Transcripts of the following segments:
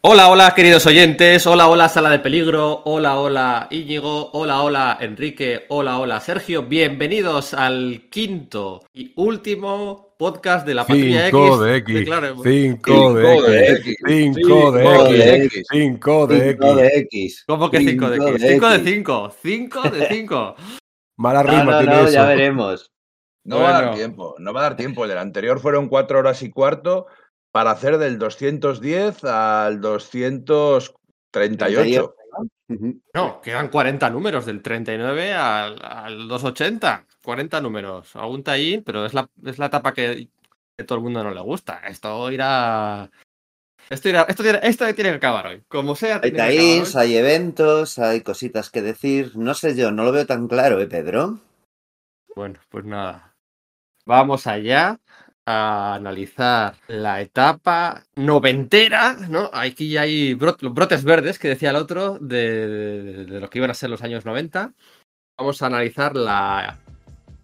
Hola, hola, queridos oyentes. Hola, hola, Sala de Peligro. Hola, hola, Íñigo. Hola, hola, Enrique. Hola, hola, Sergio. Bienvenidos al quinto y último podcast de la Patrulla X. De X. 5 de X. 5 de X. 5 de X. ¿Cómo que 5 de X? 5 de 5. 5 de 5. Mala rima no, no, tiene no, eso. ya veremos. No va a dar tiempo, no va a dar tiempo. El anterior fueron 4 horas y cuarto para hacer del 210 al 238. No, quedan 40 números, del 39 al, al 280. 40 números. Algún tallín, pero es la, es la etapa que, que todo el mundo no le gusta. Esto irá. Esto, irá, esto, tiene, esto tiene que acabar hoy. Como sea. Hay taíns, hay eventos, hay cositas que decir. No sé yo, no lo veo tan claro, ¿eh, Pedro? Bueno, pues nada. Vamos allá a analizar la etapa noventera, ¿no? Aquí ya hay brot brotes verdes, que decía el otro, de, lo que iban a ser los años 90. Vamos a analizar la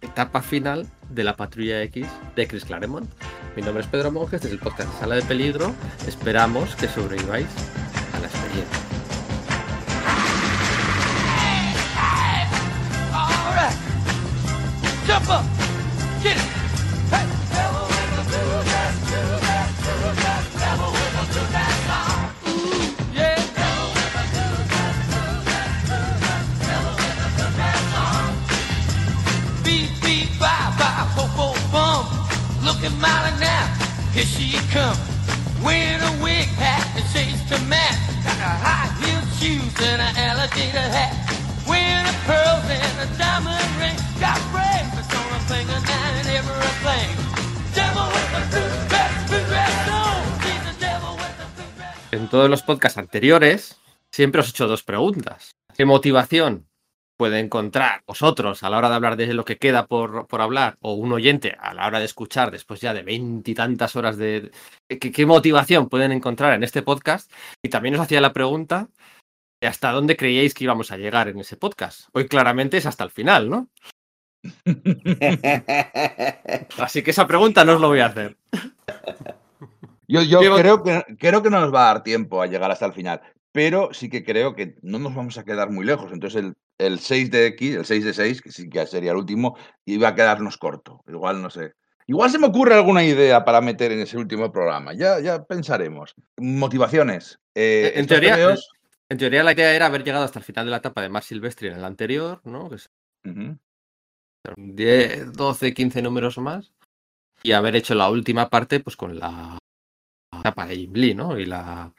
etapa final de la Patrulla X de Chris Claremont. Mi nombre es Pedro Monge, es el podcast Sala de Peligro. Esperamos que sobreviváis a la experiencia. En todos los podcasts anteriores, siempre os he hecho dos preguntas. ¿Qué motivación puede encontrar vosotros a la hora de hablar de lo que queda por, por hablar o un oyente a la hora de escuchar después ya de veintitantas horas de... ¿qué, ¿Qué motivación pueden encontrar en este podcast? Y también os hacía la pregunta de hasta dónde creíais que íbamos a llegar en ese podcast. Hoy claramente es hasta el final, ¿no? Así que esa pregunta no os lo voy a hacer. Yo, yo creo, que, creo que no nos va a dar tiempo a llegar hasta el final, pero sí que creo que no nos vamos a quedar muy lejos. Entonces el, el 6 de X, el 6 de 6, que sí que sería el último, iba a quedarnos corto. Igual, no sé. Igual se me ocurre alguna idea para meter en ese último programa. Ya, ya pensaremos. Motivaciones. Eh, en, teoría, en teoría, la idea era haber llegado hasta el final de la etapa de Mar Silvestri en el anterior, ¿no? Que es... uh -huh. 10, 12, 15 números más. Y haber hecho la última parte, pues con la etapa de Jim Lee, ¿no? Y la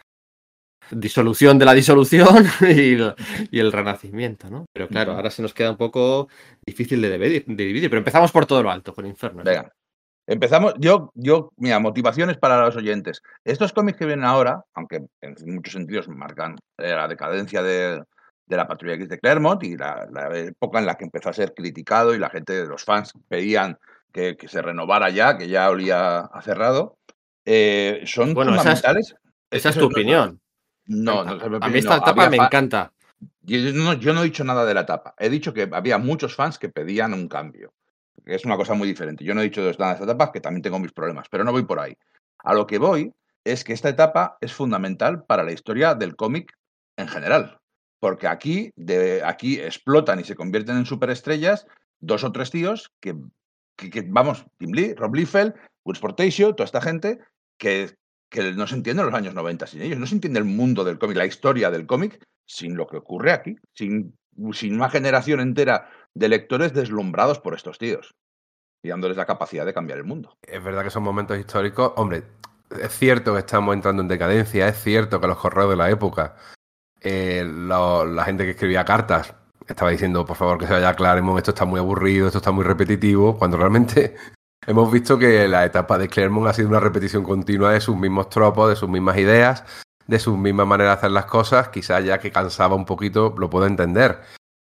disolución de la disolución y el, y el, renacimiento, ¿no? Pero claro, ahora se nos queda un poco difícil de dividir, de dividir, pero empezamos por todo lo alto, con Inferno. ¿no? Venga. Empezamos, yo, yo, mira, motivaciones para los oyentes. Estos cómics que vienen ahora, aunque en muchos sentidos marcan la decadencia de, de la Patrulla X de Claremont y la, la, época en la que empezó a ser criticado y la gente, los fans, pedían que, que se renovara ya, que ya olía a cerrado, eh, son bueno, fundamentales. Esa es, esa es tu opinión. No, a mí esta etapa me encanta. Yo no, yo no he dicho nada de la etapa. He dicho que había muchos fans que pedían un cambio. Es una cosa muy diferente. Yo no he dicho nada de esta etapa, que también tengo mis problemas, pero no voy por ahí. A lo que voy es que esta etapa es fundamental para la historia del cómic en general. Porque aquí, de, aquí explotan y se convierten en superestrellas dos o tres tíos que, que, que vamos, Tim Lee, Rob Liefeld, Woods Portatio, toda esta gente que, que no se entiende los años 90 sin ellos, no se entiende el mundo del cómic, la historia del cómic sin lo que ocurre aquí, sin, sin una generación entera de lectores deslumbrados por estos tíos y dándoles la capacidad de cambiar el mundo. Es verdad que son momentos históricos, hombre, es cierto que estamos entrando en decadencia, es cierto que los correos de la época, eh, la gente que escribía cartas estaba diciendo, por favor, que se vaya Claremont, esto está muy aburrido, esto está muy repetitivo, cuando realmente hemos visto que la etapa de Claremont ha sido una repetición continua de sus mismos tropos, de sus mismas ideas, de su misma manera de hacer las cosas, quizás ya que cansaba un poquito, lo puedo entender.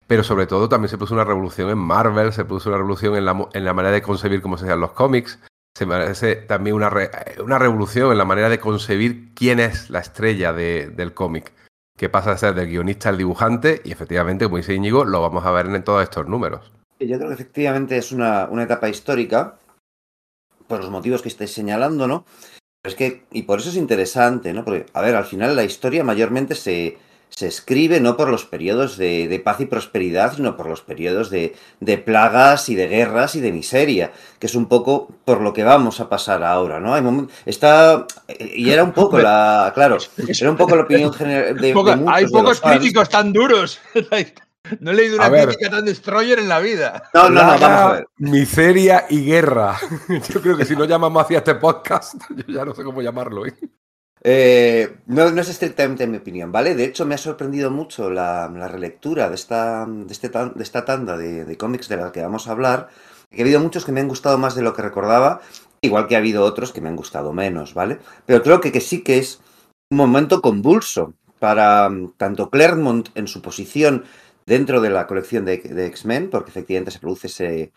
Pero sobre todo también se puso una revolución en Marvel, se puso una revolución en la, en la manera de concebir cómo se hacían los cómics, se merece también una, re, una revolución en la manera de concebir quién es la estrella de, del cómic, que pasa a ser del guionista al dibujante, y efectivamente, como dice Íñigo, lo vamos a ver en todos estos números. Yo creo que efectivamente es una, una etapa histórica, por los motivos que estáis señalando, ¿no? Es que, y por eso es interesante, ¿no? Porque, a ver, al final la historia mayormente se, se escribe no por los periodos de, de paz y prosperidad, sino por los periodos de, de plagas y de guerras y de miseria, que es un poco por lo que vamos a pasar ahora, ¿no? Hay está, y era un poco la, claro, era un poco la opinión general de, hay pocos críticos tan duros. No he leído una A ver. crítica tan destroyer en la vida. No, no, no, vamos a ver. Miseria y guerra. Yo creo que si no llamamos así a este podcast, yo ya no sé cómo llamarlo. ¿eh? Eh, no, no es estrictamente mi opinión, ¿vale? De hecho, me ha sorprendido mucho la, la relectura de esta, de este tan- de esta tanda de, de cómics de la que vamos a hablar. Que ha habido muchos que me han gustado más de lo que recordaba, igual que ha habido otros que me han gustado menos, ¿vale? Pero creo que, que sí que es un momento convulso para mm, tanto Claremont en su posición dentro de la colección de, de X-Men, porque efectivamente se produce ese,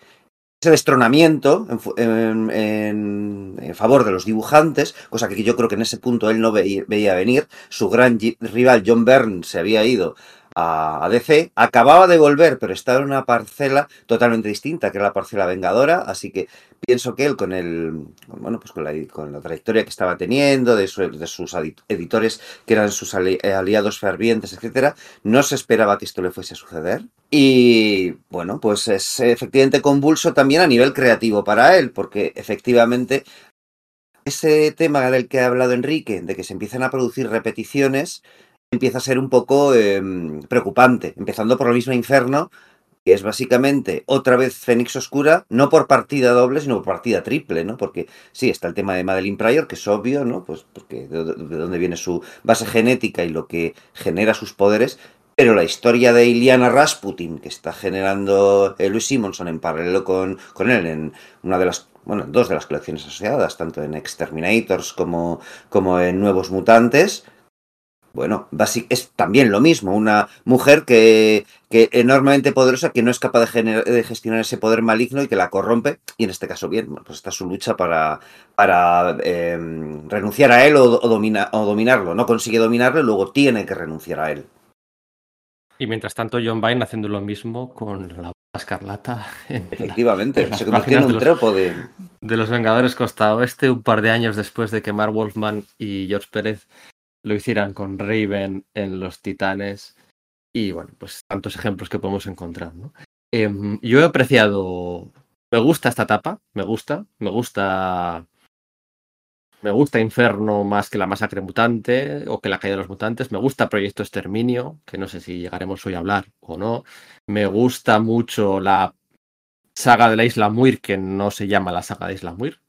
ese destronamiento en, en- favor de los dibujantes, cosa que yo creo que en ese punto él no veía, venir. Su gran rival John Byrne se había ido a, DC, acababa de volver, pero estaba en una parcela totalmente distinta, que era la parcela vengadora, así que pienso que él con el bueno pues con la, con la trayectoria que estaba teniendo de, de sus editores que eran sus ali- aliados fervientes etcétera no se esperaba que esto le fuese a suceder. Y bueno pues es efectivamente convulso también a nivel creativo para él porque efectivamente ese tema del que ha hablado Enrique de que se empiezan a producir repeticiones empieza a ser un poco eh, preocupante empezando por lo mismo Inferno que es básicamente otra vez Fénix Oscura, no por partida doble, sino por partida triple, ¿no? Porque sí, está el tema de Madeline Pryor, que es obvio, ¿no? Pues porque de, de- de dónde viene su base genética y lo que genera sus poderes, pero la historia de Iliana Rasputin, que está generando eh, Louis Simonson en paralelo con, con él en una de las, bueno, en dos de las colecciones asociadas, tanto en Exterminators como, como en Nuevos Mutantes, bueno, es también lo mismo, una mujer que, que enormemente poderosa, que no es capaz de, gestionar ese poder maligno y que la corrompe, y en este caso bien, pues está su lucha para, para eh, renunciar a él o, o domina- o dominarlo, no consigue dominarlo y luego tiene que renunciar a él. Y mientras tanto, John Byrne haciendo lo mismo con la escarlata en la- Efectivamente, en las se convirtió en un tropo de... de los Vengadores Costa Oeste, un par de años después de que Mark Wolfman y George Pérez lo hicieran con Raven en Los Titanes. Y bueno, pues tantos ejemplos que podemos encontrar. Em, yo he apreciado. Me gusta esta etapa, me gusta, me gusta. Me gusta Inferno más que la masacre mutante o que la caída de los mutantes. Me gusta Proyecto Exterminio, que no sé si llegaremos hoy a hablar o no. Me gusta mucho la saga de la Isla Muir, que no se llama la saga de Isla Muir.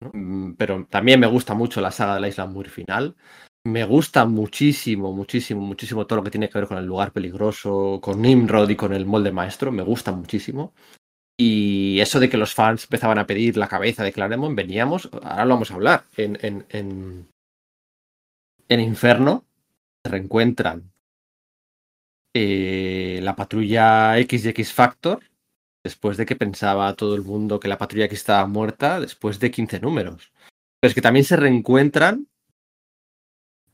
Mm, Pero también me gusta mucho la saga de la Isla Muir final. Me gusta muchísimo, muchísimo, muchísimo todo lo que tiene que ver con el lugar peligroso, con Nimrod y con el molde maestro. Me gusta muchísimo. Y eso de que los fans empezaban a pedir la cabeza de Claremont, veníamos, ahora lo vamos a hablar, en, en, en, en Inferno se reencuentran eh, la patrulla X y X Factor, después de que pensaba todo el mundo que la patrulla X estaba muerta, después de 15 números. Pero es que también se reencuentran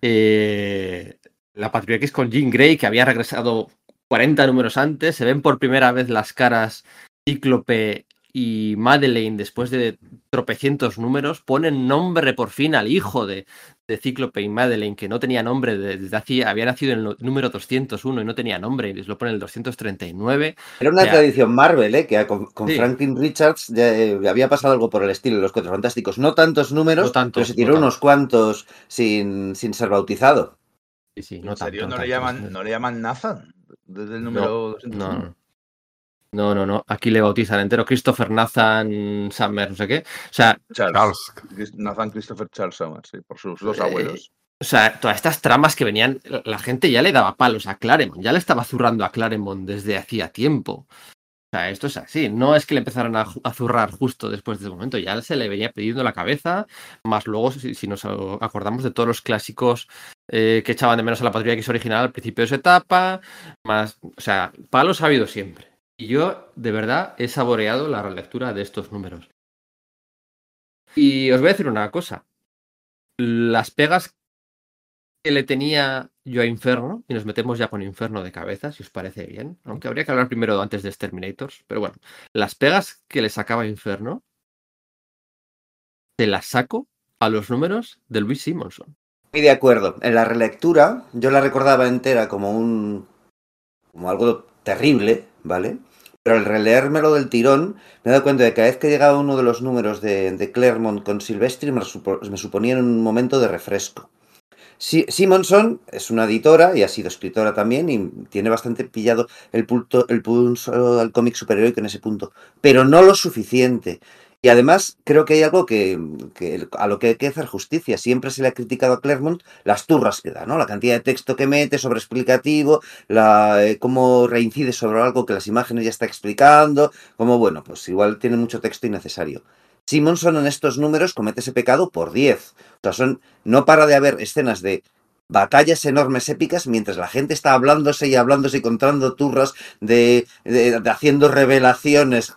eh, la patrulla X con Jean Grey, que había regresado 40 números antes, se ven por primera vez las caras Cíclope y Madeleine después de tropecientos números, ponen nombre por fin al hijo de, de Cíclope y Madeleine, que no tenía nombre desde hacía, había nacido en el número 201 y no tenía nombre, y les lo ponen el 239. Era una Ya. tradición Marvel, ¿eh? Que con, con Sí. Franklin Richards ya, eh, había pasado algo por el estilo de los Cuatro Fantásticos. No tantos números, No tantos, pero se no tiró tantos. unos cuantos sin, sin ser bautizado. Sí, sí, ¿En no serio tanto, no, le llaman, no le llaman Nathan? Desde el número 201. No, no. No, no. Aquí le bautizan entero. Christopher Nathan Summer, no sé qué. O sea, Charles. Nathan Christopher Charles Summers, sí, por sus dos Eh, abuelos. o sea, todas estas tramas que venían, la- gente ya le daba palos a Claremont, ya le estaba zurrando a Claremont desde hacía tiempo. O sea, esto es así. No es que le empezaran a, zurrar justo después de ese momento, ya se le venía pidiendo la cabeza, más luego, si, si nos acordamos de todos los clásicos eh, que echaban de menos a la patrulla X original al principio de su etapa, más, o sea, palos ha habido siempre. Y yo, de verdad, he saboreado la relectura de estos números. Y os voy a decir una cosa. Las pegas que le tenía yo a Inferno, y nos metemos ya con Inferno de cabeza, si os parece bien, aunque habría que hablar primero antes de Exterminators, pero bueno, las pegas que le sacaba Inferno, te las saco a los números de Luis Simonson. Muy de acuerdo. En la relectura, yo la recordaba entera como un. como algo terrible, ¿vale? Pero al releérmelo del tirón, me he dado cuenta de que cada vez que llegaba uno de los números de, de Claremont con Silvestri, me, supo- me suponía un momento de refresco. Si- Simonson es una editora y ha sido escritora también y tiene bastante pillado el, pulto, el pulso al cómic superheroico en ese punto, pero no lo suficiente. Y además creo que hay algo que, a lo que hay que hacer justicia. Siempre se le ha criticado a Claremont las turras que da, ¿no? La cantidad de texto que mete, sobre explicativo, la, eh, cómo reincide sobre algo que las imágenes ya está explicando, como bueno, pues igual tiene mucho texto innecesario. Simonson en estos números comete ese pecado por 10. O sea, son, no para de haber escenas de batallas enormes épicas mientras la gente está hablándose y hablándose y contando turras de, de- de haciendo revelaciones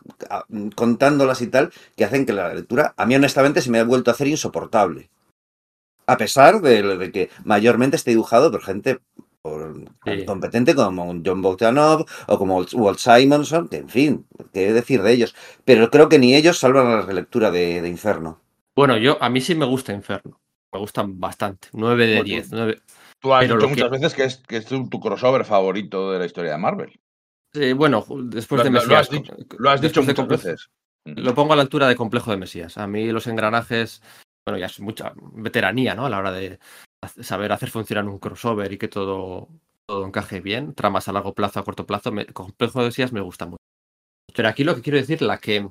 contándolas y tal que hacen que la lectura a mí honestamente se me ha vuelto a hacer insoportable a pesar de, que mayormente esté dibujado por gente por- Sí. competente como John Bogdanov o como Walt Simonson que en fin qué decir de ellos pero creo que ni ellos salvan la relectura de, de Inferno Bueno, yo a mí sí me gusta Inferno. Me gustan bastante. 9 de Bueno, 10. nueve- Tú has Pero dicho que- muchas veces que es, que es tu, tu crossover favorito de la historia de Marvel. Eh, bueno, después Lo, de lo- lo Mesías. has dicho, lo has dicho muchas veces. Lo pongo a la altura de Complejo de Mesías. A mí los engranajes, bueno, ya es mucha veteranía, ¿no? A la hora de saber hacer funcionar un crossover y que todo, todo encaje bien. Tramas a largo plazo, a corto plazo. me- Complejo de Mesías me gusta mucho. Pero aquí lo que quiero decir, la que.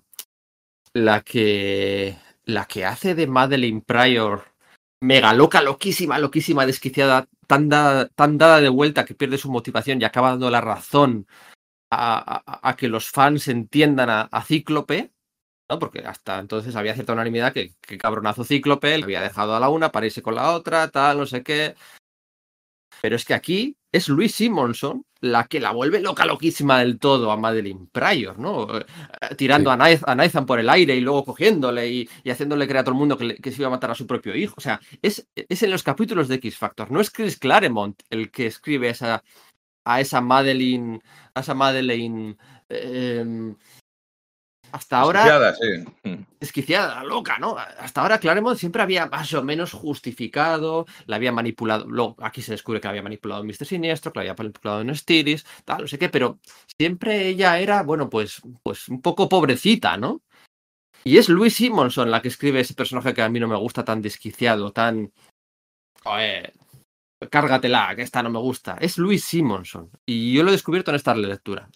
La que. La que hace de Madeleine Pryor mega loca, loquísima, loquísima, desquiciada, tan, da- tan dada de vuelta que pierde su motivación y acaba dando la razón a, que los fans entiendan a, a Cíclope, ¿no? Porque hasta entonces había cierta unanimidad que, que cabronazo Cíclope, le había dejado a la una para irse con la otra, tal, no sé qué. Pero es que aquí es Luis Simonson la que la vuelve loca, loquísima del todo a Madeline Pryor, ¿no? Eh, Tirando Sí. a, Nath- a Nathan por el aire y luego cogiéndole y, y haciéndole creer a todo el mundo que, le- que se iba a matar a su propio hijo. O sea, es, es en los capítulos de X Factor. No es Chris Claremont el que escribe esa, a esa Madeline, a esa Madeline eh, hasta ahora Desquiciada, sí. Desquiciada, loca, ¿no? Hasta ahora Claremont siempre había más o menos justificado, la había manipulado, luego aquí se descubre que la había manipulado Mr. Siniestro, que la había manipulado en Styris, tal, no sé qué, pero siempre ella era, bueno, pues, pues un poco pobrecita, ¿no? Y es Louis Simonson la que escribe ese personaje que a mí no me gusta, tan desquiciado, tan... Joder, cárgatela, que esta no me gusta. Es Louis Simonson. Y yo lo he descubierto en esta lectura.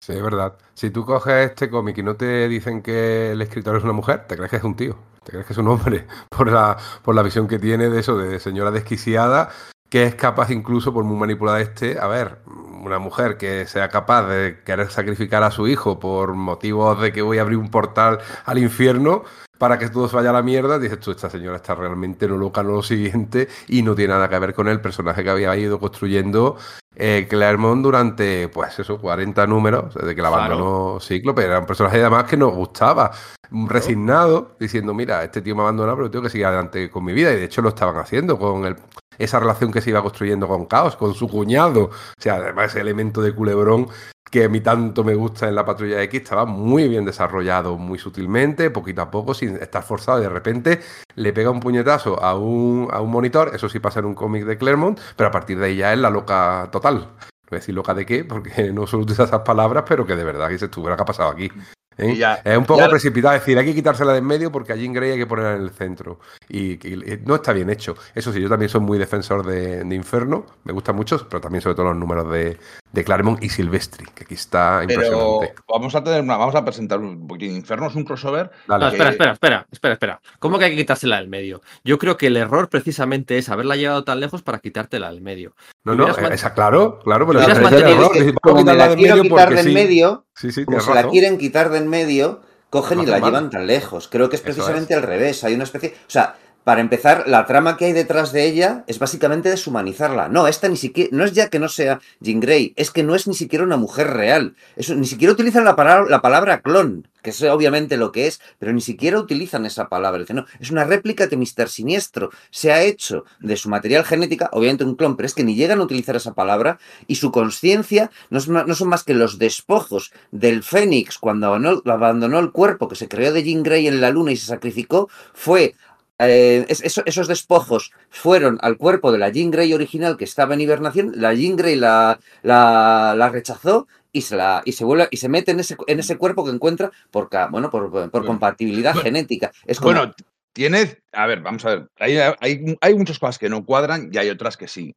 Sí, es verdad. Si tú coges este cómic y no te dicen que el escritor es una mujer, te crees que es un tío, te crees que es un hombre, por la, por la visión que tiene de eso, de señora desquiciada, que es capaz incluso, por muy manipulada este, a ver, una mujer que sea capaz de querer sacrificar a su hijo por motivos de que voy a abrir un portal al infierno para que todo se vaya a la mierda, dices tú, esta señora está realmente no loca, no lo siguiente, y no tiene nada que ver con el personaje que había ido construyendo eh, Claremont durante, pues eso, 40 números, desde que la abandonó Cíclope. Era un personaje además que nos gustaba, resignado, diciendo, mira, este tío me abandona, pero tengo que seguir adelante con mi vida. Y de hecho lo estaban haciendo con el, esa relación que se iba construyendo con Caos, con su cuñado. O sea, además ese elemento de culebrón que a mí tanto me gusta en la Patrulla X, estaba muy bien desarrollado, muy sutilmente, poquito a poco, sin estar forzado. De repente le pega un puñetazo a un, a un monitor, eso sí pasa en un cómic de Claremont, pero a partir de ahí ya es la loca total. No voy a decir loca de qué, porque no solo utiliza esas palabras, pero que de verdad que se estuviera que ha pasado aquí. ¿Eh? Ya- es un poco ya- precipitado, es decir, hay que quitársela de en medio porque a Jean Grey hay que ponerla en el centro. Y, y no está bien hecho. Eso sí, yo también soy muy defensor de, de Inferno, me gusta mucho, pero también sobre todo los números de, de Claremont y Silvestri, que aquí está Pero impresionante. vamos a tener una, vamos a presentar un poquitín. Inferno es un crossover. Dale. No, espera, Eh, espera, espera, espera, espera. ¿Cómo que hay que quitársela del medio? Yo creo que el error precisamente es haberla llevado tan lejos para quitártela del medio. No, no, man- esa, claro, claro, pero es el error, que como me la de en quiero medio quitar porque del sí. medio Sí, sí, como se la razón. quieren quitar del medio, cogen y la mal. llevan tan lejos. Creo que es precisamente al revés. Hay una especie. O sea, para empezar, la trama que hay detrás de ella es básicamente deshumanizarla. No, esta ni siquiera. No es ya que no sea Jean Grey, es que no es ni siquiera una mujer real. Eso, ni siquiera utilizan la, palabra- la palabra clon, que es obviamente lo que es, pero ni siquiera utilizan esa palabra. No, es una réplica que Mr. Siniestro se ha hecho de su material genética, obviamente un clon, pero es que ni llegan a utilizar esa palabra y su conciencia no, es no son más que los despojos del Fénix cuando abandonó, abandonó el cuerpo que se creó de Jean Grey en la luna y se sacrificó, fue eh, es- eso- esos despojos fueron al cuerpo de la Jean Grey original que estaba en hibernación, la Jean Grey la, la, la rechazó y se la y se vuelve y se mete en ese en ese cuerpo que encuentra por bueno por, por Bueno, compatibilidad bueno, genética. Es como Bueno, tienes. A ver, vamos a ver. Hay, hay, hay muchas cosas que no cuadran y hay otras que sí.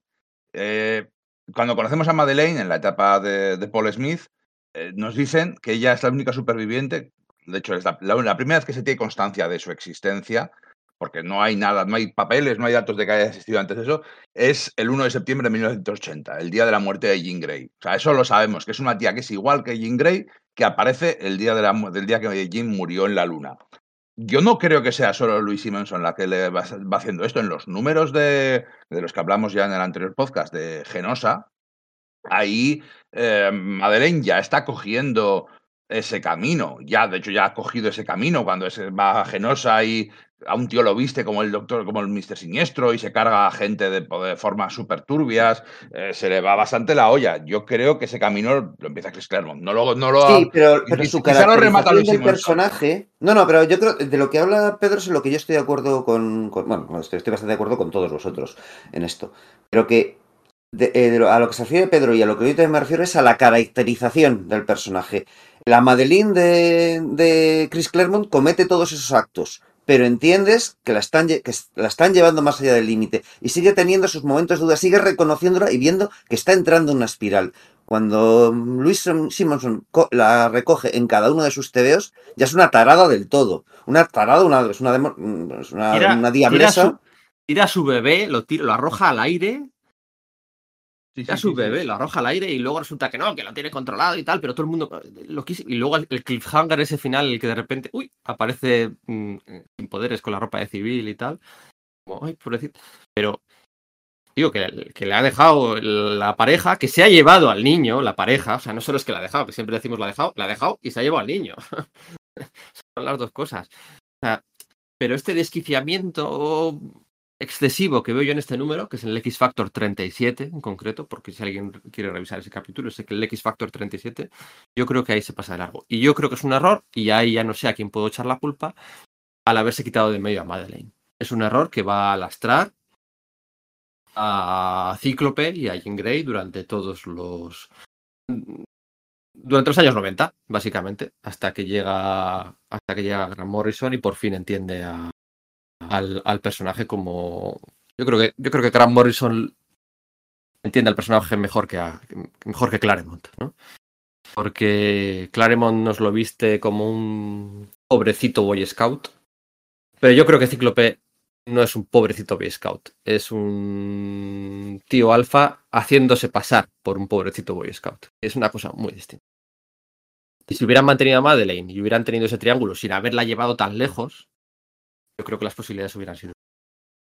Eh, cuando conocemos a Madeleine en la etapa de, de Paul Smith, eh, nos dicen que ella es la única superviviente. De hecho, es la, la- la primera vez que se tiene constancia de su existencia, porque no hay nada, no hay papeles, no hay datos de que haya existido antes de eso, es el 1 de septiembre de 1980, el día de la muerte de Jean Grey. O sea, eso lo sabemos, que es una tía que es igual que Jean Grey, que aparece el día del día que Jean murió en la luna. Yo no creo que sea solo Louis Simonson la que le va, haciendo esto. En los números de, de los que hablamos ya en el anterior podcast de Genosa, ahí eh, Madeleine ya está cogiendo ese camino. Ya, de hecho, ya ha cogido ese camino cuando va a Genosa y a un tío lo viste como el doctor, como el Mister Siniestro y se carga a gente de, de formas súper turbias. eh, se le va bastante la olla. Yo creo que ese camino lo empieza Chris Claremont. No lo, no lo ha- Sí, pero, pero su lo remata Louis del personaje. No, no, pero yo creo de lo que habla Pedro es en lo que yo estoy de acuerdo con. con- bueno, estoy, estoy bastante de acuerdo con todos vosotros en esto. Pero que de- eh, de lo- a lo que se refiere Pedro y a lo que yo también me refiero es a la caracterización del personaje. La Madeline de, de Chris Claremont comete todos esos actos, pero entiendes que la están, que la están llevando más allá del límite y sigue teniendo sus momentos de duda, sigue reconociéndola y viendo que está entrando en una espiral. Cuando Luis Simonson la recoge en cada uno de sus tebeos, ya es una tarada del todo. Una tarada, una, es una, mm, una, tira diablesa. su, tira a su bebé, lo, tira, lo arroja al aire, Sí, su bebé, lo arroja al aire y luego resulta que no, que lo tiene controlado y tal, pero todo el mundo eh, lo quiso. Y luego el, cliffhanger ese final, el que de repente, uy, aparece mm, eh, sin poderes con la ropa de civil y tal. Como, ay, pobrecito. Pero, digo, que, que le ha dejado la pareja, que se ha llevado al niño, la pareja, o sea, no solo es que la ha dejado, que siempre decimos la ha dejado, la ha dejado y se ha llevado al niño. Son las dos cosas. O sea, pero este desquiciamiento excesivo que veo yo en este número, que es el X Factor 37 en concreto, porque si alguien quiere revisar ese capítulo, sé que el X Factor 37, yo creo que ahí se pasa de largo. Y yo creo que es un error, y ahí ya no sé a quién puedo echar la culpa, al haberse quitado de medio a Madeleine. Es un error que va a lastrar a Cíclope y a Jean Grey durante todos los. Durante los años 90, básicamente, hasta que llega hasta que llega Morrison y por fin entiende a, al, al personaje como. Yo creo que yo creo que Grant Morrison entiende al personaje mejor que a, mejor que Claremont, ¿no? Porque Claremont nos lo viste como un pobrecito Boy Scout. Pero yo creo que Cíclope no es un pobrecito Boy Scout. Es un tío alfa haciéndose pasar por un pobrecito Boy Scout. Es una cosa muy distinta. Y si hubieran mantenido a Madeleine y hubieran tenido ese triángulo sin haberla llevado tan lejos, yo creo que las posibilidades hubieran sido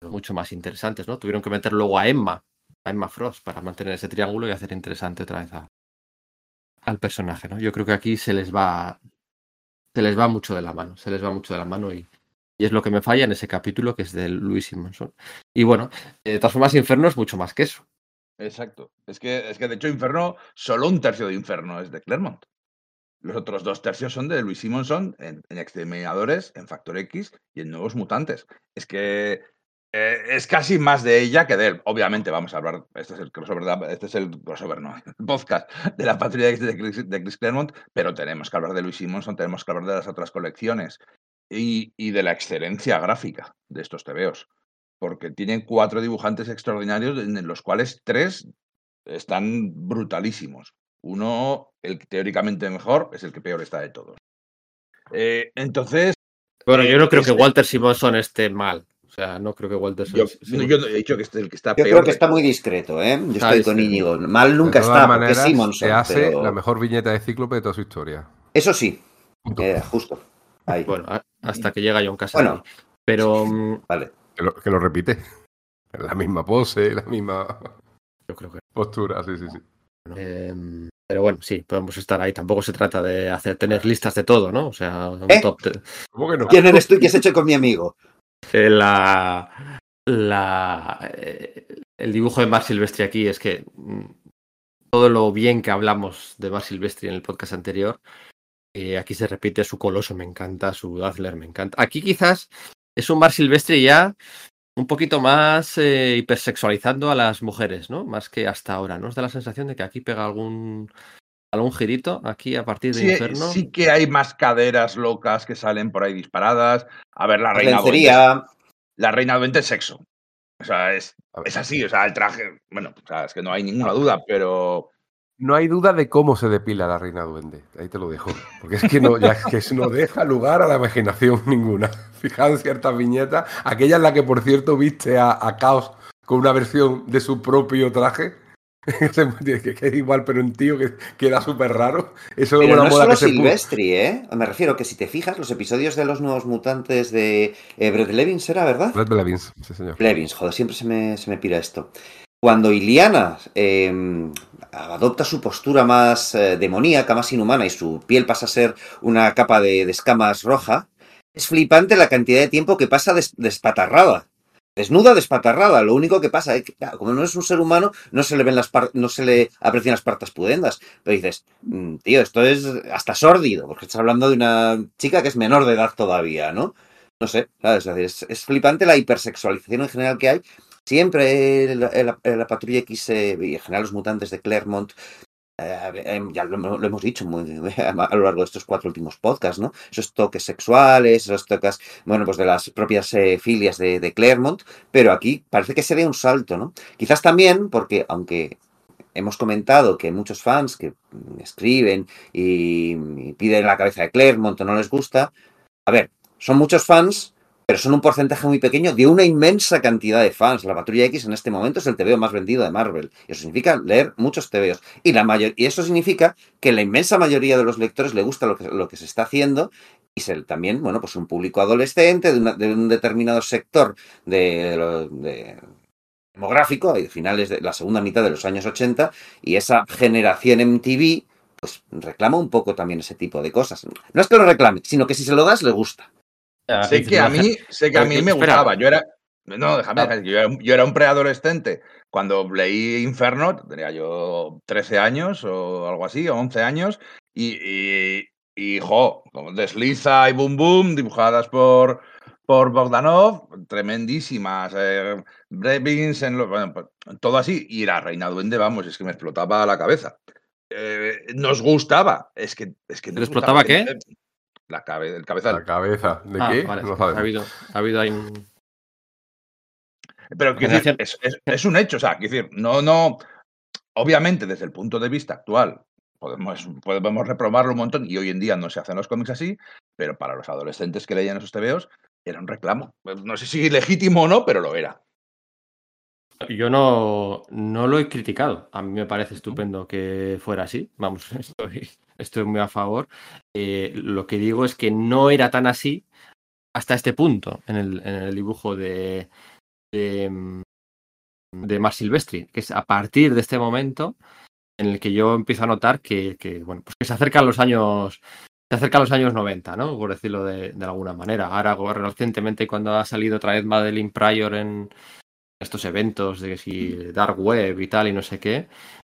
mucho más interesantes, ¿no? Tuvieron que meter luego a Emma, a Emma Frost, para mantener ese triángulo y hacer interesante otra vez al personaje, ¿no? Yo creo que aquí se les va se les va mucho de la mano, se les va mucho de la mano y, y es lo que me falla en ese capítulo que es de Louis Simonson. Y bueno, eh, de Inferno es mucho más que eso. Exacto. Es que, es que de hecho Inferno, solo un tercio de Inferno es de Claremont. Los otros dos tercios son de Luis Simonson en, Exterminadores, en Factor X y en Nuevos Mutantes. Es que eh, es casi más de ella que de él. Obviamente, vamos a hablar. Este es el crossover, este es el crossover, no, el podcast de la Patrulla de Chris, de Chris Claremont, pero tenemos que hablar de Luis Simonson, tenemos que hablar de las otras colecciones y, y de la excelencia gráfica de estos tebeos. Porque tienen cuatro dibujantes extraordinarios, en los cuales tres están brutalísimos. Uno, el que teóricamente mejor, es el que peor está de todos. Eh, entonces, Bueno, yo no creo que Este- Walter Simonson esté mal. O sea, no creo que Walter yo, Simonson... yo no he dicho que este es el que está Yo peor. creo que está muy discreto, ¿eh? Yo estoy con. Íñigo. Mal nunca de todas está, porque maneras, es Simonson. se hace pero- la mejor viñeta de Cíclope de toda su historia. Eso sí, eh, justo. Ahí. Bueno, hasta que llega John Cassidy. Bueno. Pero mm, Vale. Que lo, que lo repite. La misma pose, la misma yo creo que postura, sí, sí, sí. Eh, pero bueno, sí, podemos estar ahí. Tampoco se trata de hacer tener listas de todo, ¿no? O sea, un ¿Eh? top de- ¿Cómo que no? ¿Quién eres tú y qué has hecho con mi amigo? Eh, la, la, eh, el dibujo de Mar Silvestri aquí es que mm, todo lo bien que hablamos de Mar Silvestri en el podcast anterior, eh, aquí se repite su coloso, me encanta, su Dazzler, me encanta. Aquí quizás es un Mar Silvestre ya un poquito más eh, hipersexualizando a las mujeres, ¿no? Más que hasta ahora, ¿no? Os da la sensación de que aquí pega algún algún girito aquí a partir de Sí, Inferno. sí que hay más caderas locas que salen por ahí disparadas. A ver, la reina la reina Duende es sexo. O sea, es, es así, o sea, el traje, bueno, o sea, es que no hay ninguna duda, pero No hay duda de cómo se depila la reina duende. Ahí te lo dejo. Porque es que no, ya es que eso no deja lugar a la imaginación ninguna. Fijaos en ciertas viñetas. Aquella en la que, por cierto, viste a, a Caos con una versión de su propio traje. que, es igual, pero un tío que queda súper raro. Eso es Pero no es solo que. Silvestri, ¿eh? Me refiero que si te fijas, los episodios de los nuevos mutantes de eh, Brett Levins, ¿era verdad? Red Blevins, sí, señor. Levins, joder, siempre se me, se me pira esto. Cuando Iliana eh, adopta su postura más eh, demoníaca, más inhumana, y su piel pasa a ser una capa de, escamas roja, es flipante la cantidad de tiempo que pasa des- despatarrada. Desnuda, despatarrada. Lo único que pasa es que, como no es un ser humano, no se le ven las no se le aprecian las partes pudendas. Pero dices, "Mm, tío, esto es hasta sórdido, porque estás hablando de una chica que es menor de edad todavía, ¿no? No sé, es flipante la hipersexualización en general que hay. Siempre la, la- patrulla X eh, y en general los mutantes de Claremont, eh, eh, ya lo, hemos dicho muy- a lo largo de estos cuatro últimos podcasts, ¿no? Esos toques sexuales, esos toques, bueno, pues de las propias eh, filias de, de Claremont, pero aquí parece que sería un salto, ¿no? Quizás también porque, aunque hemos comentado que muchos fans que mm, escriben y, y piden la cabeza de Claremont o no les gusta, a ver, son muchos fans, pero son un porcentaje muy pequeño de una inmensa cantidad de fans. La Patrulla X en este momento es el TVO más vendido de Marvel. Eso significa leer muchos TVOs. Y, la mayor, y eso significa que la inmensa mayoría de los lectores le gusta lo que, se está haciendo y también, bueno, pues un público adolescente de, un determinado sector de- demográfico, de finales de la segunda mitad de los años 80, y esa generación MTV, pues reclama un poco también ese tipo de cosas. No es que lo reclame, sino que si se lo das, le gusta. Ah, sé que a mí, sé que a mí me espera. gustaba. Yo era. No, déjame, Ah. yo, era, yo era un preadolescente. Cuando leí Inferno, tenía yo 13 años o algo así, o 11 años, y, y, y, jo, como desliza y boom boom, dibujadas por, por Bogdanov, tremendísimas. Eh, Brevins, en lo- bueno, pues, todo así, y la Reina Duende, vamos, es que me explotaba la cabeza. Eh, nos gustaba, es que. Es que ¿Te nos explotaba qué? La, cabe, el cabezal. La cabeza. ¿De Ah, qué? vale, No ha habido, ha habido ahí un... Pero quiero decir, es, es- es un hecho, o sea, quiero decir, no, no, obviamente desde el punto de vista actual podemos, podemos reprobarlo un montón y hoy en día no se hacen los cómics así, pero para los adolescentes que leían esos TVOs era un reclamo. No sé si legítimo o no, pero lo era. Yo no, no lo he criticado. A mí me parece estupendo que fuera así. Vamos, estoy, estoy muy a favor. Eh, lo que digo es que no era tan así hasta este punto en el, en el dibujo de, de, mm, de Mar Silvestri, que es a partir de este momento en el que yo empiezo a notar que, que, bueno, pues que se acercan los años se acercan los años 90, ¿no? Por decirlo de, de alguna manera. Ahora, recientemente, cuando ha salido otra vez Madeline Pryor en estos eventos de que si Dark Web y tal y no sé qué,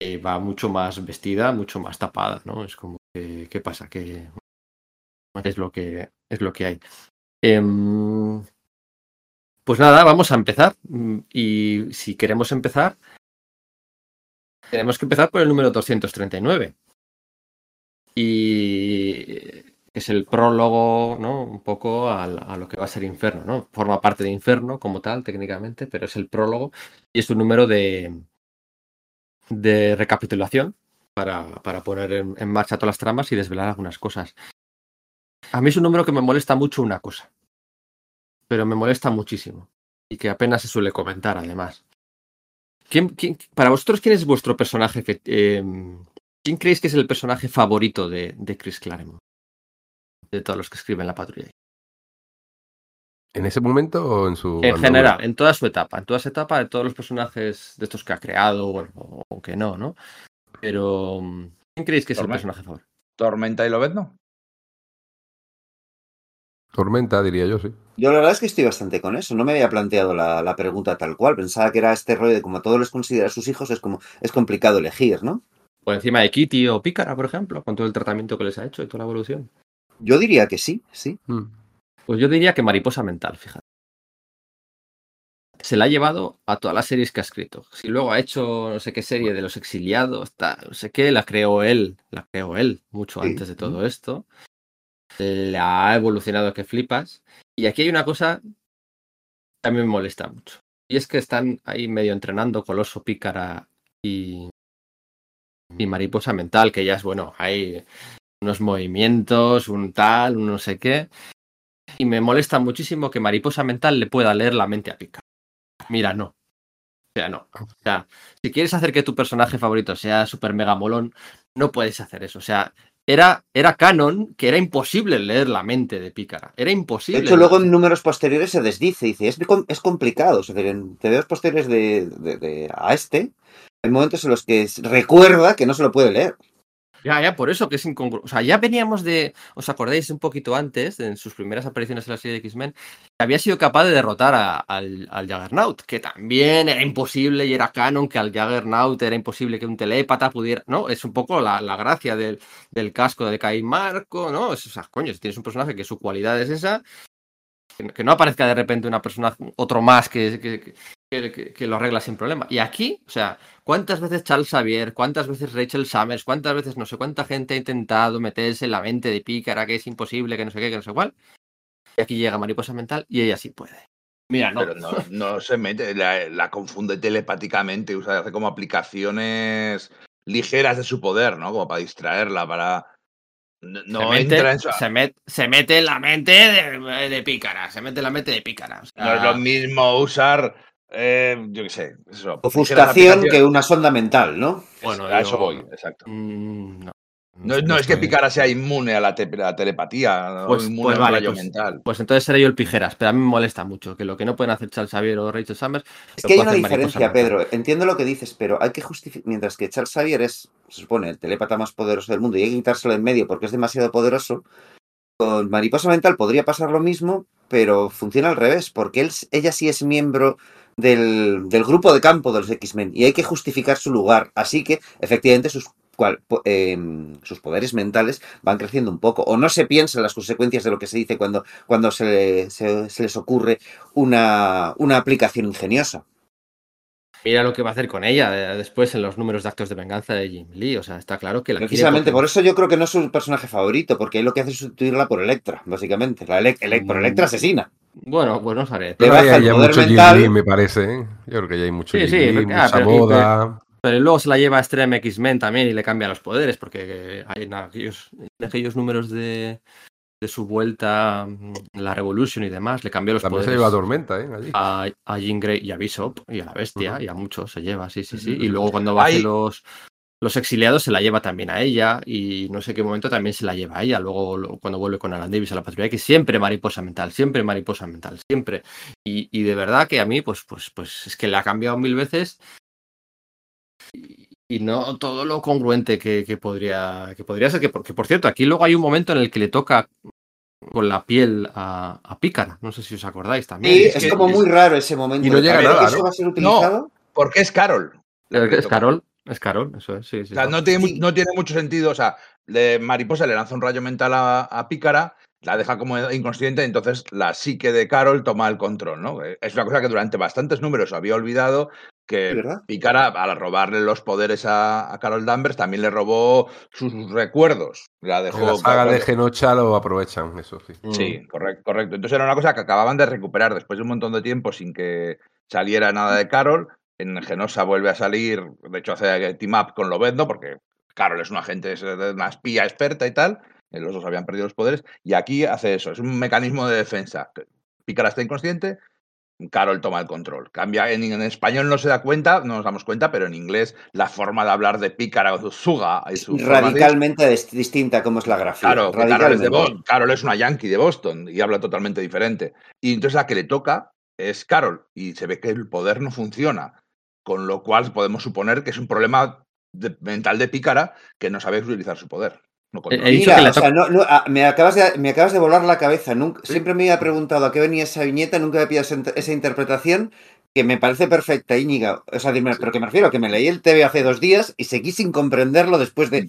eh, va mucho más vestida, mucho más tapada, ¿no? Es como que, ¿qué pasa? Que es lo que es lo que hay. Em, pues nada, vamos a empezar. Mm, Y si queremos empezar, tenemos que empezar por el número 239. Y es el prólogo, ¿no? Un poco al- a, lo que va a ser Inferno, ¿no? Forma parte de Inferno como tal, técnicamente, pero es el prólogo y es un número de, de recapitulación para, para poner en, en marcha todas las tramas y desvelar algunas cosas. A mí es un número que me molesta mucho una cosa, pero me molesta muchísimo y que apenas se suele comentar además. ¿Quién, quién- para vosotros, ¿quién es vuestro personaje? fe- eh, ¿Quién creéis que es el personaje favorito de, de Chris Claremont? De todos los que escriben la patrulla. ¿En ese momento o en su.? En general, en toda su etapa, en toda su etapa de todos los personajes de estos que ha creado, bueno, o, o que no, ¿no? Pero, mm, ¿quién creéis que es el personaje favorito? Tormenta y Lobezno. Tormenta, diría yo, sí. Yo la verdad es que estoy bastante con eso. No me había planteado la, la pregunta tal cual. Pensaba que era este rollo de como a todos los considera sus hijos, es como es complicado elegir, ¿no? Por encima de Kitty o Pícara, por ejemplo, con todo el tratamiento que les ha hecho y toda la evolución. Yo diría que sí, sí. Mm. Pues yo diría que mariposa mental, fíjate. se la ha llevado a todas las series que ha escrito. Si luego ha hecho no sé qué serie de los exiliados, tal, no sé qué, la creó él, la creó él mucho Sí. antes de todo esto. La ha evolucionado que flipas. Y aquí hay una cosa que a mí me molesta mucho. Y es que están ahí medio entrenando Coloso, Pícara y, y Mariposa Mental, que ya es bueno, hay unos movimientos, un tal, un no sé qué. Y me molesta muchísimo que Mariposa Mental le pueda leer la mente a Pícara. Mira, no. O sea, no. O sea, si quieres hacer que tu personaje favorito sea super mega molón, no puedes hacer eso. O sea, era, era canon que era imposible leer la mente de Pícara. Era De imposible. hecho, luego en números posteriores se desdice, dice, es, es complicado. O sea, en TVOs posteriores de, de- de- a este, hay momentos en los que recuerda que no se lo puede leer. Ya, ya, por eso que es incongruente. O sea, ya veníamos de. ¿Os acordáis un poquito antes, en sus primeras apariciones en la serie de X-Men? Había sido capaz de derrotar a- al, al que también era imposible y era canon que al Juggernaut era imposible que un telépata pudiera. ¿No? Es un poco la, la gracia del, del casco de Kai Marco, ¿no? Es, o sea, coño, si tienes un personaje que su cualidad es esa, que, no aparezca de repente una persona, otro más que, que, que- que- que lo arregla sin problema. Y aquí, o sea, ¿Cuántas veces Charles Xavier, cuántas veces Rachel Summers, cuántas veces no sé cuánta gente ha intentado meterse en la mente de Pícara, que es imposible, que no sé qué, que no sé cuál? Y aquí llega Mariposa Mental y ella sí puede. Mira, no. Pero no, no se mete, la, la confunde telepáticamente, usa, hace como aplicaciones ligeras de su poder, ¿no? Como para distraerla, para. No, se, mete, entra en su. se, met- se mete en la mente de, de Pícara, se mete en la mente de Pícara. o sea, No es lo mismo usar. eh, yo qué sé. Eso, Ofuscación que una sonda mental, ¿no? Bueno, a eso yo- voy, exacto. mm, no. No, no es que Picara sea inmune a la, te- a la telepatía, Pues- o inmune pues al vale, pues- mental. Pues entonces seré yo el pijeras, pero a mí me molesta mucho que lo que no pueden hacer Charles Xavier o Rachel Summers. Es que hay una diferencia. Pedro. Entiendo lo que dices, pero hay que justificar. Mientras que Charles Xavier es, se supone, el telépata más poderoso del mundo y hay que quitárselo en medio porque es demasiado poderoso, con Mariposa Mental podría pasar lo mismo, pero funciona al revés, porque él, ella sí es miembro del, del grupo de campo de los X-Men y hay que justificar su lugar. Así que, efectivamente, sus, cual- em, sus poderes mentales van creciendo un poco. O no se piensa en las consecuencias de lo que se dice cuando, cuando se, se- se les ocurre una, una aplicación ingeniosa. Mira lo que va a hacer con ella eh, después en los números de actos de venganza de Jim Lee. O sea, está claro que la Precisamente porque- por eso yo creo que no es su personaje favorito, porque él lo que hace es sustituirla por Electra, básicamente. La por Mm. Electra asesina. Bueno, pues no sabré. Le Pero baja el hay poder mucho Jim. Lee, me parece. ¿eh? Yo creo que ya hay mucho Sí, Jim sí, Lee, porque- ah, mucha pero- y- moda. Pero luego se la lleva a Extreme X-Men también y le cambia los poderes, porque hay en aquellos, en aquellos números de, de su vuelta, mm, la Revolution y demás, le cambió los También se poderes lleva a Tormenta, ¿eh? Allí. a, a Jean Grey y a Bishop y a la Bestia y a muchos se lleva, sí, sí, sí. Y luego cuando va a los, los exiliados se la lleva también a ella y no sé qué momento también se la lleva a ella. Luego cuando vuelve con Alan Davis a la Patrulla X, siempre mariposa mental, siempre mariposa mental, siempre. Y, y de verdad que a mí, pues, pues, pues es que le ha cambiado mil veces y, no todo lo congruente que, que podría, que podría ser. Que, porque, por cierto, aquí luego hay un momento en el que le toca con la piel a, a Pícara. No sé si os acordáis también. Sí, es es, que- como es- muy raro ese momento. y no de llega nada, que ¿Eso ¿no? va a ser utilizado? Porque es Carol. Es. Carol, es Carol, eso es, sí, sí. O sea, sí. no tiene, Sí. no tiene mucho sentido. O sea, le- Mariposa le lanza un rayo mental a, a Pícara, la deja como inconsciente, y entonces la psique de Carol toma el control, ¿no? Eh, Es una cosa que durante bastantes números había olvidado, que. Pícara, al robarle los poderes a, a Carol Danvers, también le robó sus recuerdos. La dejó. En la saga de Genocha lo aprovechan, eso sí. Mm. Sí, correcto, correcto. Entonces era una cosa que acababan de recuperar después de un montón de tiempo sin que saliera nada de Carol. En Genosa vuelve a salir, de hecho hace team up con Lobezno, porque Carol es una agente, es una espía experta y tal. eh, Los dos habían perdido los poderes. Y aquí hace eso, es un mecanismo de defensa. Pícara está inconsciente, Carol toma el control. Cambia, en, en español no se da cuenta, no nos damos cuenta, pero en inglés la forma de hablar de Pícara o su Suga de- Radicalmente dis- distinta como es la grafía. Claro, Carol es, de. Boston. Carol es una yankee de Boston y habla totalmente diferente. Y entonces la que le toca es Carol y se ve que el poder no funciona, con lo cual podemos suponer que es un problema de- mental de Pícara que no sabe utilizar su poder. No controla. He dicho Mira, que le o sea, no- no, me, acabas de, me acabas de volar la cabeza. Nunca, Siempre me había preguntado a qué venía esa viñeta, nunca había pillado esa, int- esa interpretación que me parece perfecta, Íñiga. O sea, dime, pero que me refiero, que me leí el TV hace dos días y seguí sin comprenderlo después de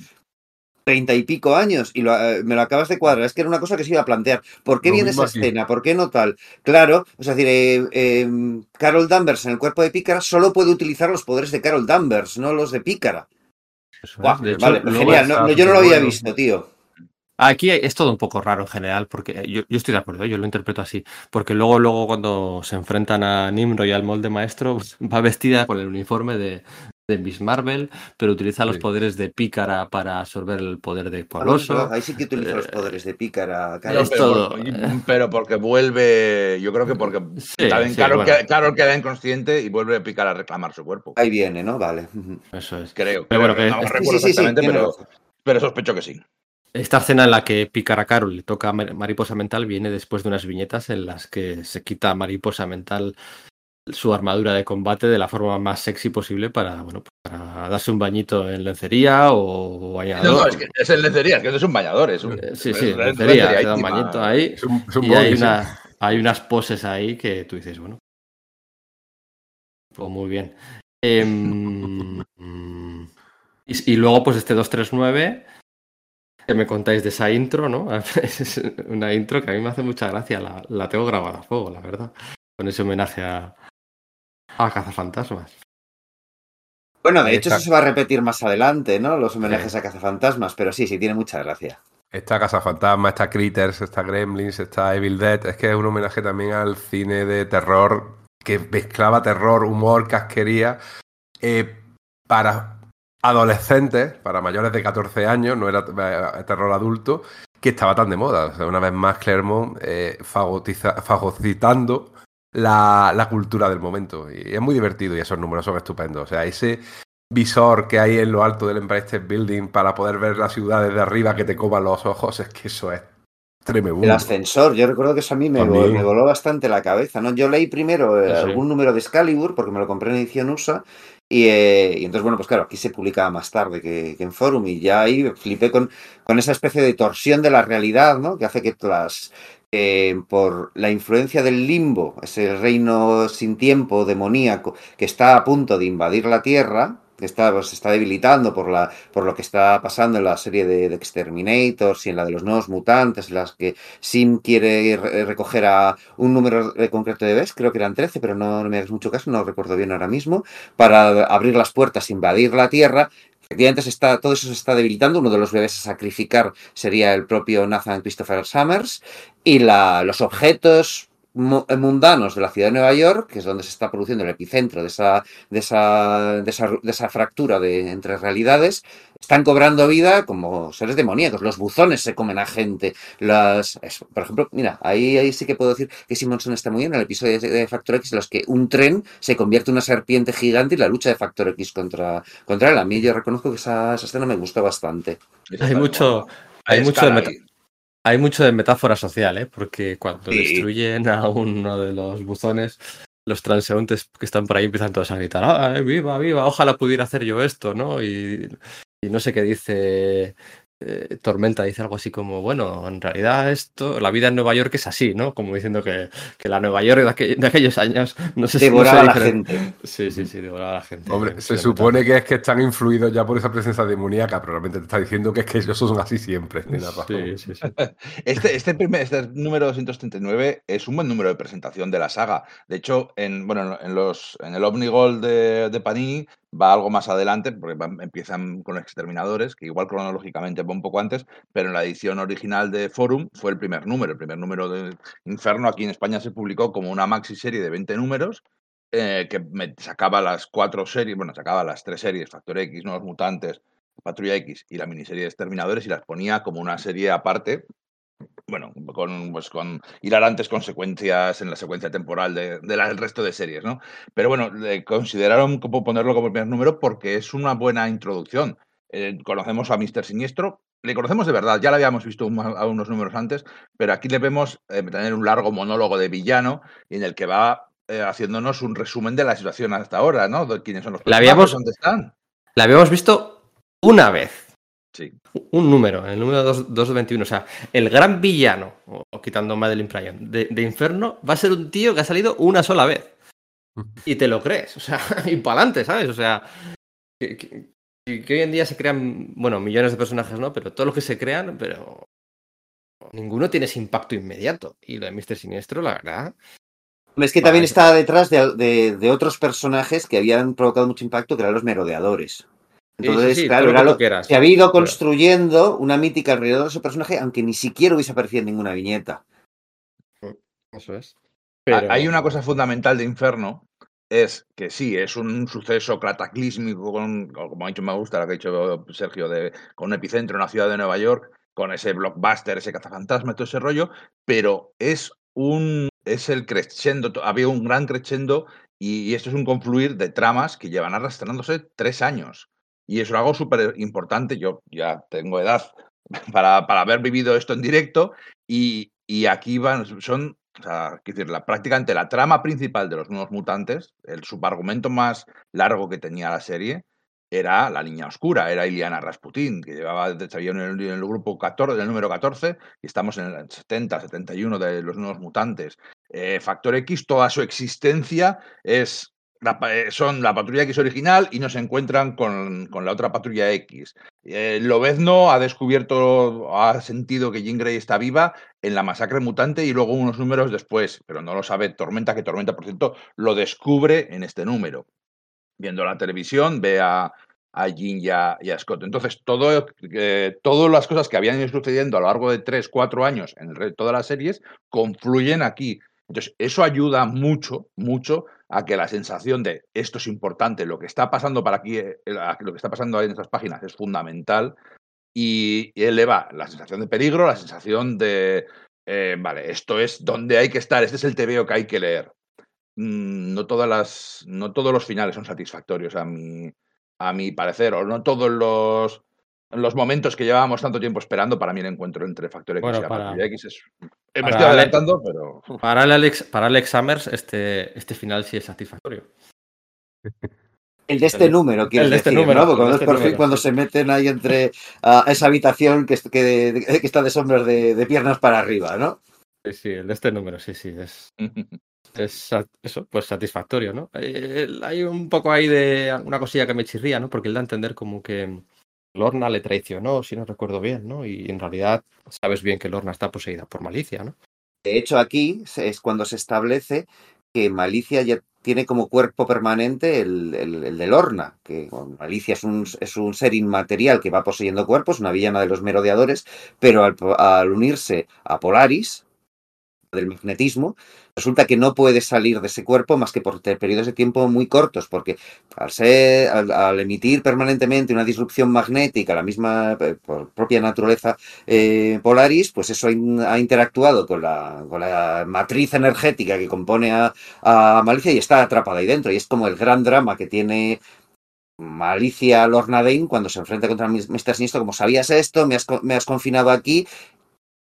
treinta y pico años y lo, eh, me lo acabas de cuadrar. Es que era una cosa que se iba a plantear. ¿Por qué Lo viene esa aquí. escena? ¿Por qué no tal? Claro, es decir, eh, eh, Carol Danvers en el cuerpo de Pícara solo puede utilizar los poderes de Carol Danvers, no los de Pícara. Guau, hecho, vale, pues genial. No, está no, yo no lo había visto, tío. Aquí es todo un poco raro en general, porque yo, yo estoy de acuerdo, ¿eh? yo lo interpreto así, porque luego, luego cuando se enfrentan a Nimro y al molde maestro, va vestida con el uniforme de, de Miss Marvel, pero utiliza los Sí. poder de Pícara para absorber el poder de Ah, Coloso. Ahí sí que utiliza los Eh, poderes de Pícara. es Carol. pero, todo. por- pero porque vuelve, yo creo que porque Sí, también sí, Carol, bueno. queda, Carol queda inconsciente y vuelve a picar a reclamar su cuerpo. Ahí viene, ¿no? Vale. Eso es. Creo, Pero creo, bueno, que- no Sí, recuerdo sí, sí, sí, exactamente, pero, sospecho que sí. Esta escena en la que Pícara Carol le toca Mariposa Mental viene después de unas viñetas en las que se quita Mariposa Mental su armadura de combate de la forma más sexy posible para, bueno, para darse un bañito en lencería o No, bañador. no, es que es en lencería, es que no es un bañador, es un, Eh, Sí, es- sí, es lencería, se da un bañito ahí. Es un, es un Y hay, sí. una, hay unas poses ahí que tú dices, bueno. Pues muy bien. Em, y, y luego, pues este 239, que me contáis de esa intro, ¿no? Es una intro que a mí me hace mucha gracia. La, la tengo grabada a fuego, la verdad. Con ese homenaje a, a Cazafantasmas. Bueno, de hecho, eso se va a repetir más adelante, ¿no? Los homenajes a cazafantasmas, pero sí, sí, tiene mucha gracia. Está Casa Fantasma, está Critters, está Gremlins, está Evil Dead. Es que es un homenaje también al cine de terror que mezclaba terror, humor, casquería eh, para adolescentes, para mayores de 14 años, no era eh, terror adulto, que estaba tan de moda. O sea, una vez más, Claremont eh, fagotiza- fagocitando la, la cultura del momento. Y es muy divertido y esos números son estupendos. O sea, ese visor que hay en lo alto del Empire State Building para poder ver la ciudad desde arriba que te coman los ojos, es que eso es tremendo. El ascensor, yo recuerdo que eso a mí me, También. vol- me voló bastante la cabeza, ¿no? Yo leí primero eh, sí. algún número de Excalibur, porque me lo compré en edición USA, y, eh, y entonces, bueno, pues claro, aquí se publicaba más tarde que, que en Forum, y ya ahí flipé con, con esa especie de torsión de la realidad, ¿no? Que hace que las... que por la influencia del limbo, ese reino sin tiempo demoníaco que está a punto de invadir la Tierra, que está, pues, se está debilitando por, la, por lo que está pasando en la serie de, de Exterminators y en la de los nuevos mutantes, en las que Sim quiere re- recoger a un número eh, concreto de bebés, creo que eran 13, pero no, no me hagas mucho caso, no recuerdo bien ahora mismo, para abrir las puertas, invadir la Tierra. Efectivamente, se está, todo eso se está debilitando. Uno de los bebés a sacrificar sería el propio Nathan Christopher Summers. Y la, los objetos mundanos de la ciudad de Nueva York, que es donde se está produciendo el epicentro de esa, de esa, de esa, de esa fractura de, entre realidades, están cobrando vida como seres demoníacos. Los buzones se comen a gente. Las, eso, por ejemplo, mira, ahí, ahí sí que puedo decir que Simonson está muy bien en el episodio de, de Factor X, en los que un tren se convierte en una serpiente gigante y la lucha de Factor X contra, contra él. A mí yo reconozco que esa, esa escena me gustó bastante. Hay mucho, hay mucho de. Hay mucho de metáfora social, ¿eh? Porque cuando Sí. destruyen a uno de los buzones, los transeúntes que están por ahí empiezan todos a gritar, ¡Ah, viva, viva! Ojalá pudiera hacer yo esto, ¿no? Y, y no sé qué dice eh, Tormenta, dice algo así como, bueno, en realidad esto, la vida en Nueva York es así, ¿no? Como diciendo que, que la Nueva York de, aqu- de aquellos años no sé si Devoraba a la gente. Sí, sí, sí, devoraba a la gente. Hombre, se supone que es que están influidos ya por esa presencia demoníaca, pero realmente te está diciendo que es que ellos son así siempre. Tienes razón. Sí, sí, sí. Este, este, primer, este número 239 es un buen número de presentación de la saga. De hecho, en, bueno, en, los, en el Omnigol de, de Panini va algo más adelante, porque empiezan con exterminadores, que igual cronológicamente va un poco antes, pero en la edición original de Forum fue el primer número. El primer número de Inferno aquí en España se publicó como una maxi serie de 20 números. eh, que me sacaba las cuatro series, bueno, sacaba las tres series, Factor X, Nuevos Mutantes, Patrulla X y la miniserie de Exterminadores y las ponía como una serie aparte bueno, con, pues, con hilarantes consecuencias en la secuencia temporal de- de la- del resto de series, ¿no? Pero bueno, le consideraron como ponerlo como primer número porque es una buena introducción. Eh, conocemos a Mr. Siniestro, le conocemos de verdad, ya lo habíamos visto un- a unos números antes, pero aquí le vemos eh, tener un largo monólogo de villano en el que va eh, haciéndonos un resumen de la situación hasta ahora, ¿no? De quiénes son los La personajes, habíamos- dónde están. La habíamos visto una vez. Sí. un número, el número 2 221. O sea, el gran villano, o, o quitando Madeline Pryor, de, de Inferno, va a ser un tío que ha salido una sola vez. Y te lo crees, o sea, y para adelante, ¿sabes? O sea, que, que- Y que hoy en día se crean, bueno, millones de personajes, ¿no? Pero todos los que se crean, pero ninguno tiene ese impacto inmediato. Y lo de Mr. Siniestro, la verdad, Es que también está detrás de, de- de otros personajes que habían provocado mucho impacto, que eran los merodeadores. Entonces, sí, sí, claro, lo que lo- se ha ido construyendo una mítica alrededor de ese personaje, aunque ni siquiera hubiese aparecido en ninguna viñeta. Eso es. Pero- Hay una cosa fundamental de Inferno, es que sí, es un suceso cataclísmico, con, como ha dicho, me gusta lo que ha dicho Sergio, de, con un epicentro en la ciudad de Nueva York, con ese blockbuster, ese cazafantasma, todo ese rollo, pero es un es el crescendo, había un gran crescendo y, y esto es un confluir de tramas que llevan arrastrándose tres años. Y es algo súper importante, yo ya tengo edad para, para haber vivido esto en directo y, y aquí van, son, o sea, decir, la, prácticamente la trama principal de los nuevos mutantes, el subargumento más largo que tenía la serie, era la niña oscura, era Iliana Rasputin, que llevaba había en el, en grupo 14, del número 14, y estamos en el 70, 71 de los nuevos mutantes. Eh, Factor X, toda su existencia es eh, son la patrulla X original y no se encuentran con, con la otra patrulla X. Eh, Lobezno ha descubierto, ha sentido que Jean Grey está viva en la masacre mutante y luego unos números después, pero no lo sabe Tormenta, que Tormenta, por cierto, lo descubre en este número. Viendo la televisión, ve a, a Jean y a, Scott. Entonces, eh, todas las cosas que habían ido sucediendo a lo largo de 3, 4 años en el todas las series confluyen aquí. Entonces, eso ayuda mucho, mucho a que la sensación de esto es importante, lo que está pasando para aquí, eh, lo que está pasando ahí en estas páginas es fundamental y, eleva la sensación de peligro, la sensación de, eh, vale, esto es donde hay que estar, este es el TVO que hay que leer. Mm, No, todas las, no todos los finales son satisfactorios a mi, a mi parecer, o no todos los, los momentos que llevábamos tanto tiempo esperando para mí el encuentro entre Factor X Bueno, y la para- X es... Me para estoy Ale- adelantando, pero... Para el Alex, para Alex Summers, este, este final sí es satisfactorio. El de este El- número, quieres el de este decir, número, ¿no? Cuando, este por fin, número, cuando se meten ahí entre ah, esa habitación que, está de sombras de, de piernas para arriba, ¿no? Sí, sí, el de este número, sí, sí, es, eso, pues satisfactorio, ¿no? Eh, Hay un poco ahí de una cosilla que me chirría, ¿no? Porque él da a entender como que Lorna le traicionó, si no recuerdo bien, ¿no? Y en realidad sabes bien que Lorna está poseída por malicia, ¿no? De hecho, aquí es cuando se establece que Malicia ya tiene como cuerpo permanente el, el, el de Lorna, que bueno, Malicia es un, es un ser inmaterial que va poseyendo cuerpos, una villana de los merodeadores, pero al unirse a Polaris, del magnetismo, resulta que no puede salir de ese cuerpo más que por periodos de tiempo muy cortos, porque al, ser, al, emitir permanentemente una disrupción magnética, la misma eh, por propia naturaleza eh, Polaris, pues eso ha, in- ha interactuado con la, con la matriz energética que compone a, a Malicia y está atrapada ahí dentro. Y es como el gran drama que tiene Malicia Lorna cuando se enfrenta contra Mr. Siniestro, como sabías esto, me has, me has confinado aquí.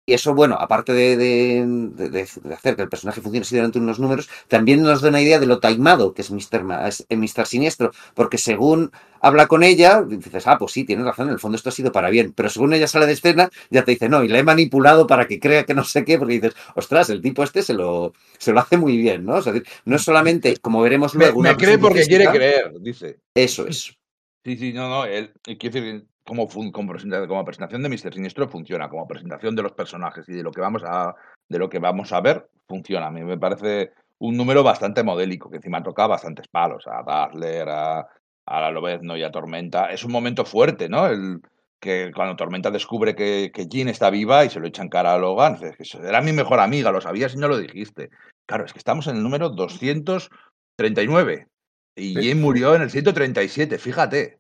Y eso, bueno, aparte de, de- de- de- de hacer que el personaje funcione así durante unos números, también nos da una idea de lo taimado que es Mr. Ma- es, eh, Mr. Siniestro, porque según habla con ella, dices, ah, pues sí, tienes razón, en el fondo esto ha sido para bien, pero según ella sale de escena, ya te dice, no, y la he manipulado para que crea que no sé qué, porque dices, ostras, el tipo este se lo, se lo hace muy bien, ¿no? O sea, no es solamente, como veremos Me, luego, me una cree porque quiere creer, dice. Eso es. Sí, sí, no, no. Él, quiero decir, como, como, presenta- como presentación de Mr. Siniestro funciona, como presentación de los personajes y de lo que vamos a, de lo que vamos a ver, funciona. A mí me parece un número bastante modélico, que encima toca bastantes palos, a Dazzler, a, a la Lobezno y a Tormenta. Es un momento fuerte, ¿no? El, que cuando Tormenta descubre que, que Jean está viva y se lo echa en cara a Logan, dice, que era mi mejor amiga, lo sabías y no lo dijiste. Claro, es que estamos en el número 239 y. Jean murió en el 137, fíjate.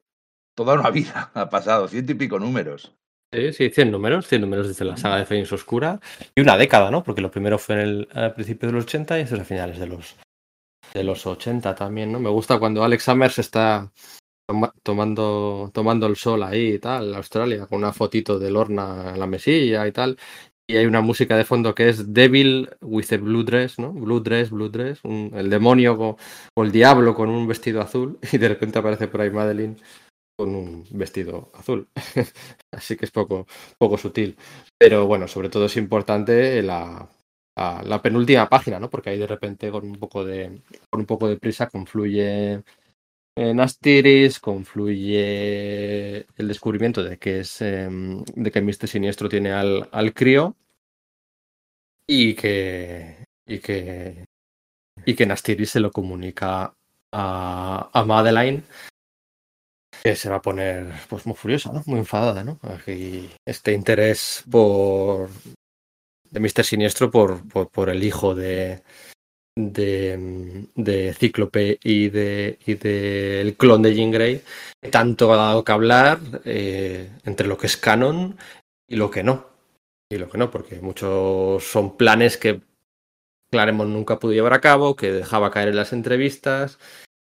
Toda una vida ha pasado, ciento y pico números. Sí, sí, 100 números, 100 números desde la saga de Fénix Oscura. Y una década, ¿no? Porque lo primero fue en el principio de los 80 y esto es a finales de los, de los 80 también, ¿no? Me gusta cuando Alex Summers está toma- tomando, tomando el sol ahí y tal, Australia, con una fotito de Lorna en la mesilla y tal. Y hay una música de fondo que es Devil with a Blue Dress, ¿no? Blue Dress, Blue Dress, un- el demonio co- o el diablo con un vestido azul y de repente aparece por ahí Madeline con un vestido azul. Así que es poco, poco sutil. Pero bueno, sobre todo es importante la, la, la penúltima página, ¿no? Porque ahí de repente con un poco de, con un poco de prisa confluye en Astiris, confluye el descubrimiento de que es em, de que Mr. Siniestro tiene al, al crío y que y que y que en Astiris se lo comunica a, a Madeline que se va a poner pues muy furiosa, ¿no? Muy enfadada, ¿no? Este interés por de Mr. Siniestro por, por, por el hijo de, de, de Cíclope y de y del clon de Jean Grey tanto ha dado que hablar eh, entre lo que es canon y lo que no y lo que no porque muchos son planes que Claremont nunca pudo llevar a cabo que dejaba caer en las entrevistas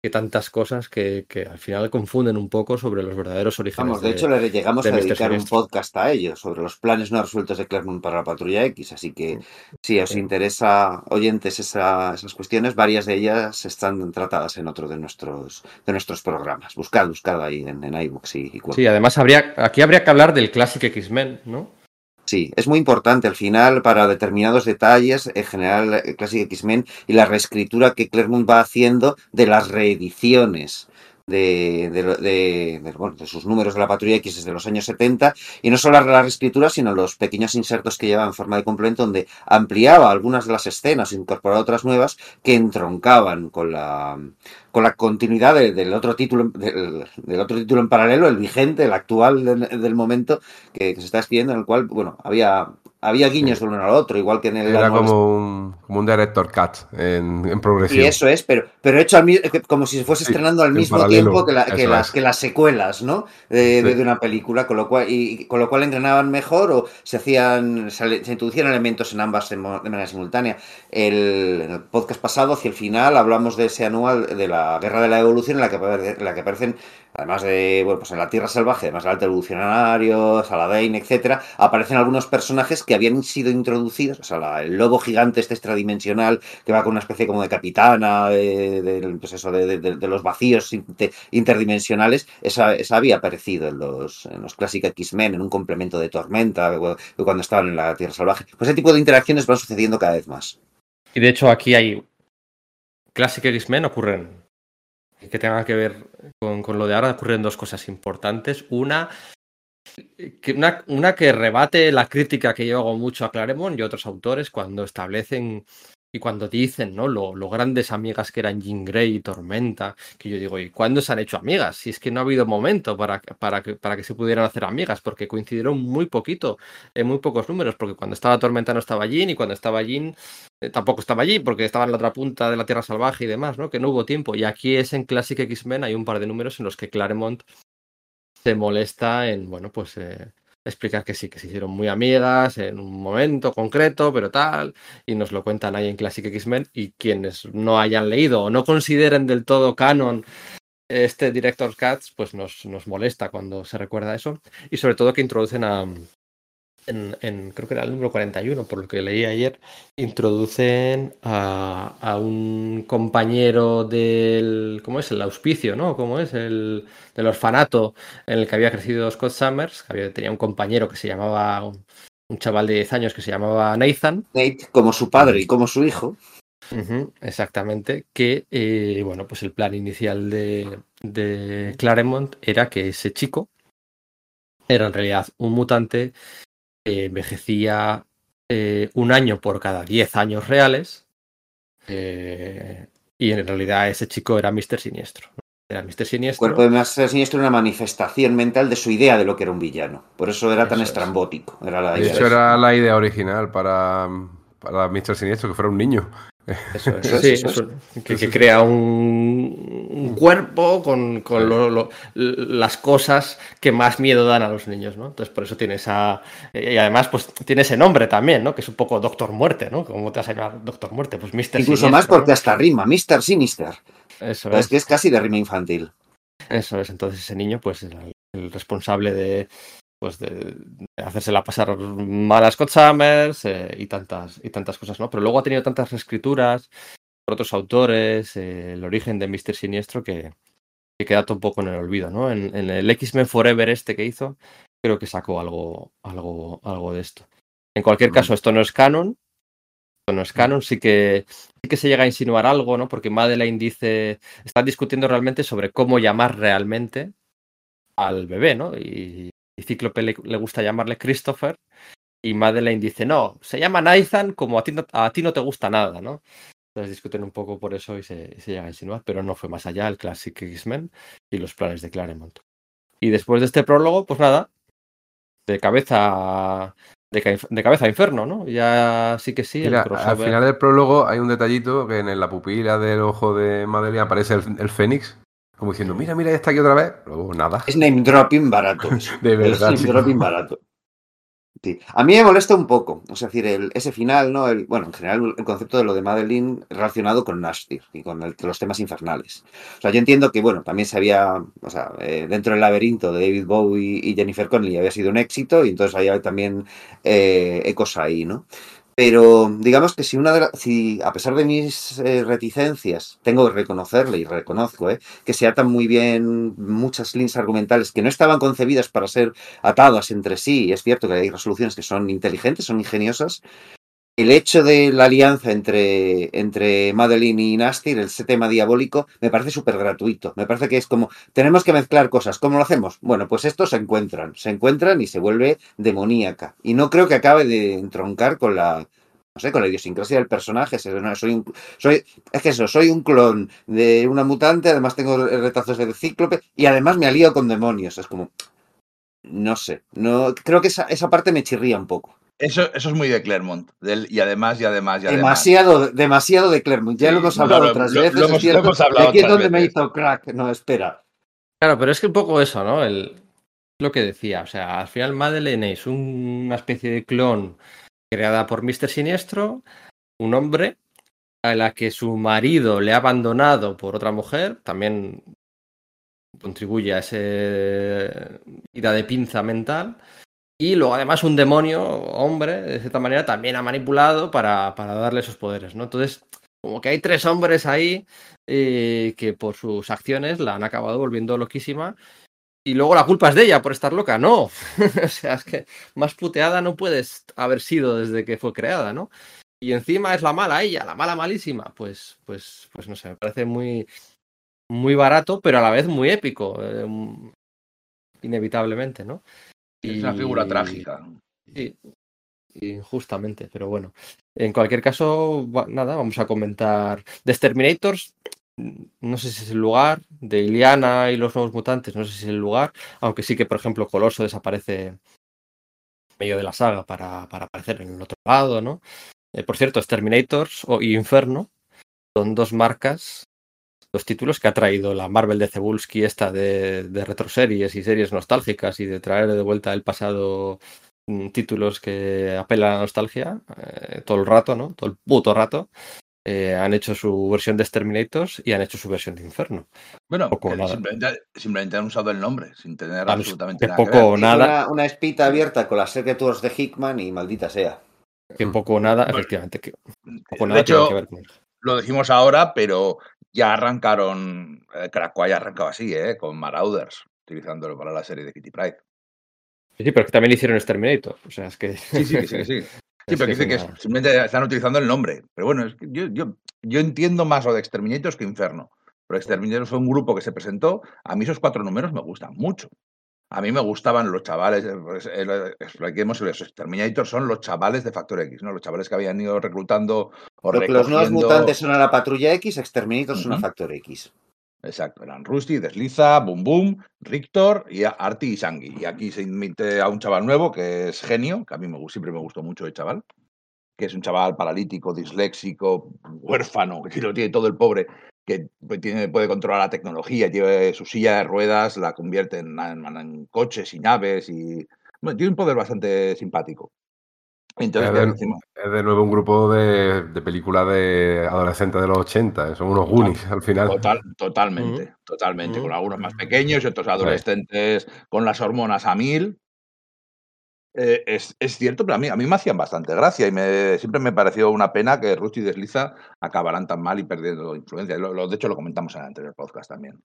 que tantas cosas que, que al final confunden un poco sobre los verdaderos orígenes Vamos, de hecho, le llegamos de a dedicar un podcast a ello, sobre los planes no resueltos de Claremont para la Patrulla X. Así que, si os interesa, oyentes, esa- esas cuestiones, varias de ellas están tratadas en otro de nuestros, de nuestros programas. Buscad, buscad ahí en, en iVoox y, y sí además habría aquí habría que hablar del clásico X-Men no Sí, es muy importante al final para determinados detalles, en general, el Classic X-Men y la reescritura que Claremont va haciendo de las reediciones de, de, de- bueno, de sus números de la Patrulla X desde los años 70, y no solo la reescritura, sino los pequeños insertos que lleva en forma de complemento, donde ampliaba algunas de las escenas, incorporaba otras nuevas que entroncaban con la, con la continuidad de- del otro título del, del otro título en paralelo, el vigente, el actual del, del momento que, que se está escribiendo, en el cual, bueno, había, había guiños de uno al otro, igual que en el Era como un, como un director cut en, en progresión. y eso es, pero, pero hecho al mi- como si se fuese Sí, estrenando al mismo paralelo, tiempo que, la- que eso las, es. que las secuelas, ¿no? De, de- Sí. de una película, con lo cual, y, con lo cual engranaban mejor o se hacían, se, se introducían elementos en ambas de, manera simultánea. El, en el podcast pasado, hacia el final, hablamos de ese anual de la Guerra de la Evolución, en la que, en la que aparecen, además de, bueno, pues en la Tierra Salvaje, además del Alto Evolucionario, Saladin, etcétera, aparecen algunos personajes que habían sido introducidos, o sea, el lobo gigante este extradimensional que va con una especie como de capitana de- pues de, los vacíos inter- interdimensionales, esa, había aparecido en los, en Classic X-Men, en un complemento de Tormenta, cu- cuando estaban en la Tierra Salvaje. Pues ese tipo de interacciones van sucediendo cada vez más. Y de hecho aquí hay Classic X-Men ocurren que tengan que ver con, lo de ahora ocurren dos cosas importantes. Una una, que rebate la crítica que yo hago mucho a Claremont y otros autores cuando establecen y cuando dicen ¿no? lo, lo grandes amigas que eran Jean Grey y Tormenta, que yo digo, ¿y cuándo se han hecho amigas? Si es que no ha habido momento para, para, que, para que se pudieran hacer amigas, porque coincidieron muy poquito, en muy pocos números, porque cuando estaba Tormenta no estaba Jean y cuando estaba Jean eh, tampoco estaba allí porque estaba en la otra punta de la Tierra Salvaje y demás, ¿no? Que no hubo tiempo. Y aquí es en Classic X-Men, hay un par de números en los que Claremont se molesta en, bueno, pues eh, explicar que sí, que se hicieron muy amigas en un momento concreto, pero tal, y nos lo cuentan ahí en Classic X-Men. Y quienes no hayan leído o no consideren del todo canon este Director's Cuts, pues nos, nos molesta cuando se recuerda eso. Y sobre todo que introducen a. En, en- creo que era el número 41, por lo que leí ayer, introducen a, a un compañero del, ¿cómo es? El auspicio, ¿no? ¿Cómo es? El del orfanato en el que había crecido Scott Summers, que había, tenía un compañero que se llamaba, un, un chaval de 10 años que se llamaba Nathan, Nate, como su padre y como su hijo, exactamente, que, eh, bueno, pues el plan inicial de, de Claremont era que ese chico era en realidad un mutante que envejecía eh, un año por cada 10 años reales eh, y en realidad ese chico era Mr. Siniestro. Era Mr. el Siniestro. cuerpo de Master Siniestro era una manifestación mental de su idea de lo que era un villano. Por eso era tan es. estrambótico. Era la De idea. hecho, era la idea original para, para Mr. Siniestro, que fuera un niño. Eso es, Eso es, sí, eso es. eso- que, que crea un, un cuerpo con, con lo- lo- las cosas que más miedo dan a los niños, ¿no? Entonces por eso tiene esa... Y además pues tiene ese nombre también, ¿no? Que es un poco Doctor Muerte, ¿no? ¿Cómo te vas a llamar Doctor Muerte? Pues Mr. Incluso más porque ¿no? hasta rima, Mr. Sinister. Eso Es es, que es casi de rima infantil. eso es. Entonces ese niño pues el, el responsable de... Pues de, de hacérsela pasar mal a Scott Summers eh, y, tantas, y tantas cosas, ¿no? Pero luego ha tenido tantas reescrituras por otros autores, eh, el origen de Mr. Siniestro, que, que queda todo un poco en el olvido, ¿no? En, en el X-Men Forever este que hizo, creo que sacó algo, algo, algo de esto. En cualquier caso, esto no es canon, Esto no es canon, sí que, sí que se llega a insinuar algo, ¿no? Porque Madeleine dice, están discutiendo realmente sobre cómo llamar realmente al bebé, ¿no? Y, y Cíclope le, le gusta llamarle Christopher y Madeleine dice, no, se llama Nathan como a ti no, a ti no te gusta nada, ¿no? Entonces discuten un poco por eso y se, y se llega a insinuar, pero no fue más allá el Classic X-Men y los planes de Claremont. Y después de este prólogo, pues nada, de cabeza de, ca- de cabeza a infierno, ¿no? Ya sí que sí, el al final del prólogo hay un detallito que en la pupila del ojo de Madeleine aparece el, el Fénix, como diciendo, mira, mira, ya está aquí otra vez. Luego nada. Es name dropping barato. De Es verdad, name sí. dropping barato. Sí. A mí me molesta un poco, es decir, el- ese final, ¿no? El, bueno, en general el concepto de lo de Madeline relacionado con Nastir y con el- los temas infernales. O sea, yo entiendo que, bueno, también se había, o sea, eh, dentro del laberinto de David Bowie y Jennifer Connelly había sido un éxito y entonces había también eh, ecos ahí, ¿no? Pero digamos que si una de la- si a pesar de mis eh, reticencias, tengo que reconocerle y reconozco, ¿eh? que se atan muy bien muchas líneas argumentales que no estaban concebidas para ser atadas entre sí. y Es cierto que hay resoluciones que son inteligentes, son ingeniosas. El hecho de la alianza entre, entre Madeline y Nastir, ese tema diabólico, me parece súper gratuito. Me parece que es como, tenemos que mezclar cosas. ¿Cómo lo hacemos? Bueno, pues estos se encuentran, se encuentran y se vuelve demoníaca. Y no creo que acabe de entroncar con la, no sé, con la idiosincrasia del personaje. Soy un, soy, es que eso, soy un clon de una mutante, además tengo retazos de cíclope y además me alío con demonios. Es como, no sé, no, creo que esa, esa parte me chirría un poco. Eso, eso es muy de Claremont. del- y además, y además, y además. Demasiado, demasiado de Claremont. Ya lo hemos hablado otras lo- veces. lo es hemos- lo cierto. hemos hablado Y aquí es donde me hizo crack. No, espera. Claro, pero es que un poco eso, ¿no? El, lo que decía, o sea, al final Madeleine es un- una especie de clon creada por Mr. Siniestro, un hombre a la que su marido le ha abandonado por otra mujer, también contribuye a ese ida de pinza mental. Y luego además un demonio, hombre, de cierta manera, también ha manipulado para, para darle esos poderes, ¿no? Entonces, como que hay tres hombres ahí eh, que por sus acciones la han acabado volviendo loquísima. Y luego la culpa es de ella por estar loca. No. o sea, es que más puteada no puedes haber sido desde que fue creada, ¿no? Y encima es la mala ella, la mala malísima. Pues, pues, pues no sé, me parece muy, muy barato, pero a la vez muy épico. eh, inevitablemente, ¿no? Es una figura trágica. Sí, injustamente, pero bueno. En cualquier caso, nada, vamos a comentar The Exterminators. No sé si es el lugar, de Iliana y los nuevos mutantes, no sé si es el lugar, aunque sí que, por ejemplo, Coloso desaparece en medio de la saga para, para aparecer en el otro lado, ¿no? Eh, por cierto, Exterminators o Inferno son dos marcas, dos títulos que ha traído la Marvel de Cebulski, esta de, de retroseries y series nostálgicas y de traer de vuelta el pasado mm, títulos que apelan a la nostalgia eh, todo el rato, ¿no? Todo el puto rato. Eh, han hecho su versión de Exterminators y han hecho su versión de Inferno. Bueno, Poco o eh, nada. simplemente, simplemente han usado el nombre, sin tener absolutamente que nada que ver. Una, una espita abierta con las Secretors de Hickman y maldita sea. que poco o nada, Bueno, efectivamente, que poco De nada tiene hecho, que ver con eso. lo decimos ahora, pero ya arrancaron, eh, Krakoa ya arrancaba así, ¿eh? con Marauders, utilizándolo para la serie de Kitty Pride. Sí, pero que también hicieron Exterminator. O sea, es que. Sí, sí, sí, sí. Sí, pero dice que simplemente están utilizando el nombre. Pero bueno, es que yo, yo, yo entiendo más lo de Exterminators que Inferno. Pero Exterminators fue un grupo que se presentó. A mí esos cuatro números me gustan mucho. A mí me gustaban los chavales, eh, pues, eh, expliquemos, los Exterminators son los chavales de Factor X, ¿no? Los chavales que habían ido reclutando o Lo que los nuevos recogiendo- mutantes son a la patrulla X, Exterminators son a. Factor X. Exacto, eran Rusty, Desliza, Boom Boom, Rictor y Artie y Sangui. Y aquí se invite a un chaval nuevo que es genio, que a mí me, siempre me gustó mucho el chaval, que es un chaval paralítico, disléxico, huérfano, que lo tiene todo el pobre, que pues, tiene, puede controlar la tecnología, lleva su silla de ruedas, la convierte en, en- en coches y naves y bueno, tiene un poder bastante simpático. Entonces, Es ¿qué de, es de nuevo un grupo de, de películas de adolescentes de los 80. Son unos Goonies al final. Total, totalmente, totalmente, con algunos más pequeños y otros adolescentes con las hormonas a mil. Eh, es, es cierto, pero a mí, a mí me hacían bastante gracia y me, siempre me pareció una pena que Rusty y Desliza acabaran tan mal y perdiendo influencia. Lo, lo- de hecho, lo comentamos en el anterior podcast también.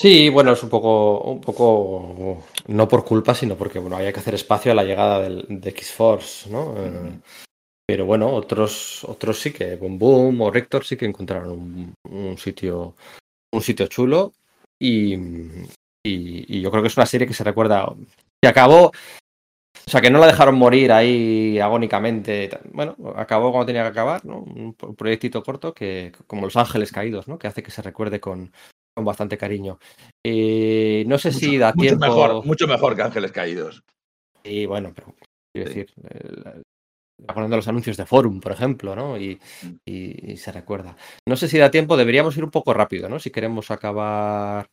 Sí, bueno, es un poco, un poco, no por culpa, sino porque bueno, había que hacer espacio a la llegada del, de X-Force, ¿no? Eh, pero bueno, otros, otros sí que, Boom Boom o Rector sí que encontraron un, un sitio, un sitio chulo y, y, y yo creo que es una serie que se recuerda, que acabó, o sea, que no la dejaron morir ahí agónicamente. Bueno, acabó cuando tenía que acabar, ¿no? Un pro- proyectito corto que, como Los Ángeles Caídos, ¿no? Que hace que se recuerde con, con bastante cariño. Eh, no sé si da mucho tiempo. mejor, mucho mejor que Ángeles Caídos. Y bueno, pero quiero Sí. decir, eh, la- poniendo los anuncios de Forum, por ejemplo, ¿no? Y, y- y se recuerda. No sé si da tiempo, deberíamos ir un poco rápido, ¿no? Si queremos acabar.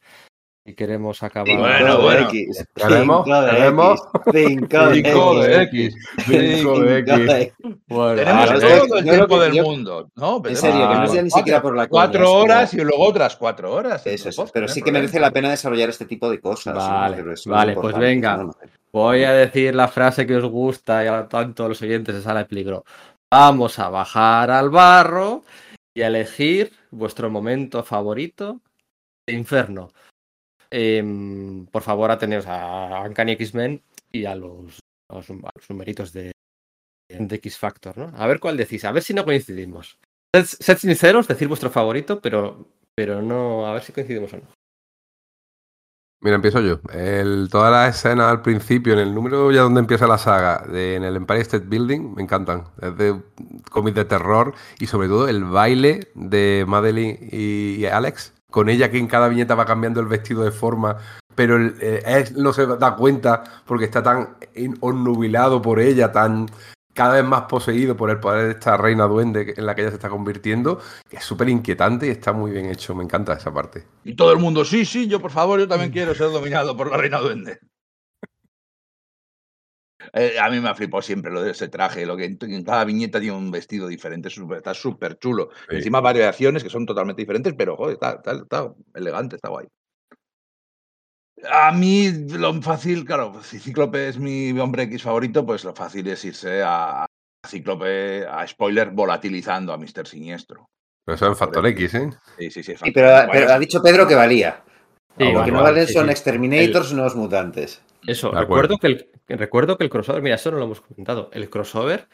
Si queremos acabar. Bueno, bueno. X, ¿Queremos? cinco de ¿Queremos? X, cinco de Cinco de X, X. Cinco de cinco X. Bueno, Tenemos Vale, todo el tiempo del yo- mundo. ¿no? En serio, que no sea ni siquiera por la Cuatro horas y luego otras cuatro horas. Eso es, Tampoco, pero no sí que merece la pena desarrollar este tipo de cosas. Vale, vale, pues venga. ¿no? Voy a decir la frase que os gusta y a tanto los oyentes de Sala de Peligro. Vamos a bajar al barro y a elegir vuestro momento favorito de Inferno. Em, por favor, ateneos a Uncanny X-Men y a los, a de, X Factor, ¿no? A ver cuál decís, a ver si no coincidimos. Sed, sinceros, decir vuestro favorito, pero, pero no, a ver si coincidimos o no. Mira, empiezo yo. Toda la escena al principio, en el número ya donde empieza la saga, en el Empire State Building, me encantan. Es de cómics de terror y sobre todo el baile de Madeline y Alex, con ella que en cada viñeta va cambiando el vestido de forma, pero el- eh, él no se da cuenta porque está tan obnubilado por ella, tan cada vez más poseído por el poder de esta reina duende en la que ella se está convirtiendo, que es súper inquietante y está muy bien hecho. Me encanta esa parte. Y todo el mundo, sí, sí, yo por favor, yo también quiero ser dominado por la reina duende. Eh, a mí me ha flipado siempre lo de ese traje, lo que en, en cada viñeta tiene un vestido diferente, es súper- está súper chulo. Sí. Encima variaciones que son totalmente diferentes, pero joder, está, está- está elegante, está guay. A mí lo fácil, claro, si Cíclope es mi hombre X favorito, pues lo fácil es irse a, a Cíclope, a spoiler, volatilizando a Mr. Siniestro. Pero eso en Factor X, ¿eh? Sí, sí, sí. Sí, pero, pero ha dicho Pedro que valía. Sí, Lo que no vale, valen sí, son sí. Exterminators, nuevos mutantes. Eso, De recuerdo que, el, que recuerdo que el crossover, mira, eso no lo hemos comentado, el crossover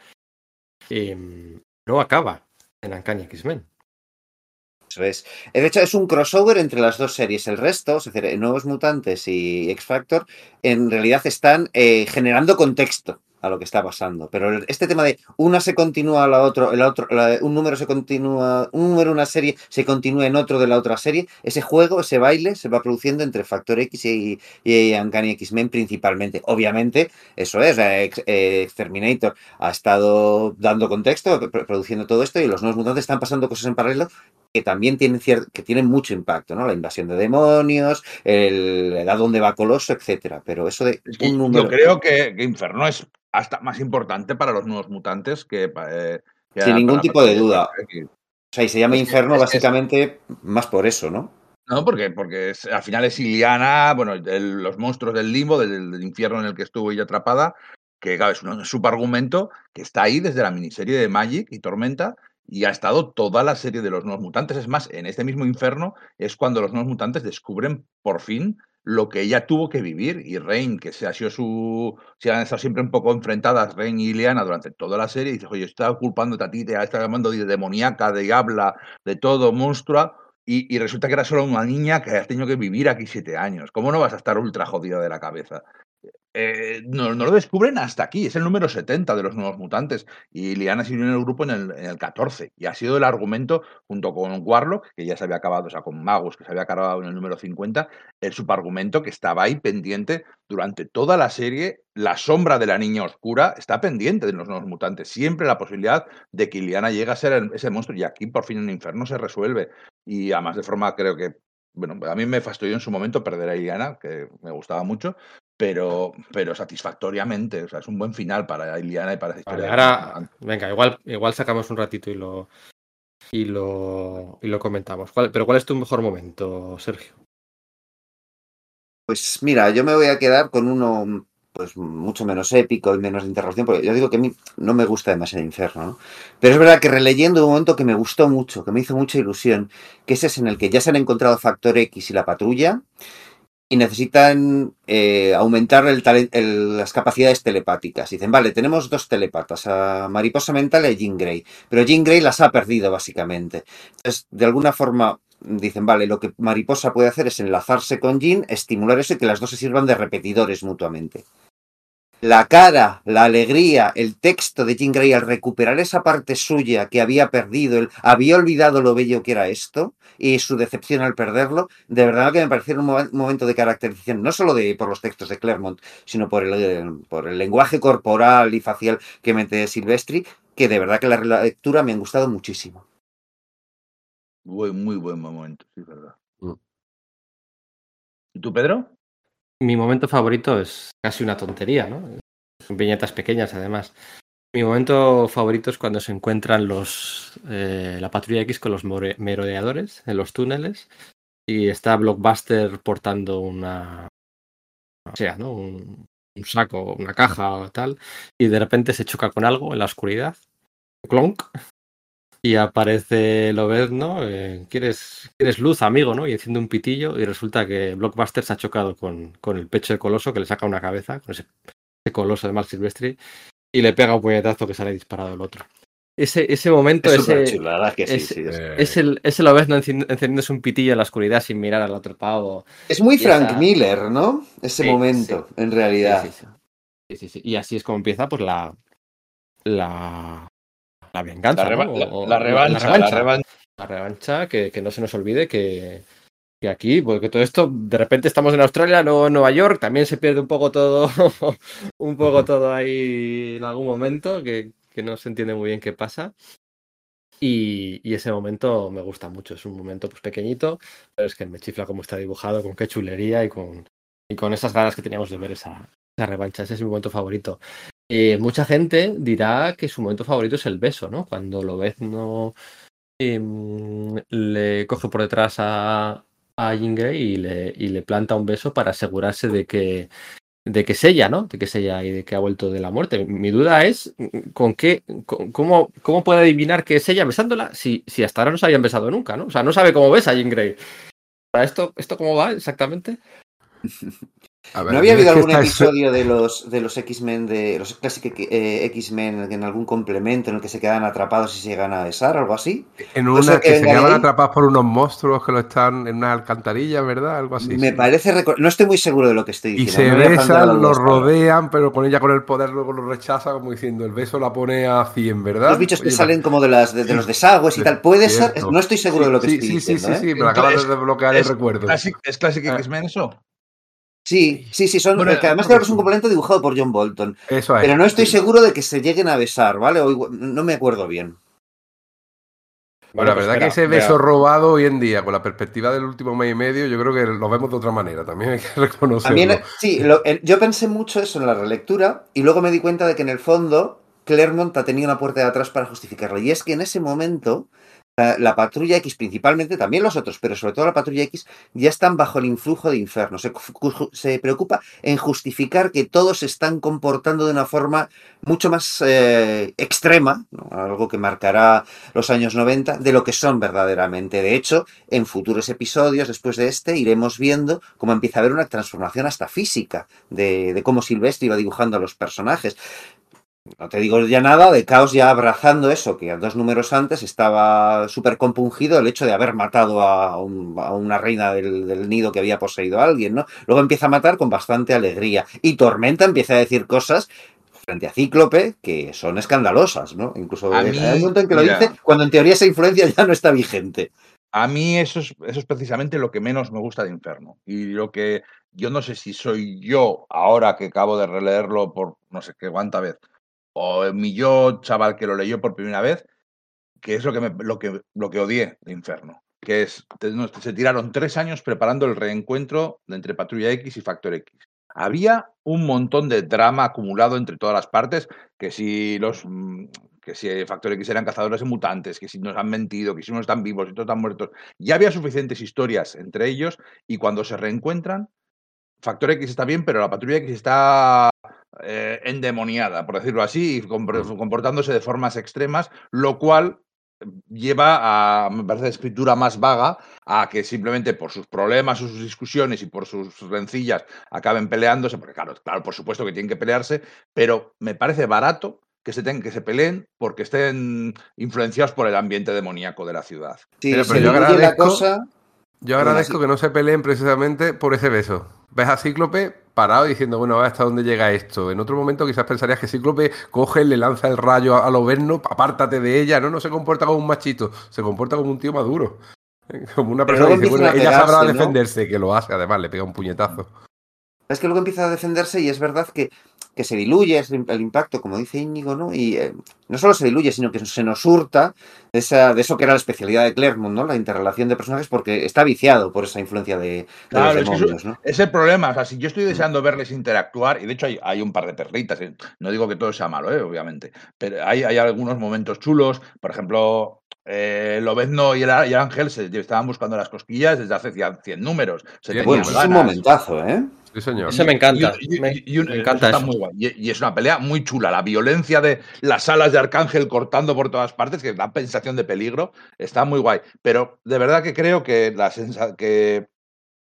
em, no acaba en Uncanny X-Men. Eso es. Eh, De hecho, es un crossover entre las dos series. El resto, es decir, eh, Nuevos Mutantes y X Factor, en realidad están eh, generando contexto a lo que está pasando. Pero este tema de una se continúa a la otra, el otro, la- un número se continúa, un número, una serie se continúa en otro de la otra serie, ese juego, ese baile se va produciendo entre Factor X y, y Uncanny X-Men principalmente. Obviamente, eso es, eh, Ex- eh, Exterminator ha estado dando contexto, pr- produciendo todo esto y los Nuevos Mutantes están pasando cosas en paralelo que también tienen que tienen mucho impacto, ¿no? La invasión de demonios, el, a dónde va Coloso, etcétera. Pero eso de Es que un número. Yo creo que, que Inferno es hasta más importante para los nuevos mutantes que. eh, que Sin ningún tipo de duda. O sea, y se llama es Inferno es básicamente más por eso, ¿no? No, porque, porque es- al final es Iliana, bueno, el- los monstruos del limbo, del, del infierno en el que estuvo ella atrapada, que claro, es un subargumento que está ahí desde la miniserie de Magic y Tormenta y ha estado toda la serie de los nuevos mutantes. Es más, en este mismo infierno es cuando los nuevos mutantes descubren por fin lo que ella tuvo que vivir y Reign, que se ha sido su. Se han estado siempre un poco enfrentadas, Reign y Iliana, durante toda la serie, y dices, oye, está culpándote a ti, te está llamando de demoníaca, de diabla, de todo, monstrua, y, y resulta que era solo una niña que has tenido que vivir aquí siete años. ¿Cómo no vas a estar ultra jodida de la cabeza? Eh, no, no lo descubren hasta aquí, es el número 70 de los nuevos mutantes y Liana se unió en el grupo en el, en el 14 y ha sido el argumento junto con Warlock, que ya se había acabado, o sea, con Magus, que se había acabado en el número 50, el subargumento que estaba ahí pendiente durante toda la serie, la sombra de la niña oscura está pendiente de los nuevos mutantes, siempre la posibilidad de que Iliana llegue a ser el- ese monstruo y aquí por fin en Inferno se resuelve y además de forma creo que bueno, a mí me fastidió en su momento perder a Iliana, que me gustaba mucho, pero, pero satisfactoriamente. O sea, es un buen final para Iliana y para esa historia. Vale, de ahora, venga, igual, igual sacamos un ratito y lo y lo, y lo comentamos. ¿Cuál- pero ¿cuál es tu mejor momento, Sergio? Pues mira, yo me voy a quedar con uno pues mucho menos épico y menos de interrupción, porque yo digo que a mí no me gusta demasiado Inferno, ¿no? Pero es verdad que releyendo un momento que me gustó mucho, que me hizo mucha ilusión, que ese es en el que ya se han encontrado Factor X y la patrulla, y necesitan eh, aumentar el el- las capacidades telepáticas. Dicen, vale, tenemos dos telepatas, a Mariposa Mental y a Jean Grey, pero Jean Grey las ha perdido básicamente. Entonces, de alguna forma, dicen, vale, lo que Mariposa puede hacer es enlazarse con Jean, estimular eso y que las dos se sirvan de repetidores mutuamente. La cara, la alegría, el texto de Jean Grey al recuperar esa parte suya que había perdido, el, había olvidado lo bello que era esto y su decepción al perderlo, de verdad que me pareció un, mo- un momento de caracterización, no solo de, por los textos de Claremont, sino por el, eh, por el lenguaje corporal y facial que mete Silvestri, que de verdad que la lectura me han gustado muchísimo. Muy, muy buen momento, sí, es verdad. Mm. ¿Y tú, Pedro? Mi momento favorito es casi una tontería, ¿no? Son viñetas pequeñas, además. Mi momento favorito es cuando se encuentran los eh, la patrulla X con los merodeadores en los túneles y está Blockbuster portando una, o sea, ¿no? Un, un saco, una caja o tal, y de repente se choca con algo en la oscuridad. Clonk. Y aparece Lobezno, eh, ¿quieres, ¿quieres luz, amigo? ¿no? Y enciende un pitillo y resulta que Blockbuster se ha chocado con, con el pecho de Coloso, que le saca una cabeza, con ese, ese Coloso de Mark Silvestri, y le pega un puñetazo que sale disparado el otro. Ese, ese momento, Es ese, súper chulo, la verdad que sí, es- sí, es- Eh, es el, ese Lobezno enci- encendiéndose un pitillo en la oscuridad sin mirar al otro pavo. Es muy Frank esa- Miller, ¿no? Ese Sí, momento, en realidad. Sí, sí, sí. Sí, sí, sí. Y así es como empieza pues la la, la venganza. La, ¿no? la- O- la revancha, la revancha. La revancha, que, que no se nos olvide que, que aquí, porque todo esto, de repente estamos en Australia, luego en Nueva York, también se pierde un poco todo, un poco todo ahí en algún momento, que, que no se entiende muy bien qué pasa. Y, y ese momento me gusta mucho, es un momento pues pequeñito, pero es que me chifla cómo está dibujado, con qué chulería y con, y con esas ganas que teníamos de ver esa, esa revancha. Ese es mi momento favorito. Eh, mucha gente dirá que su momento favorito es el beso, ¿no? Cuando lo ves, no em, le coge por detrás a, a Grey y le, y le planta un beso para asegurarse de que, de que es ella, ¿no? De que es ella y de que ha vuelto de la muerte. Mi duda es con qué, cómo, cómo puede adivinar que es ella besándola si, si hasta ahora no se habían besado nunca, ¿no? O sea, no sabe cómo besa a Jean. ¿Para esto, esto cómo va exactamente? ver, ¿No había habido algún episodio de los, de los X-Men, de los clásicos eh, X-Men en algún complemento en el que se quedan atrapados y se llegan a besar o algo así? En ¿Puede una que que se quedaban atrapados por unos monstruos que lo están en una alcantarilla, ¿verdad? Algo así. Me sí. parece, no estoy muy seguro de lo que estoy Y diciendo. se no plantear la besan, los rodean, pero con ella con el poder luego lo rechaza, como diciendo, el beso la pone a 100, ¿verdad? Los bichos que salen como de, las, de, de los desagües y Sí, tal. Puede ser, no estoy seguro de lo que sí, estoy sí, sí, diciendo. sí, ¿eh? sí, pero acabas de desbloquear el recuerdo. Classic- ¿Es Classic Ah. X-Men eso? Sí, sí, sí, son, Bueno, que además creo que es un sí. complemento dibujado por John Bolton. Eso es. Pero no estoy seguro de que se lleguen a besar, ¿vale? O igual- no me acuerdo bien. Bueno, la pues verdad que espera, ese beso espera. robado hoy en día, con la perspectiva del último mes y medio, yo creo que lo vemos de otra manera. También hay que reconocerlo. También, sí, lo- el- yo pensé mucho eso en la relectura y luego me di cuenta de que en el fondo Claremont ha tenido una puerta de atrás para justificarlo. Y es que en ese momento la, la patrulla X, principalmente, también los otros, pero sobre todo la patrulla X, ya están bajo el influjo de Inferno. Se, cu- se preocupa en justificar que todos se están comportando de una forma mucho más eh, extrema, algo que marcará los años 90, de lo que son verdaderamente. De hecho, en futuros episodios, después de este, iremos viendo cómo empieza a haber una transformación hasta física de, de cómo Silvestre iba dibujando a los personajes. No te digo ya nada de Caos ya abrazando eso, que dos números antes estaba súper compungido el hecho de haber matado a, un- a una reina del, del nido que había poseído a alguien, ¿no? Luego empieza a matar con bastante alegría. Y Tormenta empieza a decir cosas frente a Cíclope que son escandalosas, ¿no? Incluso A hay un momento en que lo mira. dice cuando en teoría esa influencia ya no está vigente. A mí eso es, eso es precisamente lo que menos me gusta de Inferno. Y lo que yo no sé si soy yo, ahora que acabo de releerlo por no sé qué cuánta vez, o mi yo, chaval, que lo leyó por primera vez, que es lo que, me- lo que, lo que odié de Inferno. Que es, no, se tiraron tres años preparando el reencuentro entre Patrulla X y Factor X. Había un montón de drama acumulado entre todas las partes, que si los mm, que si Factor X eran cazadores de mutantes, que si nos han mentido, que si unos están vivos y otros están muertos. Ya había suficientes historias entre ellos y cuando se reencuentran, Factor X está bien, pero la Patrulla X está eh, endemoniada, por decirlo así, y compor- comportándose de formas extremas, lo cual lleva a, me parece, escritura más vaga a que simplemente por sus problemas, sus discusiones y por sus rencillas acaben peleándose, porque claro, claro, por supuesto que tienen que pelearse, pero me parece barato que se, ten, que se peleen porque estén influenciados por el ambiente demoníaco de la ciudad. Sí, se pero yo diluye la agradezco- cosa. Yo agradezco que no se peleen precisamente por ese beso. Ves a Cíclope parado diciendo, bueno, hasta dónde llega esto. En otro momento quizás pensarías que Cíclope coge, le lanza el rayo a, a Loberno, apártate de ella. No, no se comporta como un machito, se comporta como un tío maduro. Como una persona que dice, bueno, ella sabrá defenderse, que lo hace, además, le pega un puñetazo. Es que luego empieza a defenderse y es verdad que, que se diluye el, impacto, como dice Íñigo, ¿no? Y eh, no solo se diluye, sino que se nos hurta de, esa, de eso que era la especialidad de Claremont, ¿no? La interrelación de personajes, porque está viciado por esa influencia de, de Claro, los es que eso- demonios, ¿no? Es el problema, o sea, si yo estoy deseando verles interactuar, y de hecho hay, hay un par de perlitas, ¿eh? no digo que todo sea malo, ¿eh? obviamente, pero hay, hay algunos momentos chulos, por ejemplo, eh, Lobezno y el, y el Ángel se estaban buscando las cosquillas desde hace 100, 100 números, se es un momentazo, ¿eh? Sí, señor. Ese me encanta. Y- y- me, y un- me encanta está eso. muy guay. Y, y es una pelea muy chula. La violencia de las alas de Arcángel cortando por todas partes, que da sensación de peligro, está muy guay. Pero de verdad que creo que, la sensa- que,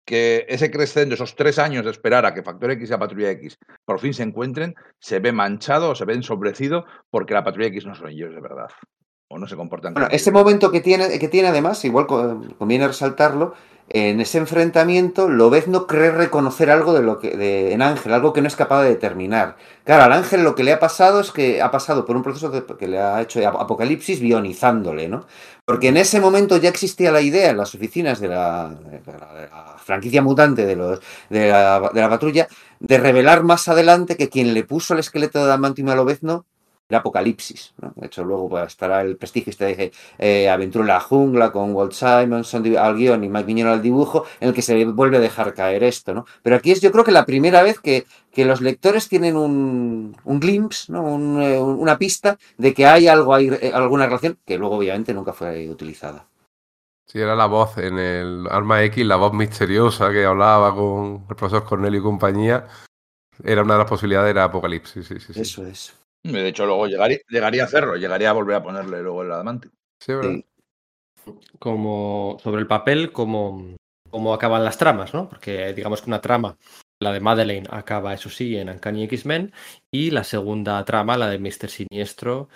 que ese crescendo, esos tres años de esperar a que Factor X y la Patrulla X por fin se encuentren, se ve manchado o se ve ensombrecido porque la Patrulla X no son ellos de verdad. O no se comportan Bueno, como ese ellos. momento que tiene, que tiene además, igual co- conviene resaltarlo, en ese enfrentamiento Lobezno cree reconocer algo de lo que de, en Ángel, algo que no es capaz de determinar. Claro, al Ángel lo que le ha pasado es que ha pasado por un proceso que le ha hecho ap- Apocalipsis bionizándole, ¿no? Porque en ese momento ya existía la idea en las oficinas de la franquicia mutante de, los, de, la, de la patrulla de revelar más adelante que quien le puso el esqueleto de Adamantium a Lobezno era Apocalipsis. ¿no? De hecho, luego pues, estará el prestigio este de eh, Aventura en la Jungla con Walt Simonson al guion y Mike Miñero al dibujo, en el que se vuelve a dejar caer esto. ¿no? Pero aquí es yo creo que la primera vez que, que los lectores tienen un, un glimpse, ¿no? Un, eh, un- una pista de que hay algo, hay eh, alguna relación que luego obviamente nunca fue utilizada. Sí, era la voz en el Arma X, la voz misteriosa que hablaba con el profesor Cornelio y compañía. Era una de las posibilidades, era Apocalipsis. Sí, sí, sí. Eso es. De hecho, luego llegaría, llegaría a hacerlo, llegaría a volver a ponerle luego el adamante. Sí, ¿verdad? Sí. como sobre el papel, como, como acaban las tramas, ¿no? Porque digamos que una trama, la de Madeleine, acaba, eso sí, en Uncanny X-Men, y la segunda trama, la de Mr. Siniestro,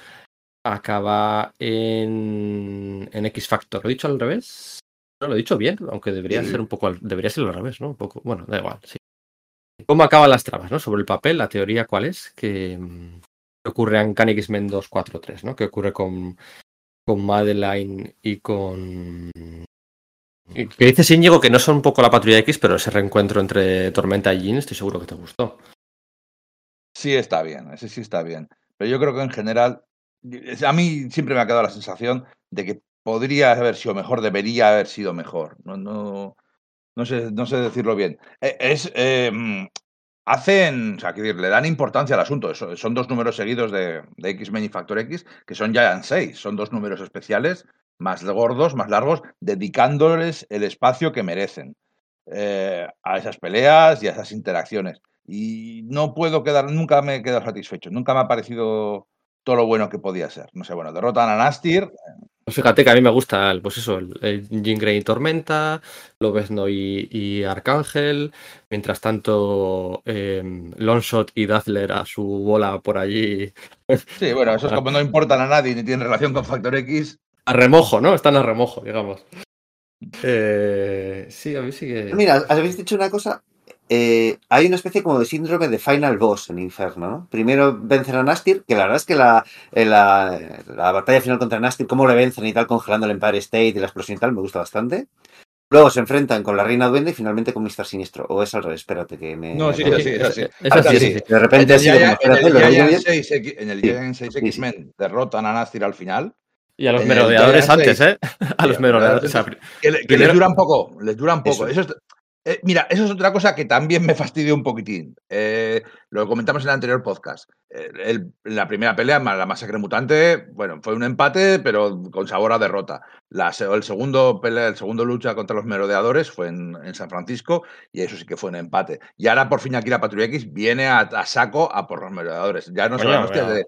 acaba en, en X Factor. ¿Lo he dicho al revés? No, lo he dicho bien, aunque debería Sí. ser un poco al, debería ser al revés, ¿no? Un poco, bueno, da igual, sí. ¿Cómo acaban las tramas, no? Sobre el papel, la teoría cuál es, que, que ocurre en Uncanny X-Men 243, ¿no? Que ocurre con, con Madeline y con. y Que dices, Íñigo, que no son un poco la patrulla X, pero ese reencuentro entre Tormenta y Jean, estoy seguro que te gustó. Sí está bien, ese sí está bien. Pero yo creo que en general, a mí siempre me ha quedado la sensación de que podría haber sido mejor, debería haber sido mejor. No, no, no, sé, no sé decirlo bien. Eh, Es, eh, mm, hacen, o sea, decir, le dan importancia al asunto. Son dos números seguidos de, X-Men y Factor X, que son ya en seis. Son dos números especiales, más gordos, más largos, dedicándoles el espacio que merecen eh, a esas peleas y a esas interacciones. Y no puedo quedar, nunca me he quedado satisfecho, nunca me ha parecido todo lo bueno que podía ser. No sé, bueno, derrotan a Nastir, fíjate que a mí me gusta, el, pues eso, el, el Jean Grey y Tormenta, Lobezno y, y Arcángel. Mientras tanto, eh, Longshot y Dazzler a su bola por allí sí, bueno, esos como no importan a nadie ni tienen relación con Factor X, a remojo, ¿no? Están a remojo, digamos. Eh, sí, a mí sí que. Mira, habéis dicho una cosa. Eh, hay una especie como de síndrome de Final Boss en Inferno, ¿no? Primero vencen a Nastir, que la verdad es que la, eh, la, la batalla final contra Nastir, cómo le vencen y tal, congelando el Empire State y la explosión y tal, me gusta bastante. Luego se enfrentan con la Reina Duende y finalmente con Mr. Siniestro. O es al revés, espérate que me... No, sí, me- sí, así. Así, Así, sí, sí. De repente En ha el sido como, Giant- en el ¿lo digo Giant bien? 6 X- en el Sí, Giant 6 sí, sí. X-Men derrotan a Nastir al final. Y a los merodeadores antes. ¿eh? A los merodeadores. Que, les duran poco, les duran poco. Eso. Eh, mira, eso es otra cosa que también me fastidió un poquitín. Eh, lo comentamos en el anterior podcast. Eh, el- la primera pelea, la masacre mutante, bueno, fue un empate, pero con sabor a derrota. La el, segundo pelea, el segundo lucha contra los merodeadores fue en, en San Francisco y eso sí que fue un empate. Y ahora por fin aquí la Patrulla X viene a, a saco a por los merodeadores. Ya no hostias pero- de,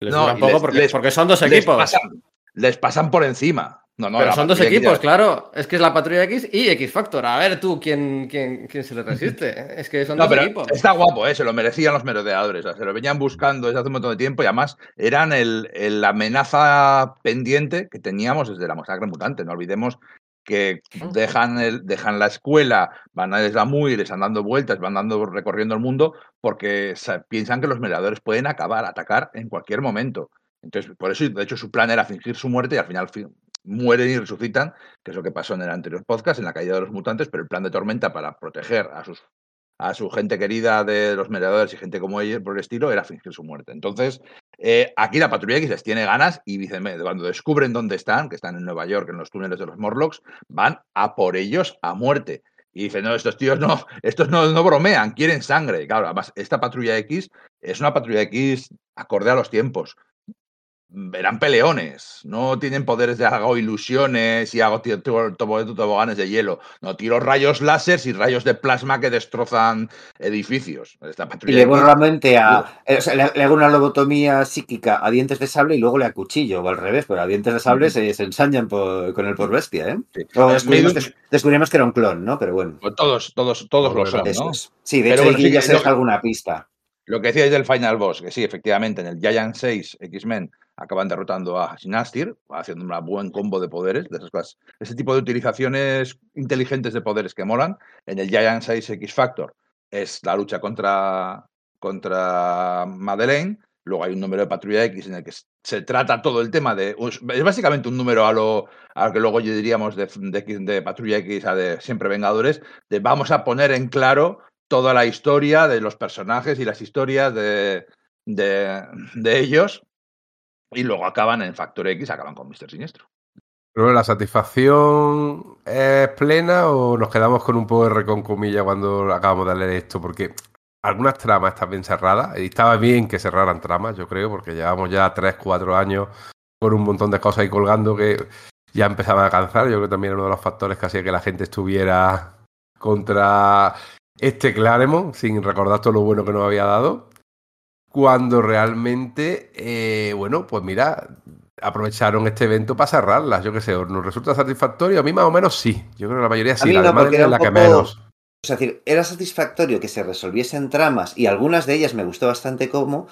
les No, les- porque, les- porque son dos equipos. pasan- les pasan por encima. No, no, Pero la son dos X equipos, claro. Es que es la Patrulla X y X Factor. A ver tú, ¿quién, quién, quién se le resiste? Es que son No, dos pero equipos. está guapo, ¿eh? se lo merecían los merodeadores. o sea, se lo venían buscando desde hace un montón de tiempo y además eran el, el- la amenaza pendiente que teníamos desde la masacre mutante. No olvidemos que dejan, el, dejan la escuela, van a Deslamu y les están dando vueltas, van dando recorriendo el mundo porque sa- piensan que los merodeadores pueden acabar, atacar en cualquier momento. Entonces, por eso, de hecho, su plan era fingir su muerte y al final fi- mueren y resucitan, que es lo que pasó en el anterior podcast, en la caída de los mutantes, pero el plan de Tormenta para proteger a sus a su gente querida de los merodeadores y gente como ella por el estilo era fingir su muerte. Entonces, eh, aquí la Patrulla X les tiene ganas y dicen, cuando descubren dónde están, que están en Nueva York, en los túneles de los Morlocks, van a por ellos a muerte. Y dicen, no, estos tíos no, estos no, no bromean, quieren sangre. Claro, además, esta Patrulla X es una Patrulla X acorde a los tiempos. Eran peleones, no tienen poderes de hago ilusiones y hago toboganes de hielo. No, tiro rayos láser y rayos de plasma que destrozan edificios. Esta Y patrulla le borro X- la mente a. eh, o sea, le, le hago una lobotomía psíquica a dientes de sable y luego le acuchillo, o al revés, pero a dientes de sable se, se ensañan por- con el por bestia, ¿eh? Sí. Luego Eh, descubrimos, que, descubrimos que era un clon, ¿no? Pero bueno, Pues todos, todos, todos lo Bueno, son, eso ¿no? es. Sí, de Pero hecho, bueno, sí ya se lo- deja alguna pista. Lo que decíais del Final Boss, que sí, efectivamente, en el Giant 6 X-Men acaban derrotando a Sinastir, haciendo un buen combo de poderes, de esas cosas. Ese tipo de utilizaciones inteligentes de poderes que molan. En el Giant 6 X-Factor es la lucha contra, contra Madeleine. Luego hay un número de Patrulla X en el que se trata todo el tema de. Es básicamente un número a lo, a lo que luego yo diríamos de, de, de Patrulla X a de Siempre Vengadores, de vamos a poner en claro toda la historia de los personajes y las historias de, de, de ellos. Y luego acaban en Factor X, acaban con Mr. Siniestro. Pero ¿la satisfacción es plena o nos quedamos con un poco de reconcomilla cuando acabamos de leer esto? Porque algunas tramas están bien cerradas y estaba bien que cerraran tramas, yo creo, porque llevamos ya 3, 4 años con un montón de cosas ahí colgando que ya empezaban a cansar. Yo creo que también era uno de los factores que hacía que la gente estuviera contra este Claremont, sin recordar todo lo bueno que nos había dado. Cuando realmente, eh, bueno, pues mira, aprovecharon este evento para cerrarlas. Yo qué sé, ¿nos resulta satisfactorio? A mí más o menos sí. Yo creo que la mayoría A sí. mí La no, de porque Madeleine era es la que menos. Es decir, era satisfactorio que se resolviesen tramas y algunas de ellas me gustó bastante cómo,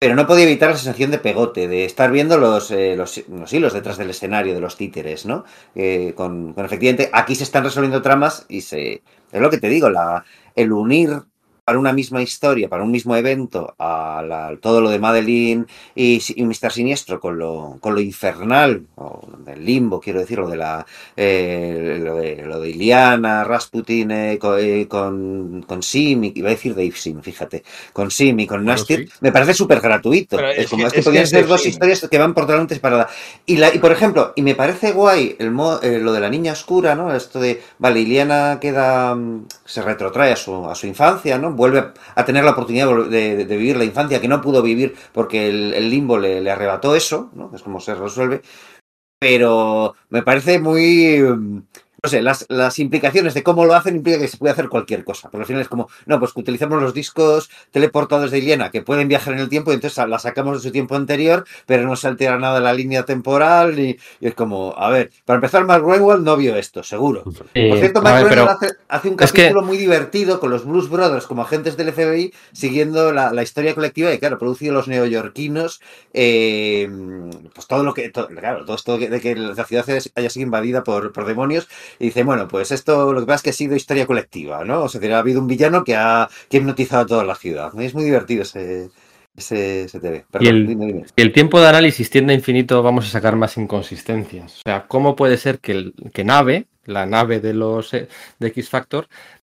pero no podía evitar la sensación de pegote, de estar viendo los, eh, los, los hilos detrás del escenario de los títeres, ¿no? Eh, con, con efectivamente, aquí se están resolviendo tramas y se. Es lo que te digo, la, el unir para una misma historia, para un mismo evento, a la- todo lo de Madeline y, y Mr. Siniestro con lo, con lo infernal, o del limbo, quiero decir, lo de la eh, lo, de, lo de Iliana, Rasputin eh, co- eh, con, con Sim, iba a decir Dave Sim, fíjate, con Sim y con Bueno, sí. me parece súper gratuito. Es, es como que- es que es podrían ser dos historias que van por delante separadas. Y, la, y por ejemplo, y me parece guay el mo- eh, lo de la niña oscura, ¿no? Esto de, vale, Iliana queda, mm, se retrotrae a su, a su infancia, ¿no? Vuelve a tener la oportunidad de, vivir la infancia que no pudo vivir porque el, limbo le, le arrebató eso, ¿no? Es como se resuelve. Pero me parece muy... No sé, las, las implicaciones de cómo lo hacen implica que se puede hacer cualquier cosa. Pero al final es como, no, pues que utilizamos los discos teleportados de Iliana que pueden viajar en el tiempo y entonces la sacamos de su tiempo anterior, pero no se altera nada la línea temporal y, y es como, a ver, para empezar, Mark Greenwald no vio esto, seguro. Por Eh, cierto, a Mark ver, pero hace, hace un es que- capítulo muy divertido con los Blues Brothers como agentes del FBI siguiendo la, la historia colectiva y, claro, producido los neoyorquinos, eh, pues todo lo que, todo- claro, todo esto de que la ciudad haya sido invadida por, por demonios y dice, bueno, pues esto lo que pasa es que ha sido historia colectiva, ¿no? O sea, ha habido un villano que ha, que ha hipnotizado a toda la ciudad. Es muy divertido ese, ese, ese TV. Perdón, Y el- dime, dime. El tiempo de análisis tiende a infinito, vamos a sacar más inconsistencias. O sea, ¿cómo puede ser que, el, que nave, la nave de los eh, de X Factor,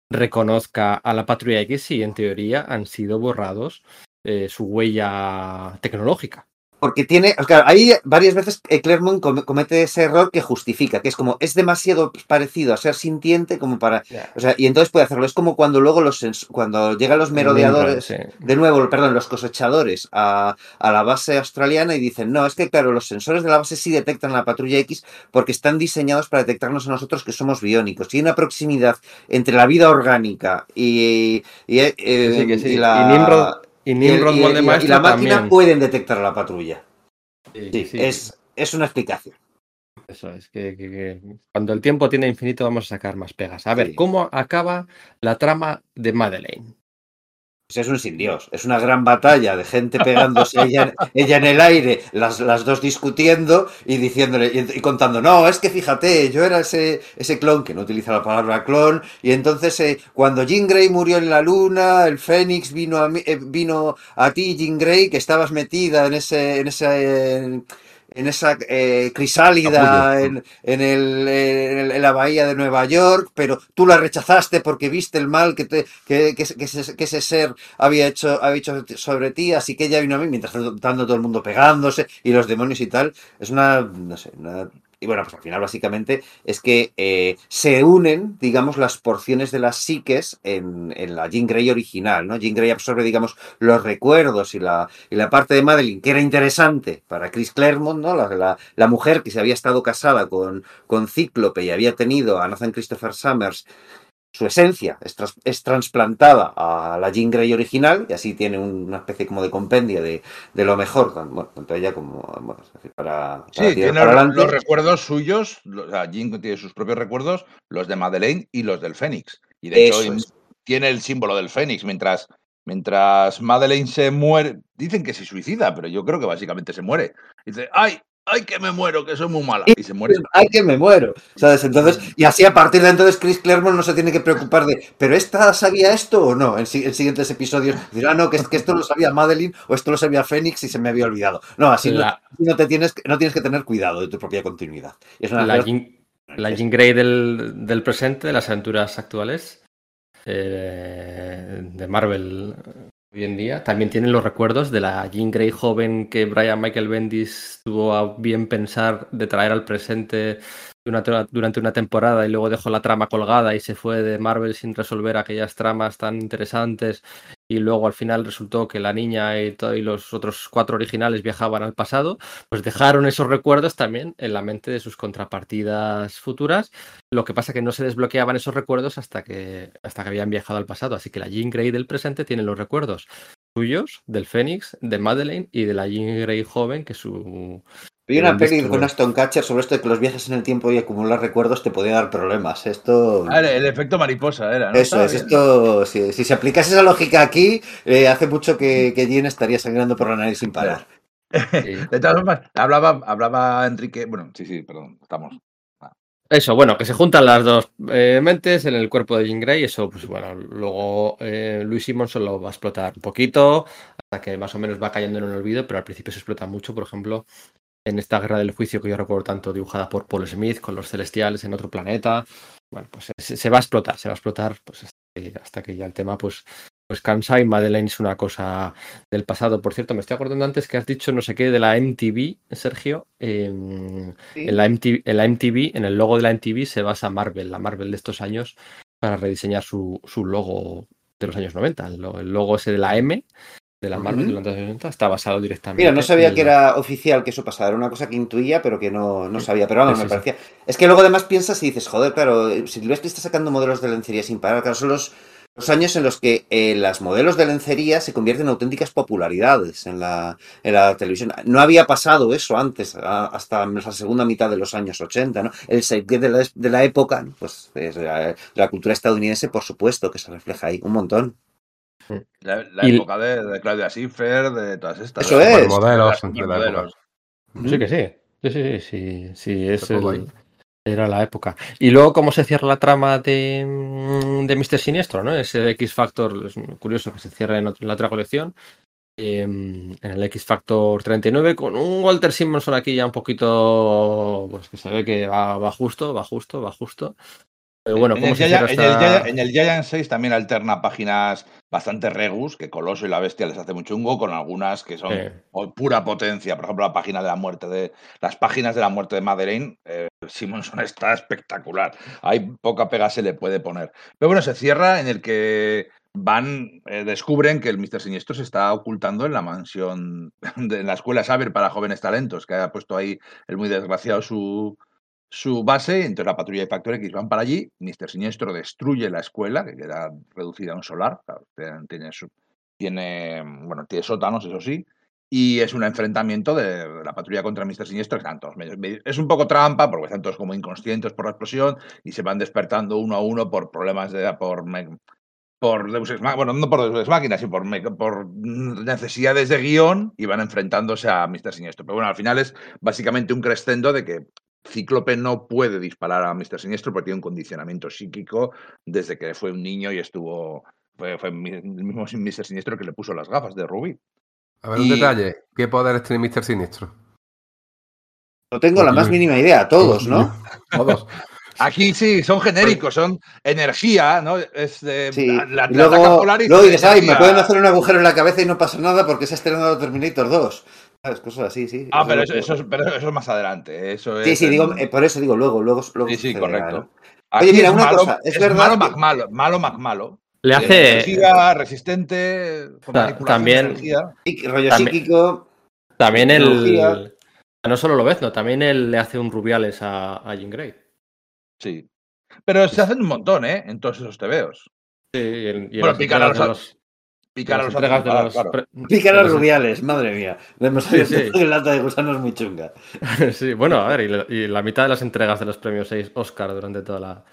reconozca a la patrulla X si en teoría han sido borrados eh, su huella tecnológica? Porque tiene, claro, ahí varias veces eh, come- comete ese error que justifica, que es como, es demasiado parecido a ser sintiente como para, o sea, y entonces puede hacerlo. Es como cuando luego los, cuando llegan los merodeadores, Sí. de nuevo, perdón, los cosechadores a, a la base australiana y dicen, no, es que claro, los sensores de la base sí detectan la patrulla X porque están diseñados para detectarnos a nosotros que somos biónicos. Y hay una proximidad entre la vida orgánica y, y, eh, Sí, que sí. y la... Y Nimrod, y y el- Nimrod y- Molde y la- y Maestro la máquina también. pueden detectar a la patrulla. Sí, Sí, sí. es, es una explicación. Eso es, que, que- que cuando el tiempo tiene infinito vamos a sacar más pegas. A ver, Sí. ¿cómo acaba la trama de Madeleine? Pues es un sin Dios, es una gran batalla de gente pegándose ella, ella en el aire, las, las dos discutiendo y diciéndole y, contando, no, es que fíjate, yo era ese, ese clon, que no utiliza la palabra clon, y entonces eh, cuando Jean Grey murió en la luna, el Fénix vino a, mí- eh, vino a ti, Jean Grey, que estabas metida en ese, en ese, en esa eh, crisálida en, en, el, en, el- en la bahía de Nueva York, pero tú la rechazaste porque viste el mal que, te, que, que, ese- que ese, que ese ser había hecho, había hecho sobre ti, así que ella vino a mí mientras tanto todo el mundo pegándose y los demonios y tal. Es una, no sé, una... Y bueno, pues al final básicamente es que eh, se unen, digamos, las porciones de las psiques en, en la Jean Grey original, ¿no? Jean Grey absorbe, digamos, los recuerdos y la, y la parte de Madeline que era interesante para Chris Claremont, ¿no? La, la, la mujer que se había estado casada con, con Cíclope y había tenido a Nathan Christopher Summers, su esencia es, tras- es trasplantada a la Jean Grey original y así tiene un- una especie como de compendio de, de lo mejor, bueno, tanto ella como bueno, para, para Sí, tiene para los, los recuerdos suyos, lo- o sea, tiene sus propios recuerdos, los de Madeleine y los del Fénix. Y de Eso hecho es. tiene el símbolo del Fénix, mientras, mientras Madeleine se muere, dicen que se suicida, pero yo creo que básicamente se muere. Dice, ay, ay que me muero, que soy muy mala. Y se muere. Ay, que me muero. ¿Sabes? Entonces, y así a partir de entonces Chris Claremont no se tiene que preocupar de, ¿pero esta sabía esto o no? En, en siguientes episodios dirá, no, que, es- que esto lo sabía Madeline o esto lo sabía Fénix y se me había olvidado. No, así no- La- no, te tienes, que- no tienes que tener cuidado de tu propia continuidad. Y es una La cosa- Jean, la Jean Grey del, del presente, de las aventuras actuales eh, de Marvel hoy en día, también tienen los recuerdos de la Jean Grey joven que Brian Michael Bendis tuvo a bien pensar de traer al presente durante una, temporada y luego dejó la trama colgada y se fue de Marvel sin resolver aquellas tramas tan interesantes y luego al final resultó que la niña y, y los otros cuatro originales viajaban al pasado, pues dejaron esos recuerdos también en la mente de sus contrapartidas futuras. Lo que pasa que no se desbloqueaban esos recuerdos hasta que, hasta que habían viajado al pasado. Así que la Jean Grey del presente tiene los recuerdos suyos, del Fénix, de Madeleine y de la Jean Grey joven, que su... Vi una peli visto, con ¿no? Aston Catcher sobre esto de que los viajes en el tiempo y acumular recuerdos te podía dar problemas. Esto. Ah, el, el efecto mariposa era, ¿no? Eso Estaba es, bien. esto, si, si se aplicase esa lógica aquí, eh, hace mucho que, que Jean estaría sangrando por la nariz sin parar. sí. De todas formas, hablaba, hablaba Enrique. Bueno, sí, sí, perdón, estamos. Eso, bueno, que se juntan las dos eh, mentes en el cuerpo de Jean Grey. Eso, pues bueno, luego eh, Louis Simonson lo va a explotar un poquito hasta que más o menos va cayendo en el olvido, pero al principio se explota mucho, por ejemplo, en esta guerra del juicio que yo recuerdo tanto dibujada por Paul Smith con los celestiales en otro planeta. Bueno, pues se, se va a explotar, se va a explotar pues, hasta, que, hasta que ya el tema pues, pues cansa y Madeleine es una cosa del pasado. Por cierto, me estoy acordando antes que has dicho no sé qué de la MTV, Sergio. em, en, la MTV, en la MTV, en el logo de la MTV se basa Marvel, la Marvel de estos años, para rediseñar su, su logo de los años 90. El, lo- el logo ese de la M de la Marvel de los años 90 está basado directamente. Mira, no sabía que la- era oficial que eso pasaba, era una cosa que intuía, pero que no, no sabía. Pero vamos, Sí, me sí, parecía. Es que luego además piensas y dices, joder, claro, eh, si Silvestre está sacando modelos de lencería sin parar, claro, son los, los años en los que eh, las modelos de lencería se convierten en auténticas popularidades en la, en la televisión. No había pasado eso antes, a- hasta la segunda mitad de los años 80, ¿no? El zeitgeist de la, de la época, ¿no? pues es la, de la cultura estadounidense, por supuesto, que se refleja ahí un montón. La, la Y- época de, de Claudia Schiffer, de todas estas. Eso de- es. Las de la supermodelos. época. Sí que sí. Sí, sí, sí, sí, sí, es el- era la época. Y luego, ¿cómo se cierra la trama de, mm, de Mr. Siniestro? ¿no? Ese X Factor es curioso que se cierre en, la otra colección. em, en el X Factor 39, con un Walter Simonson aquí ya un poquito. Pues que se ve que va, va justo, va justo, va justo. Pero bueno, en, ¿cómo el Giant, en, el Giant, en el Giant 6 también alterna páginas bastante regus, que Coloso y la Bestia les hace muy chungo, con algunas que son pura potencia. Por ejemplo, la página de la muerte de. Las páginas de la muerte de Madeleine, eh, Simonson está espectacular. Hay poca pega se le puede poner. Pero bueno, se cierra en el que van, eh, descubren que el Mr. Siniestro se está ocultando en la mansión de en la escuela Saber para jóvenes talentos, que ha puesto ahí el muy desgraciado su, su base, entonces la patrulla de Factor X van para allí, Mr. Siniestro destruye la escuela, que queda reducida a un solar, tiene, tiene bueno, tiene sótanos, eso sí, Y es un enfrentamiento de la patrulla contra Mr. Siniestro, están todos Es un poco trampa, porque están todos como inconscientes por la explosión y se van despertando uno a uno por problemas de. por, por Deus bueno, no por Deus Ex Máquina, sino por, por necesidades de guion y van enfrentándose a Mr. Siniestro. Pero bueno, al final es básicamente un crescendo de que Cíclope no puede disparar a Mr. Siniestro porque tiene un condicionamiento psíquico desde que fue un niño y estuvo. Fue, el mismo Mr. Siniestro que le puso las gafas de Rubí. A ver, un detalle. ¿Qué poderes tiene Mr. Siniestro? No tengo la más Uy. mínima idea, todos, ¿no? Todos. Aquí sí, son genéricos, son energía, ¿no? Es de, Sí. la, la- y la ataca luego, dices, ay, me energía". pueden hacer un agujero en la cabeza y no pasa nada porque se ha estrenado Terminator 2. ¿Sabes? Cosas así, sí. Ah, pero es eso, eso es, pero eso es más adelante. Eso Sí, es sí, digo, eh, por eso digo luego, luego, luego Sí, sí, sucederá, correcto. ¿no? Oye, mira, es una malo, cosa, es verdad malo, que- Mac malo, malo, Mac malo. Le Eh, hace. energía, resistente, con también- energía. Y rollo También- psíquico, También el. No solo lo ves, no, también él le hace un rubiales a, a Jean Grey. Sí. Pero se hacen un montón, ¿eh? En todos esos tebeos. Sí, y en, y en Bueno, a los- los- Picar a los entregas de haces- ah, los claro. picar de a los- rubiales, madre mía. Hemos Sí, sí. una lata de gusanos muy chunga. Sí, bueno, a ver, y la, y la mitad de las entregas de los premios 6 Oscar durante toda la,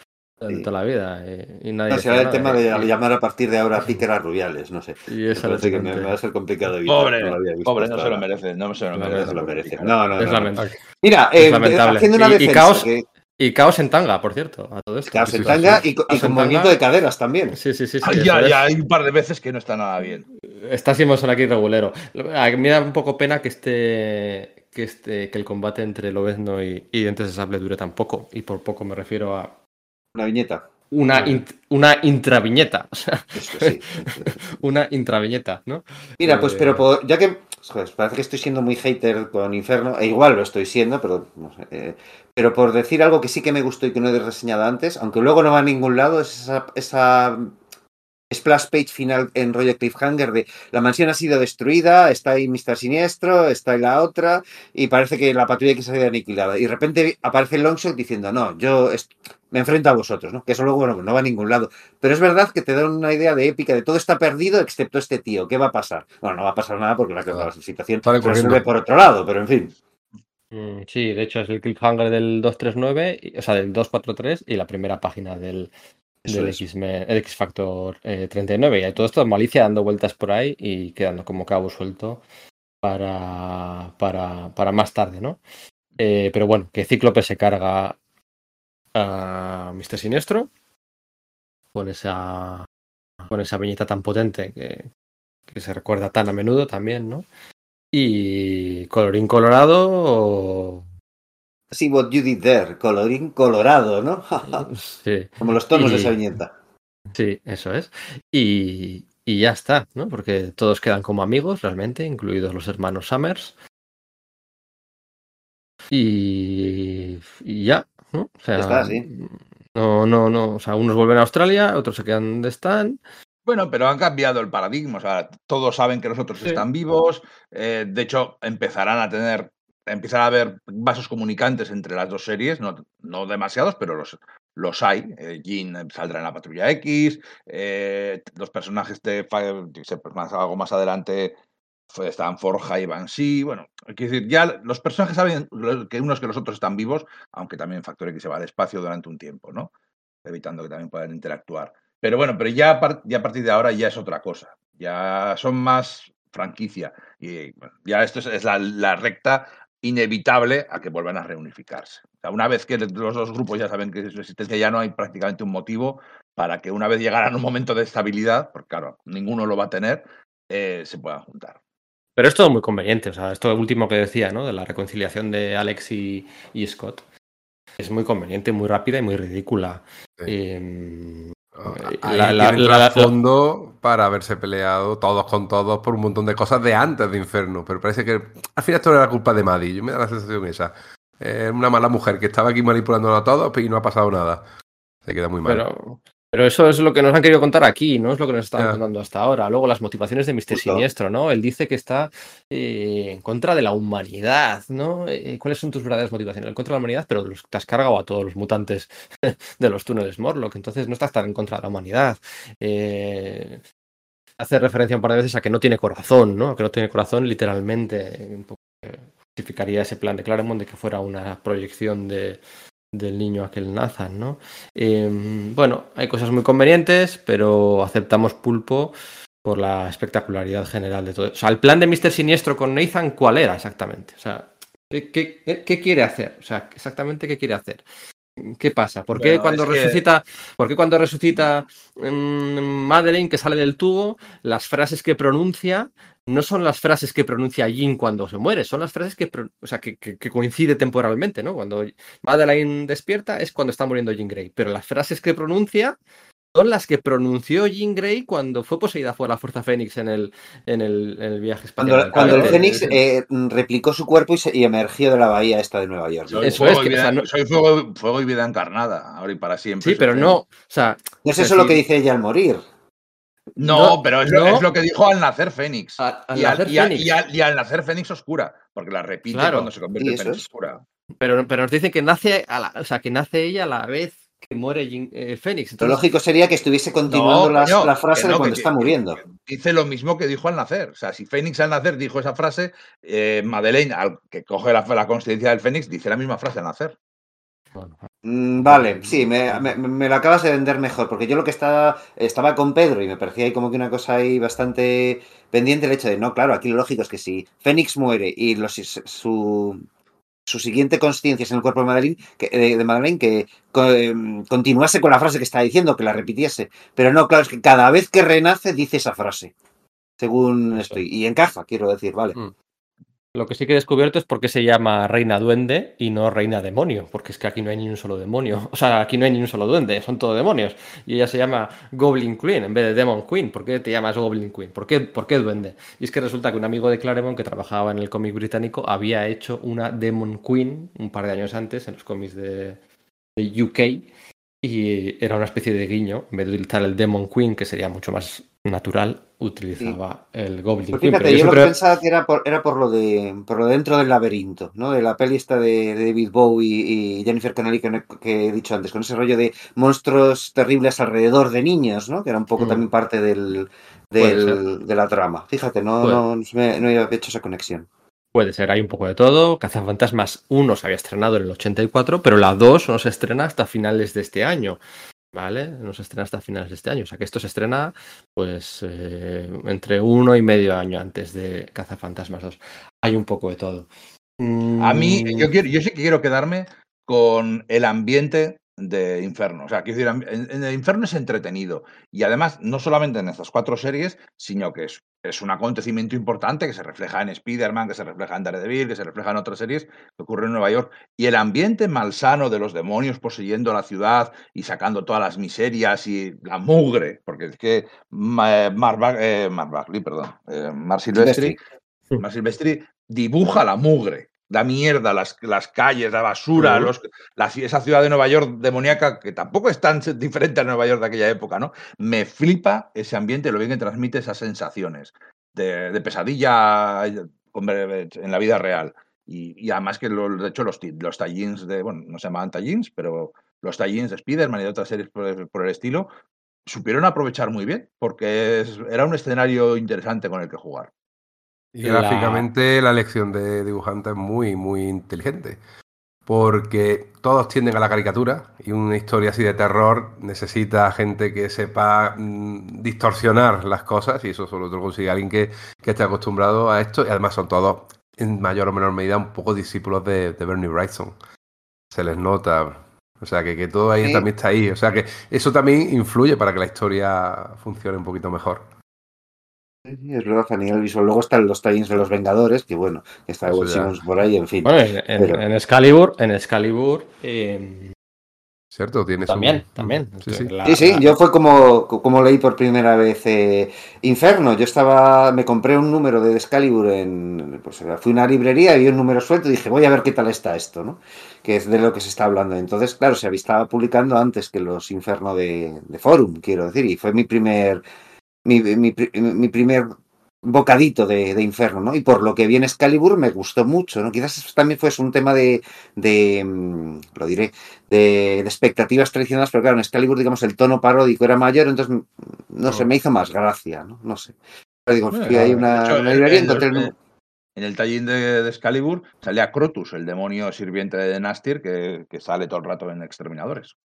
durante Sí. toda la vida. Y, y nadie No, será el nada, tema y- de llamar a partir de ahora picar a rubiales, no sé. Y Me es parece que me, me va a ser complicado evitar. Pobre, no visto pobre, no se lo merece, no se lo No, No merece. Picar. No, no, Es no, lamentable. no. Mira, Es eh, lamentable. haciendo una Y- y defensa, caos- que- Y caos en tanga, por cierto, a todo esto. caos en tanga y, y con en movimiento tanga. de caderas también. Sí, sí, sí. Ah, ya, es. ya, hay un par de veces que no está nada bien. Está Simonson aquí regulero. A mí me da un poco pena que este, que este, que el combate entre Lobezno y, y Dientes de Sable dure tan poco. Y por poco me refiero a Una viñeta. una, una intraviñeta. O sea, Eso sí. una intraviñeta, ¿no? Mira, pues, Eh, pero por- ya que. Joder, parece que estoy siendo muy hater con Inferno, e igual lo estoy siendo, pero no sé, eh, pero por decir algo que sí que me gustó y que no he reseñado antes, aunque luego no va a ningún lado, es esa, esa splash page final en rollo cliffhanger de la mansión ha sido destruida, está ahí Mr. Siniestro, está ahí la otra, y parece que la patrulla que se ha sido aniquilada. Y de repente aparece Longshot diciendo, no, yo me enfrento a vosotros, ¿no? Que eso luego bueno, no va a ningún lado. Pero es verdad que te da una idea de épica de todo está perdido excepto este tío. ¿Qué va a pasar? Bueno, no va a pasar nada porque la, la situación se resuelve por otro lado, pero en fin. Mm, Sí, de hecho es el cliffhanger del 239, y- o sea, del 243 y la primera página del, Eso del. X-Men- el X-Factor eh, 39. Y todo esto, Malicia dando vueltas por ahí y quedando como cabo suelto para, para, para más tarde, ¿no? Eh, pero bueno, que Cíclope se carga a Mr. Siniestro con esa, con esa viñeta tan potente que, que se recuerda tan a menudo también, ¿no? Y colorín colorado, See what you did there, colorín colorado, ¿no? sí, Como los tonos de esa viñeta. sí, eso es. Y, y ya está, ¿no? Porque todos quedan como amigos realmente, incluidos los hermanos Summers. Y, y ya, ¿no? O sea, Ya está, sí. No, no, no. O sea, unos vuelven a Australia, otros se quedan donde están. Bueno, pero han cambiado el paradigma. O sea, todos saben que los otros Sí. están vivos. eh, de hecho, empezarán a tener, empezarán a haber vasos comunicantes entre las dos series. No, no demasiados, pero los, los hay. Eh, Jean saldrá en la Patrulla X. eh, los personajes de pues más, algo más adelante estaban Forja y Banshee. Bueno, quiero decir, ya los personajes saben que unos que los otros están vivos, aunque también Factor X se va al espacio durante un tiempo, ¿no? Evitando que también puedan interactuar. Pero bueno, pero ya a, ya a partir de ahora ya es otra cosa. Ya son más franquicia. Y ya esto es, la recta inevitable a que vuelvan a reunificarse. O sea, una vez que los dos grupos ya saben que su existencia ya no hay prácticamente un motivo para que una vez llegaran a un momento de estabilidad, porque claro, ninguno lo va a tener, eh, se puedan juntar. Pero es todo muy conveniente. O sea, esto último que decía, ¿no? De la reconciliación de Alex y, y Scott. Es muy conveniente, muy rápida y muy ridícula. Sí. Em, Ahí la- la- la- la- trasfondo para haberse peleado todos con todos por un montón de cosas de antes de Inferno. Pero parece que al final esto era culpa de Maddie. Yo me da la sensación esa. Es una mala mujer que estaba aquí manipulándolo a todos y no ha pasado nada. Se queda muy mal. Pero, pero eso es lo que nos han querido contar aquí, no es lo que nos estaban Ya. contando hasta ahora. Luego las motivaciones de Mr. Justo. Siniestro, ¿no? Él dice que está eh, en contra de la humanidad, ¿no? Eh, ¿Cuáles son tus verdaderas motivaciones? En contra de la humanidad, pero los- te has cargado a todos los mutantes de los túneles Morlock, entonces no estás tan en contra de la humanidad. Eh, hace referencia un par de veces a que no tiene corazón, ¿no? Que no tiene corazón literalmente. Un poco, justificaría ese plan de Claremont de que fuera una proyección de, del niño aquel Nathan, ¿no? Eh, bueno, hay cosas muy convenientes, pero aceptamos pulpo por la espectacularidad general de todo. O sea, el plan de Mr. Siniestro con Nathan, ¿cuál era exactamente? O sea, ¿qué, qué, qué quiere hacer? O sea, exactamente qué quiere hacer. ¿Qué pasa? ¿Por qué Bueno, cuando que- resucita, por qué cuando resucita mm, Madeleine que sale del tubo, las frases que pronuncia no son las frases que pronuncia Jean cuando se muere, son las frases que, o sea, que, que- que coincide temporalmente, ¿no? Cuando Madeleine despierta es cuando está muriendo Jean Grey, pero las frases que pronuncia son las que pronunció Jean Grey cuando fue poseída por la Fuerza Fénix en el, en el, en el viaje espacial. Cuando, cuando el Fénix eh, replicó su cuerpo y, se- y emergió de la bahía esta de Nueva York. Soy, Eso fuego, es y que, o vida, sea, no- soy fuego, fuego y vida encarnada, ahora y para siempre. Sí, pero no, o sea, No es es eso lo que dice ella al morir. No, No, pero es, lo, no. es lo que dijo al nacer Fénix. a- al y, al, nacer y al- Fénix. y al- y al nacer Fénix oscura, porque la repite Claro. cuando se convierte en Fénix oscura. Pero, pero nos dicen que nace, a la, o sea, que nace ella a la vez muere Jean- eh, Fénix. Lo lógico sería que estuviese continuando No, las- coño, la frase de cuando que- está muriendo. que Dice lo mismo que dijo al nacer. O sea, si Fénix al nacer dijo esa frase, eh, Madeleine, al que coge la, la conciencia del Fénix, dice la misma frase al nacer. bueno, Mm, Vale, sí, me, me- me lo acabas de vender mejor, porque yo lo que estaba, estaba con Pedro y me parecía ahí como que una cosa ahí bastante pendiente el hecho de, no, claro, aquí lo lógico es que si Fénix muere y los, su, su siguiente conciencia es en el cuerpo de Madeleine, que, de, de Madeleine, que co- em, continuase con la frase que estaba diciendo, que la repitiese. Pero no, claro, es que cada vez que renace dice esa frase, según estoy. Y encaja, quiero decir, vale. Mm. Lo que sí que he descubierto es por qué se llama Reina Duende y no Reina Demonio, porque es que aquí no hay ni un solo demonio. O sea, aquí no hay ni un solo duende, son todos demonios. Y ella se llama Goblin Queen en vez de Demon Queen. ¿Por qué te llamas Goblin Queen? ¿Por qué, por qué duende? Y es que resulta que un amigo de Claremont que trabajaba en el cómic británico había hecho una Demon Queen un par de años antes en los cómics de, de UK y era una especie de guiño. En vez de utilizar el Demon Queen, que sería mucho más natural, utilizaba el Goblin Pues Queen. fíjate, Pero yo, yo lo que pensaba que era por, era por lo de por lo de dentro del laberinto, ¿no? De la peli esta de, de David Bowie y Jennifer Connelly que, que he dicho antes, con ese rollo de monstruos terribles alrededor de niños, ¿no? Que era un poco Mm. también parte del, de la trama. Fíjate, no, Puede. no, me- no había hecho esa conexión. Puede ser, hay un poco de todo. Cazafantasmas 1 se había estrenado en el 84, pero la 2 no se estrena hasta finales de este año. ¿Vale? No se estrena hasta finales de este año. O sea que esto se estrena, pues, eh, entre uno y medio año antes de Cazafantasmas 2. Hay un poco de todo. A mí, Mm, yo, quiero, yo sí que quiero quedarme con el ambiente de Inferno. O sea, quiero decir, en, en el Inferno es entretenido. Y además, no solamente en estas cuatro series, sino que es, es un acontecimiento importante que se refleja en Spider-Man, que se refleja en Daredevil, que se refleja en otras series que ocurren en Nueva York. Y el ambiente malsano de los demonios poseyendo la ciudad y sacando todas las miserias y la mugre, porque es que Ma- Mark, Ba- eh, perdón, eh, Silvestri, Silvestri. Mark Silvestri dibuja la mugre, la mierda, las, las calles, la basura, los, la esa ciudad de Nueva York demoníaca que tampoco es tan diferente a Nueva York de aquella época, ¿no? Me flipa ese ambiente, lo bien que transmite esas sensaciones de, de pesadilla en la vida real. Y, y además que, lo- de hecho, los, los tallins de, bueno, no se llamaban tallins, pero los tallins de Spider-Man y de otras series por, por el estilo, supieron aprovechar muy bien, porque es- era un escenario interesante con el que jugar. Y La- gráficamente la elección de dibujante es muy, muy inteligente. Porque todos tienden a la caricatura y una historia así de terror necesita gente que sepa mm, distorsionar las cosas y eso solo te lo consigue alguien que, que esté acostumbrado a esto y además son todos en mayor o menor medida un poco discípulos de, de Bernie Wrightson. Se les nota. O sea que, que todo ahí Sí. también está ahí. O sea que eso también influye para que la historia funcione un poquito mejor. Sí, Es verdad, a nivel visual. Luego están los tie de los Vengadores, que bueno, que está Walt. Simmons por ahí, en fin. Bueno, en, en- Pero- en Excalibur, en Excalibur eh, ¿Cierto? Tienes también, un- también. Sí, sí. La- Sí, sí, la- yo fue como, como leí por primera vez eh, Inferno. Yo estaba, me compré un número de Excalibur en, pues fui a una librería y vi un número suelto y dije, voy a ver qué tal está esto, ¿no? Que es de lo que se está hablando. Entonces, claro, se estaba publicando antes que los Inferno de, de Forum, quiero decir, y fue mi primer, mi, mi mi primer bocadito de, de Inferno, ¿no? Y por lo que vi en Excalibur me gustó mucho, ¿no? Quizás también fuese un tema de, de mm, lo diré, de, de expectativas traicionadas, pero claro, en Excalibur, digamos, el tono paródico era mayor, entonces, mm, no sé, me hizo más gracia, ¿no? No sé. Pero digo, Bueno, fui ahí de una, hecho, una en- librería, en los- encontré un- en- En el tallín de, de Excalibur salía Crotus, el demonio sirviente de Nastir, que, que sale todo el rato en Exterminadores.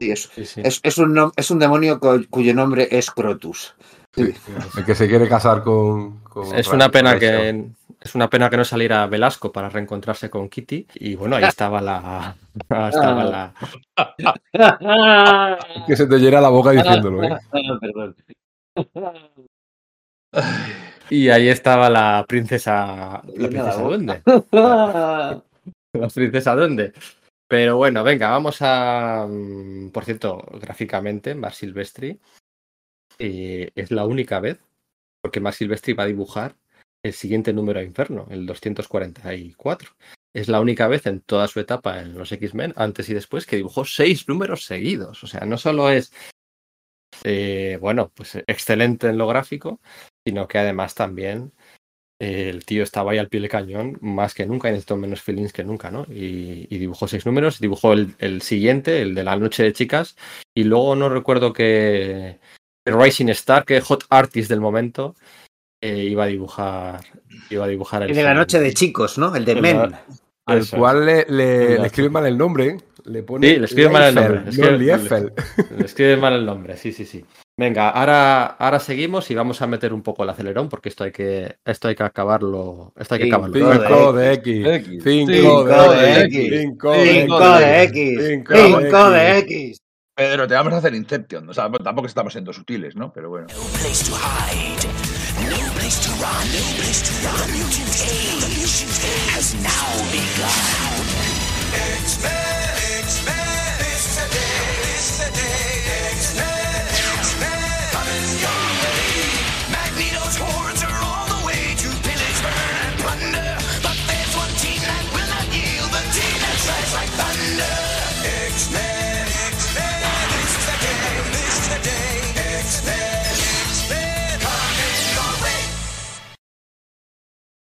Sí, es, Sí, sí. es, es un, nom- es un demonio cuyo nombre es Crotus. Sí, el que se quiere casar con. con Es una pena que es una pena que no saliera Velasco para reencontrarse con Kitty y bueno ahí estaba la estaba la Que se te llena la boca diciéndolo, ¿eh? Perdón. y ahí estaba la princesa la princesa duende la princesa duende pero bueno venga vamos a mm, por cierto gráficamente Mar Silvestri eh, es la única vez porque Mar Silvestri va a dibujar el siguiente número a Inferno, el 244. Es la única vez en toda su etapa en los X-Men, antes y después, que dibujó seis números seguidos. O sea, no solo es, eh, bueno, pues excelente en lo gráfico, sino que además también el tío estaba ahí al pie del cañón más que nunca y necesitó menos feelings que nunca, ¿no? Y, y dibujó seis números, dibujó el, el siguiente, el de la noche de chicas, y luego no recuerdo que Rising Star, que Hot Artist del momento, eh, iba a dibujar iba a dibujar el El de la noche de chicos, ¿no? El de El Men. Al Eso cual le, le, le escribe mal el nombre, ¿eh? Le pone Sí, le escribe mal el nombre. Le escribe mal el nombre, sí, sí, sí. Venga, ahora, ahora seguimos y vamos a meter un poco el acelerón porque esto hay que, esto hay que acabarlo, esto hay que acabarlo. Cinco Cinco de X. X. Cinco Cinco de de X. X. Cinco de Cinco X. de X. Cinco de Cinco de X. X. Pedro, te vamos a hacer Inception. O sea, tampoco estamos siendo sutiles, ¿no? Pero bueno. No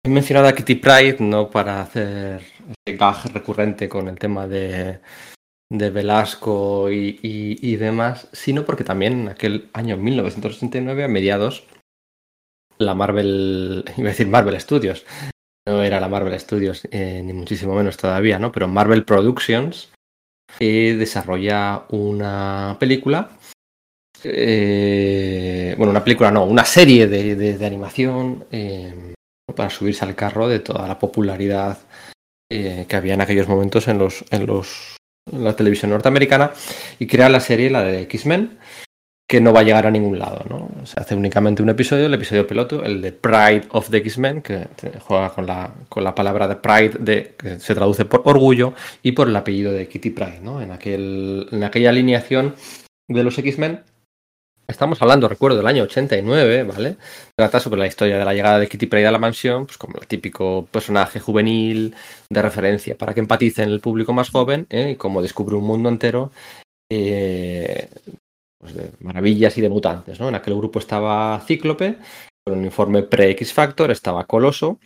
He mencionado a Kitty Pride no para hacer este gag recurrente con el tema de, de Velasco y, y- demás, sino porque también en aquel año 1989, a mediados, la Marvel, iba a decir Marvel Studios, no era la Marvel Studios, eh, ni muchísimo menos todavía, ¿no? Pero Marvel Productions eh, desarrolla una película eh, bueno, una película no, una serie de, de- animación eh, para subirse al carro de toda la popularidad eh, que había en aquellos momentos en los, en los la televisión norteamericana y crea la serie, la de X-Men, que no va a llegar a ningún lado, ¿no? Se hace únicamente un episodio, el episodio piloto, el de Pride of the X-Men, que juega con la, con la palabra de Pride, de, que se traduce por orgullo, y por el apellido de Kitty Pride, ¿no? En, aquel, en aquella alineación de los X-Men. Estamos hablando, recuerdo, del año 89, ¿vale? Trata sobre la historia de la llegada de Kitty Pryde a la mansión, pues como el típico personaje juvenil de referencia para que empatice en el público más joven ¿eh? y como descubre un mundo entero eh, pues de maravillas y de mutantes, ¿no? En aquel grupo estaba Cíclope, con un informe pre-X Factor, estaba Coloso,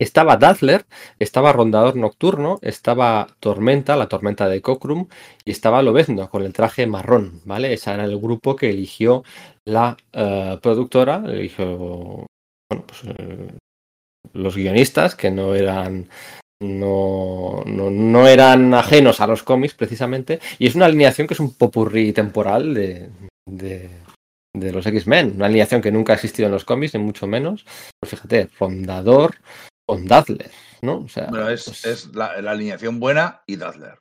estaba Dazzler, estaba Rondador Nocturno, estaba Tormenta, la tormenta de Cockrum, y estaba Lobezno con el traje marrón, ¿vale? Ese era el grupo que eligió la eh, productora, eligió pues, eh, los guionistas, que no eran. No, no, no eran ajenos a los cómics precisamente y es una alineación que es un popurrí temporal de, de, los X-Men, una alineación que nunca ha existido en los cómics, ni mucho menos. Pues fíjate, Fondador con Dazzler, ¿no? O sea, Bueno, es, pues- es la, la alineación buena y Dazzler.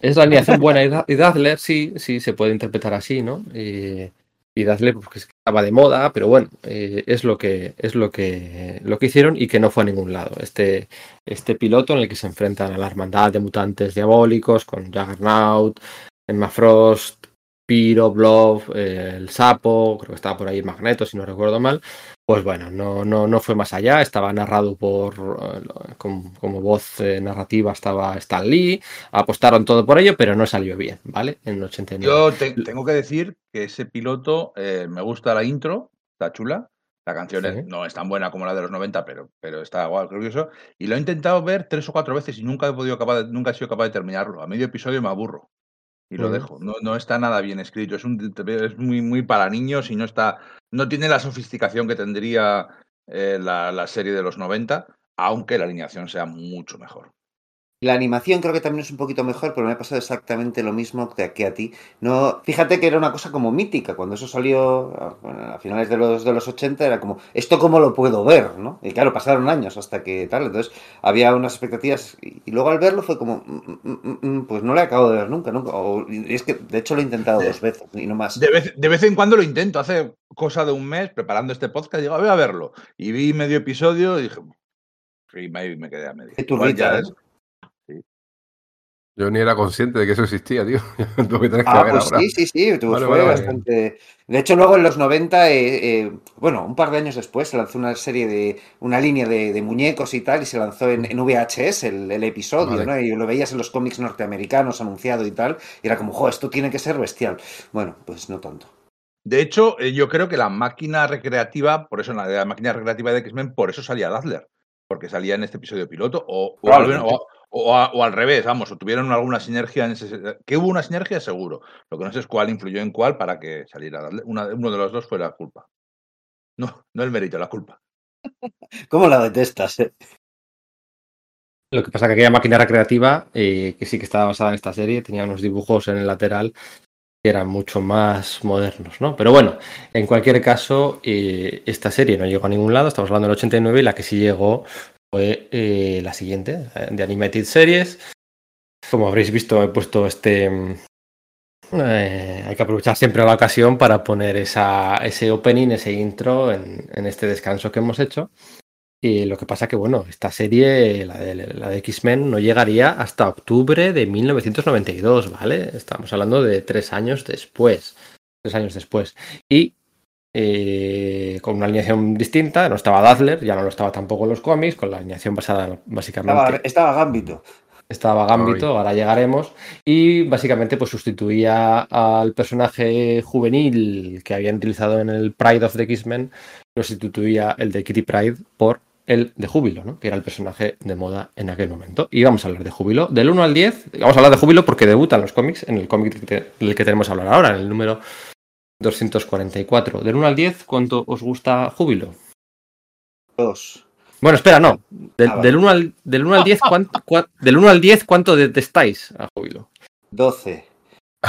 Es la alineación buena y, Da- y Dazzler, sí, sí, se puede interpretar así, ¿no? Eh, y Dazzler, pues que estaba de moda, pero bueno, eh, es lo que es lo que lo que hicieron y que no fue a ningún lado. Este, este piloto en el que se enfrentan a la hermandad de mutantes diabólicos con Juggernaut, Emma Frost, Piro, Blob, eh, el sapo, creo que estaba por ahí el Magneto, si no recuerdo mal. Pues bueno, no, no, no fue más allá, estaba narrado por eh, como, como voz eh, narrativa estaba Stan Lee, apostaron todo por ello, pero no salió bien, ¿vale? En el 89. Yo te- tengo que decir que ese piloto eh, me gusta la intro, está chula, La canción Sí. no es tan buena como la de los 90, pero, pero está igual, curioso. Y lo he intentado ver tres o cuatro veces y nunca he podido capaz nunca he sido capaz de terminarlo. A medio episodio me aburro y lo dejo. No, no está nada bien escrito. Es, un, es muy, muy para niños y no está, no tiene la sofisticación que tendría eh, la, la serie de los 90, aunque la alineación sea mucho mejor. La animación creo que también es un poquito mejor, pero me ha pasado exactamente lo mismo que, que a ti. No, fíjate que era una cosa como mítica, cuando eso salió a, bueno, a finales de los, de los 80, era como, ¿esto cómo lo puedo ver? ¿no? Y claro, pasaron años hasta que tal, entonces había unas expectativas y, y luego al verlo fue como, mm, mm, mm, pues no lo he acabado de ver nunca, nunca. O- y es que de hecho lo he intentado De- dos veces y no más. De vez, de vez en cuando lo intento. Hace cosa de un mes, preparando este podcast, digo, voy a verlo. Y vi medio episodio y dije, y me, me quedé a medio. Turbita, ya ¿eh? Yo ni era consciente de que eso existía, tío. Tengo que tener que Ah, ver pues ahora. sí, sí, sí, Vale, fue vale, vale. bastante... De hecho, luego en los 90, eh, eh, bueno, un par de años después se lanzó una serie de, una línea de, de muñecos y tal, y se lanzó en, en VHS el, el episodio, Vale. ¿no? Y lo veías en los cómics norteamericanos anunciado y tal, y era como, jo, esto tiene que ser bestial. Bueno, pues no tanto. De hecho, eh, yo creo que la máquina recreativa, por eso la, la máquina recreativa de X-Men, por eso salía Dazzler. Porque salía en este episodio piloto, o, o- o a- o al revés, vamos, o tuvieron alguna sinergia en ese. Que hubo una sinergia, seguro. Lo que no sé es cuál influyó en cuál para que saliera. Una- uno de los dos fue la culpa. No, no el mérito, la culpa. ¿Cómo la detestas? eh? Lo que pasa que aquella máquina recreativa, eh, que sí que estaba basada en esta serie, tenía unos dibujos en el lateral que eran mucho más modernos, ¿no? Pero bueno, en cualquier caso, eh, esta serie no llegó a ningún lado, estamos hablando del 89 y la que sí llegó fue eh, la siguiente, de Animated Series. Como habréis visto, he puesto este... mm, eh, hay que aprovechar siempre la ocasión para poner esa, ese opening, ese intro en, en este descanso que hemos hecho. Y lo que pasa que, bueno, esta serie, la de, la de X-Men, no llegaría hasta octubre de 1992, ¿vale? Estamos hablando de tres años después. Tres años después. Y eh, con una alineación distinta, no estaba Dazzler, ya no lo estaba tampoco en los cómics, con la alineación basada básicamente Estaba, estaba Gambito. estaba Gambito, ahora llegaremos. Y básicamente pues sustituía al personaje juvenil que habían utilizado en el Pride of the X-Men, lo sustituía el de Kitty Pride por el de Júbilo, ¿no? que era el personaje de moda en aquel momento. Y vamos a hablar de Júbilo. Del 1 al 10, vamos a hablar de Júbilo porque debutan los cómics en el cómic del que tenemos que hablar ahora, en el número 244. Del 1 al 10, ¿cuánto os gusta Júbilo? Dos. Bueno, espera, no. Del, Ah, vale. del 1 al, del 1 al 10, ¿cuánto, cua- del 1 al 10, ¿cuánto detestáis a Júbilo? 12.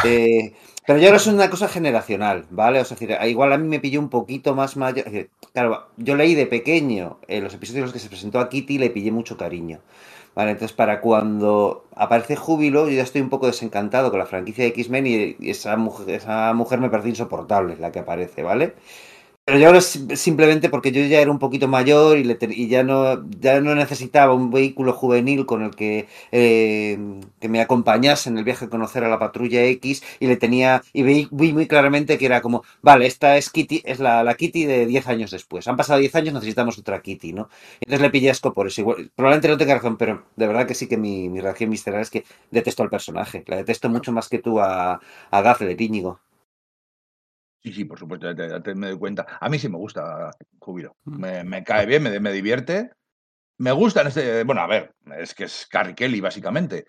Eh, pero yo creo que es una cosa generacional, ¿vale? O sea, es decir, igual a mí me pilló un poquito más mayor. Claro, yo leí de pequeño eh, los episodios en los que se presentó a Kitty y le pillé mucho cariño. Vale, entonces para cuando aparece Júbilo, yo ya estoy un poco desencantado con la franquicia de X-Men y, esa, mujer, esa mujer me parece insoportable, la que aparece, ¿vale? Pero yo sim- simplemente porque yo ya era un poquito mayor y, le y ya, no, ya no necesitaba un vehículo juvenil con el que, eh, que me acompañase en el viaje a conocer a la patrulla X y le tenía y vi, muy claramente que era como, vale, esta es Kitty, es la, la Kitty de 10 años después. Han pasado 10 años, necesitamos otra Kitty, ¿no? Entonces le pillé asco por eso. Igual- probablemente no tenga razón, pero de verdad que sí que mi, mi reacción visceral es que detesto al personaje. La detesto mucho más que tú a, a Dazzler, Íñigo. Sí, sí, por supuesto, ya te, ya te- me doy cuenta. A mí sí me gusta Júbilo. Mm. Me, me cae bien, me, me divierte. Me gusta en este. Bueno, a ver, es que es Carrie Kelly, básicamente.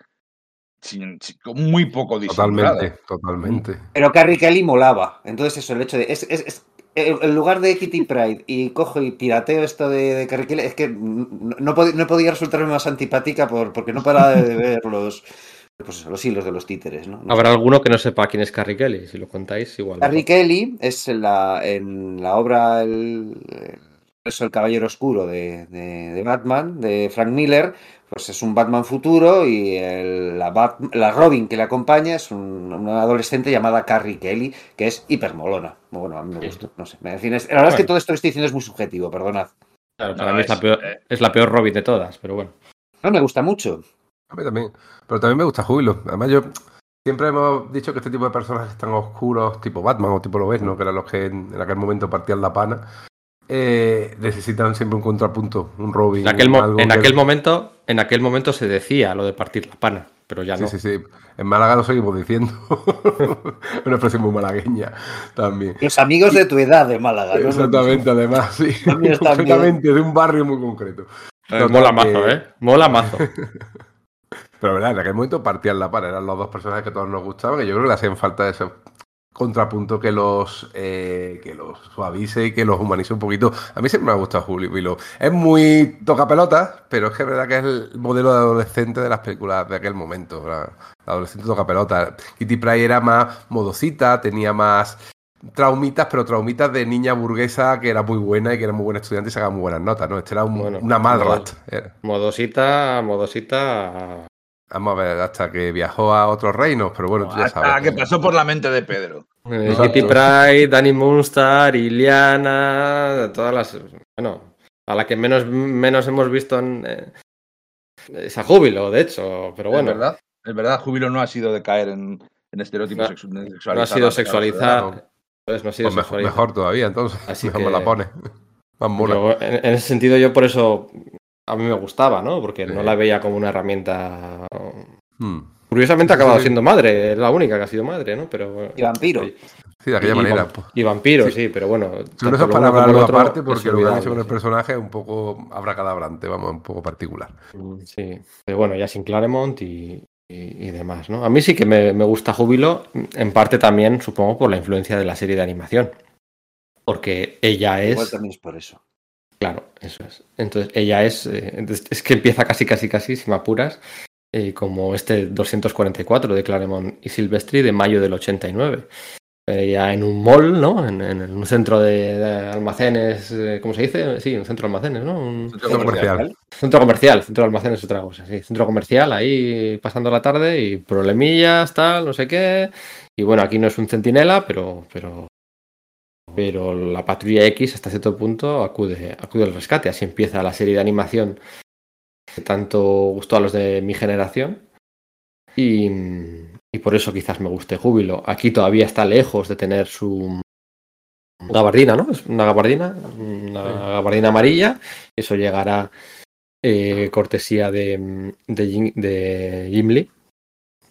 Sin, sin- con muy poco disimulada. Totalmente, totalmente. Pero Carrie Kelly molaba. Entonces, eso, el hecho de. Es, es- es- en lugar de Kitty Pride y cojo y pirateo esto de, de Carrie Kelly, es que no, no, pod- no podía resultarme más antipática por, porque no paraba de ver los, pues eso, los hilos de los títeres. ¿no? No sé. Habrá alguno que no sepa quién es Carrie Kelly, si lo contáis igual. Carrie Kelly es en la, en la obra El, eso, el Caballero Oscuro de, de- de Batman, de Frank Miller, pues es un Batman futuro y el- la, Bat- la Robin que le acompaña es un- una adolescente llamada Carrie Kelly, que es hipermolona. Bueno, a mí me Sí. gustó, no sé. En fin, es- la verdad es que todo esto que estoy diciendo es muy subjetivo, perdonad. Claro, No, para mí es, la peor, eh. es la peor Robin de todas, pero bueno. No, me gusta mucho. A mí también. Pero también me gusta Júbilo. Además, yo siempre hemos dicho que este tipo de personajes tan oscuros, tipo Batman o tipo Lobezno, que eran los que en, en aquel momento partían la pana, eh, necesitan siempre un contrapunto, un Robin. En aquel, mo- algo en que- aquel momento, en aquel momento se decía lo de partir la pana. pero ya Sí, no. sí, sí. En Málaga lo seguimos diciendo. Una expresión muy malagueña también. Los amigos de tu edad de Málaga. ¿no? Exactamente, además, sí. Concretamente, de un barrio muy concreto. Eh, mola que- mazo, ¿eh? Mola mazo. Pero verdad, en aquel momento partían la par, eran los dos personajes que todos nos gustaban, y yo creo que le hacían falta ese contrapunto que los eh, que los suavice y que los humanice un poquito. A mí siempre me ha gustado Julio Vilo. Es muy toca pelotas, pero es que es verdad que es el modelo de adolescente de las películas de aquel momento. La, la adolescente toca pelotas. Kitty Pryde era más modosita, tenía más traumitas, pero traumitas de niña burguesa que era muy buena y que era muy buena estudiante y sacaba muy buenas notas, ¿no? Este era un- Bueno, una Malrat. Modosita, modosita. Vamos a ver, hasta que viajó a otros reinos, pero bueno, tú ya Hasta sabes. que pasó por la mente de Pedro. eh. Kitty Pryde, Danny Moonstar, Iliana, todas las. Bueno, a la que menos, menos hemos visto en. eh, es a Júbilo, de hecho, pero bueno. Es verdad. Es verdad, Júbilo no ha sido de caer en, en estereotipos No, sexu- No ha sexualizados. sido sexualizada. claro. Pues no ha sido Pues mejor, todavía, entonces. Así mejor que- me la pone. Más. Yo, en, en ese sentido, yo por eso a mí me gustaba, ¿no? Porque no la veía como una herramienta. Hmm. Curiosamente ha acabado sí. siendo madre, es la única que ha sido madre, ¿no? Pero. Y vampiro. Sí, de aquella y manera. pues. Y vampiro, Sí. sí, pero bueno. Pero tanto eso es lo para uno como hablarlo el otro aparte, porque lo que el personaje es un poco abracadabrante, vamos, un poco particular. sí. Mm, Sí, pero bueno, ya sin Claremont y, y- y demás, ¿no? A mí sí que me, me gusta Júbilo, en parte también, supongo, por la influencia de la serie de animación. Porque ella es. Igual también es por eso. Claro, eso es. Entonces, ella es. eh, es que empieza casi, casi, casi, si me apuras, eh, como este 244 de Claremont y Silvestri de mayo del 89. Ella en un mall, ¿no? En, en un centro de, de almacenes, eh, ¿cómo se dice? Sí, un centro de almacenes, ¿no? Un Centro comercial. centro comercial, centro de almacenes es otra cosa, sí. Centro comercial, ahí pasando la tarde y problemillas, tal, no sé qué. Y bueno, aquí no es un centinela, pero, pero, pero la patrulla X hasta cierto punto acude, acude al rescate. Así empieza la serie de animación que tanto gustó a los de mi generación. Y, y por eso quizás me guste Júbilo. Aquí todavía está lejos de tener su gabardina, ¿no? Es una gabardina, una gabardina amarilla. Eso llegará eh, cortesía de, de, Jim, de Gimli.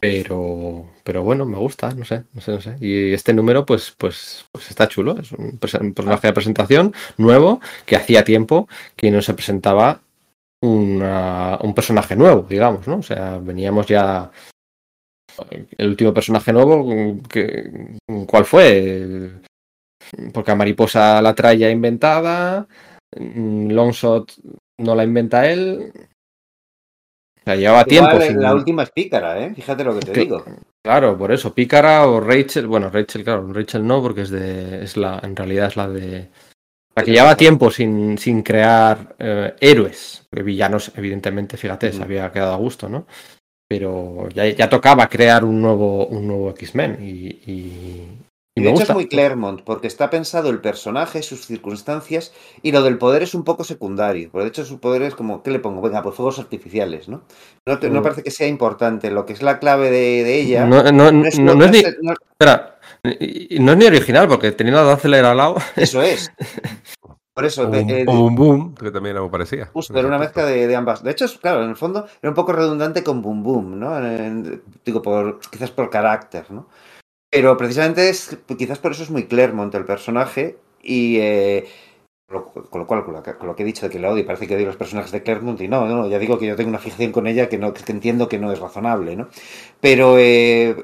Pero, pero bueno, me gusta, no sé, no sé, no sé. Y este número, pues, pues, pues está chulo. Es un, perso- un personaje de presentación nuevo que hacía tiempo que no se presentaba una- un personaje nuevo, digamos, ¿no? O sea, veníamos ya. El último personaje nuevo, ¿cuál fue? Porque a Mariposa la trae ya inventada. mm, Longshot no la inventa él. Sea, llevaba tiempo. Sin- La última es pícara, ¿eh? Fíjate lo que te Que- digo. Claro, por eso. Pícara o Rachel. Bueno, Rachel, claro, Rachel no, porque es de. es la. En realidad es la de. La que llevaba tiempo sin, sin crear eh, héroes. Porque villanos, evidentemente, fíjate, se había quedado a gusto, ¿no? Pero ya, ya tocaba crear un nuevo, un nuevo X-Men. Y, y, y de hecho gusta. es muy Claremont, porque está pensado el personaje, sus circunstancias, y lo del poder es un poco secundario. Porque de hecho su poder es como, ¿qué le pongo? Venga, pues fuegos artificiales, ¿no? No, te- no Mm. parece que sea importante. Lo que es la clave de, de ella... No, no, no es- no- no- no es no ni. es- Espera, no es ni original, porque teniendo a Dazzler al lado. eso es. Por eso, O de- un, eh, o un boom, que también me parecía. Justo, era una mezcla de, de ambas. De hecho, es, claro, en el fondo era un poco redundante con Boom Boom, ¿no? En- digo, por, quizás por carácter, ¿no? Pero precisamente es, quizás por eso es muy Claremont el personaje y... eh, con lo, cual, con lo, que, con lo que he dicho de que la odio, parece que odio los personajes de Claremont y no, no, ya digo que yo tengo una fijación con ella que, no, que entiendo que no es razonable, ¿no? Pero eh,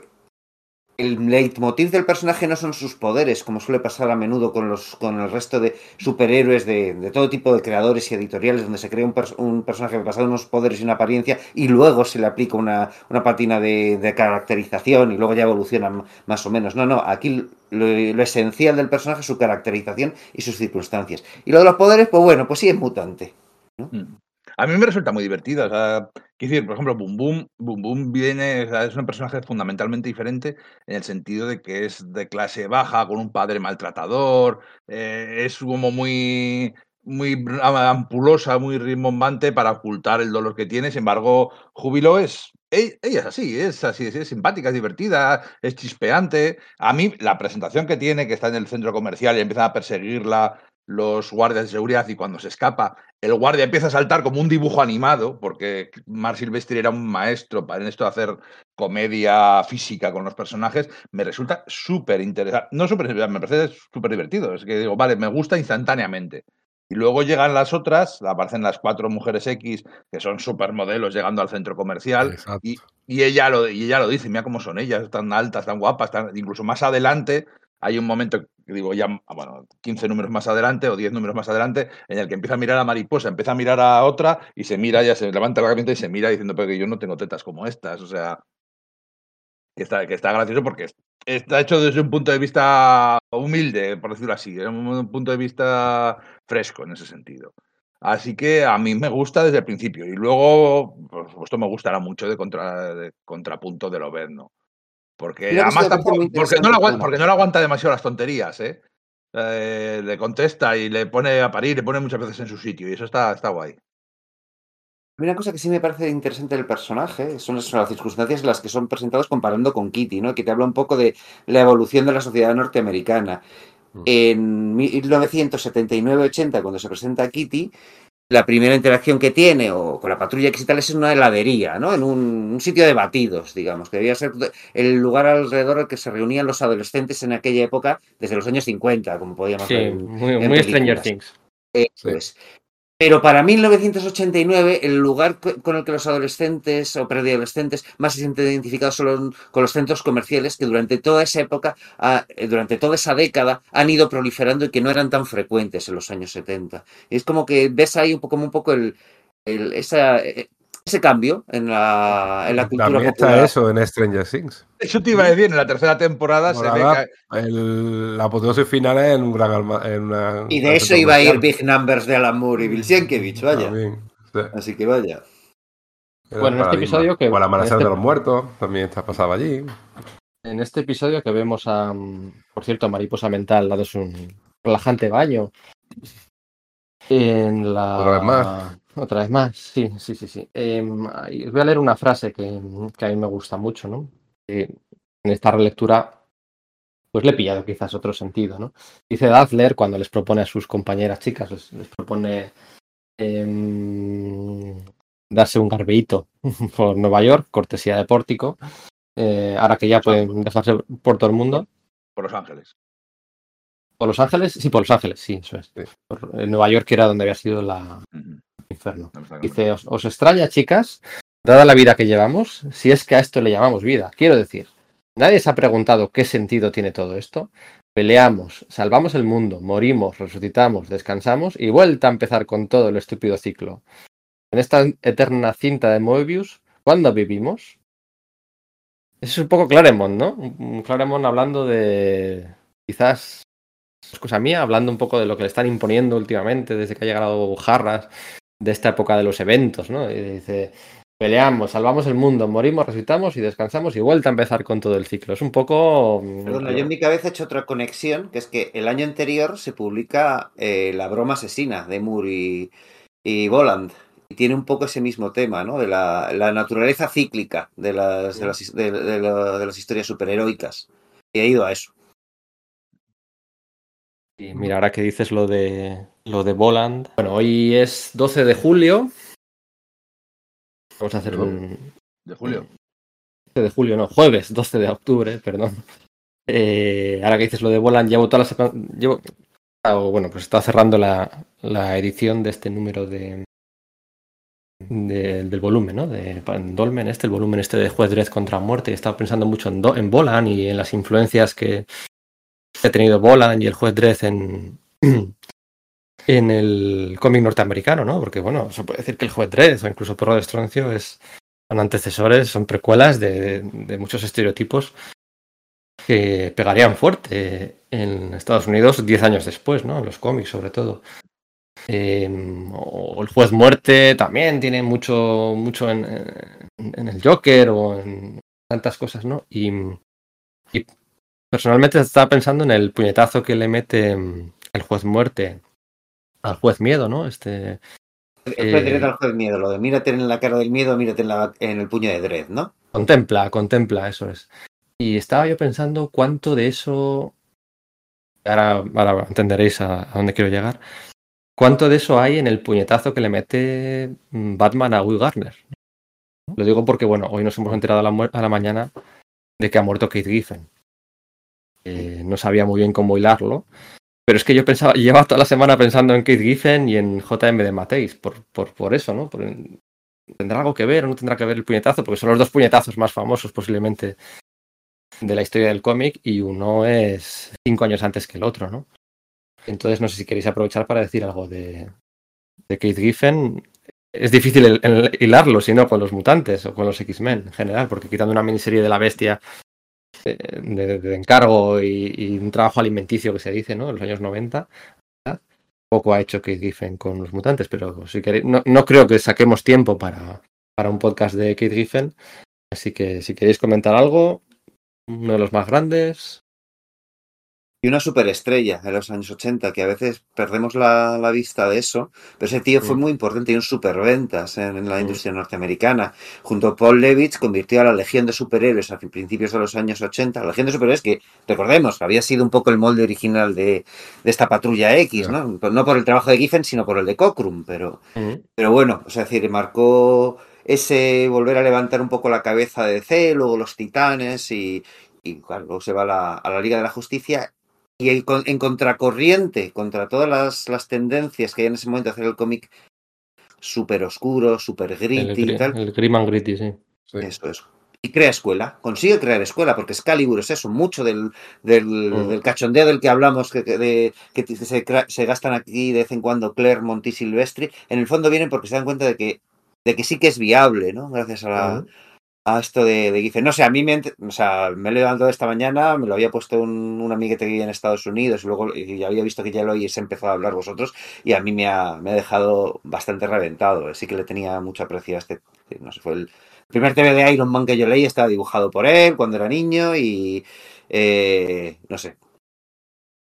el leitmotiv del personaje no son sus poderes, como suele pasar a menudo con, los, con el resto de superhéroes de, de todo tipo de creadores y editoriales, donde se crea un, un personaje basado en unos poderes y una apariencia y luego se le aplica una, una patina de, caracterización y luego ya evoluciona más o menos. No, no, aquí lo, esencial del personaje es su caracterización y sus circunstancias. Y lo de los poderes, pues bueno, pues sí es mutante. Mm. A mí me resulta muy divertida. O sea, quiero decir, por ejemplo, Boom Boom, Boom Boom viene, es un personaje fundamentalmente diferente en el sentido de que es de clase baja, con un padre maltratador, eh, es como muy, muy ampulosa, muy rimbombante para ocultar el dolor que tiene. Sin embargo, Júbilo es. e- Ella es así, es así, es simpática, es divertida, es chispeante. A mí, la presentación que tiene, que está en el centro comercial y empiezan a perseguirla los guardias de seguridad y cuando se escapa, el guardia empieza a saltar como un dibujo animado, porque Mar Silvestri era un maestro para esto de hacer comedia física con los personajes, me resulta súper interesante. No súper, me parece súper divertido. Es que digo, vale, me gusta instantáneamente. Y luego llegan las otras, aparecen las cuatro mujeres X, que son supermodelos llegando al centro comercial, y, y ella lo, y ella lo dice, mira cómo son ellas, tan altas, tan guapas, tan, incluso más adelante hay un momento digo ya, bueno, 15 números más adelante o 10 números más adelante, en el que empieza a mirar a mariposa, empieza a mirar a otra y se mira, ya se levanta la y se mira diciendo, pero que yo no tengo tetas como estas, o sea, que está, que está gracioso porque es- está hecho desde un punto de vista humilde, por decirlo así, es un, un punto de vista fresco en ese sentido. Así que a mí me gusta desde el principio y luego, por supuesto, me gustará mucho de, contra, de contrapunto de Lobezno. Porque además tampoco- porque, no le aguanta, porque no le aguanta demasiado las tonterías, ¿eh? Eh, le contesta y le pone a parir, le pone muchas veces en su sitio y eso está, está guay. Una cosa que sí me parece interesante del personaje son las, las circunstancias en las que son presentados comparando con Kitty, ¿no? Que te habla un poco de la evolución de la sociedad norteamericana. Mm. En 1979-80, cuando se presenta Kitty, la primera interacción que tiene o con la patrulla X y tal es en una heladería, ¿no? En un, un sitio de batidos, digamos, que debía ser el lugar alrededor al que se reunían los adolescentes en aquella época, desde los años 50, como podíamos Sí, ver. en- muy, en muy Stranger. Things. Eso Sí. es. Pero para 1989, el lugar co- con el que los adolescentes o preadolescentes más se sienten identificados son con los centros comerciales que durante toda esa época, ah, eh, durante toda esa década, han ido proliferando y que no eran tan frecuentes en los años 70. Y es como que ves ahí un poco, el- esa, eh, ese cambio en la, en la cultura También popular. está eso en Stranger Things. Eso te iba a decir, en la tercera temporada se ve que El, la apoteosis final es en un gran alma, en una, Y de eso iba a ir. Big Numbers de Alan Moore y Bill Sienkiewicz, vaya. También, sí. Así que vaya. Era Bueno, en este episodio que- O el amanecer este- de los muertos también está pasado allí. En este episodio que vemos a, por cierto, a Mariposa Mental dándose un relajante baño. En la... Otra vez más. Otra vez más, sí, sí, sí, sí. Em, os voy a leer una frase que, que a mí me gusta mucho, ¿no? Que en esta relectura, pues le he pillado quizás otro sentido, ¿no? Dice Dazzler cuando les propone a sus compañeras chicas, les, les propone em, darse un garbeíto por Nueva York, cortesía de Pórtico. Eh, ahora que ya pueden dejarse por todo el mundo. por Los Ángeles. ¿Por Los Ángeles? Sí, por Los Ángeles, sí, eso es. Sí. Por, en Nueva York era donde había sido la infierno. no me está Dice, ¿os, os extraña, chicas? Dada la vida que llevamos, si es que a esto le llamamos vida. Quiero decir, nadie se ha preguntado qué sentido tiene todo esto. Peleamos, salvamos el mundo, morimos, resucitamos, descansamos y vuelta a empezar con todo el estúpido ciclo. En esta eterna cinta de Moebius, ¿cuándo vivimos? Eso es un poco Claremont, ¿no? Un un Claremont hablando de. Quizás. Es cosa mía, hablando un poco de lo que le están imponiendo últimamente desde que ha llegado Jarras, de esta época de los eventos, ¿no? Y dice. Peleamos, salvamos el mundo, morimos, resucitamos y descansamos y vuelta a empezar con todo el ciclo. Es un poco. mm, Perdona, yo en mi cabeza he hecho otra conexión, que es que el año anterior se publica eh, La broma asesina de Moore y, y Voland. Y tiene un poco ese mismo tema, ¿no? De la, la naturaleza cíclica de las, de, las, his- de- de la- de las historias superheroicas. Y he ido a eso. Y mira, ahora que dices lo de lo de Voland. Bueno, hoy es 12 de julio. Vamos a hacer un, De Julio. 12 de julio, no, jueves 12 de octubre, perdón. Eh, ahora que dices lo de Volan, llevo toda la semana. Llevo, o bueno, pues está cerrando la, la edición de este número de, de- del volumen, ¿no? De en Dolmen, este, el volumen este de Juez Dredd contra Muerte. Y he estado pensando mucho en, Do- en Volan y en las influencias que ha tenido Volan y el Juez Dredd en. En el cómic norteamericano, ¿no? Porque, bueno, se puede decir que el Juez Dredd o incluso Perro de Estroncio es, son antecesores, son precuelas de, de muchos estereotipos que pegarían fuerte en Estados Unidos 10 años después, ¿no? En los cómics, sobre todo. Eh, o el juez muerte también tiene mucho, mucho en, en el Joker o en tantas cosas, ¿no? Y, personalmente estaba pensando en el puñetazo que le mete el juez muerte al juez miedo, ¿no? Este, El Eh, al juez miedo, lo de mírate en la cara del miedo, mírate en, la- en el puño de Dredd, ¿no? Contempla, contempla, eso es. Y estaba yo pensando cuánto de eso ahora, ahora entenderéis a, a dónde quiero llegar. ¿Cuánto de eso hay en el puñetazo que le mete mm, Batman a Will Garner? Lo digo porque, bueno, hoy nos hemos enterado a la, a la mañana de que ha muerto Kate Giffen. Eh, no sabía muy bien cómo hilarlo. Pero es que yo pensaba, llevaba toda la semana pensando en Kate Giffen y en JM de Mateis, por, por, por eso, ¿no? ¿Tendrá algo que ver o no tendrá que ver el puñetazo? Porque son los dos puñetazos más famosos posiblemente de la historia del cómic y uno es cinco años antes que el otro, ¿no? Entonces no sé si queréis aprovechar para decir algo de, de Kate Giffen. Es difícil el- el- hilarlo, si no, con los mutantes o con los X-Men en general, porque quitando una miniserie de la bestia de, encargo y, un trabajo alimenticio que se dice, ¿no? En los años 90, ¿verdad? poco ha hecho Kate Giffen con los mutantes, pero si queréis, no, no creo que saquemos tiempo para, para un podcast de Kate Giffen, así que si queréis comentar algo, uno de los más grandes, Y una superestrella en los años 80, que a veces perdemos la, la vista de eso, pero ese tío fue muy importante y un superventas en, en la industria norteamericana. Junto a Paul Levitz convirtió a la Legión de Superhéroes a principios de los años 80. La Legión de Superhéroes que, recordemos, había sido un poco el molde original de, de esta patrulla X, ¿no? No por el trabajo de Giffen, sino por el de Cockrum, pero, pero bueno, o sea, es decir, marcó ese volver a levantar un poco la cabeza de DC, luego los Titanes y, y claro, luego se va a la, a la Liga de la Justicia y el con- en contracorriente contra todas las, las tendencias que hay en ese momento de hacer el cómic súper oscuro, súper el, gritty y gri- tal, el Grim and Gritty, sí. Sí. eso es. Y crea escuela, consigue crear escuela, porque Excalibur es eso, mucho del, del, Mm. del cachondeo del que hablamos, que, que de, que t- se, se gastan aquí de vez en cuando Claremont y Silvestri, en el fondo vienen porque se dan cuenta de que, de que sí que es viable, ¿no? Gracias a, la. A esto de, de Giffen. No sé, a mí me, o sea, me he levantado esta mañana, me lo había puesto un, un amiguete que vive en Estados Unidos y luego y había visto que ya lo habéis empezado a hablar vosotros y a mí me ha, me ha dejado bastante reventado. Sí que le tenía mucho aprecio a este, no sé, fue el primer TV de Iron Man que yo leí, estaba dibujado por él cuando era niño y eh, no sé,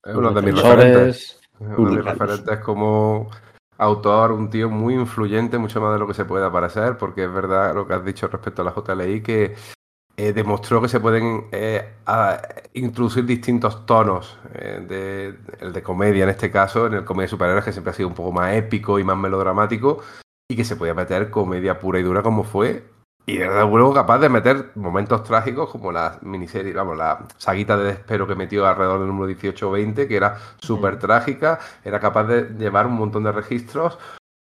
Es uno de mis referentes. Uno de mis referentes como autor, un tío muy influyente, mucho más de lo que se pueda parecer, porque es verdad lo que has dicho respecto a la JLI, que eh, demostró que se pueden eh, introducir distintos tonos, eh, de, el de comedia en este caso, en el comedia de superhéroes, que siempre ha sido un poco más épico y más melodramático, y que se podía meter comedia pura y dura como fue. Y de verdad, luego capaz de meter momentos trágicos como la miniserie, vamos, la saguita de Despero que metió alrededor del número 18 o 20, que era súper trágica, era capaz de llevar un montón de registros.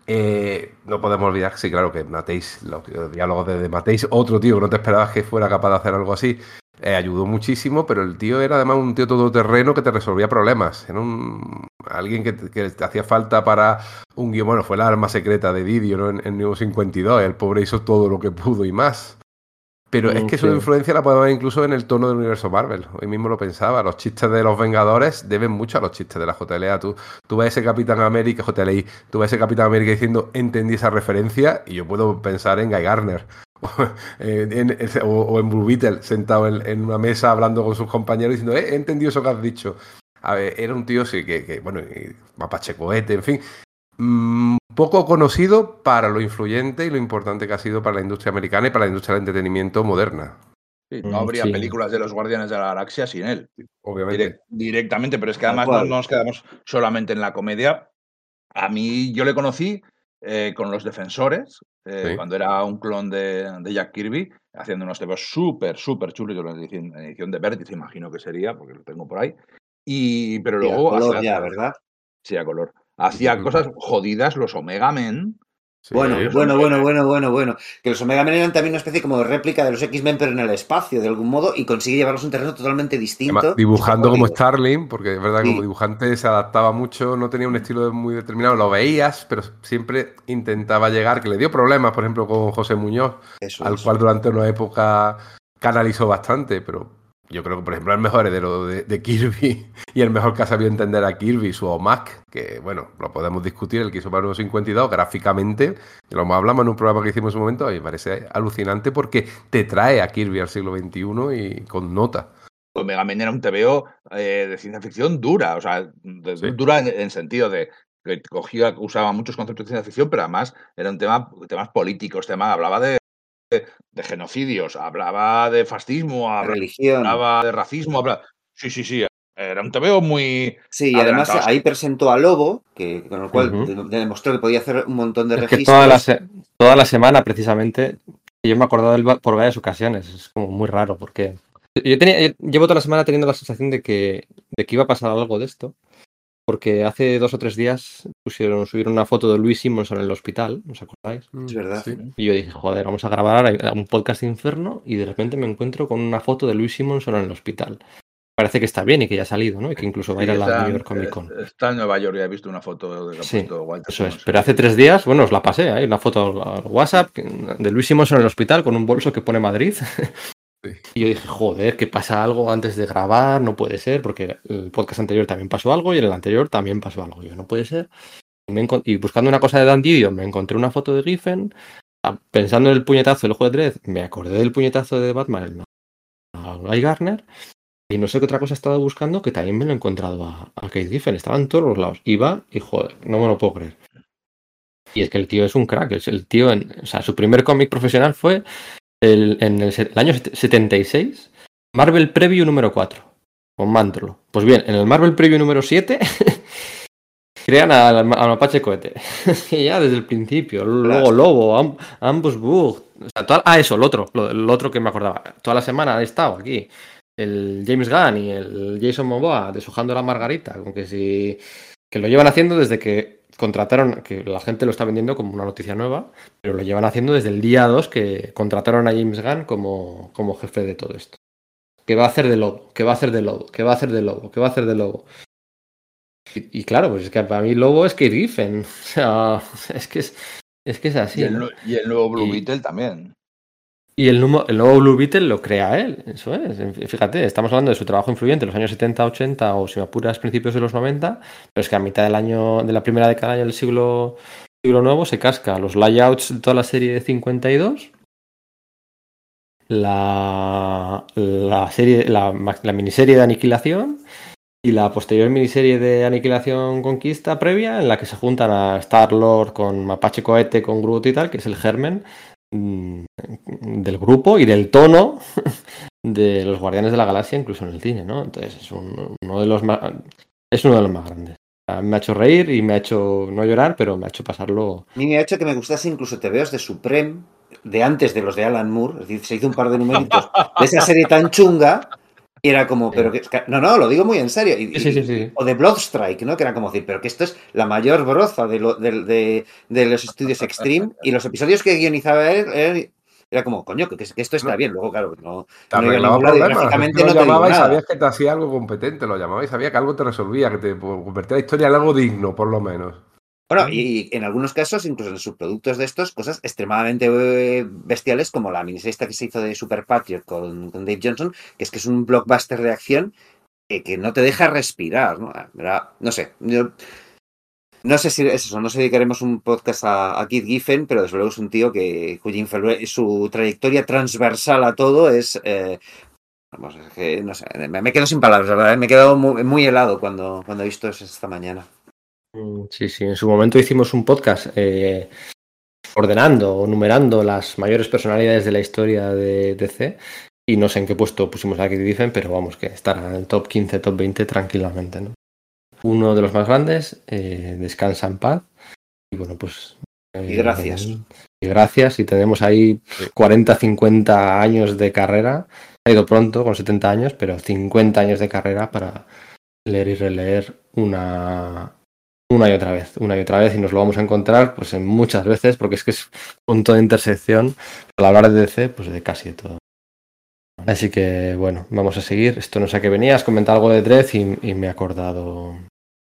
Eh, no podemos olvidar, sí, claro, que Mateis, los, los diálogos de, de Mateis, otro tío que no te esperabas que fuera capaz de hacer algo así, eh, ayudó muchísimo, pero el tío era además un tío todoterreno que te resolvía problemas. Era un, alguien que, que te hacía falta para un guion. Bueno, fue la arma secreta de Didio ¿no? en, en Nuevo 52. El pobre hizo todo lo que pudo y más. Pero es Mm, que su sí. influencia la podemos ver incluso en el tono del universo Marvel. Hoy mismo lo pensaba. Los chistes de los Vengadores deben mucho a los chistes de la JLA. Tú, tú ves ese Capitán América, JLI, tú ves ese Capitán América diciendo entendí esa referencia y yo puedo pensar en Guy Garner. en- en- o, o en Blue Beetle sentado en, en una mesa hablando con sus compañeros diciendo, eh, he entendido eso que has dicho. A ver, era un tío sí, que, que, bueno, mapache cohete, en fin. Mm, poco conocido para lo influyente y lo importante que ha sido para la industria americana y para la industria del entretenimiento moderna, Sí, Mm, no habría sí. películas de los Guardianes de la Galaxia sin él. obviamente. Direc- directamente, pero es que además no nos quedamos solamente en la comedia. A mí, yo le conocí eh, con Los Defensores, eh, Sí. cuando era un clon de, de Jack Kirby, haciendo unos temas súper, súper chulos. Yo lo edición, en edición de Vértice, imagino que sería, porque lo tengo por ahí. Y, pero y a luego. color hacía- ya, ¿verdad? Sí, a color. Hacía cosas jodidas, los Omega Men. Sí. Bueno, bueno, bueno, bueno, bueno, bueno. Que los Omega Men eran también una especie como de réplica de los X-Men, pero en el espacio, de algún modo, y consigue llevarlos a un terreno totalmente distinto. Además, dibujando como. Starling, porque es verdad que Sí. como dibujante se adaptaba mucho, no tenía un estilo muy determinado, lo veías, pero siempre intentaba llegar, que le dio problemas, por ejemplo, con José Muñoz, Eso al cual durante una época canalizó bastante, pero yo creo que, por ejemplo, el mejor heredero de, de Kirby y el mejor que ha sabido entender a Kirby, su OMAC, que, bueno, lo podemos discutir, el que hizo para el nuevo 52, gráficamente, que lo hablamos en un programa que hicimos en su momento, y me parece alucinante porque te trae a Kirby al siglo XXI y con nota. Omega Men era un TVO eh, de ciencia ficción dura, o sea, de- Sí. dura en, en sentido de que cogía, usaba muchos conceptos de ciencia ficción, pero además era un tema, temas políticos, tema, hablaba de, de, de genocidios, hablaba de fascismo, La hablaba religión. hablaba de racismo, hablaba... Sí, sí, sí. Era un TVO muy. Sí, y además adelantado. ahí presentó a Lobo, que, con lo cual de- demostró que podía hacer un montón de Es que registros. toda la, se- toda la semana, precisamente, yo me he acordado de él por varias ocasiones. Es como muy raro, porque yo tenía, yo llevo toda la semana teniendo la sensación de que, de que iba a pasar algo de esto. Porque hace dos o tres días pusieron, subieron una foto de Luis Simonson en el hospital, ¿os acordáis? Es verdad. Sí. Y yo dije, joder, vamos a grabar ahora un podcast inferno y de repente me encuentro con una foto de Luis Simonson en el hospital. Parece que está bien y que ya ha salido, ¿no? Y que incluso va a ir a la está, New York Comic Con. está en Nueva York, ya he visto una foto de ha Sí, Walter Eso es, pero hace tres días, bueno, os la pasé, hay una foto al WhatsApp de Luis Simonson en el hospital con un bolso que pone Madrid. Y yo dije, joder, que pasa algo antes de grabar, no puede ser, porque el podcast anterior también pasó algo y en el anterior también pasó algo. Y yo, no puede ser. Y, buscando una cosa de Dan Didio, me encontré una foto de Giffen. Ah, Pensando en el puñetazo del ojo de Dredd, me acordé del puñetazo de Batman a Guy Garner. Y no sé qué otra cosa he estado buscando que también me lo he encontrado a, a Kate Giffen. Estaba en todos los lados. Iba y joder, no me lo puedo creer. Y es que el tío es un crack. El tío, o sea, su primer cómic profesional fue el- en el, el año set- 76, Marvel Preview número 4, con Mantlo. Pues bien, en el Marvel Preview número 7 crean al, al Mapache Cohete. y ya desde el principio. Luego Lobo, Am- Ambus Bug. O sea, toda- ah, eso, el otro, lo, el otro que me acordaba. Toda la semana han estado aquí. El James Gunn y el Jason Momoa deshojando la margarita. Como que si. Que lo llevan haciendo desde que contrataron. Que la gente lo está vendiendo como una noticia nueva. Pero lo llevan haciendo desde el día 2 que contrataron a James Gunn como, como jefe de todo esto. ¿Qué va a hacer de lobo? ¿Qué va a hacer de lobo? ¿Qué va a hacer de lobo? ¿Qué va a hacer de lobo? Y, y claro, pues es que para mí lobo es Kate Giffen. O sea, es que es, es que es así. y, el, ¿no? nu- y el nuevo Blue Y- Beetle también. Y el, numo- el nuevo Blue Beetle lo crea él, eso es. Fíjate, estamos hablando de su trabajo influyente en los años 70, 80 o si me apuras principios de los 90, pero es que a mitad del año, de la primera década del siglo, siglo nuevo se casca los layouts de toda la serie de 52, la, la serie, la, la miniserie de Aniquilación y la posterior miniserie de Aniquilación Conquista previa en la que se juntan a Star-Lord con Mapache Cohete, con Groot y tal, que es el germen del grupo y del tono de los Guardianes de la Galaxia, incluso en el cine, ¿no? Entonces es un- uno de los más es uno de los más grandes. Me ha hecho reír y me ha hecho no llorar, pero me ha hecho pasarlo. A mí me ha hecho que me gustase incluso TVOs de Supreme, de antes de los de Alan Moore. Es decir, se hizo un par de numeritos de esa serie tan chunga. Y era como, pero que. No, no, lo digo muy en serio. Y- Sí, sí, sí. O de Bloodstrike, ¿no? Que era como decir, pero que esto es la mayor broza de, lo- de- de- de los estudios Extreme. Y los episodios que guionizaba él, él- era como, coño, que, que esto está bien. Luego, claro, no. Te no arreglaba problemas. Tú lo no llamabas y sabías que te hacía algo competente, lo llamabas y sabías que algo te resolvía, que te convertía la historia en algo digno, por lo menos. Bueno, y, en algunos casos, incluso en subproductos de estos, cosas extremadamente eh, bestiales, como la miniserie que se hizo de Super Patriot con, con Dave Johnson, que es que es un blockbuster de acción que, que no te deja respirar, ¿no? Ah. No sé, yo- no sé si es eso, no sé si dedicaremos un podcast a, a Keith Giffen, pero desde luego es un tío que cuya su trayectoria transversal a todo es... eh, vamos, es que, no sé, me, me quedo sin palabras, la ¿verdad? Me he quedado muy, muy helado cuando, cuando he visto eso esta mañana. Sí, sí, en su momento hicimos un podcast eh, ordenando o numerando las mayores personalidades de la historia de DC y no sé en qué puesto pusimos a Kate Giffen, pero vamos, que estará en el top 15, top 20 tranquilamente, ¿no? Uno de los más grandes, eh, descansa en paz y bueno, pues... eh, Y gracias. Y gracias, y tenemos ahí 40, 50 años de carrera, ha ido pronto con 70 años, pero 50 años de carrera para leer y releer una, una y otra vez, una y otra vez, y nos lo vamos a encontrar pues en muchas veces, porque es que es punto de intersección, al hablar de DC, pues de casi de todo. Así que bueno, vamos a seguir. Esto no sé a qué venías, comentar algo de Dredd y, y me he acordado.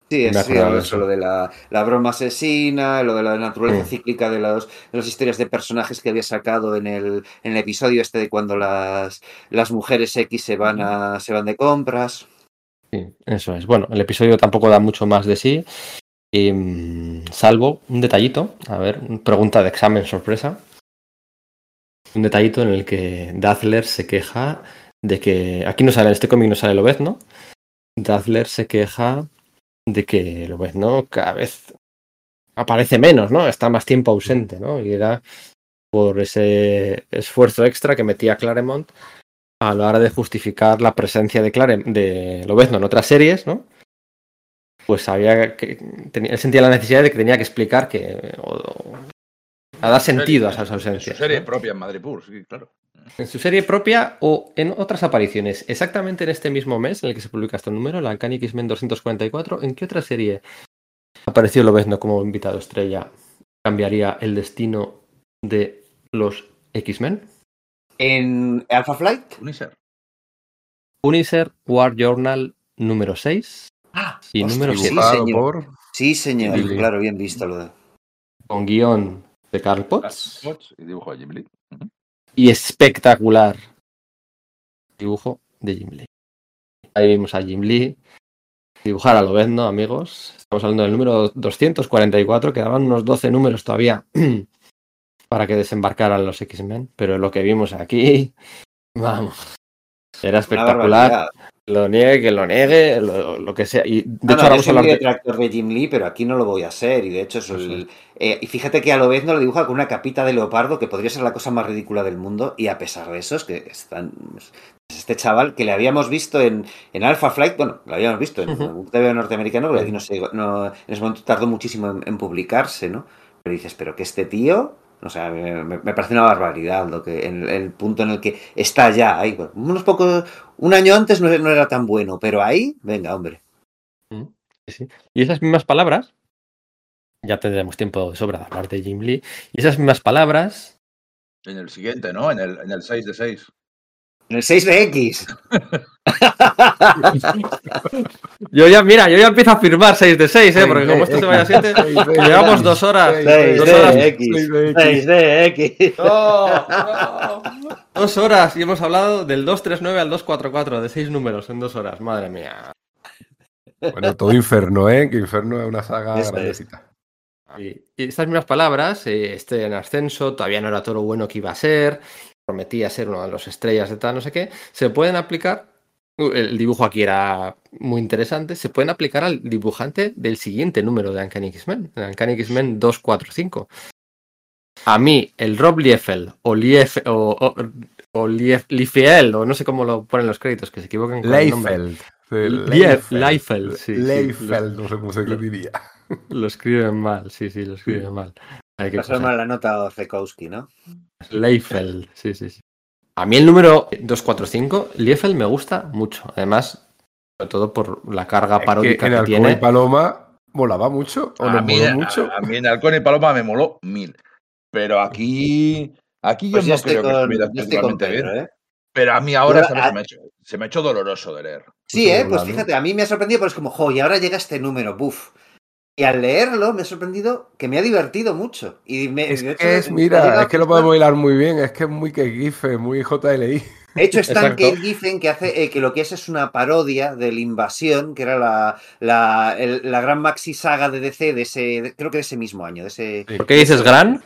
Sí, es de eso, eso. lo de la, la broma asesina, lo de la naturaleza Mm. cíclica de, los, de las historias de personajes que había sacado en el, en el episodio este de cuando las, las mujeres X se van, a, se van de compras. Sí, eso es. Bueno, el episodio tampoco da mucho más de sí, mm, salvo un detallito, a ver, pregunta de examen sorpresa. Un detallito en el que Dazzler se queja de que. Aquí no sale, en este cómic no sale Lobez, ¿no? Dazzler se queja de que Lobez, ¿no? Cada vez aparece menos, ¿no? Está más tiempo ausente, ¿no? Y era por ese esfuerzo extra que metía Claremont a la hora de justificar la presencia de Clare, de Lobezno en otras series, ¿no? Pues había que tenía, él sentía la necesidad de que tenía que explicar que o- o- a dar sentido a esas En su ausencias. serie ¿no? propia en Madrid Pur, sí, claro. En su serie propia o en otras apariciones. Exactamente en este mismo mes en el que se publica este número, la Uncanny X-Men 244, ¿en qué otra serie apareció Lobezno como invitado estrella? ¿Cambiaría el destino de los X-Men? En Alpha Flight. Uniser. Uniser War Journal número 6 Ah, y número sí, 7, Dibujado señor. por... Sí, señor. Claro, bien visto lo de. con guion de Carl Potts y dibujo de Jim Lee. Y espectacular dibujo de Jim Lee. Ahí vimos a Jim Lee dibujar a Lobezno, amigos. Estamos hablando del número 244, quedaban unos 12 números todavía para que desembarcaran los X-Men, pero lo que vimos aquí, vamos, era espectacular. Lo niegue, que lo niegue, lo, lo que sea. Y de No, hecho, no, ahora vamos a hablar de... detractor de Jim Lee, pero aquí no lo voy a ser. Y de hecho, es sé. el- eh, y fíjate que a lo vez no lo dibuja con una capita de leopardo que podría ser la cosa más ridícula del mundo. Y a pesar de eso, es que están. es Este chaval que le habíamos visto en, en Alpha Flight, bueno, lo habíamos visto en un TV norteamericano, pero aquí no sé, no, en ese momento tardó muchísimo en, en publicarse, ¿no? Pero dices, pero que este tío, o sea, me, parece una barbaridad lo que en el punto en el que está ya ahí. Bueno, unos pocos, un año antes no, no era tan bueno, pero ahí, venga, hombre. Y esas mismas palabras, ya tendremos tiempo de sobra de hablar de Jim Lee, y esas mismas palabras, En el siguiente, ¿no? En el, en el 6 de 6. En el 6 de X. yo ya, mira, yo ya empiezo a firmar 6 de 6, ¿eh? porque como esto se vaya a 7, llevamos dos horas. Seis Dos de horas. X. Seis de X. 6 de X. No, no. Dos horas y hemos hablado del 239 al 244, de seis números en dos horas, madre mía. Bueno, todo Inferno, ¿eh? Que Inferno es una saga Eso es. grandecita. Y, y estas mismas palabras, eh, este en ascenso, todavía no era todo lo bueno que iba a ser, prometía ser una de las estrellas de tal, no sé qué, se pueden aplicar, uh, el dibujo aquí era muy interesante, se pueden aplicar al dibujante del siguiente número de Uncanny X-Men, Uncanny X-Men 245. A mí, el Rob Liefeld o, Lief, o, o, o Lief- Liefeld, o no sé cómo lo ponen los créditos, que se equivocan con el nombre. Leifeld. Sí, Lief- Leifeld, sí, sí. Leifeld, no sé cómo se diría. Lo escriben mal, sí, sí, lo escriben mal. Hay que Pasar pasar. mal la nota a Zekowski, ¿no? Leifeld, sí, sí, sí. A mí el número 245, Liefeld me gusta mucho. Además, sobre todo por la carga Es que paródica en que, Halcón y tiene. Paloma volaba mucho, o A mí, moló a- mucho. a mí en Halcón y Paloma me moló mil. Pero aquí, aquí yo Pues no creo que estuviera Pedro, bien. ¿eh? Pero a mí ahora a- Se, me ha hecho, se me ha hecho doloroso de leer. Sí, ¿eh? Pues fíjate, a mí me ha sorprendido, pero es como, jo, y ahora llega este número, buf. Y al leerlo me ha sorprendido que me ha divertido mucho. Y me, Es hecho, que es, mira, a es que lo podemos hilar muy bien, es que es muy que gife, muy JLI. De hecho, es tan que Giffen que hace eh, que lo que es es una parodia de la invasión, que era la, la, el- la gran maxi saga de DC de ese, de- creo que de ese mismo año. De ese, ¿Por qué dices gran?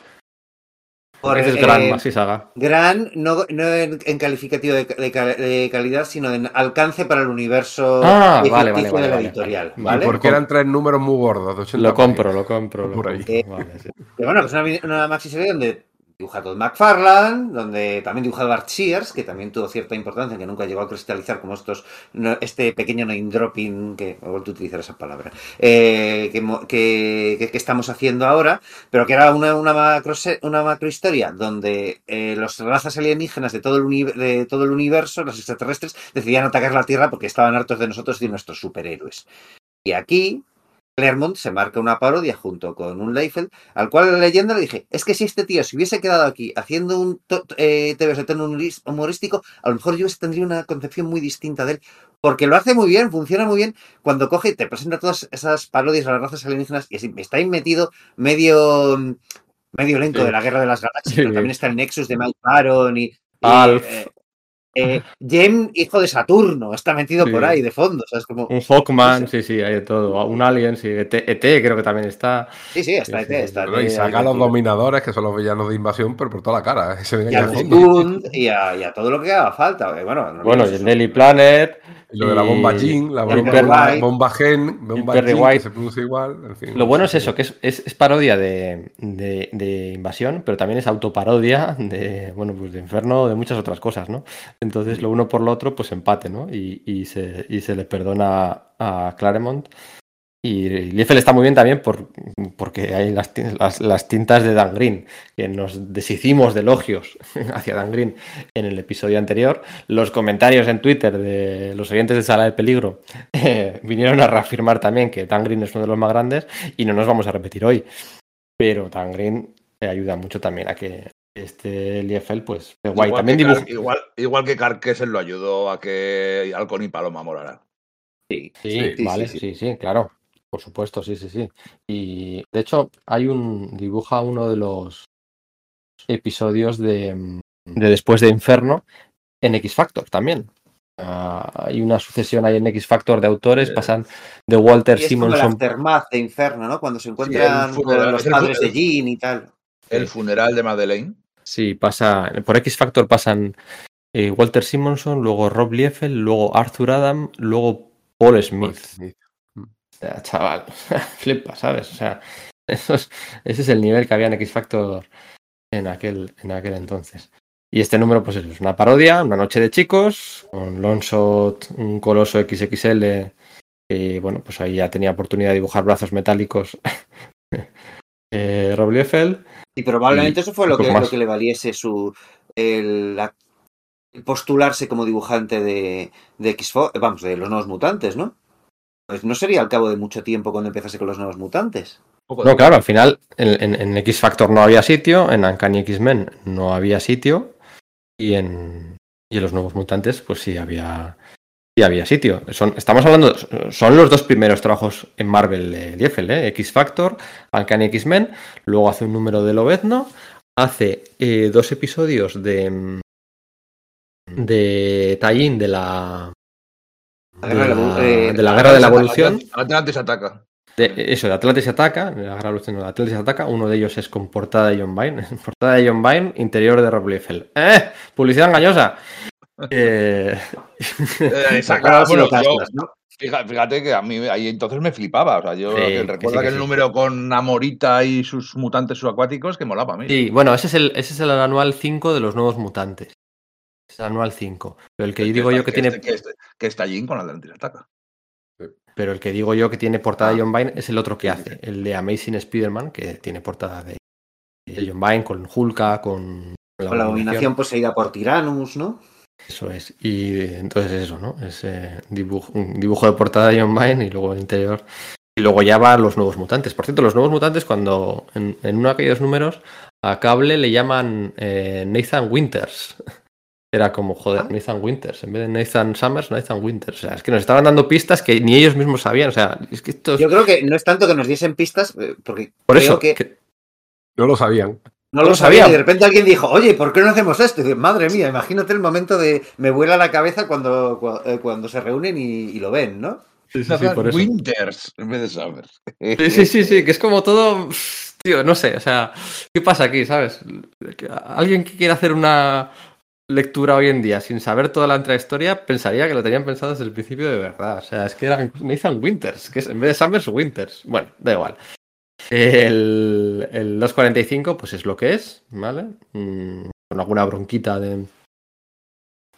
Por, ¿Por qué dices eh, gran, Maxi Saga? Gran, no, no en, en calificativo de, de cal- de calidad, sino en alcance para el universo Ah, eh, vale, vale, de la vale, editorial. vale. Porque eran tres números muy gordos, de 80 Lo compro, lo compro. Lo Por ahí. compro. Vale, sí. Que bueno, que es una, una maxi serie donde dibuja Todd McFarlane, donde también dibuja Bart Shears, que también tuvo cierta importancia, que nunca llegó a cristalizar como estos, este pequeño name dropping, que he vuelto a utilizar esa palabra, eh, que, que- estamos haciendo ahora, pero que era una, una, macro, una macrohistoria donde eh, las razas alienígenas de todo, el de todo el universo, los extraterrestres, decidían atacar la Tierra porque estaban hartos de nosotros y de nuestros superhéroes. Y aquí Claremont se marca una parodia junto con un Leifeld, al cual la leyenda le dije, es que si este tío se hubiese quedado aquí haciendo un eh, TV humorístico, a lo mejor yo tendría una concepción muy distinta de él, porque lo hace muy bien, funciona muy bien, cuando coge y te presenta todas esas parodias a las razas alienígenas y así, está ahí metido medio medio elenco Sí. de la Guerra de las Galaxias, Sí. pero también está el Nexus de Mike Baron y, y, Alf. eh, eh, Jem, hijo de Saturno, está metido Sí. por ahí de fondo, ¿sabes? Como, Un Hawkman, sí, sí, hay de todo. Un Alien, sí. ET, ET creo que también está. sí, sí, está, Sí, sí, está, Bueno, y está saca a los dominadores, que son los villanos de invasión, pero por toda la cara. ¿eh? Se y fondo. Mugund y a, y a todo lo que haga falta. eh, Bueno, no Bueno, y el. Daily Planet. Y lo de la bomba Jean, la bomba, Perry bomba, White. bomba Gen, bomba Perry Jean, White. que se pronuncia igual. En fin, Lo bueno es eso, que es, es- es parodia de, de- de invasión, pero también es autoparodia de, bueno, pues de inferno, de muchas otras cosas, ¿no? Entonces, lo uno por lo otro, pues empate, ¿no? Y, se, y se le perdona a Claremont. Y Liefeld está muy bien también por, porque hay las tintas de Dan Green, que nos deshicimos de elogios hacia Dan Green en el episodio anterior. Los comentarios en Twitter de los oyentes de Sala de Peligro eh, vinieron a reafirmar también que Dan Green es uno de los más grandes y no nos vamos a repetir hoy. Pero Dan Green eh, ayuda mucho también a que este Liefeld, pues, guay. Igual, También que dibuja. Car- igual, igual que Carquesen lo ayudó a que Halcón y Paloma molaran. Sí. Sí, Sí, vale, sí, sí, sí. sí, claro. Por supuesto, sí, sí, sí. Y de hecho, hay un. dibuja uno de los episodios de, mm, de Después de Inferno en X Factor también. Ah, hay una sucesión ahí en X Factor de autores, pasan de Walter Y es como el Simonson. aftermath de Inferno, ¿no? Cuando se encuentran con los es el padres de. Jean y tal. El funeral de Madeleine. Sí, pasa. Por X Factor pasan eh, Walter Simonson, luego Rob Liefeld, luego Arthur Adam, luego Paul Smith. O sea, chaval, flipa, ¿sabes? O sea, eso es- ese es el nivel que había en X Factor en aquel, en aquel entonces. Y este número, pues eso, es una parodia, una noche de chicos, con Longshot, un coloso XXL, que bueno, pues ahí ya tenía oportunidad de dibujar brazos metálicos. eh, Rob Liefeld. Y probablemente Y eso fue lo que, más. lo que le valiese su el, la- el postularse como dibujante de, de X vamos, de los nuevos mutantes, ¿no? Pues no sería al cabo de mucho tiempo cuando empezase con los nuevos mutantes. No, claro, al final en, en- en X Factor no había sitio, en Uncanny X-Men no había sitio y en, y en los nuevos mutantes pues sí había, sí había sitio. Son, estamos hablando, son los dos primeros trabajos en Marvel de Liefeld, ¿eh? X Factor, Uncanny X-Men, luego hace un número de Lobezno, hace eh, dos episodios de mm, de tie de la La de guerra de la la, de la guerra de la evolución. Atlantis ataca. De, eso, de Atlantis ataca, de la guerra de Atlantis ataca, uno de ellos es con portada de John Byrne, portada de John Byrne, interior de Rob Liefeld. ¡Eh! Publicidad engañosa. Eh, Eh, fíjate que a mí ahí entonces me flipaba. O sea, yo Sí, que sí, sí. número con Amorita y sus mutantes subacuáticos que molaba a mí. sí, bueno, ese es, el, ese es el anual 5 de los nuevos mutantes. Es el anual 5. Pero el que Este digo está- yo que tiene, este- que, este- que está allí con Atlantis ataca. pero el que digo yo que tiene portada de Ah. John Byrne es el otro que Sí, sí, hace, el de Amazing Spider-Man, que tiene portada de, de John Byrne con Hulka, con Con la abominación poseída por Tyrannus, ¿no? Eso es. Y entonces eso, ¿no? Es eh, dibujo, un dibujo de portada de John Byrne y luego el interior. Y luego ya van los nuevos mutantes. Por cierto, los nuevos mutantes, cuando en, en uno de aquellos números, a Cable le llaman eh, Nathan Winters. Era como, joder, Nathan Winters. En vez de Nathan Summers, Nathan Winters. O sea, es que nos estaban dando pistas que ni ellos mismos sabían. O sea, es que esto es- Yo creo que no es tanto que nos diesen pistas, eh, porque Por creo eso, que, que- No lo sabían. No no lo sabían. Y de repente alguien dijo, oye, ¿por qué no hacemos esto? Y dice, madre mía, imagínate el momento de me vuela la cabeza cuando, cua- eh, cuando se reúnen y, y lo ven, ¿no? Sí, sí, sí, por eso. Winters en vez de Summers. Sí, sí, sí, sí, que es como todo. Tío, no sé, o sea, ¿qué pasa aquí, sabes? Que Alguien que quiera hacer una lectura hoy en día sin saber toda la intrahistoria pensaría que lo tenían pensado desde el principio de verdad. O sea, es que eran Nathan Winters, que es, en vez de Summers, Winters. Bueno, da igual. El, el 245, pues es lo que es, ¿vale? Mm, con alguna bronquita de.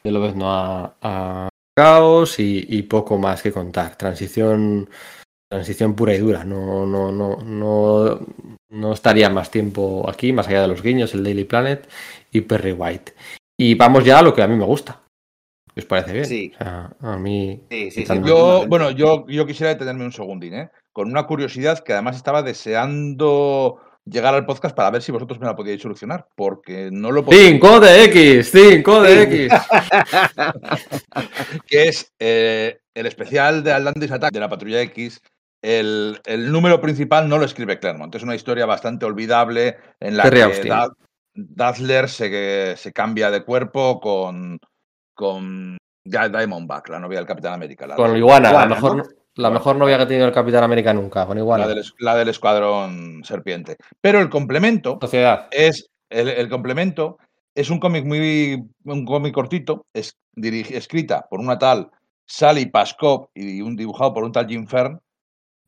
De lo ves, no a, a caos y, y poco más que contar. Transición transición pura y dura. No, no, no, no, no estaría más tiempo aquí, más allá de los guiños, el Daily Planet y Perry White. Y vamos ya a lo que a mí me gusta. ¿Os parece bien? Sí. O sea, a mí. Sí, sí, Yo, bueno, yo, yo quisiera detenerme un segundín, ¿eh? Con una curiosidad que además estaba deseando llegar al podcast para ver si vosotros me la podíais solucionar, porque no lo podía. 5 de X, 5 de. X. que es eh, el especial de Atlantis Attack de la Patrulla X. El, el número principal no lo escribe Claremont. Es una historia bastante olvidable en la Terry que. Da- Dazzler se, se cambia de cuerpo con, con Di- Diamondback, la novia del Capitán América. La, Con Iguana, la, Iguana, mejor, ¿no? La mejor novia que ha tenido el Capitán América nunca, con la Iguana. del, la del Escuadrón Serpiente. Pero el complemento Sociedad. es el, el complemento es un cómic muy un cómic cortito es dirigi- escrita por una tal Sally Pascoe y un dibujado por un tal Jim Fern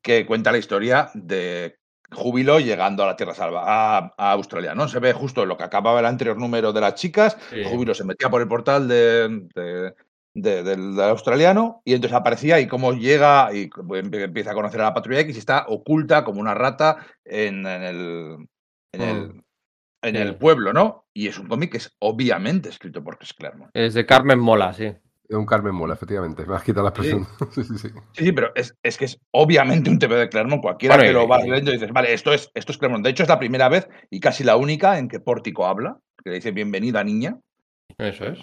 que cuenta la historia de jubiló llegando a la Tierra Salva, a, a Australia, ¿no? Se ve justo lo que acababa el anterior número de las chicas, Sí. jubiló, se metía por el portal de, de- de- del, del australiano y entonces aparecía y cómo llega y empie- empieza a conocer a la Patrulla X y está oculta como una rata en, en el... En el Mm. en Sí. el pueblo, ¿no? Y es un cómic que es obviamente escrito por Chris Claremont. Es de Carmen Mola, sí. Es un Carmen Mola, efectivamente. Me has quitado la expresión. Sí, sí, sí. Sí, sí, pero es, es que es obviamente un TV de Claremont. Cualquiera que lo va y- leyendo dices, vale, esto es, esto es Claremont. De hecho, es la primera vez y casi la única en que Pórtico habla, que le dice bienvenida niña. Eso es.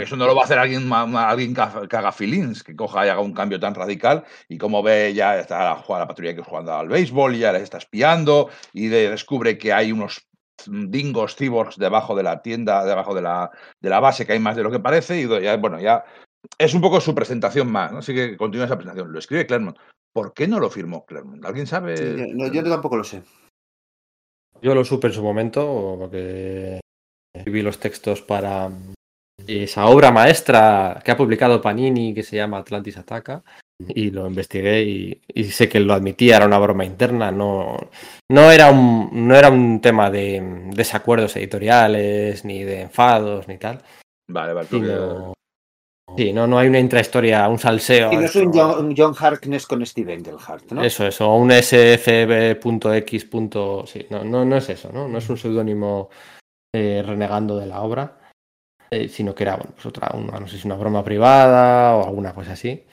Eso no lo va a hacer alguien, alguien que ha- que haga feelings, que coja y haga un cambio tan radical. Y como ve, ya está jugando la patrulla que jugando al béisbol, y ya les está espiando y de- descubre que hay unos dingos cyborgs debajo de la tienda, debajo de la, de la base, que hay más de lo que parece. Y ya, bueno, ya es un poco su presentación más. ¿no? Así que continúa esa presentación. Lo escribe Claremont. ¿Por qué no lo firmó Claremont? ¿Alguien sabe? Sí, yo, no, yo tampoco lo sé. Yo lo supe en su momento, porque escribí los textos para esa obra maestra que ha publicado Panini que se llama Atlantis Ataca y lo investigué y, y sé que lo admitía, era una broma interna, no, no, era, un, no era un tema de desacuerdos editoriales, ni de enfados, ni tal. Vale, vale. sino- sí, no, no hay una intrahistoria, un salseo. Y no es un John, un John Harkness con Steve Englehart, ¿no? Eso, eso, un sfb.x. Sí, no, no, no es eso, ¿no? No es un seudónimo eh, renegando de la obra, eh, sino que era, bueno, pues otra, una, no sé si una broma privada o alguna cosa así.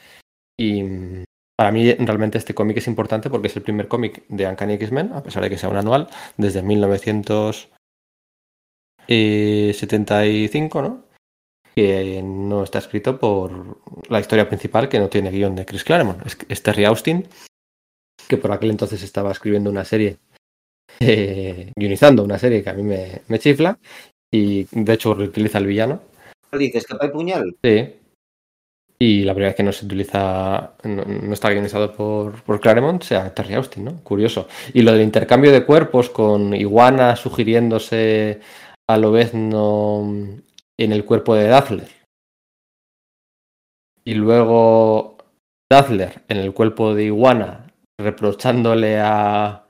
Y mm, para mí realmente este cómic es importante porque es el primer cómic de Uncanny X-Men, a pesar de que sea un anual, desde 1975, ¿no? Que no está escrito por la historia principal, que no tiene guion de Chris Claremont, es, es Terry Austin, que por aquel entonces estaba escribiendo una serie, eh, guionizando una serie que a mí me, me chifla, y de hecho reutiliza el villano. Dices, capa y puñal. Sí. Y la primera vez que no se utiliza, no, no está guionizado por, por Claremont, sea Terry Austin, ¿no? Curioso. Y lo del intercambio de cuerpos con Iguana sugiriéndose a Lobezno en el cuerpo de Dazzler. Y luego Dazzler en el cuerpo de Iguana reprochándole a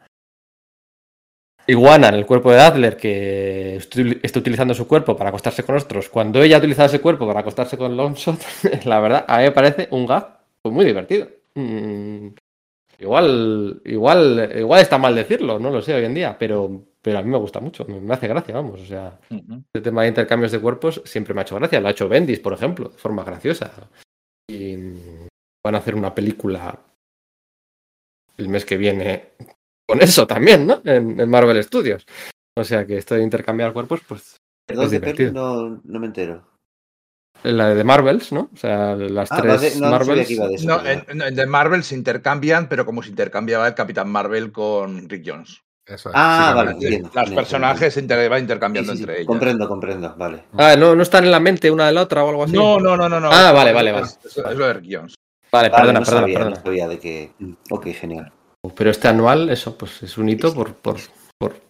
Iguana en el cuerpo de Dazzler que está utilizando su cuerpo para acostarse con otros, cuando ella ha utilizado ese cuerpo para acostarse con Longshot, la verdad, a mí me parece un gag pues, muy divertido. Mm, igual, igual, igual está mal decirlo, no lo sé hoy en día, pero, pero a mí me gusta mucho, me, hace gracia, vamos. O sea, Ujú. este tema de intercambios de cuerpos siempre me ha hecho gracia. Lo ha hecho Bendis, por ejemplo, de forma graciosa. Y van a hacer una película el mes que viene con eso también, ¿no? En, en Marvel Studios. O sea que esto de intercambiar cuerpos, pues Perdón, Es de peli, divertido. no, no me entero. la de Marvels, ¿no? O sea, las Ah, tres de- no Marvels. de eso. No, perdón. en, en- de Marvel se intercambian, pero como se intercambiaba el Capitán Marvel con Rick Jones. Eso es. Ah, vale, entiendo. Los personajes se inter- van intercambiando sí, sí, entre ellos. Comprendo, comprendo, vale. Ah, no, no están en la mente una de la otra o algo así. No, no, no, no, no. Ah, vale, vale, vale. Es, es- es lo de Rick Jones. Vale, Vale, perdona, no perdona, sabía, perdona. no sabía de que... Ok, genial. Pero este anual, eso, pues es un hito por, por, por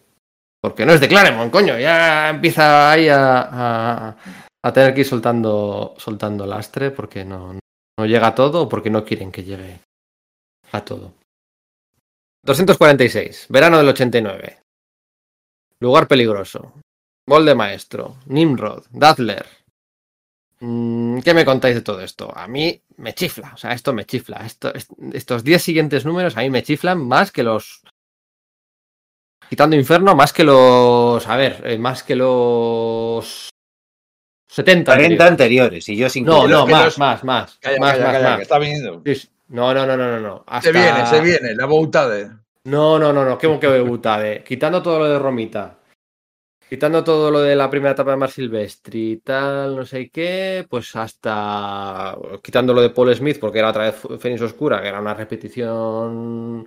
porque no es de Claremont, coño. Ya empieza ahí a, a, tener que ir soltando, soltando lastre porque no, no llega a todo o porque no quieren que llegue a todo. 246, verano del 89. Lugar peligroso. Molde maestro. Nimrod. Dazzler. Mm, ¿Qué me contáis de todo esto? A mí me chifla, o sea, esto me chifla. Esto, est- estos 10 siguientes números a mí me chiflan más que los. Quitando Inferno, más que los. A ver, eh, más que los. 70. 40 anteriores. y yo sin No, no, más, los- más, más. Calla, más, calla, más, calla, más. que está viniendo. Sí, sí. No, no, no, no, no, no. Se viene, se viene, la bouta de. No, no, no, no, qué que butade. Quitando todo lo de Romita. Quitando todo lo de la primera etapa de Mar Silvestri y tal, no sé qué, pues hasta quitando lo de Paul Smith, porque era otra vez Fénix Oscura, que era una repetición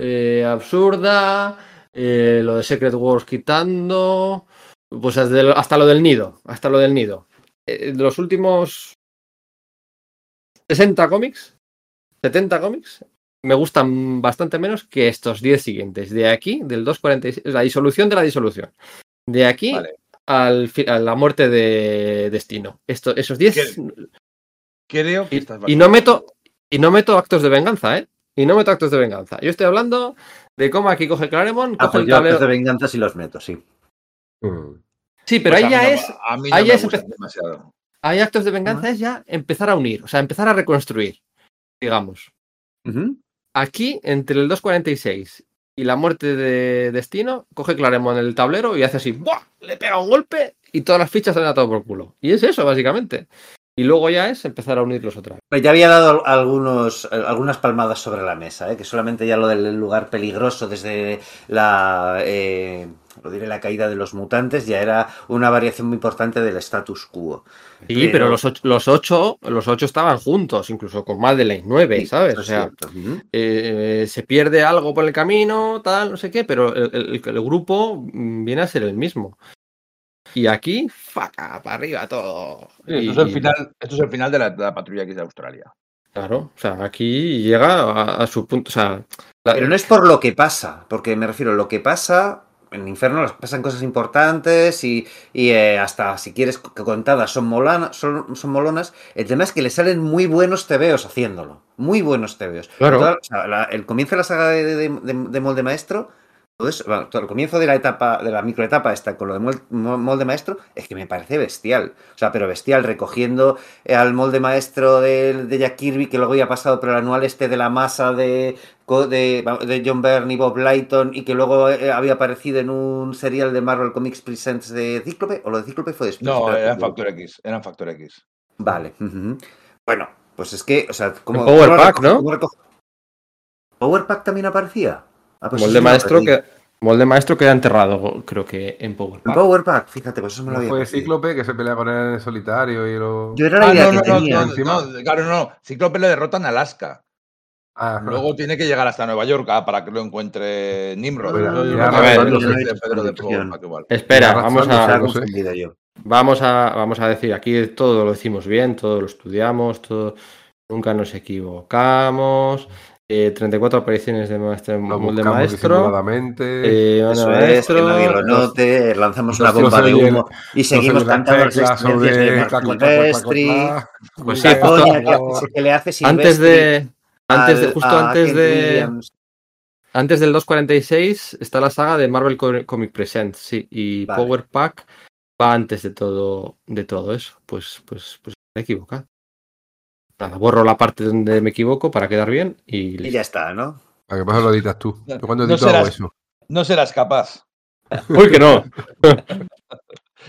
eh, absurda, eh, lo de Secret Wars quitando, pues hasta lo, del nido, hasta lo del nido. Eh, los últimos 60 cómics, 70 cómics, me gustan bastante menos que estos 10 siguientes. De aquí, del 246, la disolución de la disolución. De aquí Vale. al, a la muerte de Destino. Esto, esos 10. ¿Qué? Creo que Y, estás y no meto y no meto actos de venganza, ¿eh? Y no meto actos de venganza. Yo estoy hablando de cómo aquí coge Claremont, Ah, coge pues el yo actos de venganza sí los meto, sí. Mm. Sí, pero Pues ahí ya no- es. A mí no ahí me es demasiado. Hay actos de venganza, es ya empezar a unir, o sea, empezar a reconstruir, digamos. Aquí, entre el 2.46 y la muerte de Destino, coge Claremont el tablero y hace así, ¡buah! Le pega un golpe y todas las fichas salen a todo por culo. Y es eso, básicamente. Y luego ya es empezar a unirlos otra vez. Pues Ya había dado algunos, eh, algunas palmadas sobre la mesa, ¿eh? que solamente ya lo del lugar peligroso desde la, eh, lo diré, la caída de los mutantes ya era una variación muy importante del status quo. Sí, Pero- pero los ocho, los ocho, los ocho estaban juntos, incluso con Madeleine, nueve, Sí, ¿sabes? O sea, eh, se pierde algo por el camino, tal, no sé qué, pero el, el- el grupo mm, viene a ser el mismo. Y aquí, faca, para arriba todo. Sí, esto, Y- es el final, esto es el final de la, de la patrulla X de Australia. Claro, o sea, aquí llega a, a su punto, o sea, la- Pero no es por lo que pasa, porque me refiero, lo que pasa, en Inferno pasan cosas importantes y, y, eh, hasta si quieres que contadas son, molana- son, son molonas. El tema es que le salen muy buenos tebeos haciéndolo. Muy buenos tebeos. Claro. Toda- o sea, la- el comienzo de la saga de, de- de- de Molde Maestro, todo eso, bueno, todo el comienzo de la etapa, de la microetapa esta con lo de mol- mo- Molde Maestro, es que me parece bestial. O sea, pero bestial, recogiendo eh, al molde maestro de, de Jack Kirby, que luego había pasado por el anual este de la masa de, co- de, de John Byrne y Bob Lighton, y que luego eh, había aparecido en un serial de Marvel Comics Presents de Cíclope, o lo de Cíclope fue después. No, eran Factor X. Eran Factor X. Vale. Bueno, pues es que, o sea, como. Power Pack, ¿no? ¿Power Pack también aparecía? Ah, pues molde lo maestro que molde maestro queda enterrado, creo que en Power En Pack. Power Pack, fíjate, pues eso me lo ¿No había fue perdido. Cíclope que se pelea con él en solitario y lo. Yo era la Ah, idea no, que no, no, tenía. no, no, claro, no. Cíclope le derrota en Alaska. Ah, Luego tiene que llegar hasta Nueva York ah, para que lo encuentre Nimrod. Pero Eso yo ya creo que a ver, es no de he visto Pedro de esta Power traducción. Pack igual. Espera, vamos a, no sé. vamos a vamos a decir, aquí todo lo decimos bien, todo lo estudiamos, todo nunca nos equivocamos. Eh, 34 apariciones de molde buscamos maestro. eh, Eso es, maestro, que nadie lo los- note, lanzamos una bomba de humo y seguimos cantando las teclas existencias de. Pues sí, la justo- coña que, le hace antes de antes de justo antes de. Antes del 246 está la saga de Marvel Co- Comic Presents, sí, y Vale. Power Pack va antes de todo, de todo eso. Pues, pues, pues me he equivocado. Nada, borro la parte donde me equivoco para quedar bien y Y ya está, ¿no? ¿A qué pasa lo editas tú? Yo cuando No hago serás- eso. No serás capaz. Uy, que no.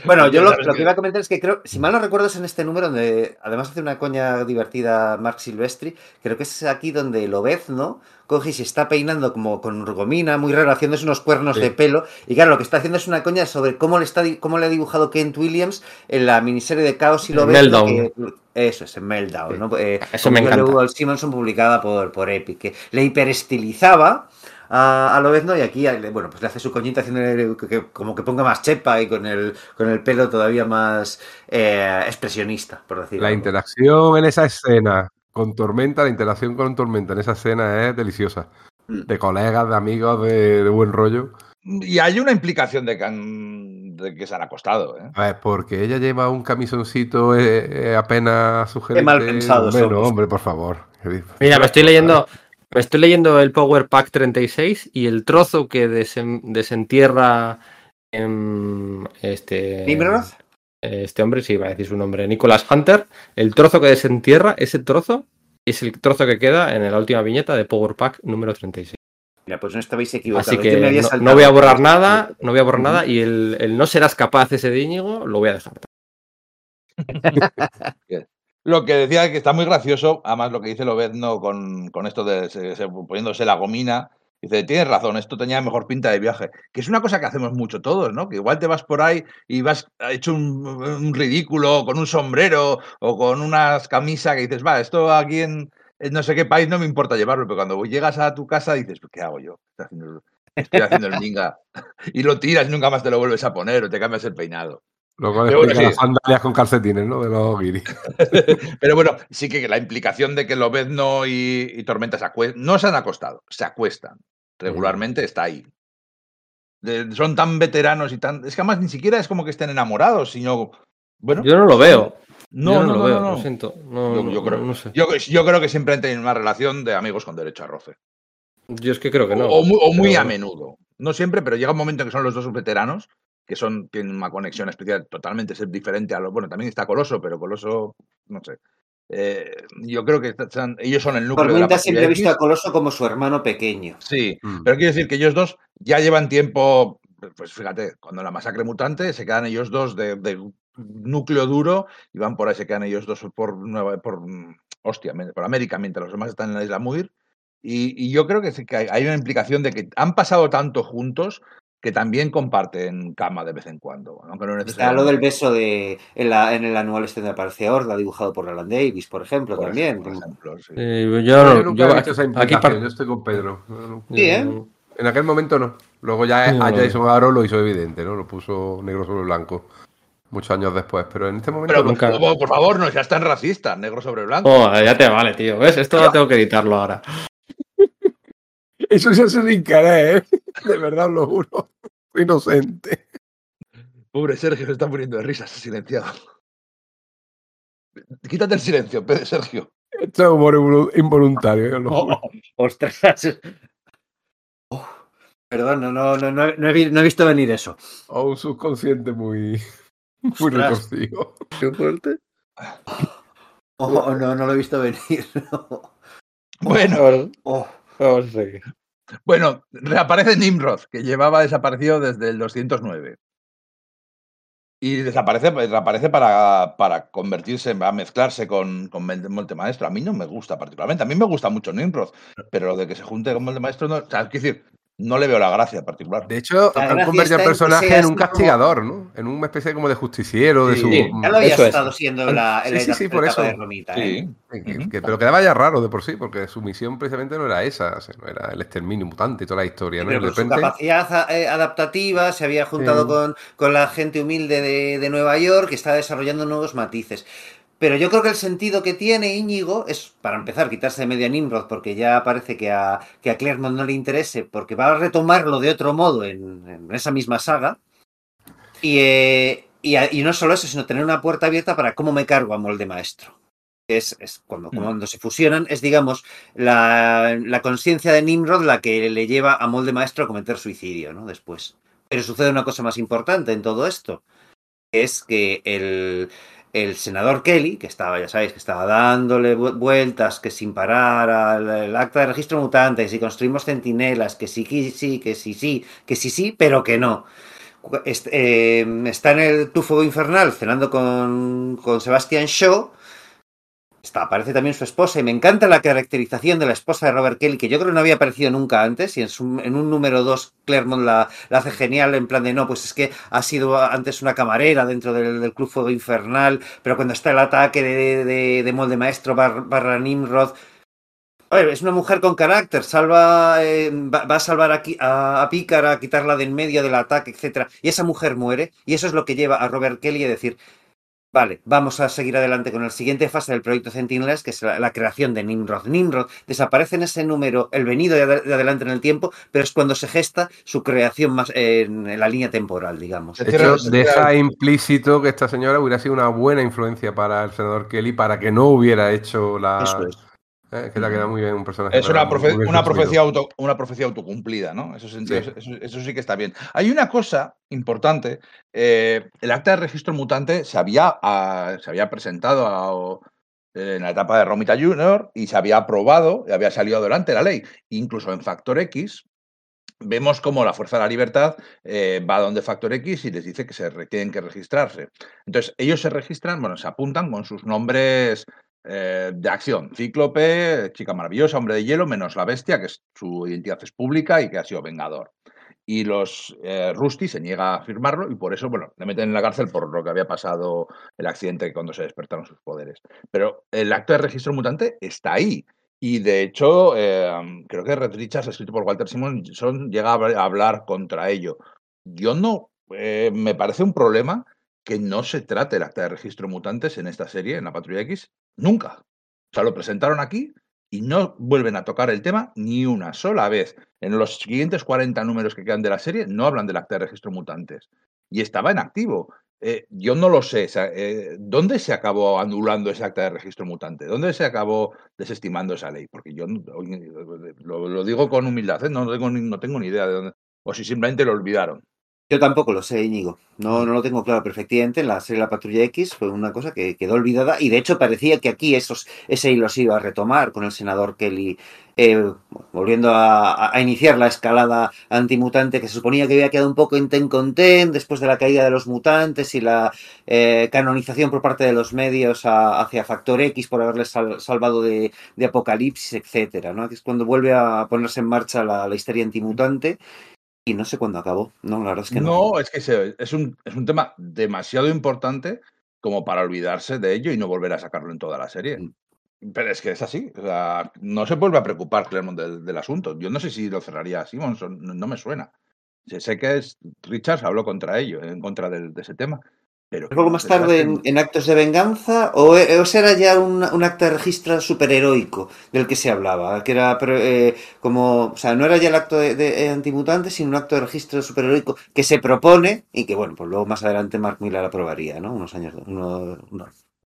Bueno, yo lo, lo que- iba a comentar es que creo, si mal no recuerdo, es en este número donde además hace una coña divertida Mark Silvestri. Creo que es aquí donde Lobezno coge y se está peinando como con gomina, muy raro, haciéndose unos cuernos Sí. de pelo. Y claro, lo que está haciendo es una coña sobre cómo le, está, cómo le ha dibujado Kent Williams en la miniserie de Caos y. Meltdown. que- eso es, en Meltdown, Sí. ¿no? Eh, Eso me encanta. Simonson publicada por, por Epic, que le hiperestilizaba a, a Lobezno y aquí le- bueno pues le hace su coñita haciendo que, que- como que ponga más chepa y con el con el pelo todavía más eh, expresionista por decirlo La interacción en esa escena con Tormenta, la interacción con Tormenta en esa escena es deliciosa. Mm. De colegas, de amigos, de, de buen rollo. Y hay una implicación de que, han- de que se han acostado. ¿eh? A ver, porque ella lleva un camisoncito eh, eh, apenas sugerente. mal pensados Bueno, somos. hombre, por favor. Mira, me estoy leyendo, me estoy leyendo el Power Pack 36 y el trozo que desen- desentierra en este Nimrod este hombre, sí, va a decir su nombre, Nicholas Hunter, el trozo que desentierra, ese trozo es el trozo que queda en la última viñeta de Power Pack número 36. mira pues no estabais equivocados. Así Yo que me había no, voy a borrar nada, no voy a borrar nada y el, el no serás capaz ese de Íñigo lo voy a dejar. Lo que decía que está muy gracioso, además lo que dice Lobezno con, con esto de se- se- poniéndose la gomina. Dice, tienes razón, esto tenía mejor pinta de viaje. Que es una cosa que hacemos mucho todos, ¿no? Que igual te vas por ahí y vas hecho un, ridículo con un sombrero o con unas camisas que dices, va, esto aquí en, en no sé qué país no me importa llevarlo, pero cuando llegas a tu casa dices, ¿qué hago yo? Estoy haciendo, estoy haciendo el minga. Y lo tiras y nunca más te lo vuelves a poner o te cambias el peinado. Pero bueno, explica sí. las sandalias con calcetines, ¿no? De los guiris. Pero bueno, sí que la implicación de que Lobezno y, y Tormenta se no se han acostado, se acuestan. Regularmente está ahí. De- son tan veteranos y tan. Es que además ni siquiera es como que estén enamorados, sino. Bueno, Yo no lo veo. no, yo no, no, lo no, veo, no, lo siento. No, Yo- creo- no sé. Yo, yo creo que siempre han tenido una relación de amigos con derecho a roce. Yo es que creo que no. o, muy, o muy pero a bueno. menudo. No siempre, pero llega un momento en que son los dos veteranos, que son, tienen una conexión especial totalmente diferente a lo. Bueno, también está Coloso, pero Coloso, no sé. Eh, yo creo que están- ellos son el núcleo de la Tormenta siempre ha visto a. Coloso como su hermano pequeño. Sí, Mm. pero quiero decir que ellos dos ya llevan tiempo, pues fíjate, cuando la masacre mutante se quedan ellos dos de, de núcleo duro y van por ahí, se quedan ellos dos por Nueva, por hostia, por América, mientras los demás están en la isla Muir. Y, y yo creo que, que hay, hay una implicación de que han pasado tanto juntos que también comparten cama de vez en cuando. No Está lo del beso de en, la, en el anual este de aparece Horda, dibujado por Alan Davis, por ejemplo, Por también. ejemplo, por ejemplo, sí. Eh, yo, nunca yo he visto esa implicación, yo estoy con Pedro. Sí, ¿eh? En aquel momento no. Luego ya No. a Jason Aaron lo hizo evidente, ¿no? Lo puso negro sobre blanco. Muchos años después. Pero en este momento Pero nunca- por, por favor, no seas tan racista, negro sobre blanco. Oh, ya te vale, tío. ¿Ves? Esto lo tengo que editarlo ahora. Eso se hace sin querer, ¿eh? De verdad lo juro. Inocente. Pobre Sergio, se está muriendo de risa, se ha silenciado. Quítate el silencio, Pedro Sergio. Esto es humor involu- involuntario, yo lo juro. Oh, ostras. Oh, perdón, no, no, no, no, no he, no he visto venir eso. O un subconsciente muy, muy retorcido. Qué fuerte. Oh, no, no lo he visto venir. Bueno, Vamos, Oh, vamos a seguir. Bueno, reaparece Nimrod, que llevaba desaparecido desde el 209. Y desaparece, reaparece para, para convertirse, a mezclarse con, con Monte Maestro. A mí no me gusta particularmente. A mí me gusta mucho Nimrod, pero lo de que se junte con Monte Maestro, no, o sea, es decir, no le veo la gracia particular. De hecho, La han convertido al en personaje en un como- castigador, ¿no? En una especie como de justiciero, de su. sí, ya lo había Eso es. estado siendo en la, en la Sí, sí, sí, por etapa eso. de Romita. Sí. ¿eh? Que- que- pero quedaba ya raro de por sí, porque su misión precisamente no era esa, o sea, no era el exterminio mutante y toda la historia, ¿no? Y Pero de su repente. capacidad eh, adaptativa se había juntado Sí. con, con la gente humilde de, de Nueva York que está desarrollando nuevos matices. Pero yo creo que el sentido que tiene Íñigo es, para empezar, quitarse de medio a Nimrod, porque ya parece que a, que a Claremont no le interese, porque va a retomarlo de otro modo en, en esa misma saga. Y, eh, y, no solo eso, sino tener una puerta abierta para cómo me cargo a Molde Maestro. Es, es cuando, Mm. cuando se fusionan, es, digamos, la, la conciencia de Nimrod la que le lleva a Molde Maestro a cometer suicidio, ¿no? Después. Pero sucede una cosa más importante en todo esto, que es que el, el senador Kelly, que estaba, ya sabéis, que estaba dándole vu- vueltas, que sin parar al acta de registro mutante, que si construimos centinelas, que sí, que sí, que sí, sí, que sí, sí, pero que no. Eh, está en el tufo infernal cenando con, con Sebastian Shaw. Aparece también su esposa y me encanta la caracterización de la esposa de Robert Kelly, que yo creo que no había aparecido nunca antes y en, su- en un número 2 Claremont la, hace genial en plan de no, pues es que ha sido antes una camarera dentro del, Club Fuego Infernal, pero cuando está el ataque de, de, de Molde Maestro bar- barra Nimrod, es una mujer con carácter, salva, eh, va, a salvar a, a, a Pícara, a quitarla de en medio del ataque, etcétera. Y esa mujer muere, y eso es lo que lleva a Robert Kelly a decir, vale, vamos a seguir adelante con la siguiente fase del proyecto Centinelas, que es la, la creación de Nimrod. Nimrod desaparece en ese número, el venido de, ade- de adelante en el tiempo, pero es cuando se gesta su creación más en, en la línea temporal, digamos. De hecho, deja implícito que esta señora hubiera sido una buena influencia para el senador Kelly para que no hubiera hecho la. Eso es. Eh, que le ha quedado muy bien un personaje. Es una, profe- una profecía auto, una profecía autocumplida, ¿no? Eso, sentido- Sí. eso, eso sí que está bien. Hay una cosa importante. eh, el acta de registro mutante se había, ah, se había presentado a- en la etapa de Romita Junior y se había aprobado y había salido adelante la ley. Incluso en Factor X vemos como la Fuerza de la Libertad eh, va donde Factor X y les dice que se tienen que registrarse. Entonces, ellos se registran, bueno, se apuntan con sus nombres eh, de acción. Cíclope, Chica Maravillosa, Hombre de Hielo, menos la Bestia, que es, su identidad es pública y que ha sido Vengador. Y los eh, Rusty se niega a firmarlo y por eso, bueno, le meten en la cárcel por lo que había pasado el accidente cuando se despertaron sus poderes. Pero el acto de registro mutante está ahí. Y de hecho, eh, creo que Red Richards, escrito por Walter Simonson, llega a habl- a hablar contra ello. Yo no, me parece un problema que no se trate el acta de registro mutantes en esta serie, en la Patrulla X, nunca. O sea, lo presentaron aquí y no vuelven a tocar el tema ni una sola vez. En los siguientes 40 números que quedan de la serie no hablan del acta de registro mutantes. Y estaba en activo. eh, yo no lo sé. eh, ¿Dónde se acabó anulando ese acta de registro mutante? ¿Dónde se acabó desestimando esa ley? Porque yo lo, digo con humildad, ¿eh? no, tengo no tengo ni idea de dónde. O si simplemente lo olvidaron. Yo tampoco lo sé, Íñigo. No, no lo tengo claro, pero efectivamente en la serie La Patrulla X fue una cosa que quedó olvidada y de hecho parecía que aquí esos, ese hilo se iba a retomar con el senador Kelly eh, volviendo a, a iniciar la escalada antimutante que se suponía que había quedado un poco en ten con ten después de la caída de los mutantes y la eh, canonización por parte de los medios a- hacia Factor X por haberles sal- salvado de, de apocalipsis, etcétera, ¿no? Que es cuando vuelve a ponerse en marcha la, la histeria antimutante y no sé cuándo acabó. No, la verdad es que no. No, es que se- es, un, es un tema demasiado importante como para olvidarse de ello y no volver a sacarlo en toda la serie. Mm. Pero es que es así. o sea, no se vuelve a preocupar Claremont del, del asunto. Yo no sé si lo cerraría Simonson, no, no me suena. Sé, sé que es, Richards habló contra ello, en contra del- de ese tema. Pero Luego que más tarde en, Actos de Venganza, o, e- o ese era ya un, un acta de registro superheroico del que se hablaba, que era pero, eh, como, o sea, no era ya el acto de, de, eh, antimutante, sino un acto de registro superheroico que se propone y que, bueno, pues luego más adelante Mark Millar aprobaría, ¿no? Unos años, uno- uno-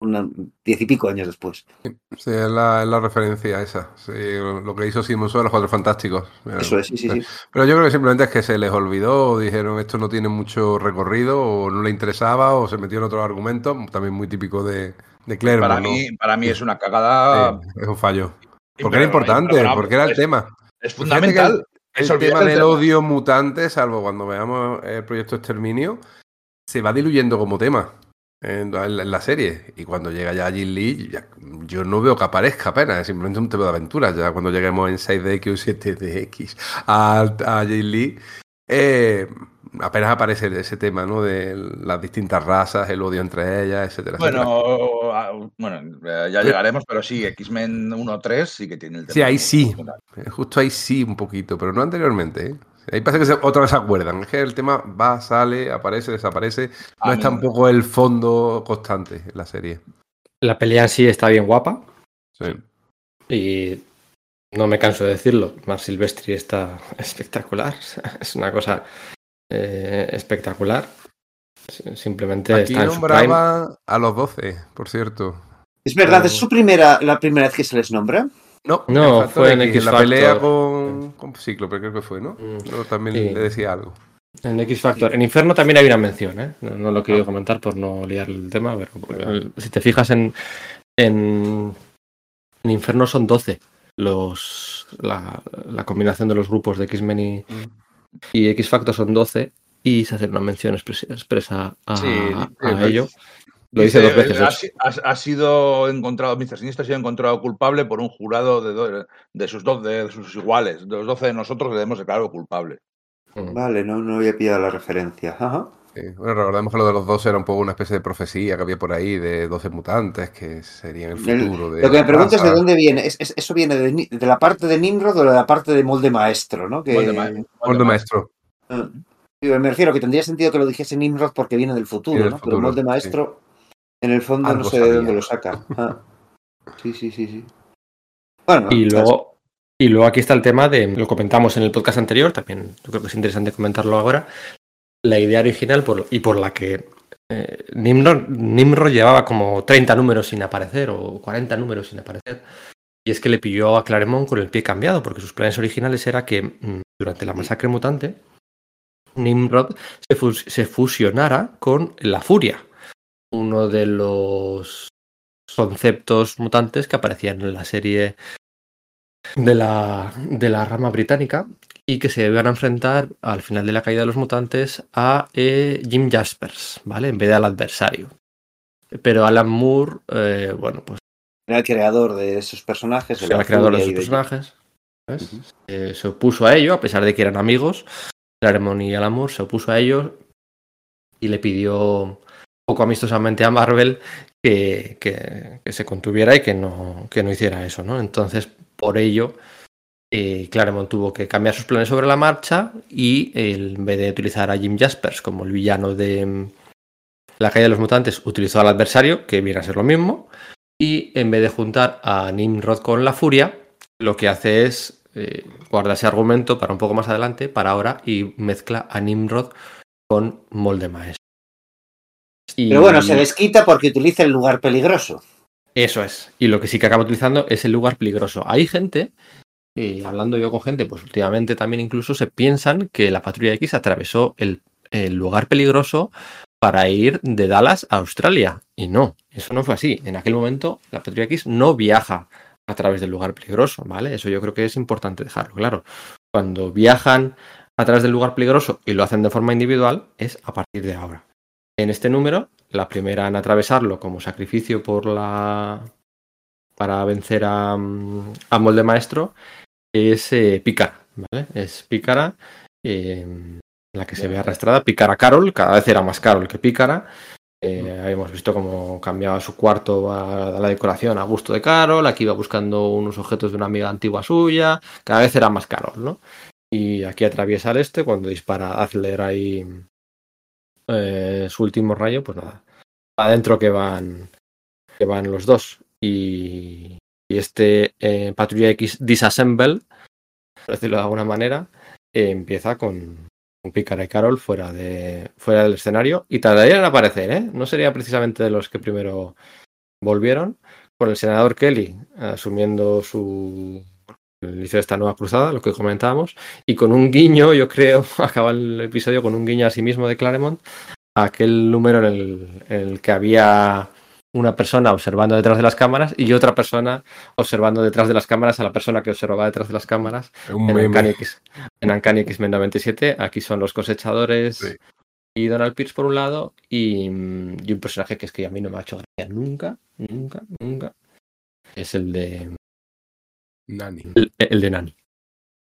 una- diez y pico años después. Sí, es la, es la referencia esa. Sí, lo que hizo Simonson de los Cuatro Fantásticos. Eso es, sí, sí, sí. Pero yo creo que simplemente es que se les olvidó, o dijeron esto no tiene mucho recorrido, o no le interesaba, o se metió en otros argumentos, también muy típico de, de Claremont, para, ¿no? mí, para mí es una cagada. Sí, es un fallo. Porque era importante, pero- porque era el es- tema. Es fundamental. El tema el del tema. odio mutante, salvo cuando veamos el proyecto Exterminio, se va diluyendo como tema en, la- serie. Y cuando llega ya Jin Lee, ya- yo no veo que aparezca apenas, es simplemente un tema de aventuras. Ya cuando lleguemos en 6DX o 7DX a, a Jin Lee, eh, apenas aparece ese tema, ¿no? De las distintas razas, el odio entre ellas, etcétera. etcétera. Bueno, ah, bueno, ya llegaremos, pero sí, X-Men 1-3 sí que tiene el tema. Sí, ahí sí. Justo ahí sí un poquito, pero no anteriormente. ¿eh? Ahí parece que se- otra vez se acuerdan. Es que el tema va, sale, aparece, desaparece. No A es tampoco el fondo constante en la serie. La pelea en sí está bien guapa Sí. y no me canso de decirlo. Mar Silvestri está espectacular. Es una cosa eh, espectacular. Simplemente Aquí está en su prime. nombraba a los 12, por cierto. Es verdad, Pero- es su primera, la primera vez que se les nombra. No, No, fue en X, X la Factor. pelea con, con Cíclope, creo que fue, ¿no? Mm. También Sí. le decía algo. En X Factor. En Inferno también hay una mención, ¿eh? No, no lo quiero comentar por no liar el tema, pero si te fijas en, en, en Inferno son 12 los, la, la combinación de los grupos de X-Men y, y X Factor son 12 y se hace una mención expres- expresa a, Sí, a sí, ello. Lo dice Dice, dos veces. Ha, sido encontrado, Mr. Sinister ha sido encontrado culpable por un jurado de, do- de sus, do- de sus iguales. De los 12 de nosotros le hemos declarado culpable. Mm. Vale, no, no había pillado la referencia. Ajá. Sí. Bueno, recordemos que lo de los 12 era un poco una especie de profecía que había por ahí de 12 mutantes que serían el El- futuro. de Lo que me pregunto es de dónde viene. ¿Es, es- eso viene de, la parte de Nimrod o de la parte de molde maestro, ¿no? Que, Molde ma- Molde molde maestro. Ah. Digo, me refiero que tendría sentido que lo dijese Nimrod porque viene del futuro, Viene ¿no? Pero futuro, molde maestro, en el fondo Algo no sé de dónde lo saca. Ah. Sí, sí, sí, sí. Bueno, Y luego, y luego aquí está el tema de, lo comentamos en el podcast anterior, también yo creo que es interesante comentarlo ahora, la idea original por, y por la que eh, Nimrod, Nimrod llevaba como 30 números sin aparecer o 40 números sin aparecer. Y es que le pilló a Claremont con el pie cambiado, porque sus planes originales era que mm, durante la masacre mutante, Nimrod se, fus- se fusionara con la Furia, uno de los conceptos mutantes que aparecían en la serie de la, de la rama británica y que se iban a enfrentar al final de la caída de los mutantes a eh, Jim Jaspers, ¿vale? En vez de al adversario. Pero Alan Moore, eh, bueno, pues era el creador de esos personajes. de era el creador de esos personajes. Eh, se opuso a ello, a pesar de que eran amigos. Claremont y Alan Moore se opuso a ello y le pidió poco amistosamente a Marvel que, que- se contuviera y que no, que no hiciera eso, ¿no? Entonces, por ello, eh, Claremont tuvo que cambiar sus planes sobre la marcha y él, en vez de utilizar a Jim Jaspers como el villano de mm, la caída de los mutantes, utilizó al adversario, que viene a ser lo mismo, y en vez de juntar a Nimrod con la furia, lo que hace es eh, guarda ese argumento para un poco más adelante, para ahora, y mezcla a Nimrod con Molde Maestro. Y Pero bueno, se desquita porque utiliza el lugar peligroso. Eso es. Y lo que sí que acaba utilizando es el lugar peligroso. Hay gente, y hablando yo con gente, pues últimamente también incluso se piensan que la patrulla X atravesó el, el lugar peligroso para ir de Dallas a Australia. Y no, eso no fue así. En aquel momento la patrulla X no viaja a través del lugar peligroso, ¿vale? Eso yo creo que es importante dejarlo claro. Cuando viajan a través del lugar peligroso y lo hacen de forma individual, es a partir de ahora. En este número, la primera en atravesarlo como sacrificio por la para vencer a, mm, a Molde Maestro es eh, Pícara, ¿vale? Es Pícara, eh, la que se ve arrastrada, Pícara Carol, cada vez era más Carol que Pícara. Eh, habíamos visto cómo cambiaba su cuarto a, a la decoración a gusto de Carol, aquí iba buscando unos objetos de una amiga antigua suya, cada vez era más Carol, ¿no? Y aquí atraviesa el este, cuando dispara Adler ahí eh, su último rayo, pues nada, adentro que van, que van los dos. Y, este eh, Patrulla X Disassemble, por decirlo de alguna manera, eh, empieza con, con y Carol fuera, de, fuera del escenario y tardarían en aparecer, ¿eh? No sería precisamente de los que primero volvieron, con el senador Kelly asumiendo su de esta nueva cruzada, lo que comentábamos, y con un guiño, yo creo, acaba el episodio con un guiño a sí mismo de Claremont, a aquel número en el, en el que había una persona observando detrás de las cámaras y otra persona observando detrás de las cámaras a la persona que observaba detrás de las cámaras Un en. Uncanny, X, en Uncanny X-Men 97. Aquí son los cosechadores Sí. y Donald Pierce por un lado y, mm, y un personaje que es que a mí no me ha hecho gracia nunca, nunca, nunca. Es el de Nani. el, el de Nani.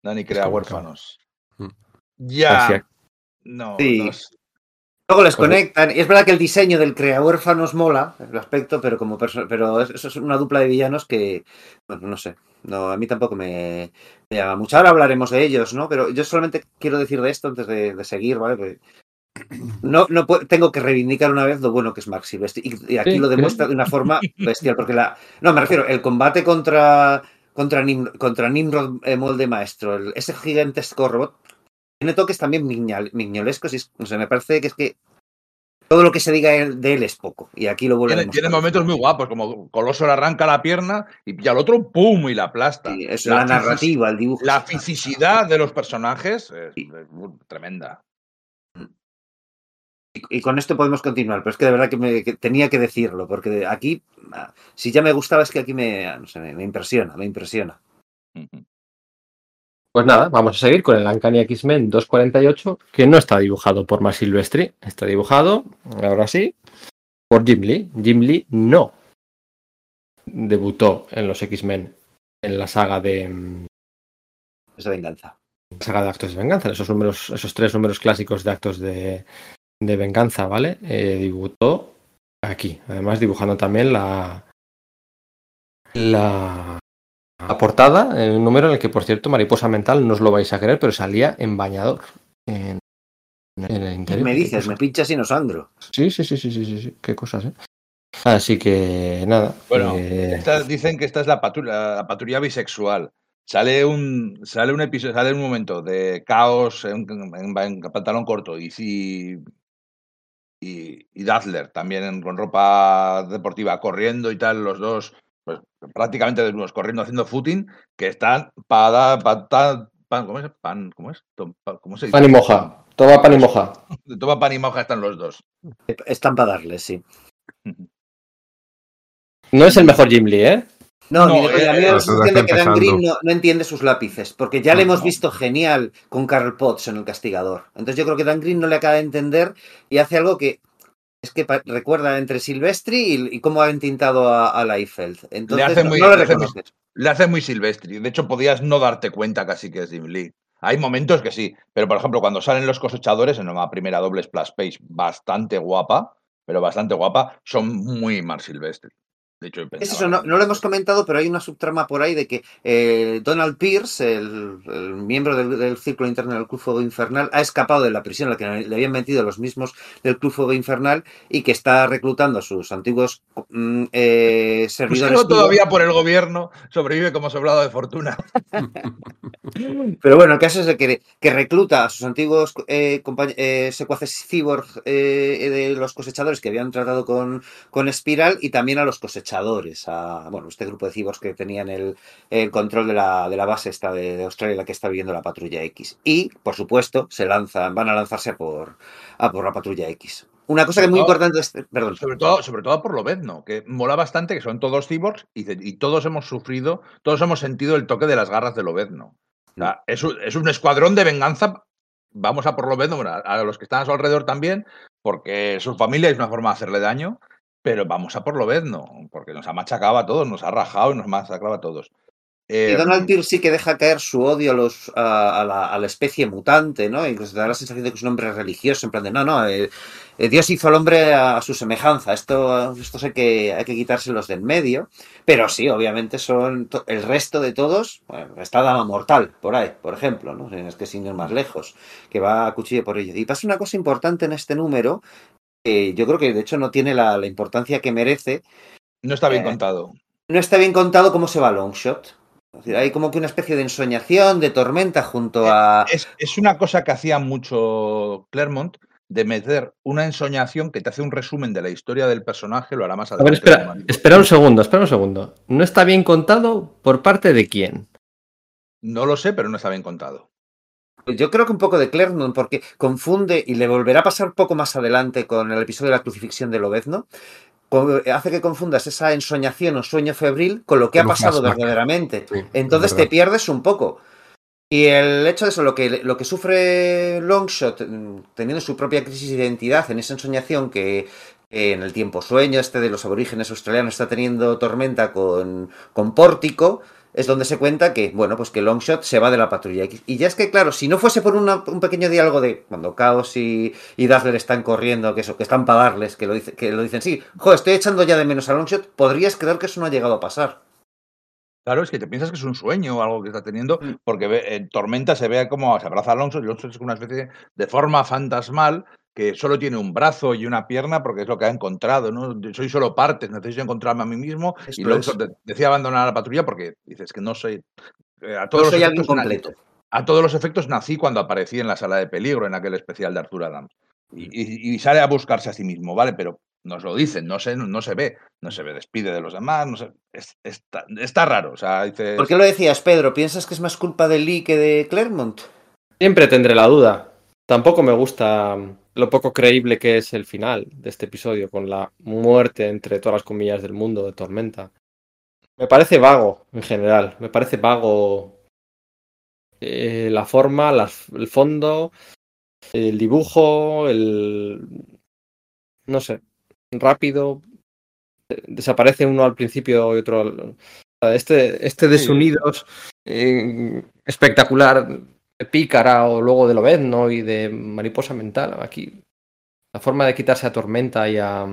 Dani crea huérfanos. Mm. Ya. No, Sí. no sé. Luego les conectan. Y es verdad que el diseño del crea huérfanos mola, el aspecto, pero como pero es- eso es una dupla de villanos que, bueno, no sé. No, a mí tampoco me, me llama mucho. Ahora hablaremos de ellos, ¿no? Pero yo solamente quiero decir de esto antes de, de seguir, ¿vale? Porque no, no puedo- tengo que reivindicar una vez lo bueno que es Silvestri. Y, y aquí Sí, lo demuestra de una forma bestial. Porque la. No, me refiero, el combate contra. Contra, Nim- contra Nimrod eh, Molde Maestro, el- ese gigantesco robot, tiene toques también miñal- miñolescos. Y es- o sea, me parece que es que todo lo que se diga de él es poco. Y aquí lo vuelve a Tiene, tiene momentos muy guapos, como Coloso le arranca la pierna y, y al otro ¡pum! y la aplasta. Sí, La narrativa, el dibujo. La fisicidad de los personajes es, Sí. es muy tremenda. Y, con esto podemos continuar, pero es que de verdad que, me, que tenía que decirlo, porque aquí, ah, si ya me gustaba, es que aquí me, ah, no sé, me, me impresiona, me impresiona. Pues nada, vamos a seguir con el Uncanny X-Men 248, que no está dibujado por Mark Silvestri, está dibujado, ahora sí, por Jim Lee. Jim Lee no debutó en los X-Men en la saga de mm, Esa venganza. saga de actos de venganza, esos números, esos tres números clásicos de actos de, de venganza, ¿vale? Eh, aquí, además dibujando también la la, la portada, un número en el que, por cierto, Mariposa Mental no os lo vais a creer, pero salía en bañador. En, en el interior. Me dices, me pinchas y no sangro. Sí, sí, sí, sí, sí, sí, sí, qué cosas, ¿eh? Así que nada. Bueno, eh, Esta- dicen que esta es la patrulla, la patrulla bisexual. Sale un, sale un episodio, sale un momento de caos en, en- en pantalón corto y, sí- y, y Dazzler también en- con ropa deportiva corriendo y tal, los dos pues, prácticamente desnudos, corriendo haciendo footing, que están para, para, pan, ¿cómo es? Pan, ¿cómo es? ¿Cómo se dice? pan y moja. Toma pan y moja. Toma pan y moja están los dos. Están para darles, sí. No es el mejor Jim Lee, ¿eh? No, No, mira, eh, a mí me eh, da la sensación de que Dan. Green no, no entiende sus lápices, porque ya le hemos No. visto genial con Carl Potts en El Castigador. Entonces yo creo que Dan Green no le acaba de entender y hace algo que es que recuerda entre Silvestri y, y cómo ha entintado a, a Liefeld. Entonces hace no, muy- no lo le hace muy-. Le hace muy silvestri. De hecho, podías no darte cuenta casi que es Jim Lee. Hay momentos que sí, pero por ejemplo, cuando salen los cosechadores en una primera doble splash page bastante guapa, pero bastante guapa, son muy Mar Silvestri. De hecho, Es eso, no, lo hemos comentado, pero hay una subtrama por ahí de que eh, Donald Pierce, el, el miembro del, del círculo interno del Club Fuego Infernal, ha escapado de la prisión a la que le habían metido los mismos del Club Fuego Infernal y que está reclutando a sus antiguos mm, eh, servidores. Usado vivos. todavía por el gobierno, sobrevive como sobrado de fortuna. Pero bueno, el caso es el que, que recluta a sus antiguos eh, eh, secuaces cyborg eh, de los cosechadores que habían tratado con, con Espiral y también a los cosechadores, a bueno, este grupo de cyborgs que tenían el, el control de la, de la base esta de, de Australia la que está viviendo la patrulla X. Y, por supuesto, se lanzan, van a lanzarse a por, a por la patrulla X. Una cosa que es muy importante es. Perdón. Sobre todo, sobre todo por Lobezno, que mola bastante, que son todos cyborgs y, todos hemos sufrido, todos hemos sentido el toque de las garras de Lobezno. O sea, es, un, es un escuadrón de venganza. Vamos a por Lobezno, a, a los que están a su alrededor también, porque su familia es una forma de hacerle daño, pero vamos a por Lobezno, porque nos ha machacado a todos, nos ha rajado y nos masacrado a todos. Y Eh, Donald Pierce sí que deja caer su odio a, los, a, a la, a la especie mutante, ¿no? Incluso te da la sensación de que es un hombre religioso, en plan de, no, no, eh, eh, Dios hizo al hombre a, su semejanza, esto, estos hay que, hay que quitárselos de en medio, pero sí, obviamente son, el resto de todos, bueno, está Dama Mortal, por ahí, por ejemplo, ¿no? Es que sin ir más lejos, que va a cuchillo por ello. Y pasa una cosa importante en este número, que yo creo que de hecho no tiene la, la importancia que merece, no está bien eh, contado. no está bien contado cómo se va Longshot. Es decir, hay como que una especie de ensoñación, de tormenta junto a... Es, es una cosa que hacía mucho Claremont de meter una ensoñación que te hace un resumen de la historia del personaje, lo hará más A ver, adelante. espera, como- espera un segundo, espera un segundo. ¿No está bien contado por parte de quién? No lo sé, pero no está bien contado. Yo creo que un poco de Claremont, porque confunde, y le volverá a pasar poco más adelante con el episodio de la crucifixión de Lobezno, co- hace que confundas esa ensoñación o sueño febril con lo que ha Con pasado verdaderamente. Sí, Entonces es te pierdes un poco. Y el hecho de eso, lo que, lo que sufre Longshot, mm, teniendo su propia crisis de identidad en esa ensoñación que eh, en el tiempo sueño este de los aborígenes australianos está teniendo tormenta con, con Pórtico, es donde se cuenta que, bueno, pues que Longshot se va de la patrulla X. Y ya es que, claro, si no fuese por una- un pequeño diálogo de cuando Chaos y, y Dazzler están corriendo, que eso, que están para darles, que lo, dice, que lo dicen, sí, joder, estoy echando ya de menos a Longshot, podrías creer que eso no ha llegado a pasar. Claro, es que te piensas que es un sueño o algo que está teniendo, Mm. porque ve- en Tormenta se ve como se abraza a Alonso y Alonso es una especie de forma fantasmal que solo tiene un brazo y una pierna porque es lo que ha encontrado, ¿no? Soy solo partes, necesito encontrarme a mí mismo Esto y de- decía abandonar la patrulla porque dices que no soy... eh, a No todos los soy alguien completo. a todos los efectos nací cuando aparecí en la sala de peligro en aquel especial de Arthur Adams. Y, y- y sale a buscarse a sí mismo, ¿vale? Pero nos lo dicen, no se, no se ve, no se ve, despide de los demás, no se, es- está, está raro. O sea, dices, ¿Por qué lo decías, Pedro? ¿Piensas que es más culpa de Lee que de Claremont? Siempre tendré la duda. Tampoco me gusta lo poco creíble que es el final de este episodio, con la muerte entre todas las comillas del mundo de Tormenta. Me parece vago, en general. Me parece vago eh, la forma, las- el fondo, el dibujo, el... No sé, rápido. Desaparece uno al principio y otro al... Este, este desunidos eh, espectacular pícara o luego de Lobezno y de mariposa mental. Aquí la forma de quitarse a Tormenta y a,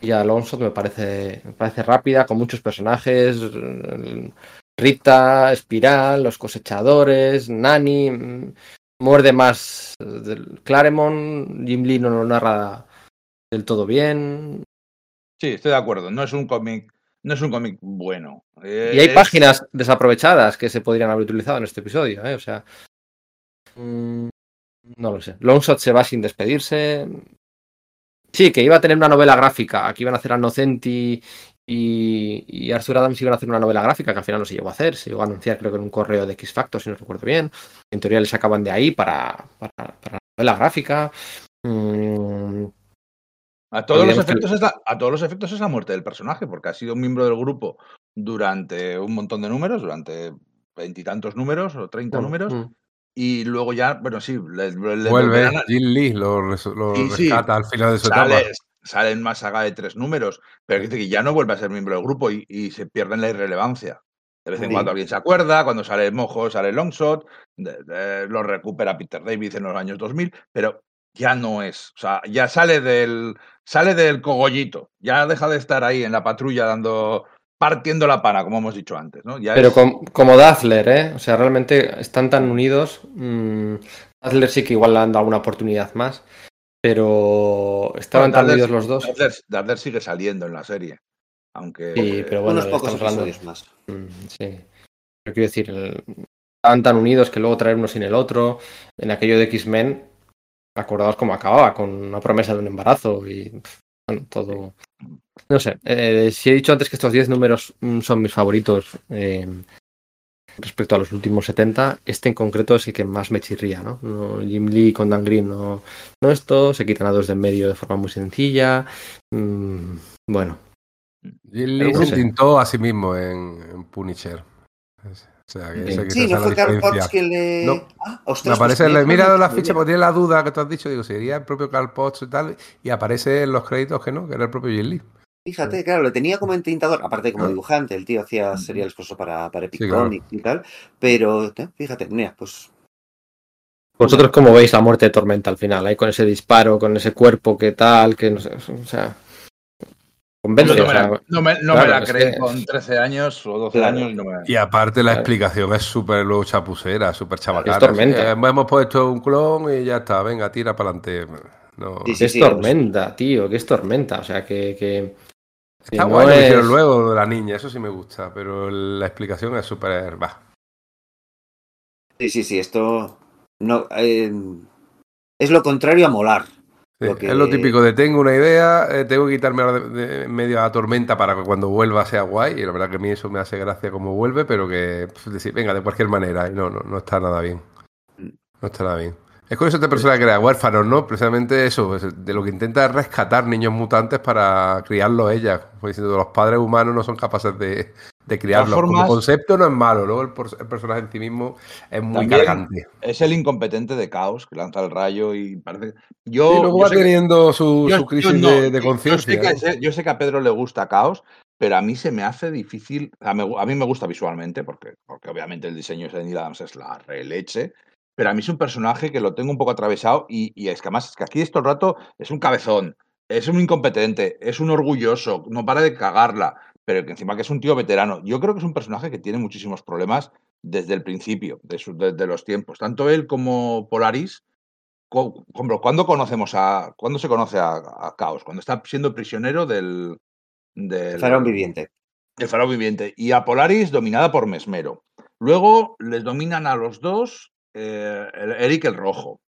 y a Alonso me parece, me parece rápida, con muchos personajes. Rita, Espiral, los cosechadores, Nani. mm, Muerde más eh, del Claremont. Jim Lee no lo narra del todo bien. sí, estoy de acuerdo. No es un cómic, no es un cómic bueno. Eh, Y hay es- páginas desaprovechadas que se podrían haber utilizado en este episodio, ¿eh? O sea. mm, No lo sé. Longshot se va sin despedirse. Sí, que iba a tener una novela gráfica. Aquí iban a hacer a Nocenti y, y Arthur Adams iban a hacer una novela gráfica que al final no se llegó a hacer. Se llegó a anunciar, creo que en un correo de X Factor, si no recuerdo bien. En teoría le sacaban de ahí para, para, para la novela gráfica. Mm, A todos, los que- efectos es la, a todos los efectos es la muerte del personaje, porque ha sido un miembro del grupo durante un montón de números, durante veintitantos números o treinta números, mm. y luego ya, bueno, sí, le, le Vuelve, a- Jim Lee lo, res- lo Sí, sí. rescata al final de su sale, etapa. sale en más saga de tres números, pero dice que ya no vuelve a ser miembro del grupo y, y se pierde en la irrelevancia. De vez en Sí. cuando alguien se acuerda, cuando sale Mojo, sale Longshot, de- de- lo recupera Peter David en los años 2000, pero ya no es. O sea, ya sale del, sale del cogollito, ya deja de estar ahí en la patrulla dando partiendo la pana, como hemos dicho antes, ¿no? Ya Pero es- com- como Dazzler, ¿eh? O sea, realmente están tan unidos. mm, Dazzler sí que igual le han dado una oportunidad más. Pero estaban tan Dazzler- unidos los dos. Dazzler, Dazzler sigue saliendo en la serie. Aunque Sí, pero bueno, Unos pocos episodios más. Mm, Sí. Pero quiero decir, el- estaban tan unidos que luego traer uno sin el otro. En aquello de X-Men, acordaos cómo acababa, con una promesa de un embarazo y bueno, todo. No sé, eh, si he dicho antes que estos 10 números mm, son mis favoritos eh, respecto a los últimos 70, este en concreto es el que más me chirría, ¿no? No, Jim Lee con Dan Green no, no esto, se quitan a dos de en medio de forma muy sencilla. mm, bueno, Jim Lee no se sé. tintó a sí mismo en, en Punisher. O sea, que Sí. Sí, no fue Carl. Potts quien le. No. Ah, Me ostras, aparece, pues le he mirado la ficha porque tiene la duda que tú has dicho. Digo, sería el propio Carl Potts y tal. Y aparece en los créditos que no, que era el propio Jim Lee. Fíjate, claro, lo tenía como entintador, aparte como dibujante, el tío hacía seriales cosas para, para Epic Sí, claro. Comics y tal, pero eh, fíjate, mira, pues ¿Vosotros cómo veis la muerte de Tormenta al final? Ahí con ese disparo, con ese cuerpo, qué tal, que no sé, o sea... Convence, no, o me sea, la, no me- no claro, me la es que- con 13 años o 12 Claro. años. No me... Y aparte la Claro. explicación es súper luego chapucera, súper chabacana. tormenta. Sí, eh, hemos puesto un clon y ya está, venga, tira para adelante. No. Sí, que es sí, tormenta, tío, que es tormenta, o sea, que... que Está no guay lo que hicieron es- luego de la niña, eso sí me gusta, pero la explicación es súper... va. sí, sí, sí, esto no eh, es lo contrario a molar. Sí, Lo que- Es lo típico de tengo una idea, eh, tengo que quitarme de, medio a la tormenta para que cuando vuelva sea guay. Y la verdad que a mí eso me hace gracia como vuelve, pero que pf, decir, venga, de cualquier manera. Y no, no, no está nada bien. No está nada bien. Es curioso esta persona que crea huérfanos, ¿no? Precisamente eso, pues, de lo que intenta es rescatar niños mutantes para criarlos ella. Como diciendo, los padres humanos no son capaces de, de criarlos. Como formas- concepto no es malo, luego el, por- el personaje en sí mismo es muy cargante. Es el incompetente de Caos que lanza el rayo y parece. Yo, y luego yo va que- teniendo su, yo- su yo crisis no, de, yo conciencia. ¿eh? Yo sé que a Pedro le gusta Caos, pero a mí se me hace difícil. A, me- a mí me gusta visualmente, porque, porque obviamente el diseño de Neil Adams es la releche. Pero a mí es un personaje que lo tengo un poco atravesado y, y es que además es que aquí esto el rato es un cabezón, es un incompetente, es un orgulloso, no para de cagarla, pero que encima que es un tío veterano. Yo creo que es un personaje que tiene muchísimos problemas desde el principio, desde los tiempos. Tanto él como Polaris ¿Cuándo conocemos a. ¿Cuándo se conoce a, a Caos? Cuando está siendo prisionero del. del Faraón viviente. el faraón viviente. Y a Polaris dominada por Mesmero. Luego les dominan a los dos eh, el- Eric el Rojo.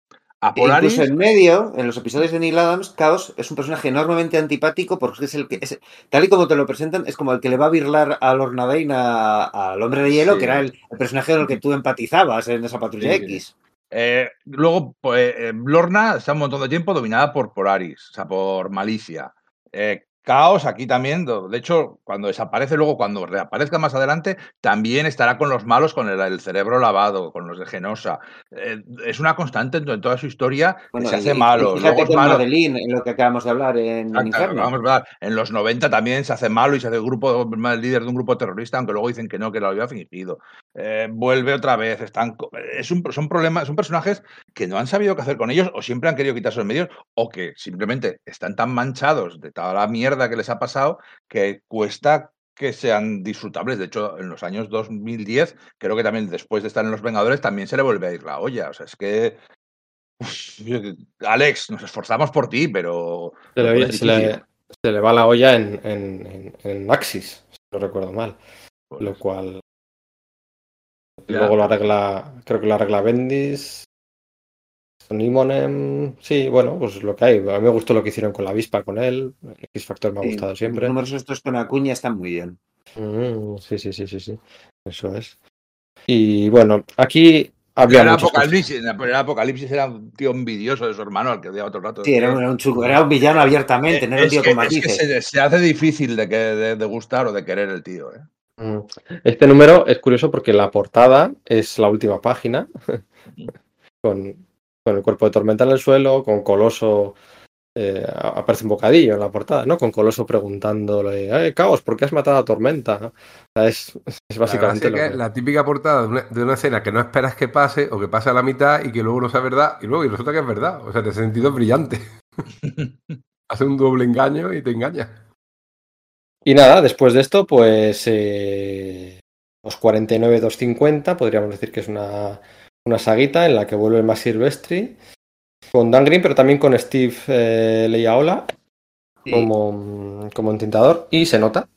A Polaris. Incluso en medio, en los episodios de Neil Adams, Chaos es un personaje enormemente antipático porque es el que, es- tal y como te lo presentan, es como el que le va a birlar a a- al hombre de hielo, Sí. que era el, el personaje con el que tú empatizabas en esa patrulla Sí, sí. X. Eh, luego, pues, eh, Lorna está un montón de tiempo dominada por Polaris, o sea, por Malicia. Eh, Caos aquí también, de hecho, cuando desaparece, luego cuando reaparezca más adelante, también estará con los malos, con el, el cerebro lavado, con los de Genosa. Eh, es una constante en, en toda su historia Bueno, que se y- hace y malo. fíjate Luego es con malo. Madeline, en lo que acabamos de hablar en, en Inferno. vamos a ver, en los 90 también se hace malo y se hace grupo, el líder de un grupo terrorista, aunque luego dicen que no, que lo había fingido. Eh, vuelve otra vez, están, es un, son problemas, son personajes que no han sabido qué hacer con ellos, o siempre han querido quitarse los medios, o que simplemente están tan manchados de toda la mierda que les ha pasado que cuesta que sean disfrutables. De hecho, en los años 2010, creo que también después de estar en Los Vengadores, también se le vuelve a ir la olla. O sea, es que. Uf, Alex, nos esforzamos por ti, pero. Se le, pones se le- difícil. se le va la olla en, en, en- en Axis, si no recuerdo mal. Pues, Lo cual. Ya. Luego lo arregla. Creo que lo arregla Bendis. Nimonem. Sí, bueno, pues lo que hay. A mí me gustó lo que hicieron con la avispa con él. X Factor me ha Sí, gustado Los siempre. números estos con Acuña están muy bien. Mm, sí, sí, sí, sí, sí. Eso es. Y bueno, aquí había Era muchas cosas. Apocalipsis, en la primera Apocalipsis era un tío envidioso de su hermano al que odiaba todo el rato. Sí, era un, era un chuco, era un villano abiertamente, no era un Eh, es tío que, con es que se, se hace difícil de, que, de, de gustar o de querer el tío. ¿eh? Mm. Este número es curioso porque la portada es la última página con, con el cuerpo de tormenta en el suelo, con Coloso. eh, aparece un bocadillo en la portada, ¿no? Con Coloso preguntándole, eh, Caos, ¿por qué has matado a Tormenta? O sea, es, es La, básicamente lo que la típica portada de una, de una escena que no esperas que pase o que pase a la mitad y que luego no sea verdad y luego y resulta que es verdad. O sea, en ese sentido es brillante. Hace un doble engaño y te engaña. Y nada, después de esto, pues eh, los 49-250, podríamos decir que es una, una saguita en la que vuelve más Silvestri con Dan Green, pero también con Steve eh, Leiaola Sí. como, como intentador y se nota.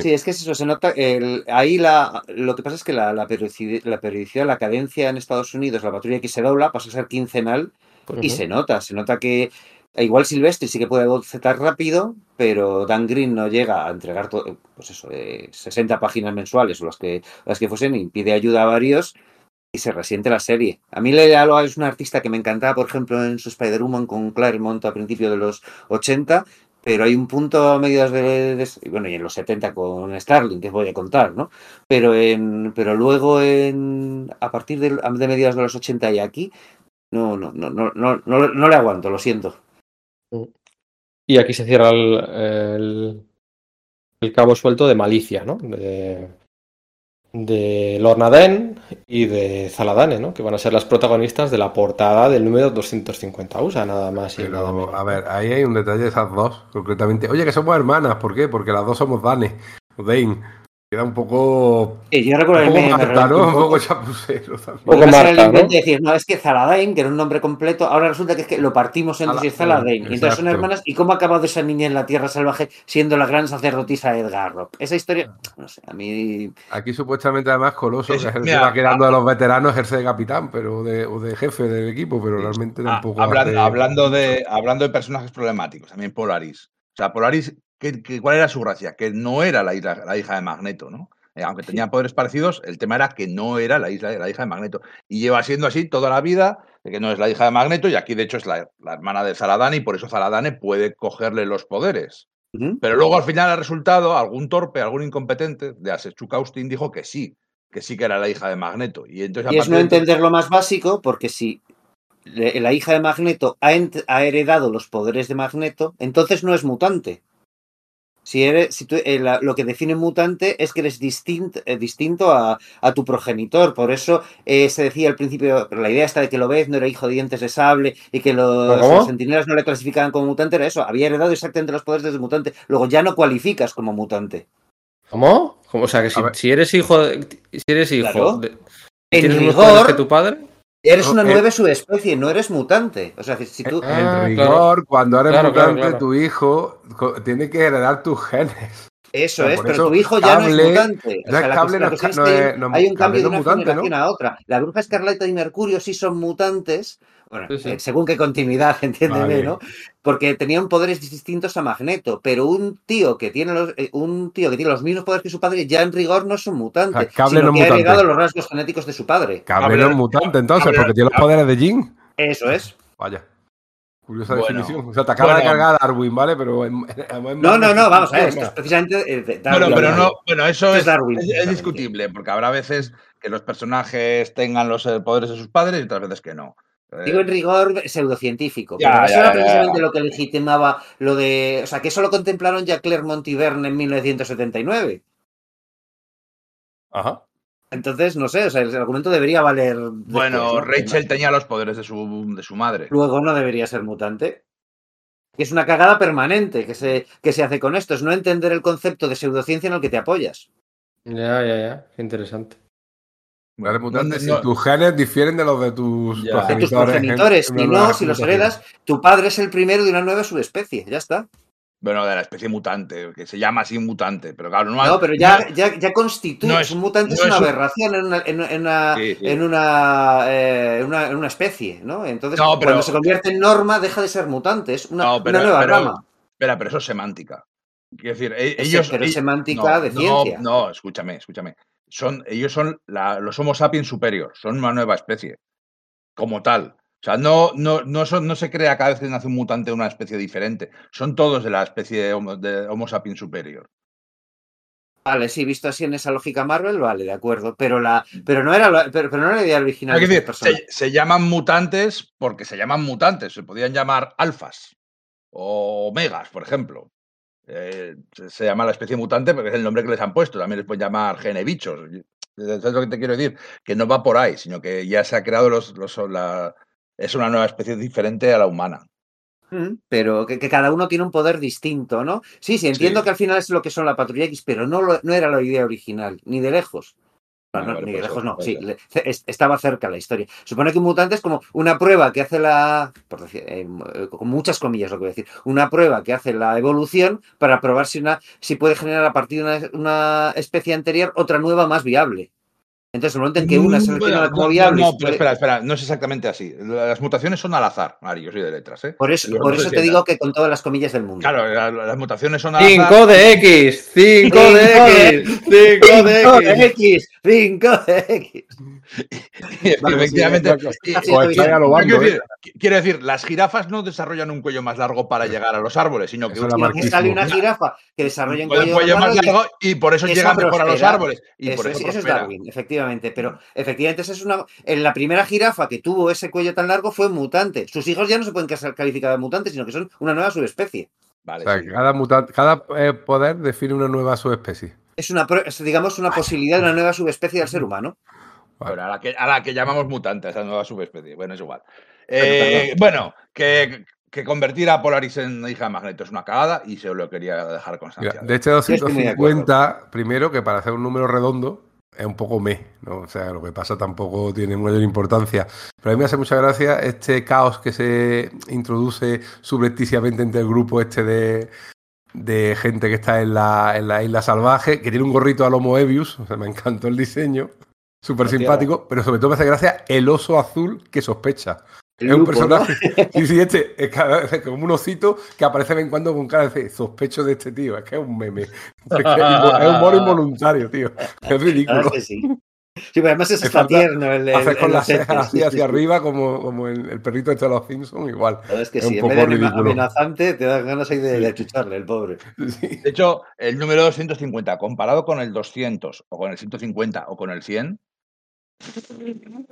Sí, es que es eso, se nota. el- ahí la, lo que pasa es que la, la, periodici- la periodicidad, la cadencia en Estados Unidos, la patrulla X se dobla, pasa a ser quincenal Pues, y se nota. Se nota que igual Silvestri sí que puede bocetar rápido, pero Dan Green no llega a entregar to- pues eso, eh, 60 páginas mensuales o las que, las que fuesen y pide ayuda a varios y se resiente la serie. A mí Lealo es un artista que me encantaba, por ejemplo, en su Spider-Woman con Claremont a principios de los 80, pero hay un punto a mediados de, bueno, y en los 70 con Starling, que os voy a contar, ¿no? Pero en, pero luego en, a partir de, de mediados de los 80 y aquí, no, no, no, no, no, no, no le aguanto, lo siento. Y aquí se cierra el, el, cabo suelto de Malicia, ¿no? De Lorna Den y de Zaladane, ¿no? Que van a ser las protagonistas de la portada del número 250 USA, nada más y nada Pero, menos. a ver, ahí hay un detalle de esas dos, concretamente. Oye, que somos hermanas, ¿por qué? Porque las dos somos Dane Dane. Queda un poco. Yo recuerdo Un que poco Marta, revolvió ¿no? un poco chapucero también. Poco a el decir, no, es que Zaladain, que era un nombre completo, ahora resulta que es que lo partimos en dos y es Zaladain. Y entonces son hermanas. ¿Y cómo ha acabado esa niña en la Tierra Salvaje siendo la gran sacerdotisa de Edgar Rock? Esa historia, no sé, a mí. Aquí supuestamente además Coloso, Es- que el mira, va quedando de los veteranos, ejerce de capitán, pero de, o de jefe del equipo, pero realmente Ah, tampoco. hablan- hace- hablando, de, hablando de personajes problemáticos, también Polaris. O sea, Polaris, ¿qué, qué- cuál era su gracia? Que no era la, hija- la hija de Magneto, ¿no? Eh, aunque tenía poderes parecidos, el tema era que no era la, isla, la hija de Magneto. Y lleva siendo así toda la vida, de que no es la hija de Magneto, y aquí de hecho es la, la hermana de Zaladane, y por eso Zaladane puede cogerle los poderes. Pero luego al final ha resultado, algún torpe, algún incompetente de Asechuk Austin dijo que sí, que sí que era la hija de Magneto. Y entonces Y es no de entender lo más básico, porque si la hija de Magneto ha heredado los poderes de Magneto, entonces no es mutante. Si eres, si tú, eh, la- lo que define mutante es que eres distinto, distinto a, a tu progenitor. Por eso eh, se decía al principio, pero la idea esta de que Lobez no era hijo de dientes de sable y que los, los centinelas no le clasificaban como mutante, era eso. Había heredado exactamente los poderes de mutante. Luego ya no cualificas como mutante. ¿Cómo? ¿Cómo? O sea, que si, eres hijo, de- si eres hijo, Claro. de- En tienes poderes rigor, que tu padre. Eres una eh. nueva subespecie, no eres mutante. O sea, si tú... Ah, en claro. rigor, cuando eres Claro, mutante, claro. tu hijo tiene que heredar tus genes. Eso es, pero eso tu hijo ya no es mutante. O ya sea, la, Cable cuestión- la no es que hay, es- no- hay un cambio de una mutante, generación a otra. La bruja escarlata y Mercurio sí son mutantes. Bueno, Sí, sí. eh, según qué continuidad, entiéndeme, Vale. ¿no? Porque tenían poderes distintos a Magneto, pero un tío que tiene los, eh, un tío que tiene los mismos poderes que su padre ya en rigor no es un mutante, O sea, Cable sino no que es ha mutante. heredado los rasgos genéticos de su padre. Cable Cable- no es mutante, entonces, Cable- porque tiene los poderes de Jin. Eso es. Vaya. Curiosa Bueno. definición. O sea, te acaba de cargar Darwin, ¿vale? Pero en- No, no, no, vamos a ver, esto es precisamente eh, de Bueno, Darwin. pero no, bueno, eso Es es, Darwin, es- discutible, porque habrá veces que los personajes tengan los poderes de sus padres y otras veces que no. Digo en rigor pseudocientífico. Ya, pero eso ya, era ya, precisamente ya. lo que legitimaba lo de. O sea, que eso lo contemplaron ya Clermont y Verne en 1979. Ajá. Entonces, no sé, o sea, el argumento debería valer. después, bueno, ¿no? Rachel tenía los poderes de su, de su madre. Luego no debería ser mutante. Que es una cagada permanente que se, que se hace con esto. Es no entender el concepto de pseudociencia en el que te apoyas. Ya, ya, ya. Qué interesante. No, si no- tus genes difieren de los de tus Ya. De tus progenitores. en- progenitores. en Y una no, si los heredas, tu padre es el primero de una nueva subespecie. Ya está. Bueno, de la especie mutante, que se llama así mutante, pero claro, no, No, pero ya, no- ya, ya constituye. no es- un mutante es una es un- aberración en una, en, en una, Sí, sí. en una, eh, en una, en una especie, ¿no? Entonces, No, pero- cuando se convierte en norma, deja de ser mutante. Es una, No, pero- una nueva pero- rama. Espera, pero eso es semántica. Quiero decir, e- Es- ellos. pero es e- semántica no, de no, ciencia. No, escúchame, escúchame. Son, ellos son la- los Homo sapiens superior, son una nueva especie. Como tal. O sea, no, no, no, son, no se crea cada vez que nace un mutante una especie diferente. Son todos de la especie de Homo, de Homo sapiens superior. Vale, sí, visto así en esa lógica Marvel, vale, de acuerdo. Pero la, pero no era, la- pero, pero no era la idea original de se llaman mutantes porque se llaman mutantes. Se podían llamar alfas o omegas, por ejemplo. Eh, se, llama la especie mutante porque es el nombre que les han puesto. También les pueden llamar genebichos. ¿Sabes lo que te quiero decir? Que no va por ahí, sino que ya se ha creado los, los- la- es una nueva especie diferente a la humana. Pero que, que cada uno tiene un poder distinto, ¿no? Sí, sí, entiendo Sí. que al final es lo que son la Patrulla X, pero no, lo- no era la idea original, ni de lejos. No, Vale, no, ni lejos ser, no, sí, le- estaba cerca la historia. Supone que un mutante es como una prueba que hace la, por decir, eh, con muchas comillas lo que voy a decir, una prueba que hace la evolución para probar si, una, si puede generar a partir de una, una especie anterior otra nueva más viable. Entonces, el momento en que una Mm, bueno, seleccionada como no, viable, No, pero espera, espera, no es exactamente así. Las mutaciones son al azar, Mari, yo soy de letras, ¿eh? por eso, por eso te digo que con todas las comillas del mundo. Claro, la- las mutaciones son al 5 azar. de X, 5 de X, 5 de 5 X. de X, 5 de X. Vamos, efectivamente. Quiero decir, ¿eh? qu- quiero decir, las jirafas no desarrollan un cuello más largo para llegar a los árboles, sino que sale una jirafa que desarrolla un cuello, más largo y- por eso esa llegan mejor a los árboles. Y eso, por eso, es. Darwin, efectivamente. Pero efectivamente, esa es una. En la primera jirafa que tuvo ese cuello tan largo fue mutante. Sus hijos ya no se pueden calificar de mutantes, sino que son una nueva subespecie. Vale, O sea, sí. cada, muta- cada eh, poder define una nueva subespecie. Es una, es, digamos, una posibilidad de una nueva subespecie del ser humano. Bueno, a la, que, a la que llamamos mutante, esa nueva subespecie. Bueno, es igual. Eh, bueno, que, que convertir a Polaris en hija de Magneto es una cagada y se lo quería dejar constancia. de este acuerdo. 250, primero que para hacer un número redondo es un poco me, ¿no? O sea, lo que pasa tampoco tiene mayor importancia. Pero a mí me hace mucha gracia este caos que se introduce subrepticiamente entre el grupo este de, de gente que está en la, en la isla salvaje, que tiene un gorrito a lo Moebius, o sea, me encantó el diseño, súper simpático, pero sobre todo me hace gracia el oso azul que sospecha. Es un lupo, ¿no? personaje. Sí, sí, este es, cada- es como un osito que aparece de vez en cuando con cara de sospecho de este tío. Es que es un meme. Es, que es humor involuntario, tío. Es ridículo. que sí. Sí, pero además es hasta tierno el, el, Haces con el las cejas así sí, sí, hacia sí. arriba como, como el, el perrito este de los Simpsons, igual. Es que Es sí, un en poco vez de anima- ridículo. amenazante, te das ganas ahí de, Sí. de achucharle, el pobre. Sí. De hecho, el número 250 comparado con el 200 o con el 150 o con el 100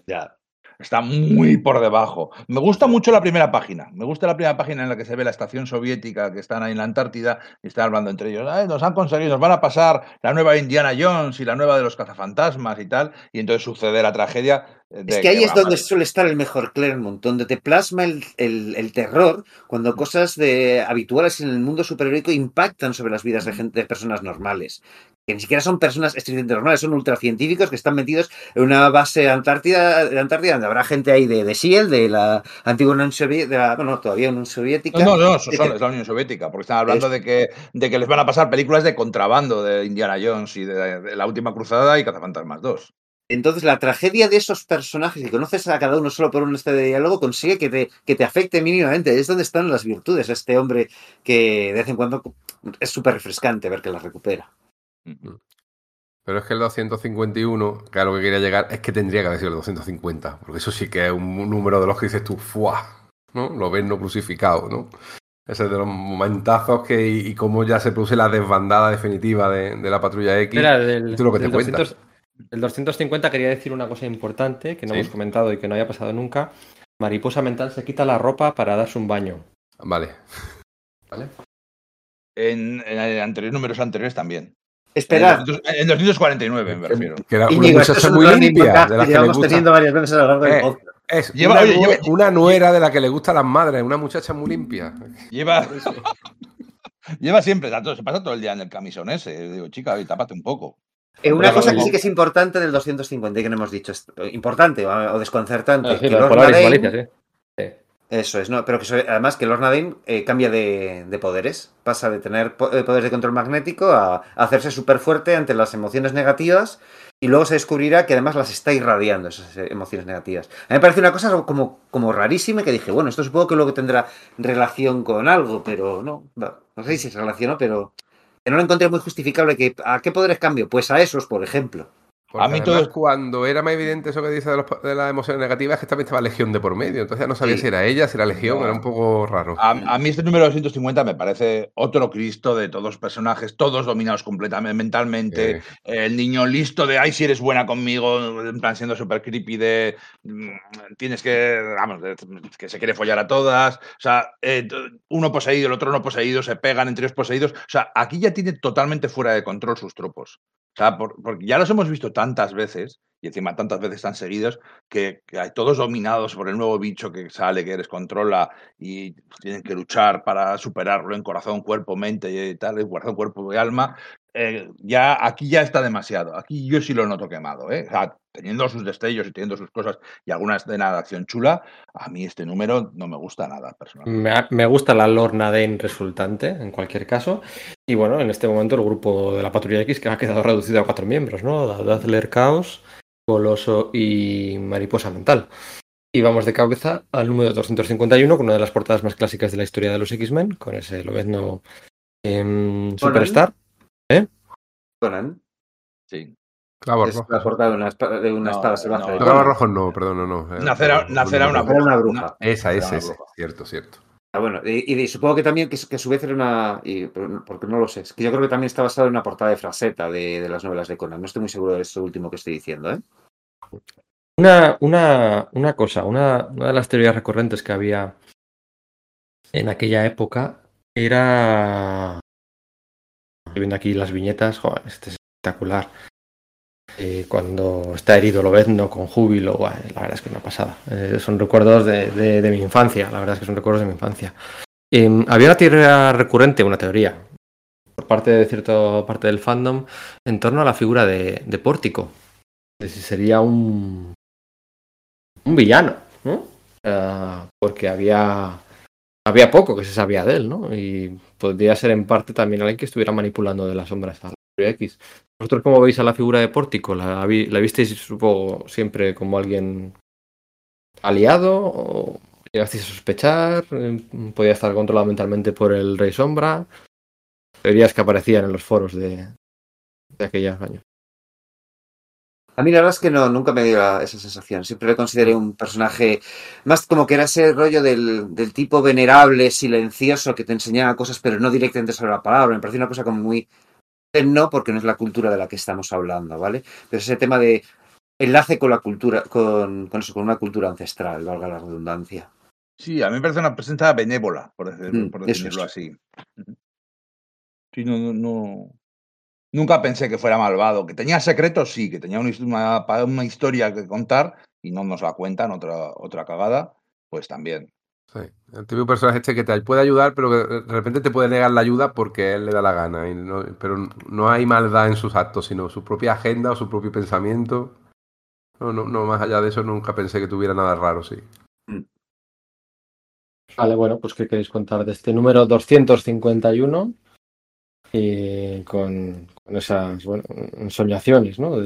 Ya. Está muy por debajo. Me gusta mucho la primera página. Me gusta la primera página en la que se ve la estación soviética que están ahí en la Antártida y están hablando entre ellos. "Ay, nos han conseguido, nos van a pasar la nueva Indiana Jones y la nueva de los cazafantasmas y tal. Y entonces sucede la tragedia. de Es que ahí es donde suele estar el mejor Claremont, donde te plasma el, el- el terror cuando cosas de, habituales en el mundo superheroico impactan sobre las vidas de, gente, de personas normales. Que ni siquiera son personas estrictamente normales, son ultracientíficos que están metidos en una base antártida, de Antártida donde habrá gente ahí de, de SEAL, de la antigua Unión Soviética, bueno, todavía Unión Soviética. No, no, no, de son- que- es la Unión Soviética, porque están hablando de que, de que les van a pasar películas de contrabando de Indiana Jones y de, de La Última Cruzada y Cazafantasmas 2. Entonces, la tragedia de esos personajes, y conoces a cada uno solo por un este de diálogo, consigue que te, que te afecte mínimamente. Es donde están las virtudes. Este hombre que de vez en cuando es súper refrescante ver que las recupera. Pero es que el 251, que a lo que quería llegar, es que tendría que haber sido el 250. Porque eso sí que es un número de los que dices tú, ¡fuah! ¿no? Lo ves no crucificado, ¿no? Ese es de los momentazos que y, y cómo ya se produce la desbandada definitiva de, de la patrulla X. Espera, del, tú lo que te del cuentas. 200 el 250 quería decir una cosa importante que no Sí. hemos comentado y que no había pasado nunca. Mariposa mental se quita la ropa para darse un baño. Vale. ¿Vale? En, en anteriores números anteriores también. Esperad. En, 200 en 249, me refiero. Que era una muchacha muy limpia, de que las que le llevamos gusta. teniendo varias veces a lo largo del Eh, podcast. Es Lleva- una, oye, nue- lleva- una nuera de la que le gustan las madres, una muchacha muy limpia. Lleva, lleva siempre, tanto- se pasa todo el día en el camisón ese. Digo, chica, oye, tápate un poco. Eh, una Pero cosa que sí que es importante del 250 y que no hemos dicho, es importante o, desconcertante, Ah, sí, que Polaris Malicia, sí. Eso es, ¿no? Pero que además que Lord Nadain eh, cambia de, de poderes. Pasa de tener eh, poderes de control magnético a, a hacerse súper fuerte ante las emociones negativas y luego se descubrirá que además las está irradiando esas eh, emociones negativas. A mí me parece una cosa como, como rarísima que dije, bueno, esto supongo que luego tendrá relación con algo, pero no, no, sé si se relacionó, pero no lo encontré muy justificable. Que, ¿A qué poderes cambio? Pues a esos, por ejemplo. Porque A mí además, todo- cuando era más evidente eso que dice de, los- de las emociones negativas, es que también estaba Legión de por medio. Entonces ya no sabía Sí. si era ella, si era Legión, No. era un poco raro. A, a mí este número 250 me parece otro Cristo de todos los personajes, todos dominados completamente mentalmente. El niño listo de, ay, si eres buena conmigo, en plan siendo súper creepy de, mm, tienes que, vamos, de- que se quiere follar a todas. O sea, eh, uno poseído, el otro no poseído, se pegan entre ellos poseídos. O sea, aquí ya tiene totalmente fuera de control sus tropos. O sea, por- porque ya los hemos visto tantas veces, y encima tantas veces tan seguidos, que, hay todos dominados por el nuevo bicho que sale, que les controla, y tienen que luchar para superarlo en corazón, cuerpo, mente y tal, en corazón, cuerpo y alma. Eh, ya aquí ya está demasiado. Aquí yo sí lo noto quemado, ¿eh? O sea, teniendo sus destellos y teniendo sus cosas y alguna escena de acción chula, a mí este número no me gusta nada, personalmente. Me, gusta la Lorna Dane resultante, en cualquier caso. Y bueno, en este momento el grupo de la Patrulla X que ha quedado reducido a cuatro miembros, ¿no? Dazzler Chaos, Coloso y Mariposa Mental. Y vamos de cabeza al número 251, con una de las portadas más clásicas de la historia de los X-Men, con ese Lobezno em, Superstar. Conan. Sí. Clavos Es rojos. la portada de una, espa- de una No, espada salvaje. no. de Clavos rojos no, perdón, no, no. Nacer a- nacer a una Era una bruja. Esa, una esa. bruja. Cierto, cierto. Ah, bueno, y, y supongo que también que, que a su vez era una. y- porque no lo sé. Es que yo creo que también está basado en una portada de fraseta de, de las novelas de Conan. No estoy muy seguro de eso último que estoy diciendo, ¿eh? Una, una, una cosa, una, una de las teorías recurrentes que había en aquella época era. Viendo aquí las viñetas, joder, este es espectacular. Cuando está herido Lobezno con júbilo, la verdad es que es una pasada. Eh, son recuerdos de, mi infancia, la verdad es que son recuerdos de mi infancia. Eh, había una teoría recurrente, una teoría, por parte de cierta parte del fandom, en torno a la figura de, de Pórtico. De si sería un, un villano, ¿no? Ah, porque había, había poco que se sabía de él, ¿no? Y podría ser en parte también alguien que estuviera manipulando de las sombras a la X. ¿Vosotros cómo veis a la figura de Pórtico? ¿La, vi- la visteis, supongo, siempre como alguien aliado? ¿O llegasteis a sospechar? Eh, ¿Podía estar controlado mentalmente por el Rey Sombra? Teorías que aparecían en los foros de, de aquellos años. A mí la verdad es que no, nunca me dio la- esa sensación. Siempre le consideré un personaje más como que era ese rollo del, del tipo venerable, silencioso, que te enseñaba cosas, pero no directamente sobre la palabra. Me parecía una cosa como muy... No, porque no es la cultura de la que estamos hablando, ¿vale? Pero ese tema de enlace con la cultura, con, con eso, con una cultura ancestral, valga la redundancia. Sí, a mí me parece una presencia benévola, por, decir- Mm, por es. así. Sí, no, no, no- Nunca pensé que fuera malvado. Que tenía secretos, sí, que tenía una, historia que contar y no nos la cuentan, otra, otra cagada, pues también. Sí. El típico personaje este que te puede ayudar, pero que de repente te puede negar la ayuda porque él le da la gana. y no- pero no hay maldad en sus actos, sino su propia agenda o su propio pensamiento. No, no, no, más allá de eso nunca pensé que tuviera nada raro, sí. Vale, bueno, pues ¿qué queréis contar de este número 251? Y con, esas bueno, ensoñaciones, ¿no?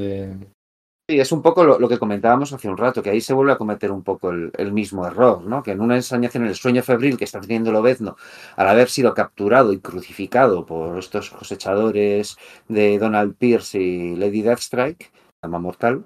Sí, es un poco lo, que comentábamos hace un rato, que ahí se vuelve a cometer un poco el, el mismo error, ¿no? Que en una ensoñación, el sueño febril que está teniendo Lobezno, al haber sido capturado y crucificado por estos cosechadores de Donald Pierce y Lady Deathstrike, alma mortal,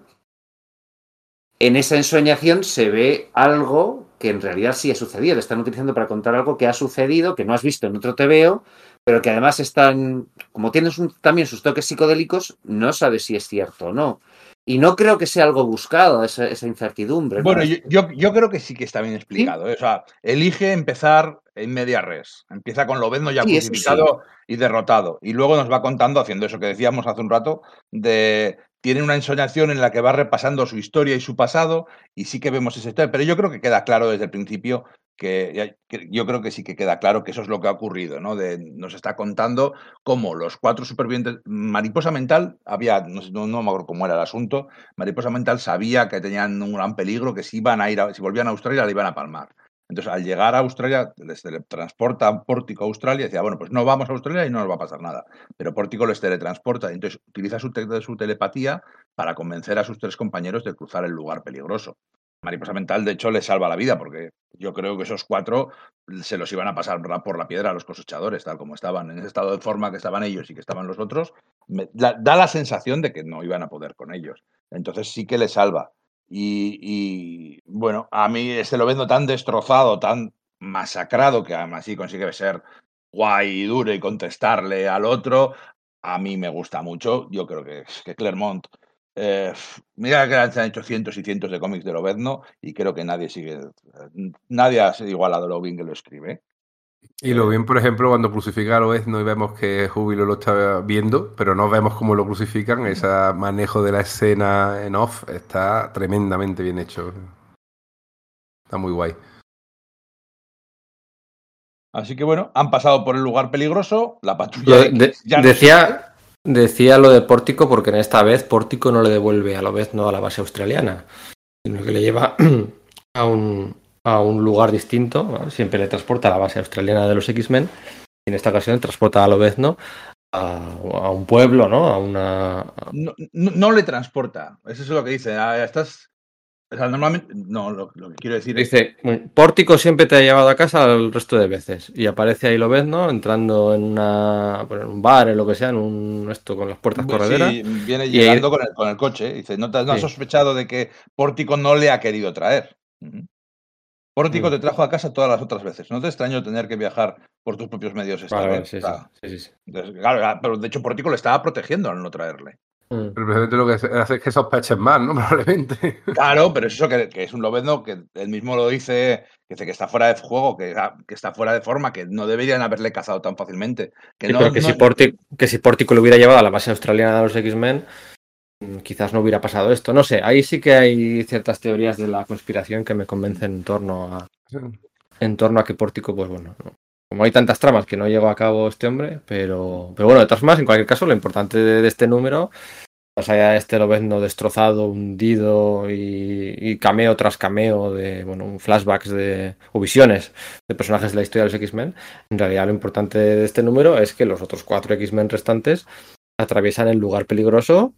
en esa ensoñación se ve algo que en realidad sí ha sucedido. Le están utilizando para contar algo que ha sucedido, que no has visto en otro TVO, pero que además están, como tienes un- también sus toques psicodélicos, no sabes si es cierto o no. Y no creo que sea algo buscado, esa, esa incertidumbre. ¿no? Bueno, yo, yo, yo creo que sí que está bien explicado. ¿eh? O sea, elige empezar en media res. Empieza con Lobezno ya Sí, crucificado y derrotado. Y luego nos va contando, haciendo eso que decíamos hace un rato, de tiene una ensoñación en la que va repasando su historia y su pasado, y sí que vemos esa historia. Pero yo creo que queda claro desde el principio que, yo creo que sí que queda claro que eso es lo que ha ocurrido, ¿no? De, nos está contando cómo los cuatro supervivientes. Mariposa Mental, había, no, no, me acuerdo cómo era el asunto, Mariposa Mental sabía que tenían un gran peligro, que si iban a ir, a- si volvían a Australia, le iban a palmar. Entonces, al llegar a Australia, les teletransporta Pórtico a Australia y decía, bueno, pues no vamos a Australia y no nos va a pasar nada. Pero Pórtico les teletransporta y entonces utiliza su, su telepatía para convencer a sus tres compañeros de cruzar el lugar peligroso. Mariposa Mental, de hecho, les salva la vida porque yo creo que esos cuatro se los iban a pasar por la- piedra a los cosechadores, tal como estaban, en ese estado de forma que estaban ellos y que estaban los otros, da la sensación de que no iban a poder con ellos. Entonces sí que les salva. Y, bueno, a mí este lo vendo tan destrozado, tan masacrado, que aún así consigue ser guay y duro y contestarle al otro. A mí me gusta mucho. Yo creo que, que Claremont. eh, mira que han hecho cientos y cientos de cómics de Lobezno y creo que nadie sigue. Nadie ha igualado lo bien que lo escribe. Y lo bien, por ejemplo, cuando crucifica a Lobezno y vemos que Júbilo lo está viendo, pero no vemos cómo lo crucifican, ese manejo de la escena en off está tremendamente bien hecho. Está muy guay. Así que bueno, han pasado por el lugar peligroso, la patrulla de- ya no decía, decía lo de Pórtico porque en esta vez Pórtico no le devuelve a la vez no a la base australiana, sino que le lleva a un, a un lugar distinto. ¿no? Siempre le transporta a la base australiana de los X-Men. Y en esta ocasión transporta a Lobezno a, a un pueblo, ¿no? A una. no, no- no le transporta. Eso es lo que dice. ah, estás. O sea, normalmente. No, lo, lo que quiero decir es. Dice, Pórtico siempre te ha llevado a casa el resto de veces. Y aparece ahí Lobezno entrando en, una, bueno, en un bar, en lo que sea, en un esto con las puertas Pues correderas. sí, viene Y- llegando con, el, con el coche. Dice, ¿no, te, has- sospechado de que Pórtico no le ha querido traer? Pórtico te trajo a casa todas las otras veces. No te extraño tener que viajar por tus propios medios esta Vale, vez. sí, sí, Claro. sí, claro, pero de hecho Pórtico le estaba protegiendo al no traerle. Mm. Pero precisamente lo que hace es que sospeches más, ¿no? Probablemente. Claro, pero es eso que, que es un Lobezno que él mismo lo dice, que dice que está fuera de juego, que, ah, que está fuera de forma, que no deberían haberle cazado tan fácilmente. Que Sí, no, pero que, no- si Pórtico, que si Pórtico lo hubiera llevado a la base australiana de los X-Men, quizás no hubiera pasado esto. No sé, ahí sí que hay ciertas teorías de la conspiración que me convencen en torno a, en torno a que Pórtico, pues bueno, no. como hay tantas tramas que no llegó a cabo este hombre, pero, pero bueno, de todas formas, en cualquier caso, lo importante de, de este número, más allá de este Lobezno destrozado, hundido y, y cameo tras cameo de, bueno, un flashbacks de, o visiones de personajes de la historia de los X-Men, en realidad lo importante de este número es que los otros cuatro X-Men restantes atraviesan el lugar peligroso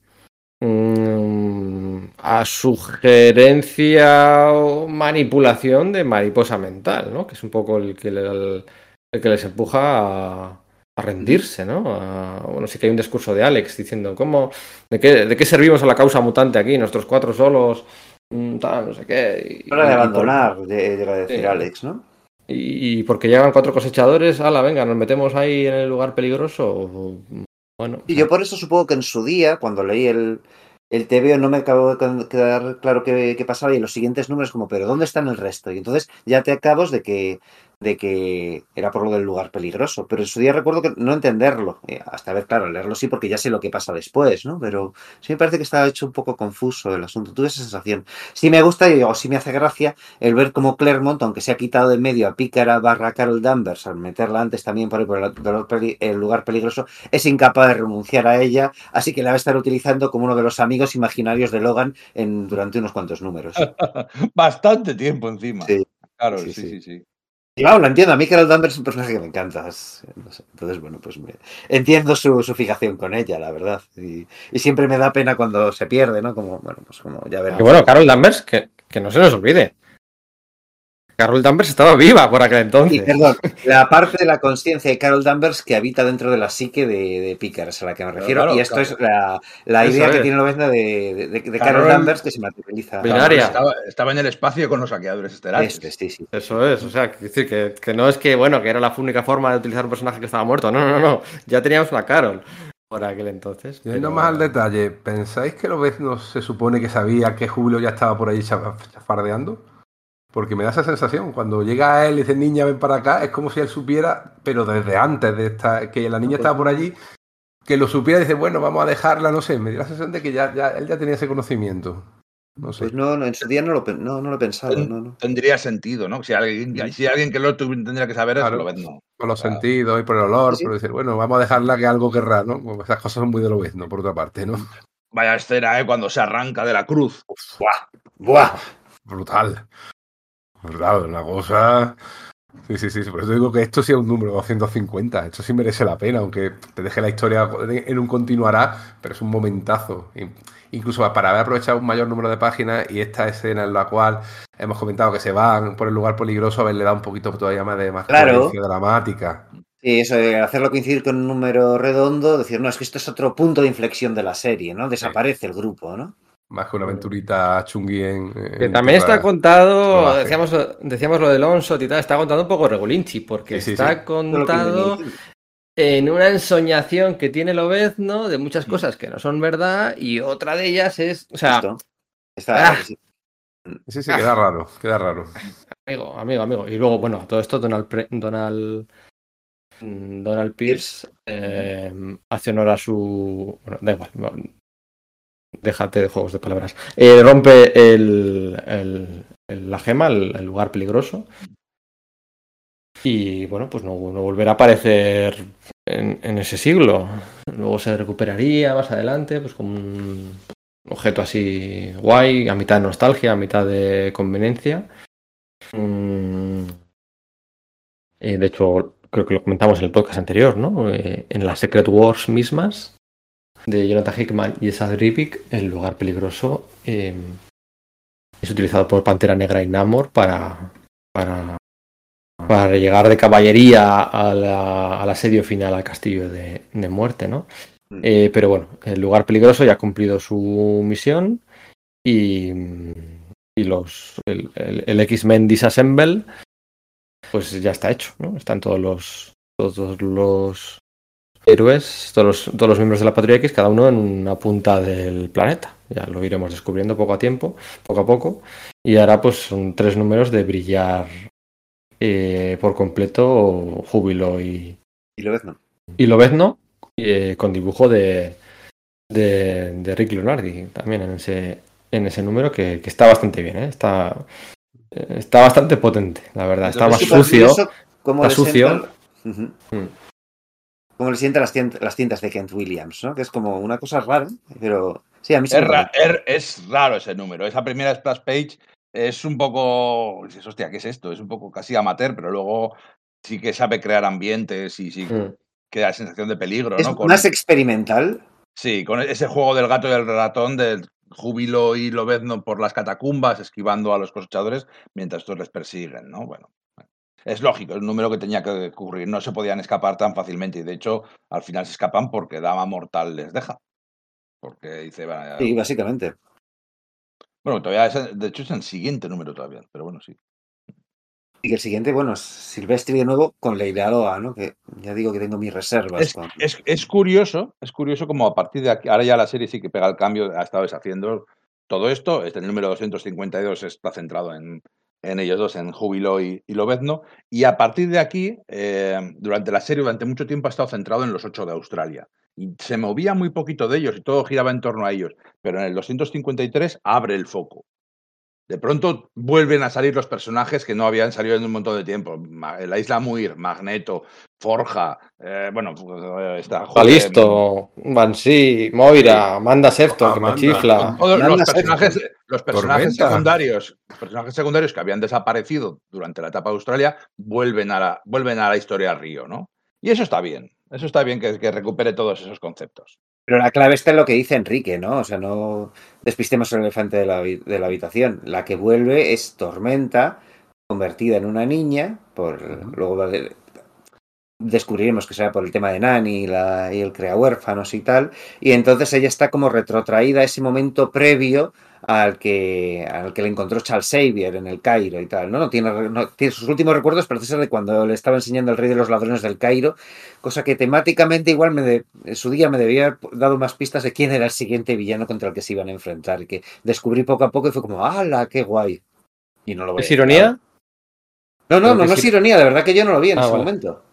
mm, a sugerencia o manipulación de mariposa mental, ¿no? Que es un poco el que, le- el que les empuja a, a rendirse, ¿no? A- bueno, sí que hay un discurso de Alex diciendo, ¿cómo, de qué, de qué servimos a la causa mutante aquí, nosotros cuatro solos, Mm, tal, no sé qué. y- Hora de abandonar, de- llega a decir Sí. Alex, ¿no? y, y porque llegan cuatro cosechadores, ala, venga, nos metemos ahí en el lugar peligroso. Bueno, Y yo por eso supongo que en su día, cuando leí el, el TVO, no me acabó de quedar claro qué, qué pasaba y en los siguientes números como, pero ¿dónde están el resto? Y entonces ya te acabas de que, de que era por lo del lugar peligroso. Pero en su día recuerdo que no entenderlo. Eh, Hasta ver, claro, leerlo sí porque ya sé lo que pasa después, ¿no? Pero sí me parece que estaba hecho un poco confuso el asunto. Tuve esa sensación. Sí me gusta o sí me hace gracia el ver cómo Claremont, aunque se ha quitado de medio a Pícara barra Carol Danvers, al meterla antes también por, el, el lugar peligroso, es incapaz de renunciar a ella, así que la va a estar utilizando como uno de los amigos imaginarios de Logan en, durante unos cuantos números. Bastante tiempo encima. Sí, Claro, sí. sí, sí. Y claro, lo entiendo. A mí Carol Danvers es un personaje que me encanta. Entonces, bueno, pues me- entiendo su, su fijación con ella, la verdad. Y, y siempre me da pena cuando se pierde, ¿no? Como, bueno, pues como ya verás. que bueno, Carol Danvers, que, que no se nos olvide. Carol Danvers estaba viva por aquel Y, entonces. perdón, la parte de la conciencia de Carol Danvers que habita dentro de la psique de, de Pickard, es a la que me refiero. claro, y esto claro. es la, la Eso idea que es. tiene Lobezno de, de, de- de Carol Carol- Danvers que se materializa. Binaria. Estaba, estaba en el espacio con los saqueadores estelares. Este, sí, sí. Eso es, o sea, decir que, que no es que, bueno, que era la única forma de utilizar un personaje que estaba muerto. No, no, no. Ya teníamos una Carol por aquel entonces. Yendo pero- más al detalle, ¿pensáis que Lobezno se supone que sabía que Júbilo ya estaba por ahí chaf- chafardeando? Porque me da esa sensación. Cuando llega a él y dice, niña, ven para acá, es como si él supiera, pero desde antes de esta, que la niña estaba por allí, que lo supiera y dice, bueno, vamos a dejarla, no sé. Me dio la sensación de que ya, ya él ya tenía ese conocimiento. No sé. Pues no, no, en su día no lo, no, no lo he pensado. No, no. Tendría sentido, ¿no? Si alguien, si alguien que lo tendría que saber Claro. es Lobezno. Por los Claro. sentidos y por el olor, Sí, pero decir, bueno, vamos a dejarla que algo querrá, ¿no? Pues esas cosas son muy de Lobezno, por otra parte, ¿no? Vaya escena, ¿eh? Cuando se arranca de la cruz. ¡Buah! Brutal. Brutal, una cosa. Sí, sí, sí. Por eso digo que esto sí es un número 250. Esto sí merece la pena, aunque te deje la historia en un continuará, pero es un momentazo. In- Incluso para haber aprovechado un mayor número de páginas y esta escena en la cual hemos comentado que se van por el lugar peligroso, haberle dado un poquito todavía más de más Claro. dramática. Sí, eso de hacerlo coincidir con un número redondo, decir, no, es que esto es otro punto de inflexión de la serie, ¿no? Desaparece el grupo, ¿no? Más que una aventurita chungui en. Que también está contado, decíamos, decíamos lo de Lonso y tal, está contado un poco Regulinchi, porque Sí, sí, está sí. Contado en una ensoñación que tiene Lobezno de muchas Mm. cosas que no son verdad y otra de ellas es, o sea. Está- ah. sí. Sí, queda raro, queda raro. Amigo, amigo, amigo. Y luego, bueno, todo esto Donald, Pre- Donald, mm, Donald Pierce eh, hace honor a su... Bueno, da igual. Déjate de juegos de palabras. Eh, rompe el, la gema, el, lugar peligroso. Y bueno, pues no, volverá a aparecer en, ese siglo. Luego se recuperaría más adelante, pues con un objeto así guay, a mitad de nostalgia, a mitad de conveniencia. Mm, eh, de hecho, creo que lo comentamos en el podcast anterior, ¿no? Eh, en las Secret Wars mismas de Jonathan Hickman y Esad Ripik, el lugar peligroso eh, es utilizado por Pantera Negra y Namor para, para, para llegar de caballería a la- al asedio final al castillo de, de muerte, ¿no? Mm. Eh, pero bueno, el lugar peligroso ya ha cumplido su misión y, y los el, el- el X-Men Disassemble pues ya está hecho, ¿no? Están todos los todos los héroes, todos los, todos los miembros de la Patrulla X, cada uno en una punta del planeta. Ya lo iremos descubriendo poco a tiempo, poco a poco. Y ahora pues son tres números de brillar eh, por completo Júbilo y, Y lo ves, no. y Lobezno, eh, con dibujo de, de, de Rick Leonardi también en ese, en ese número que, que está bastante bien, ¿eh? está, eh, está bastante potente, la verdad. Está Es más sucio. cómo está sucio. Mm. Cómo le sientan las, las cintas de Kent Williams, ¿no? Que es como una cosa rara, pero sí, a mí sí Es, me ra- er- es raro ese número. Esa primera splash page es un poco. dices, Hostia, ¿qué es esto? Es un poco casi amateur, pero luego sí que sabe crear ambientes y sí Mm. que da sensación de peligro, Es ¿no? Con, más experimental. sí, con ese juego del gato y el ratón, del júbilo y lobezno por las catacumbas, esquivando a los cosechadores mientras estos les persiguen, ¿no? Bueno. Es lógico, es un número que tenía que ocurrir. No se podían escapar tan fácilmente y de hecho al final se escapan porque Dama Mortal les deja. Porque dice, "Va, Sí, básicamente. Bueno, todavía es, de hecho es el siguiente número todavía, pero bueno, sí. Y que el siguiente, bueno, es Silvestri de nuevo con Leila Loa, ¿no? Que ya digo que tengo mis reservas. Es, con- es, es curioso, es curioso como a partir de aquí, ahora ya la serie sí que pega el cambio, ha estado deshaciendo todo esto, este el número 252 está centrado en, en ellos dos, en Júbilo y, y Lobezno, y a partir de aquí, eh, durante la serie, durante mucho tiempo ha estado centrado en los ocho de Australia. Y se movía muy poquito de ellos y todo giraba en torno a ellos, pero en el 253 abre el foco. De pronto vuelven a salir los personajes que no habían salido en un montón de tiempo. Ma- La isla Muir, Magneto, Forja, eh, bueno, pues, eh, está Listo, Banshee, Moira, Manda Septon, que me Amanda. chifla. Todos Manda los personajes, los personajes Tormenta. secundarios, personajes secundarios que habían desaparecido durante la etapa de Australia vuelven a la, vuelven a la historia Río, ¿no? Y eso está bien, eso está bien que, que recupere todos esos conceptos. Pero la clave está en lo que dice Enrique, ¿no? O sea, no despistemos el elefante de la, de la habitación. La que vuelve es Tormenta, convertida en una niña, por luego va de- descubriremos que será por el tema de Nani y, la, y el crea huérfanos y tal, y entonces ella está como retrotraída a ese momento previo al que, al que le encontró Charles Xavier en el Cairo y tal, ¿no? no tiene, no- tiene sus últimos recuerdos ser de cuando le estaba enseñando el rey de los ladrones del Cairo, cosa que temáticamente igual me de- en su día me debía haber dado más pistas de quién era el siguiente villano contra el que se iban a enfrentar, y que descubrí poco a poco y fue como, ¡hala, qué guay! Y no lo ¿Es veía, ironía? No, no, no, no es ironía, de verdad que yo no lo vi en Ah, ese vale. momento.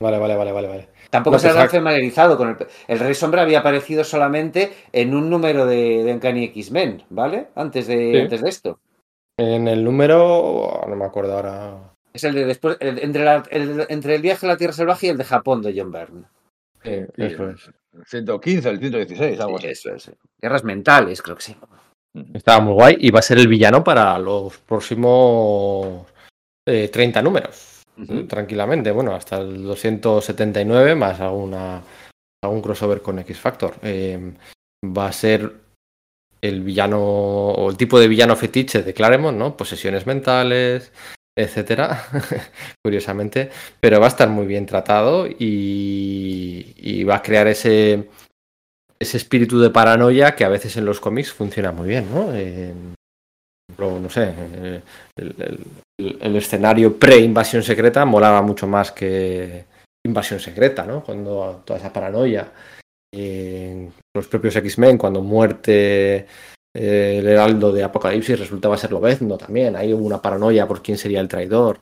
Vale, vale, vale, vale, vale. Tampoco No, se ha pensaba- familiarizado con el... El Rey Sombra había aparecido solamente en un número de, de Uncanny X-Men, ¿vale? Antes de, Sí. antes de esto. En el número, no me acuerdo ahora. Es el de después, el- entre, la- el, entre el viaje a la Tierra Salvaje y el de Japón de John Byrne. Sí, Sí, eso es. El 115, el 116, algo así. Eso es. Guerras mentales, creo que sí. Estaba muy guay y va a ser el villano para los próximos eh, 30 números. Tranquilamente, bueno, hasta el 279 más alguna algún crossover con X Factor. Eh, va a ser el villano o el tipo de villano fetiche de Claremont, ¿no? Posesiones mentales, etcétera, curiosamente, pero va a estar muy bien tratado y, va a crear ese ese espíritu de paranoia que a veces en los cómics funciona muy bien, ¿no? No sé, eh, el, escenario pre-invasión secreta molaba mucho más que invasión secreta, ¿no? Cuando toda esa paranoia. eh, los propios X-Men, cuando muerte eh, el heraldo de Apocalipsis resultaba ser Lobezno también. Hay una paranoia por quién sería el traidor.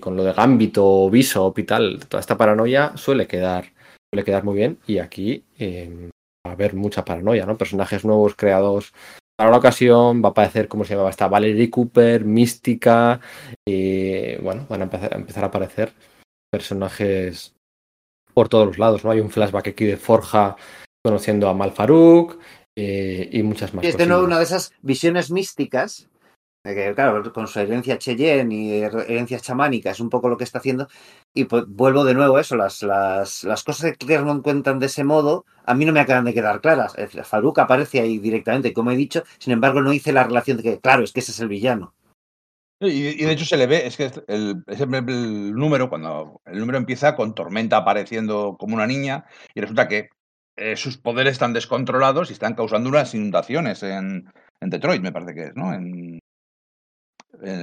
con lo de Gambito, Bishop y tal, toda esta paranoia suele quedar, suele quedar muy bien. Y aquí va a haber mucha paranoia, ¿no? Personajes nuevos creados para la ocasión. Va a aparecer, ¿cómo se llamaba? Está Valerie Cooper, Mística. eh, bueno, van a empezar, a empezar a aparecer personajes por todos los lados, ¿no? Hay un flashback aquí de Forja conociendo a Malfaruk eh, y muchas más Es de nuevo una de esas visiones místicas, claro, con su herencia Cheyenne y herencia chamánica es un poco lo que está haciendo. Y pues vuelvo de nuevo a eso, las, las, las cosas que Claremont cuentan de ese modo, a mí no me acaban de quedar claras. Farouk aparece ahí directamente, como he dicho, sin embargo no hice la relación de que, claro, es que ese es el villano. Y, de hecho se le ve, es que el, es el- número, cuando el número empieza con Tormenta apareciendo como una niña, y resulta que eh, sus poderes están descontrolados y están causando unas inundaciones en, en Detroit, me parece que es, ¿no?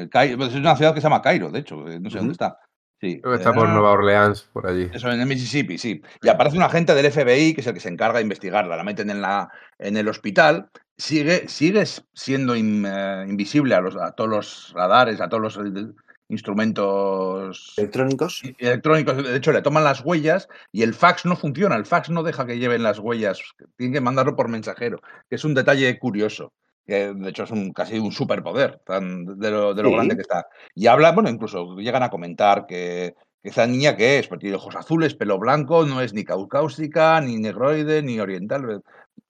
Cai- pues es una ciudad que se llama Cairo, de hecho, eh, no sé dónde está. Sí, Creo que está eh, por no, no, Nueva Orleans, por allí. Eso, en el Mississippi, sí. Y aparece un agente del FBI, que es el que se encarga de investigarla. La meten en, la, en el hospital. Sigue, sigue siendo in- eh, invisible a, los, a todos los radares, a todos los eh, instrumentos Electrónicos. electrónicos. De hecho, le toman las huellas y el fax no funciona. El fax no deja que lleven las huellas. Tienen que mandarlo por mensajero. Que es un detalle curioso. Que de hecho es un, casi un superpoder tan, de, lo, de lo Sí. grande que está. Y habla, bueno, incluso llegan a comentar que, que esa niña que es, pues tiene ojos azules, pelo blanco, no es ni caucáustica, ni negroide, ni oriental.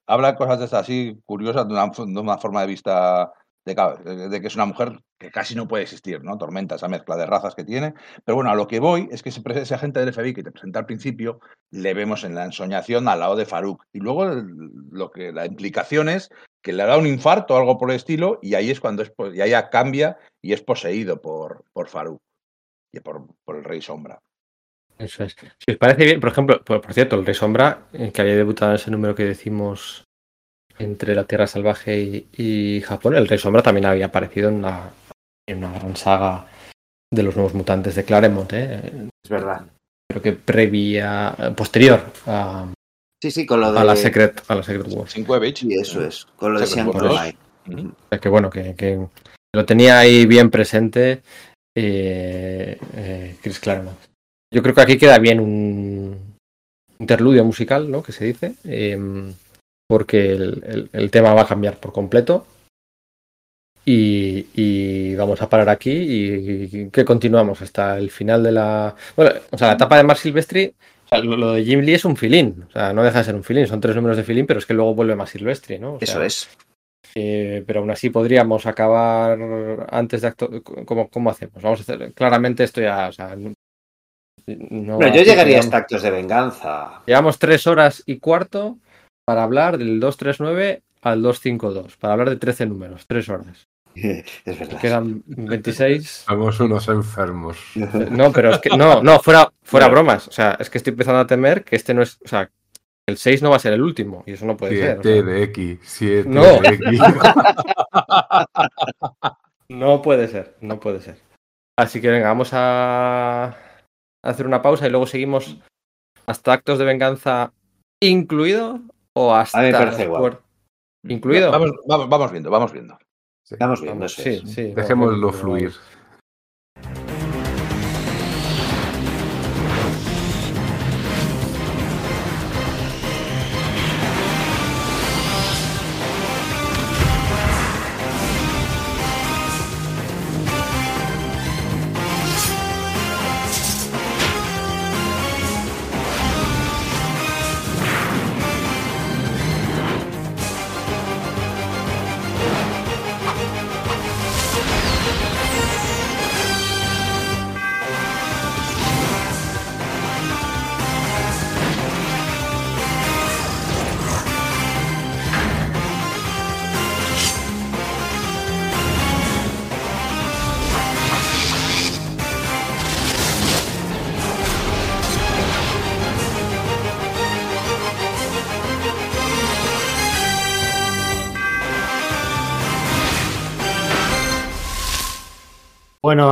Habla cosas de esas así curiosas de una, de una forma de vista de, que es una mujer que casi no puede existir, ¿no? Tormenta, esa mezcla de razas que tiene. Pero bueno, a lo que voy es que ese, ese agente del FBI que te presenta al principio, le vemos en la ensoñación al lado de Farouk. Y luego el- lo que la implicación es que le da un infarto o algo por el estilo, y ahí es cuando es, y ahí ya cambia y es poseído por, por Farouk y por, por el Rey Sombra. Eso es. Si os parece bien, por ejemplo, por, por cierto, el Rey Sombra, eh, que había debutado en ese número que decimos entre la Tierra Salvaje y, y Japón, el Rey Sombra también había aparecido en una, en una gran saga de los nuevos mutantes de Claremont, ¿eh? Es verdad. creo que previa, eh, posterior a, Sí, sí, con lo de. a la Secret, a la Secret Wars. Sí, eso es. Con lo de Sean sea, que bueno, que, que lo tenía ahí bien presente eh, eh, Chris Claremont. Yo creo que aquí queda bien un interludio musical, ¿no? Que se dice, em, porque el, el- el tema va a cambiar por completo. Y, y vamos a parar aquí y, y que continuamos hasta el final de la. Bueno, o sea, la etapa de Mark Silvestri, sea, lo, lo de Jim Lee es un filín, o sea, no deja de ser un filín, son tres números de filín, pero es que luego vuelve Mark Silvestri, ¿no? O Eso sea, es. eh, pero aún así podríamos acabar antes de acto. ¿Cómo, cómo hacemos? Vamos a hacer. Claramente esto ya. O sea, no, yo llegaría hasta actos de venganza. Llevamos tres horas y cuarto para hablar del 239 al 252. Para hablar de 13 números. Tres horas. Es verdad. Quedan 26. Somos unos enfermos. No, pero es que. No, no, fuera, fuera Bueno. bromas. O sea, es que estoy empezando a temer que este no es. O sea, el 6 no va a ser el último. Y eso no puede ser. o 7 sea, de X, 7 No. de X. No puede ser, no puede ser. Así que venga, vamos a hacer una pausa y luego seguimos hasta actos de venganza incluido o hasta A mí me parece igual. incluido. Vamos, vamos, vamos viendo, vamos viendo. Estamos viendo eso. sí, sí, Dejémoslo fluir.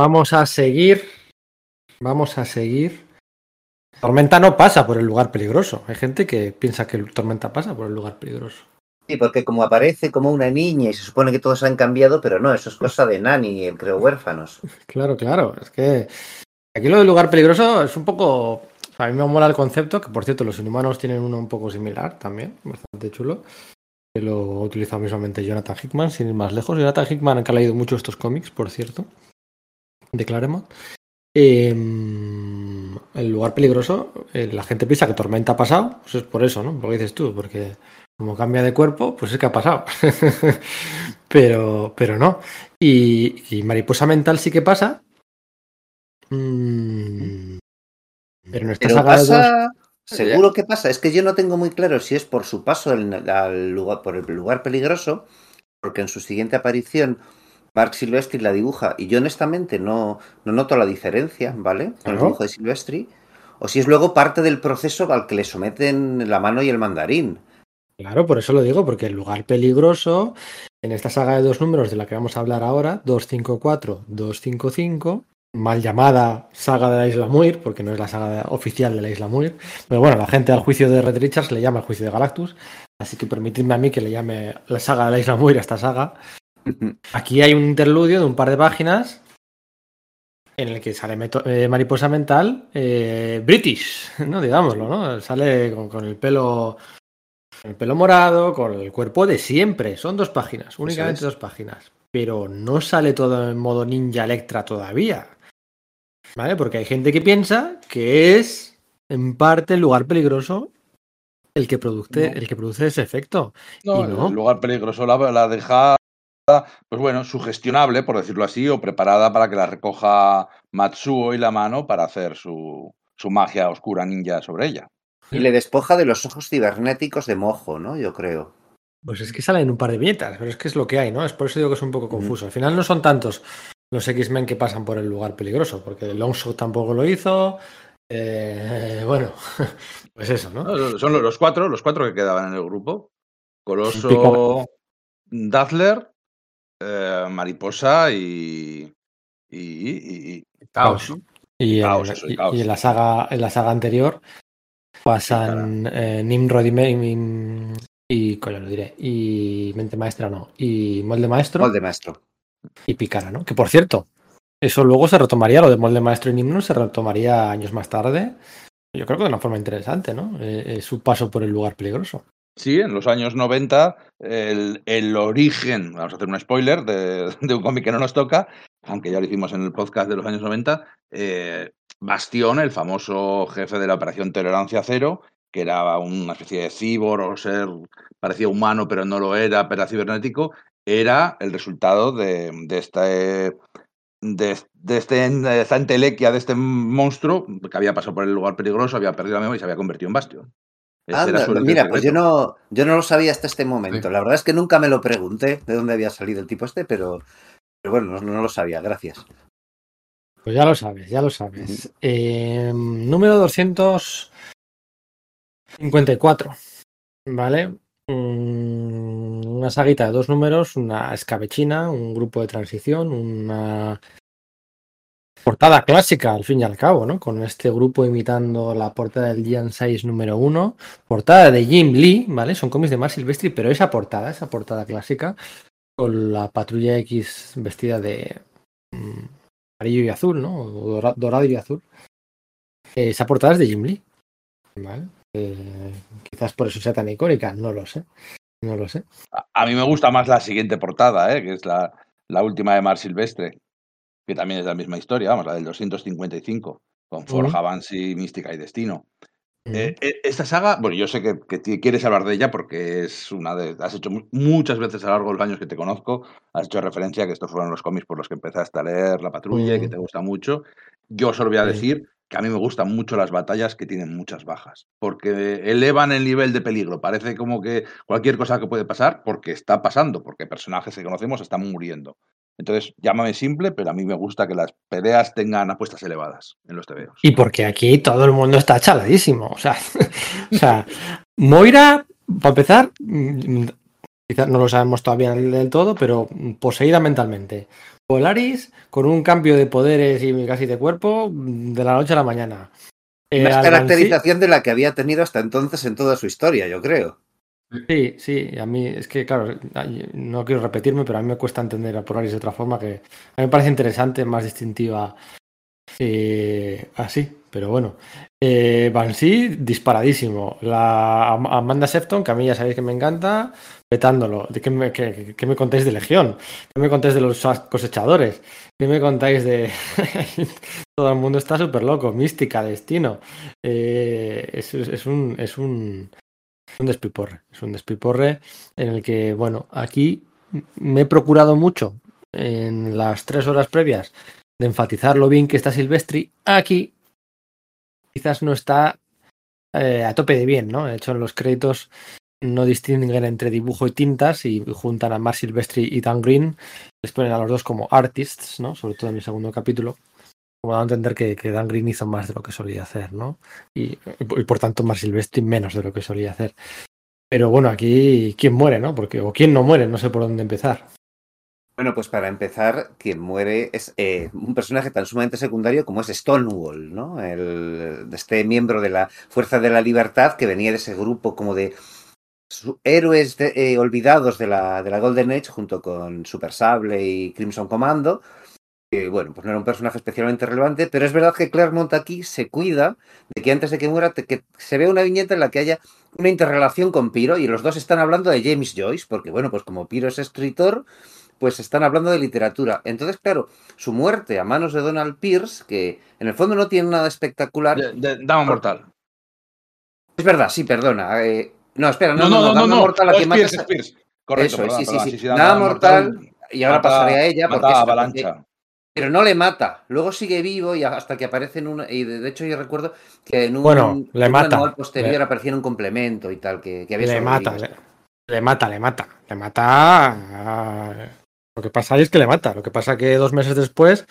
Vamos a seguir. Vamos a seguir. Tormenta no pasa por el lugar peligroso. Hay gente que piensa que Tormenta pasa por el lugar peligroso. Sí, porque como aparece como una niña y se supone que todos han cambiado, pero no, eso es cosa de Nani, creo huérfanos. Claro, claro. Es que aquí lo del lugar peligroso es un poco. A mí me mola el concepto, que por cierto, los inhumanos tienen uno un poco similar también, bastante chulo. Que lo utiliza mismamente Jonathan Hickman, sin ir más lejos. Jonathan Hickman que ha leído mucho estos cómics, por cierto, de Claremont. Eh, el lugar peligroso, eh, la gente piensa que Tormenta ha pasado, pues es por eso, ¿no? Lo que dices tú, porque como cambia de cuerpo, pues es que ha pasado. pero, pero no. Y, y mariposa mental sí que pasa. Mm, pero en dos- pasa, seguro que pasa. Es que yo no tengo muy claro si es por su paso al, al lugar, por el lugar peligroso, porque en su siguiente aparición Mark Silvestri la dibuja y yo honestamente no, no noto la diferencia, ¿vale? Con el dibujo de Silvestri. O si es luego parte del proceso al que le someten la mano y el mandarín. Claro, por eso lo digo, porque el lugar peligroso, en esta saga de dos números de la que vamos a hablar ahora, 254, 255, mal llamada saga de la Isla Muir, porque no es la saga oficial de la Isla Muir, pero bueno, la gente al juicio de Red Richards le llama el juicio de Galactus, así que permitidme a mí que le llame la saga de la Isla Muir a esta saga. Aquí hay un interludio de un par de páginas en el que sale eh, Mariposa Mental eh, British, ¿no? Digámoslo, ¿no? Sale con, con el pelo el pelo morado, con el cuerpo de siempre. Son dos páginas, únicamente es. dos páginas. Pero no sale todo en modo ninja Electra todavía. ¿Vale? Porque hay gente que piensa que es en parte el lugar peligroso el que produce, No. el que produce ese efecto. No, Y no. el lugar peligroso la, la deja, pues bueno, sugestionable, por decirlo así, o preparada para que la recoja Matsuo y la mano para hacer su, su magia oscura ninja sobre ella. Y le despoja de los ojos cibernéticos de mojo, ¿no? Yo creo. Pues es que salen un par de viñetas, pero es que es lo que hay, ¿no? Es por eso digo que es un poco confuso. Al final no son tantos los X-Men que pasan por el lugar peligroso, porque Longshot tampoco lo hizo. Eh, bueno, pues eso, ¿no? No, Son los, cuatro, los cuatro que quedaban en el grupo. Coloso. Dazzler, eh, Mariposa y, y, y- y- Caos. Y, en, Caos, eso, y y- caos. y en la saga, en la saga anterior pasan eh, Nimrod y, y, y coño, lo diré. Y Mente Maestra no. Y Molde Maestro Molde maestro. y Picara, ¿no? Que por cierto, eso luego se retomaría, lo de Molde Maestro y Nimrod se retomaría años más tarde. Yo creo que de una forma interesante, ¿no? Eh, eh, su paso por el lugar peligroso. Sí, en los años 90, el, el origen, vamos a hacer un spoiler de, un cómic que no nos toca, aunque ya lo hicimos en el podcast de los años 90, eh, Bastión, el famoso jefe de la Operación Tolerancia Cero, que era una especie de cibor o ser, parecía humano pero no lo era, pero era cibernético, era el resultado de, de este... De, de, este, de esta entelequia de este monstruo que había pasado por el lugar peligroso, había perdido la memoria y se había convertido en Bastión. Anda, mira, pues yo no, yo no lo sabía hasta este momento. Sí. La verdad es que nunca me lo pregunté de dónde había salido el tipo este, pero, pero bueno, no, no lo sabía, gracias. Pues ya lo sabes, ya lo sabes. Eh, número 254. ¿Vale? Una saguita de dos números, una escabechina, un grupo de transición, una portada clásica al fin y al cabo, ¿no? Con este grupo imitando la portada del Gian 6 número 1. Portada de Jim Lee, ¿vale? Son cómics de Mark Silvestri, pero esa portada, esa portada clásica, con la patrulla X vestida de mm, amarillo y azul, ¿no? Dorado y azul. Eh, Esa portada es de Jim Lee. ¿Vale? Eh, quizás por eso sea tan icónica, no lo sé. No lo sé. A, a mí me gusta más la siguiente portada, ¿eh? que es la, la última de Mar Silvestre, que también es la misma historia, vamos, la del 255, con Forja, Banshee, Mística y Destino. Eh, eh, esta saga, bueno, yo sé que, que quieres hablar de ella porque es una de. Has hecho mu- muchas veces a lo largo de los años que te conozco, has hecho referencia a que estos fueron los cómics por los que empezaste a leer La Patrulla y que te gusta mucho. Yo solo voy a decir que a mí me gustan mucho las batallas que tienen muchas bajas, porque elevan el nivel de peligro. Parece como que cualquier cosa que puede pasar, porque está pasando, porque personajes que conocemos están muriendo. Entonces, llámame simple, pero a mí me gusta que las peleas tengan apuestas elevadas en los TVOs. Y porque aquí todo el mundo está chaladísimo. O sea, o sea Moira, para empezar, mm, quizás no lo sabemos todavía del todo, pero poseída mentalmente. Polaris con un cambio de poderes y casi de cuerpo de la noche a la mañana. Eh, Más Albansi- caracterización de la que había tenido hasta entonces en toda su historia, yo creo. Sí, sí, a mí es que, claro, no quiero repetirme, pero a mí me cuesta entender a Polaris de otra forma que a mí me parece interesante, más distintiva eh, así, pero bueno. Eh, disparadísimo. La Am- Amanda Sefton, que a mí ya sabéis que me encanta, petándolo. ¿De qué, me, contáis de Legión? ¿Qué me contáis de los cosechadores? ¿Qué me contáis de...? Todo el mundo está súper loco. Mística, destino. Eh, es, un... Es un un despiporre, es un despiporre en el que, bueno, aquí me he procurado mucho en las tres horas previas de enfatizar lo bien que está Silvestri. Aquí quizás no está eh, a tope de bien, ¿no? De hecho, en los créditos no distinguen entre dibujo y tintas y juntan a Mark Silvestri y Dan Green, les ponen a los dos como artists, ¿no? Sobre todo en el segundo capítulo, como a entender que, que Dan Green hizo más de lo que solía hacer, ¿no? Y, por tanto Mark Silvestri menos de lo que solía hacer. Pero bueno, aquí quién muere, ¿no? Porque o quién no muere, no sé por dónde empezar. Bueno, pues para empezar, quien muere es eh, un personaje tan sumamente secundario como es Stonewall, ¿no? El, este miembro de la Fuerza de la Libertad que venía de ese grupo como de héroes de- eh, olvidados de la, de la Golden Age junto con Super Sable y Crimson Commando. Que, bueno, pues no era un personaje especialmente relevante, pero es verdad que Claremont aquí se cuida de que antes de que muera que se vea una viñeta en la que haya una interrelación con Piro y los dos están hablando de James Joyce, porque bueno, pues como Piro es escritor, pues están hablando de literatura. Entonces, claro, su muerte a manos de Donald Pierce, que en el fondo no tiene nada espectacular. Dama mortal. Es verdad, sí, perdona. eh, no, espera, no, No, no, no, no. Dama no, Mortal, la que mata. Correcto, Eso perdón, sí, sí, sí. Dama Nada mortal, y ahora mata- pasaré a ella porque, mata es- Avalancha. Pero no le mata. Luego sigue vivo y hasta que aparece en un y de, hecho yo recuerdo que en un, Bueno, le mata. manual posterior Le- aparecía en un complemento y tal que, que había Le mata, le, le mata, le mata. Le mata. a- Lo que pasa ahí es que le mata. Lo que pasa que dos meses después,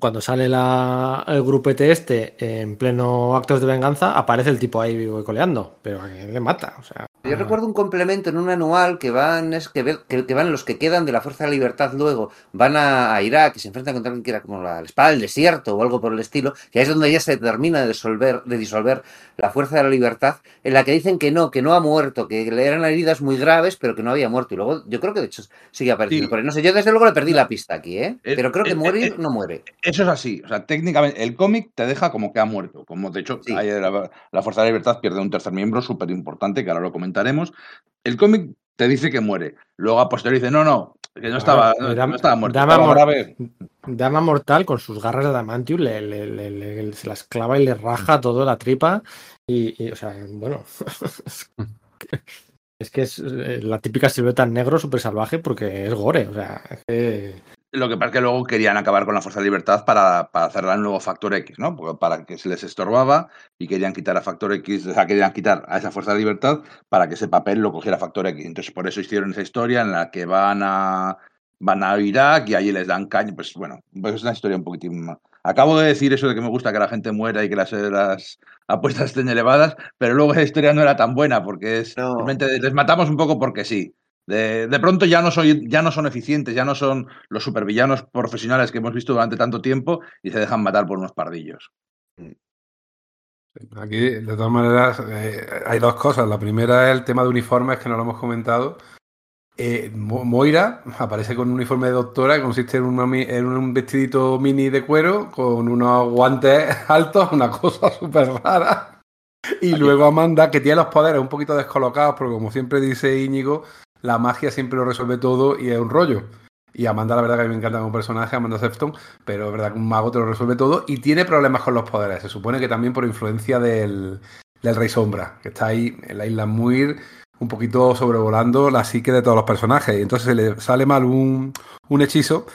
cuando sale la, el grupete este en pleno actos de venganza, aparece el tipo ahí vivo y coleando. Pero le mata. O sea, Yo recuerdo un complemento en un anual que van es que, que, que van los que quedan de la Fuerza de la Libertad luego, van a, a Irak y se enfrentan contra alguien que era como la, espada del desierto o algo por el estilo, que ahí es donde ya se termina de disolver, de disolver la Fuerza de la Libertad, en la que dicen que no, que no ha muerto, que le eran heridas muy graves, pero que no había muerto. Y luego yo creo que de hecho sigue apareciendo Sí. por ahí. No sé, yo desde luego le perdí la pista aquí, ¿eh? Eh, Pero creo que eh, morir eh, no muere. Eso es así. O sea, técnicamente, el cómic te deja como que ha muerto. Como de hecho, Sí. la, la Fuerza de la Libertad pierde un tercer miembro súper importante, que ahora lo comentaremos. El cómic te dice que muere. Luego a posteriori dice, no, no, que no estaba, no, Dama- no estaba muerto. Dama estaba mor- grave. Dama Mortal con sus garras de adamantium le, le- le- le- se las clava y le raja toda la tripa. Y, y, o sea, bueno. es que es eh, la típica silueta en negro súper salvaje porque es gore. O sea, es que- Lo que pasa es que luego querían acabar con la Fuerza de Libertad para, para hacerla el nuevo Factor X, ¿no? Porque para que se les estorbaba y querían quitar a Factor X, o sea, querían quitar a esa Fuerza de Libertad para que ese papel lo cogiera Factor X. Entonces, por eso hicieron esa historia en la que van a van a Irak y allí les dan caña. Pues bueno, pues es una historia un poquitín más. Acabo de decir eso de que me gusta que la gente muera y que las, las apuestas estén elevadas, pero luego esa historia no era tan buena porque es No. simplemente les matamos un poco porque sí. De, de pronto ya no, soy, ya no son eficientes, ya no son los supervillanos profesionales que hemos visto durante tanto tiempo y se dejan matar por unos pardillos. Aquí, de todas maneras, eh, hay dos cosas. La primera es el tema de uniformes, que no lo hemos comentado. Eh, Mo- Moira aparece con un uniforme de doctora que consiste en, mi- en un vestidito mini de cuero con unos guantes altos, una cosa súper rara. Y luego Amanda, que tiene los poderes un poquito descolocados, porque como siempre dice Íñigo, la magia siempre lo resuelve todo y es un rollo. Y Amanda, la verdad que a mí me encanta como personaje, Amanda Sefton, pero es verdad que un mago te lo resuelve todo y tiene problemas con los poderes. Se supone que también por influencia del, del Rey Sombra, que está ahí en la isla Muir, un poquito sobrevolando la psique de todos los personajes. Y entonces se le sale mal un, un hechizo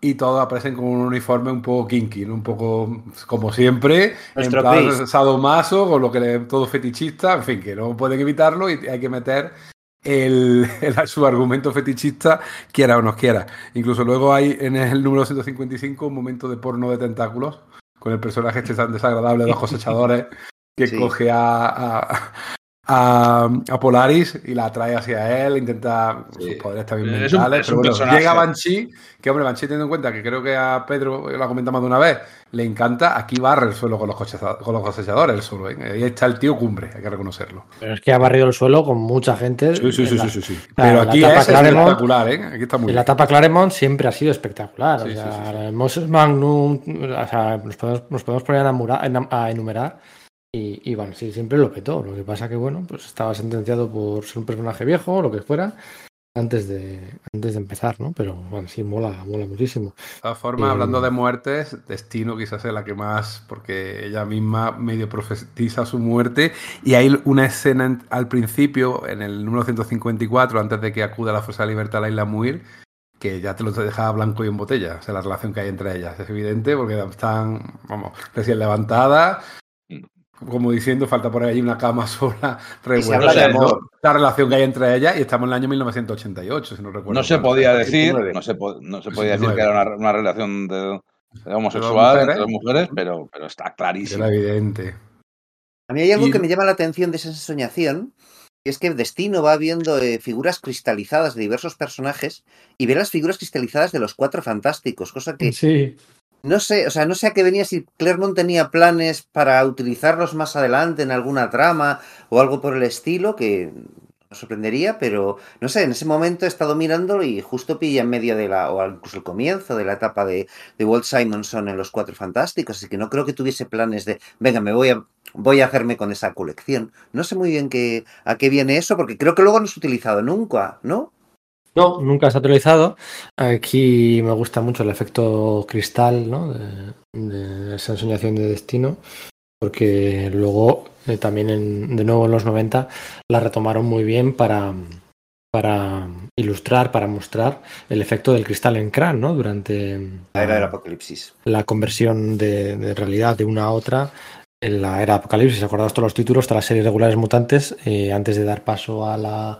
y todos aparecen con un uniforme un poco kinky, ¿no? un poco como siempre, Nuestro en plan sadomaso, con lo que le, todo fetichista, en fin, que no pueden evitarlo y hay que meter el, el- su argumento fetichista, quiera o no quiera. Incluso luego hay en el número 155 un momento de porno de tentáculos con el personaje este tan desagradable de los cosechadores que Sí. coge a, a, a, a Polaris y la atrae hacia él, intenta Sí. sus poderes también Es un- mentales. es pero un bueno, personaje. llega Banshee, que hombre, Banshee teniendo en cuenta que creo que a Pedro lo ha comentado más de una vez, le encanta, aquí barre el suelo con los, cosechadores, con los cosechadores, el solo, ¿eh? Ahí está el tío cumbre, hay que reconocerlo. Pero es que ha barrido el suelo con mucha gente. Sí, sí, sí, la- sí, sí, sí. Pero la aquí es Claremont- espectacular, ¿eh? Aquí está muy En bien. la etapa Claremont siempre ha sido espectacular. Sí, o sea, sí, sí, el Moses Magnum, o sea, nos podemos, nos podemos poner a, mura- enam- a enumerar. Y, y bueno, sí, siempre lo petó. Lo que pasa que, bueno, pues estaba sentenciado por ser un personaje viejo o lo que fuera antes de, antes de empezar, ¿no? Pero bueno, sí, mola, mola muchísimo. De todas formas, Eh, hablando de muertes, Destino quizás es la que más, porque ella misma medio profetiza su muerte. Y hay una escena en- al principio, en el número 154, antes de que acuda la Fuerza de Libertad a la isla Muir, que ya te lo deja blanco y en botella. O sea, la relación que hay entre ellas. Es evidente porque están, vamos, recién levantadas. Como diciendo, falta por ahí una cama sola, Y se habla de revuelta. amor. La relación que hay entre ellas y estamos en el año 1988, si no recuerdo. No se podía decir, 89. no se, po- no se podía decir 89. que era una, una relación de, de homosexual dos entre mujeres. dos mujeres, pero, pero está clarísimo. Era evidente. A mí hay algo Y- que me llama la atención de esa soñación, y es que Destino va viendo eh, figuras cristalizadas de diversos personajes y ve las figuras cristalizadas de los cuatro fantásticos, cosa que Sí, no sé, o sea, no sé a qué venía si Claremont tenía planes para utilizarlos más adelante en alguna trama o algo por el estilo, que me sorprendería, pero no sé, en ese momento he estado mirando y justo pilla en medio de la, o incluso el comienzo de la etapa de, de Walt Simonson en Los Cuatro Fantásticos, así que no creo que tuviese planes de, venga, me voy a, voy a hacerme con esa colección. No sé muy bien qué, a qué viene eso, porque creo que luego no ha utilizado nunca, ¿no? No, nunca se ha utilizado. Aquí me gusta mucho el efecto cristal, ¿no? De, de esa ensoñación de destino, porque luego eh, también en- de nuevo en los 90 la retomaron muy bien para, para ilustrar, para mostrar el efecto del cristal en Cran, ¿no? Durante La era del apocalipsis. la conversión de, de realidad de una a otra en la era Apocalipsis. Acordaos todos los títulos, todas las series regulares mutantes, eh, antes de dar paso a la,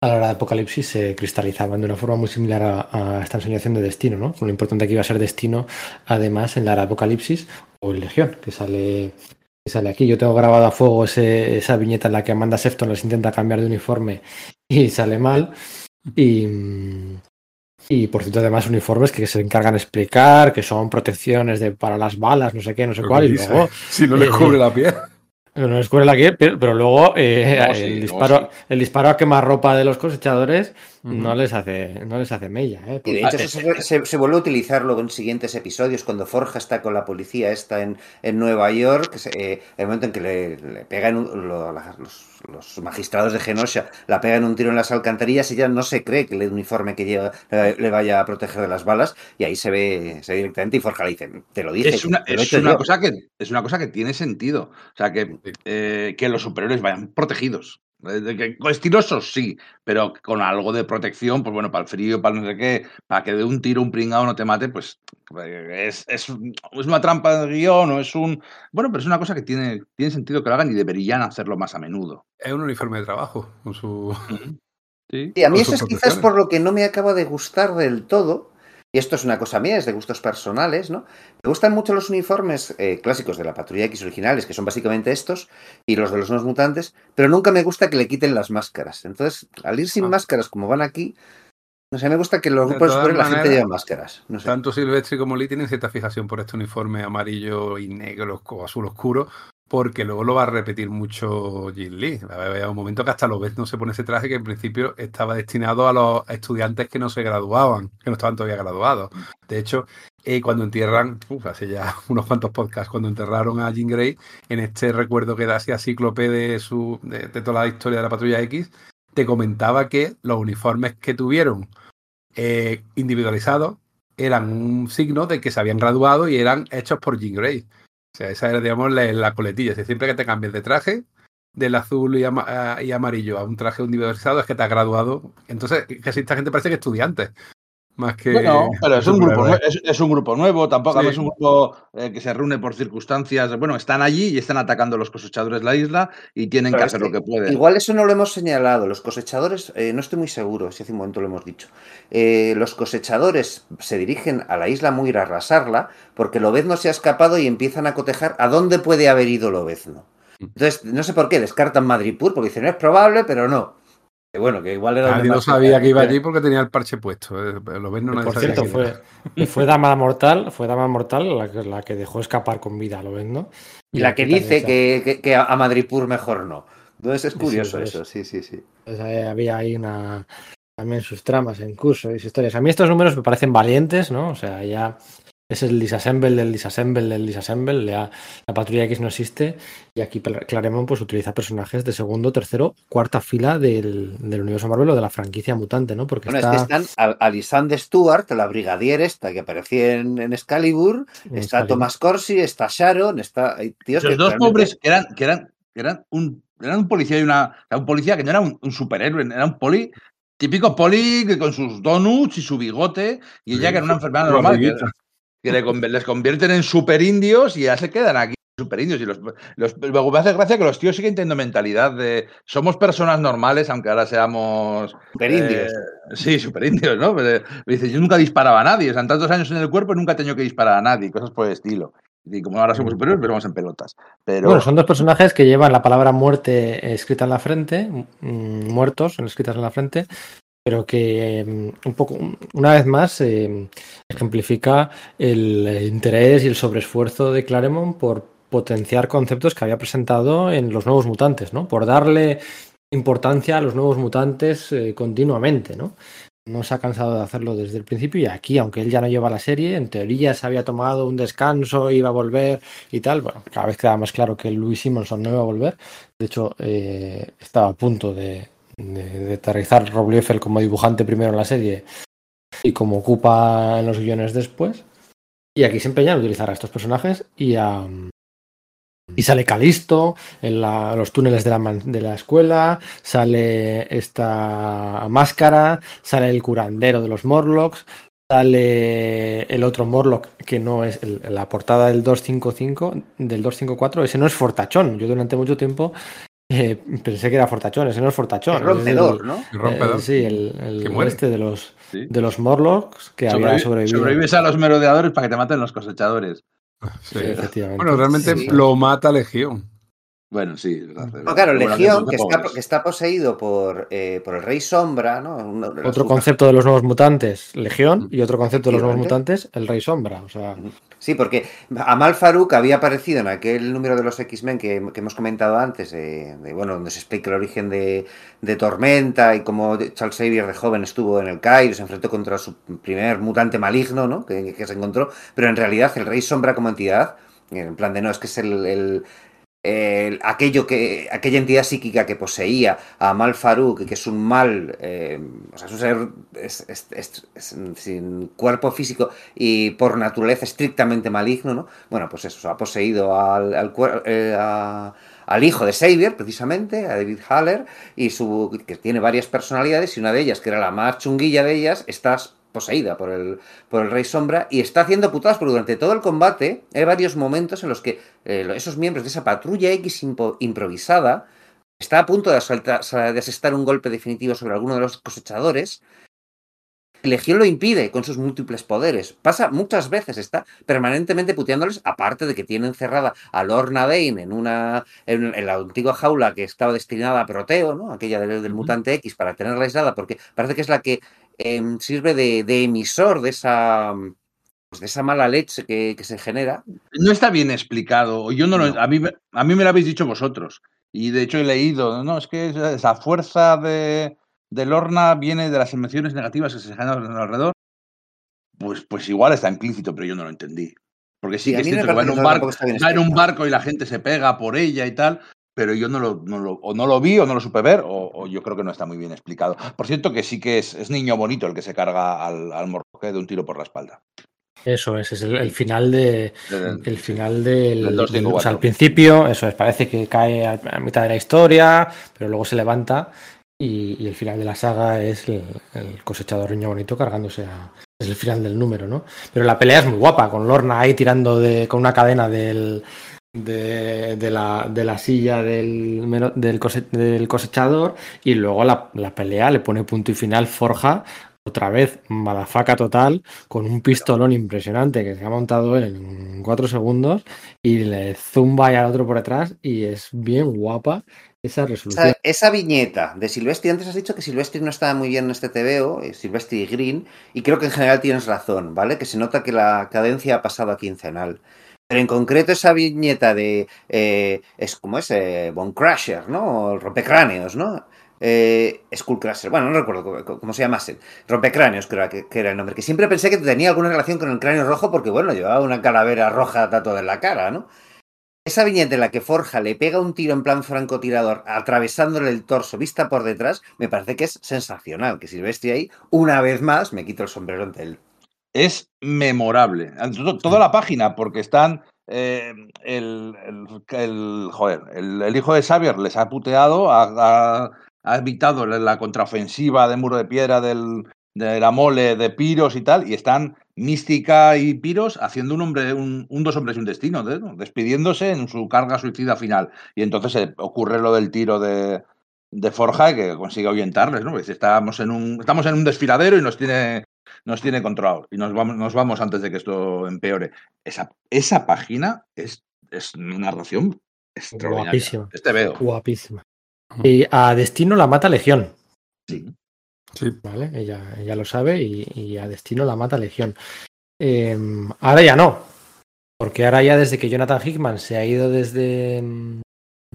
a la era de Apocalipsis, se cristalizaban de una forma muy similar a, a esta ensoñación de destino, ¿no? Con lo importante que iba a ser destino, además, en la era de Apocalipsis o en Legión, que sale. que sale aquí. Yo tengo grabado a fuego ese- esa viñeta en la que Amanda Sefton les intenta cambiar de uniforme y sale mal. Y, y por cierto, además, uniformes que se encargan de explicar que son protecciones de, para las balas, no sé qué, no sé Lo cuál, y luego Si no le Eh, cubre la piel. No les cubre la que, pero, pero luego eh, No, el, sí, luego disparo, el disparo a quemarropa de los cosechadores no les hace, no les hace mella. ¿eh? Y de hecho eso se, se- se vuelve a utilizar luego en siguientes episodios, cuando Forja está con la policía, está en, en Nueva York, eh, el momento en que le, le pegan lo- los, los magistrados de Genosha la pegan un tiro en las alcantarillas, ella no se cree que el uniforme que lleva eh, le vaya a proteger de las balas, y ahí se ve, se ve directamente y Forja le dice, te lo dije. Es una, he es, una yo". cosa que, es una cosa que tiene sentido. O sea, que, eh, que los superiores vayan protegidos. Eh, de que- Estilosos, sí, pero con algo de protección, pues bueno, para el frío, para el no sé qué, para que de un tiro un pringado no te mate, pues eh, es, es, es una trampa de guion o es un... Bueno, pero es una cosa que tiene, tiene sentido que lo hagan y deberían hacerlo más a menudo. Es un uniforme de trabajo con su. Sí. Y a mí eso es quizás por lo que no me acaba de gustar del todo. Y esto es una cosa mía, es de gustos personales, ¿no? Me gustan mucho los uniformes eh, clásicos de la Patrulla X originales, que son básicamente estos, y los de los nuevos mutantes, pero nunca me gusta que le quiten las máscaras. Entonces, al ir sin Ah. máscaras como van aquí, no sé, me gusta que los grupos superiores la gente lleve máscaras. No sé. Tanto Silvestri como Lee tienen cierta fijación por este uniforme amarillo y negro o azul oscuro, porque luego lo va a repetir mucho Jin Lee. Va a haber un momento que hasta lo ves no se pone ese traje que en principio estaba destinado a los estudiantes que no se graduaban, que no estaban todavía graduados. De hecho, eh, cuando entierran, uf, hace ya unos cuantos podcasts, cuando enterraron a Jean Grey, en este recuerdo que da así a Cíclope de, su, de, de toda la historia de la Patrulla X, te comentaba que los uniformes que tuvieron eh, individualizados eran un signo de que se habían graduado y eran hechos por Jean Grey. O sea, esa era, digamos, la, la coletilla. Decir, siempre que te cambies de traje, del azul y, ama- y amarillo a un traje individualizado, es que te has graduado. Entonces, que si esta gente parece que estudiantes. Más que. Bueno, pero es un, grupo, es, es un grupo nuevo, tampoco Sí. es un grupo eh, que se reúne por circunstancias. Bueno, están allí y están atacando a los cosechadores de la isla y tienen Pero que hacer que lo que pueden. Igual eso no lo hemos señalado. Los cosechadores, eh, no estoy muy seguro, si hace un momento lo hemos dicho. Eh, los cosechadores se dirigen a la isla Muir a arrasarla porque Lobezno se ha escapado y empiezan a cotejar a dónde puede haber ido Lobezno. Entonces, no sé por qué descartan Madripur, porque dicen, no es probable, pero no. Que bueno, que igual era Nadie no sabía que iba allí porque tenía el parche puesto. eh, Lo ves, no nadie Por sabía cierto, fue, fue Dama Mortal, fue Dama Mortal la que, la que dejó escapar con vida, ¿lo ven, no? Y la que dice que, que, que a Madripur mejor no. Entonces es Sí, curioso eso, sí, sí, sí. Pues, había ahí una también sus tramas en curso y sus historias. A mí estos números me parecen valientes, ¿no? O sea, ya es el disassemble del disassemble del disassemble. La patrulla X no existe y aquí Claremont pues utiliza personajes de segundo, tercero, cuarta fila del, del universo Marvel o de la franquicia mutante, ¿no? Porque Bueno, está es que están Al- Alisande Stewart, la brigadier esta que aparecía en, en Excalibur, en está Excalibur. Thomas Corsi, está Sharon, está... tíos Los que dos realmente- pobres que eran, que eran, que eran un, eran un policía y una. Un policía que no era un, un superhéroe, era un poli. Típico poli que con sus donuts y su bigote, y ella que era una enfermedad normal, que, les convierten en superindios y ya se quedan aquí superindios. Y los, los, luego me hace gracia que los tíos siguen teniendo mentalidad de somos personas normales, aunque ahora seamos Superindios. eh, sí, superindios, ¿no? Pero, me dice, yo nunca disparaba a nadie, o sea, en tantos años en el cuerpo y nunca he tenido que disparar a nadie, cosas por el estilo. Y como ahora somos superiores, pero vamos en pelotas. Pero Bueno, son dos personajes que llevan la palabra muerte escrita en la frente, mm, muertos escritas en la frente, pero que mm, un poco, una vez más, eh, ejemplifica el interés y el sobreesfuerzo de Claremont por potenciar conceptos que había presentado en los nuevos mutantes, ¿no? Por darle importancia a los nuevos mutantes eh, continuamente, ¿no? No se ha cansado de hacerlo desde el principio y aquí, aunque él ya no lleva la serie, en teoría se había tomado un descanso, iba a volver y tal. Bueno, cada vez queda más claro que Louis Simonson no iba a volver. De hecho, eh, estaba a punto de, de, de aterrizar Rob Liefeld como dibujante primero en la serie y como ocupa en los guiones después. Y aquí se empeña en utilizar a estos personajes y a. Y sale Calisto en los túneles de la, de la escuela, sale esta máscara, sale el curandero de los Morlocks, sale el otro Morlock que no es la portada del 255, del 254, ese no es Fortachón. Yo durante mucho tiempo eh, pensé que era Fortachón, ese no es Fortachón. El rompedor, ¿no? El rompedor. eh, sí, el, este de los, Sí. de los Morlocks que había sobrevi- sobrevivido. sobrevives a los merodeadores para que te maten los cosechadores. Sí. Sí, efectivamente. Bueno, realmente Sí. lo mata Legión. Bueno, sí. es verdad, es No, claro, Legión, que está, pobres. que está poseído por, eh, por el Rey Sombra, ¿no? Uno Otro concepto de los nuevos mutantes, Legión, y otro concepto de los nuevos mutantes, el Rey Sombra. O sea, Sí, porque Amal Farouk había aparecido en aquel número de los X-Men que, hemos comentado antes, eh, de, bueno, donde se explica el origen de, Tormenta y cómo Charles Xavier de joven estuvo en el Cairo, se enfrentó contra su primer mutante maligno, ¿no? Que, se encontró, pero en realidad el Rey Sombra como entidad, en plan de no, es que es el- el- aquello que, aquella entidad psíquica que poseía a Amal Farouk, que es un mal, eh, o sea, es un ser es- es- sin cuerpo físico y por naturaleza estrictamente maligno, ¿no? Bueno, pues eso, ha poseído al, al, eh, al hijo de Xavier, precisamente, a David Haller, y su, que tiene varias personalidades, y una de ellas, que era la más chunguilla de ellas, está poseída por el, por el Rey Sombra y está haciendo putadas, porque durante todo el combate hay varios momentos en los que eh, esos miembros de esa patrulla X improvisada está a punto de, asaltar- de asestar un golpe definitivo sobre alguno de los cosechadores. Legión lo impide con sus múltiples poderes. Pasa muchas veces, está permanentemente puteándoles, aparte de que tiene encerrada a Lorna Dane en una en, en la antigua jaula que estaba destinada a Proteo, ¿no? Aquella del, del mutante X, para tenerla aislada, porque parece que es la que em, sirve de, de emisor de esa pues, de esa mala leche que, que se genera. No está bien explicado. Yo no, lo- a, mí, me- a mí me lo habéis dicho vosotros. Y de hecho he leído, no, es que esa fuerza de, de Lorna viene de las emociones negativas que se generan alrededor. Pues, pues igual está implícito, pero yo no lo entendí. Porque sí, Sí, que es cierto que va en un barco, va en un y la gente se pega por ella y tal, pero yo no lo, no lo- o no lo vi o no lo supe ver, o, o yo creo que no está muy bien explicado. Por cierto, que sí que es, es niño bonito el que se carga al, al morroque de un tiro por la espalda. eso es, es el, el final de, De- el final del, Del 254. o sea, al principio, eso es, parece que cae a, a mitad de la historia, pero luego se levanta y, y el final de la saga es el, cosechador niño bonito cargándose a. Es el final del número, ¿no? Pero la pelea es muy guapa, con Lorna ahí tirando de, con una cadena del, de, de la, de la silla del, del, cose- del cosechador y luego la, pelea le pone punto y final Forja otra vez, malafaca total, con un pistolón impresionante que se ha montado en cuatro segundos y le zumba ya al otro por detrás y es bien guapa esa resolución. Esa, esa viñeta de Silvestri, antes has dicho que Silvestri no estaba muy bien en este TVO, eh, Silvestri y Green, y creo que en general tienes razón, ¿vale? Que se nota que la cadencia ha pasado a quincenal. Pero en concreto esa viñeta de, eh, es como es, eh, Bone Crusher, ¿no? O el rompecráneos, ¿no? Eh, Skullcrusher, bueno, no recuerdo cómo, cómo se llamase. Rompecráneos creo que, que era el nombre. Que siempre pensé que tenía alguna relación con el cráneo rojo porque, bueno, llevaba una calavera roja tatuada en la cara, ¿no? Esa viñeta en la que Forja le pega un tiro en plan francotirador atravesándole el torso vista por detrás, me parece que es sensacional. Que Silvestri ahí, una vez más, me quito el sombrero ante él. Es memorable. To- Toda la página, porque están. eh, el, el- el- joder, el, el hijo de Xavier les ha puteado, ha, ha- ha evitado la contraofensiva de muro de piedra del, de la mole de Piros y tal, y están Mística y Piros haciendo un hombre, un, un dos hombres y un destino, ¿eh? despidiéndose en su carga suicida final. Y entonces eh, ocurre lo del tiro de, de Forja y que consigue ahuyentarles, ¿no? Dice, estamos en un, estamos en un desfiladero y nos tiene, nos tiene controlado. Y nos vamos, nos vamos antes de que esto empeore. Esa, esa página es, es una narración extraordinaria. Guapísima. Este veo. Guapísima. Y a Destino la mata Legión. Sí. Sí. ¿Vale? Ella, ella lo sabe y, a Destino la mata Legión. Eh, ahora ya no. Porque ahora ya desde que Jonathan Hickman se ha ido desde mm,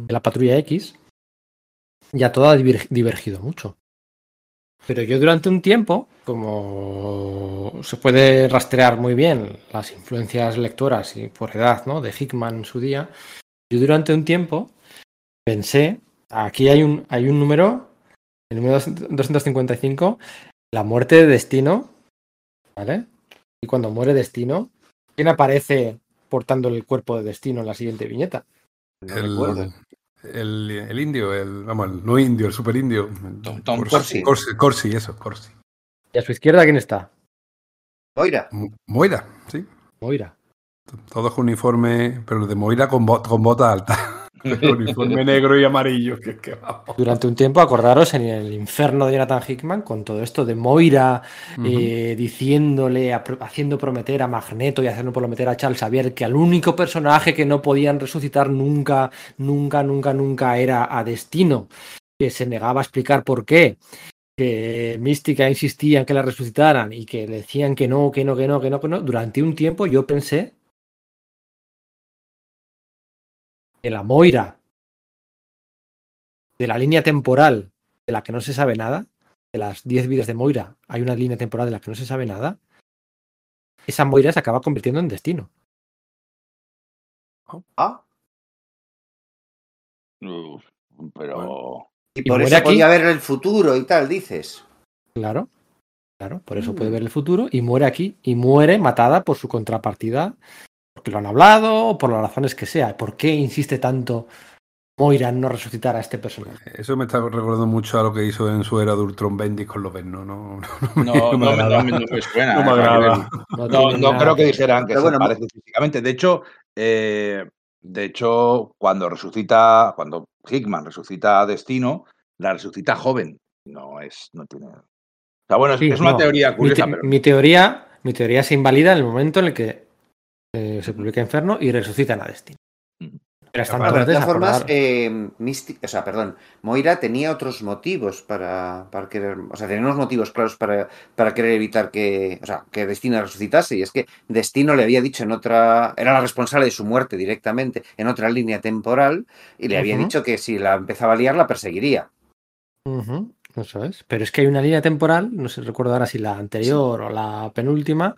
la patrulla X, ya todo ha divergido mucho. Pero yo durante un tiempo, como se puede rastrear muy bien las influencias lectoras y por edad ¿no? de Hickman en su día, yo durante un tiempo pensé, aquí hay un, hay un número, el número 255, la muerte de Destino, ¿vale? Y cuando muere Destino, ¿quién aparece portando el cuerpo de Destino en la siguiente viñeta? No recuerdo. El, el, el indio, el, vamos, el no indio, el super indio. Tom- Tom Corsi. Corsi, Corsi, eso, Corsi. Y a su izquierda, ¿quién está? Moira. Mo- Moira, sí. Moira. Todos con uniforme, pero de Moira con, bot, con botas altas. uniforme negro y amarillo. Que, que. Durante un tiempo, acordaros en el infierno de Jonathan Hickman, con todo esto de Moira eh, diciéndole, a- haciendo prometer a Magneto y haciendo prometer a Charles Xavier que al único personaje que no podían resucitar nunca, nunca, nunca, nunca era a Destino, que se negaba a explicar por qué, que Mística insistía en que la resucitaran y que le decían que no, que no, que no, que no, que no. Durante un tiempo yo pensé que la Moira de la línea temporal de la que no se sabe nada, de las 10 vidas de Moira, hay una línea temporal de la que no se sabe nada, esa Moira se acaba convirtiendo en destino. Ah, Uf, pero. y por eso aquí. podía ver el futuro y tal, dices. Claro, claro, por eso Mm. puede ver el futuro y muere aquí y muere matada por su contrapartida, porque lo han hablado o por las razones que sea. ¿Por qué insiste tanto Moira en no resucitar a este personaje? Eso me está recordando mucho a lo que hizo en su era de Ultron Bendis con los no, no, No, no, me- no me- no me suena. no me ¿eh? agrada. No, tiene no nada creo que dijeran que Pero se bueno, parece físicamente. De hecho, eh, de hecho, cuando resucita, cuando Hickman resucita a Destino, la resucita joven. No es, no tiene. O sea, bueno, es, Sí, es una no. teoría Mi, curiosa, te- pero mi teoría, mi teoría se invalida en el momento en el que eh, se publica Inferno y resucitan a Destino. Mm. Pero hasta Aparte, De todas formas, eh, o sea, perdón, Moira tenía otros motivos para, para querer, o sea, tenía unos motivos claros para, para querer evitar que, o sea, que Destino resucitase, y es que Destino le había dicho en otra, era la responsable de su muerte directamente, en otra línea temporal, y le había dicho que si la empezaba a liar, la perseguiría. Eso es. Pero es que hay una línea temporal, no sé recuerdo ahora si la anterior o la penúltima,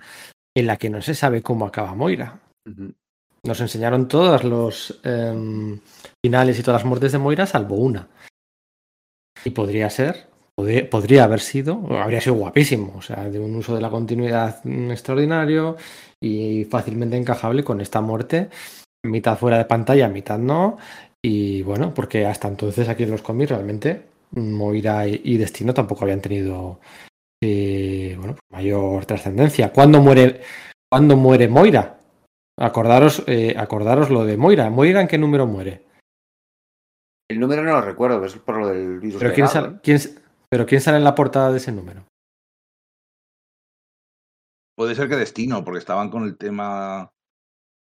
en la que no se sabe cómo acaba Moira. Nos enseñaron todos los em, finales y todas las muertes de Moira, salvo una. Y podría ser, podría, podría haber sido, habría sido guapísimo, o sea, de un uso de la continuidad extraordinario y fácilmente encajable con esta muerte, mitad fuera de pantalla, mitad no. Y bueno, porque hasta entonces aquí en los cómics realmente Moira y Destino tampoco habían tenido eh, bueno, mayor trascendencia. ¿Cuándo muere, ¿Cuándo muere Moira? Acordaros, eh, acordaros lo de Moira. ¿Moira en qué número muere? El número no lo recuerdo, es por lo del virus. ¿Pero quién, legado, sale, quién- pero quién sale en la portada de ese número? puede ser que Destino, porque estaban con el tema.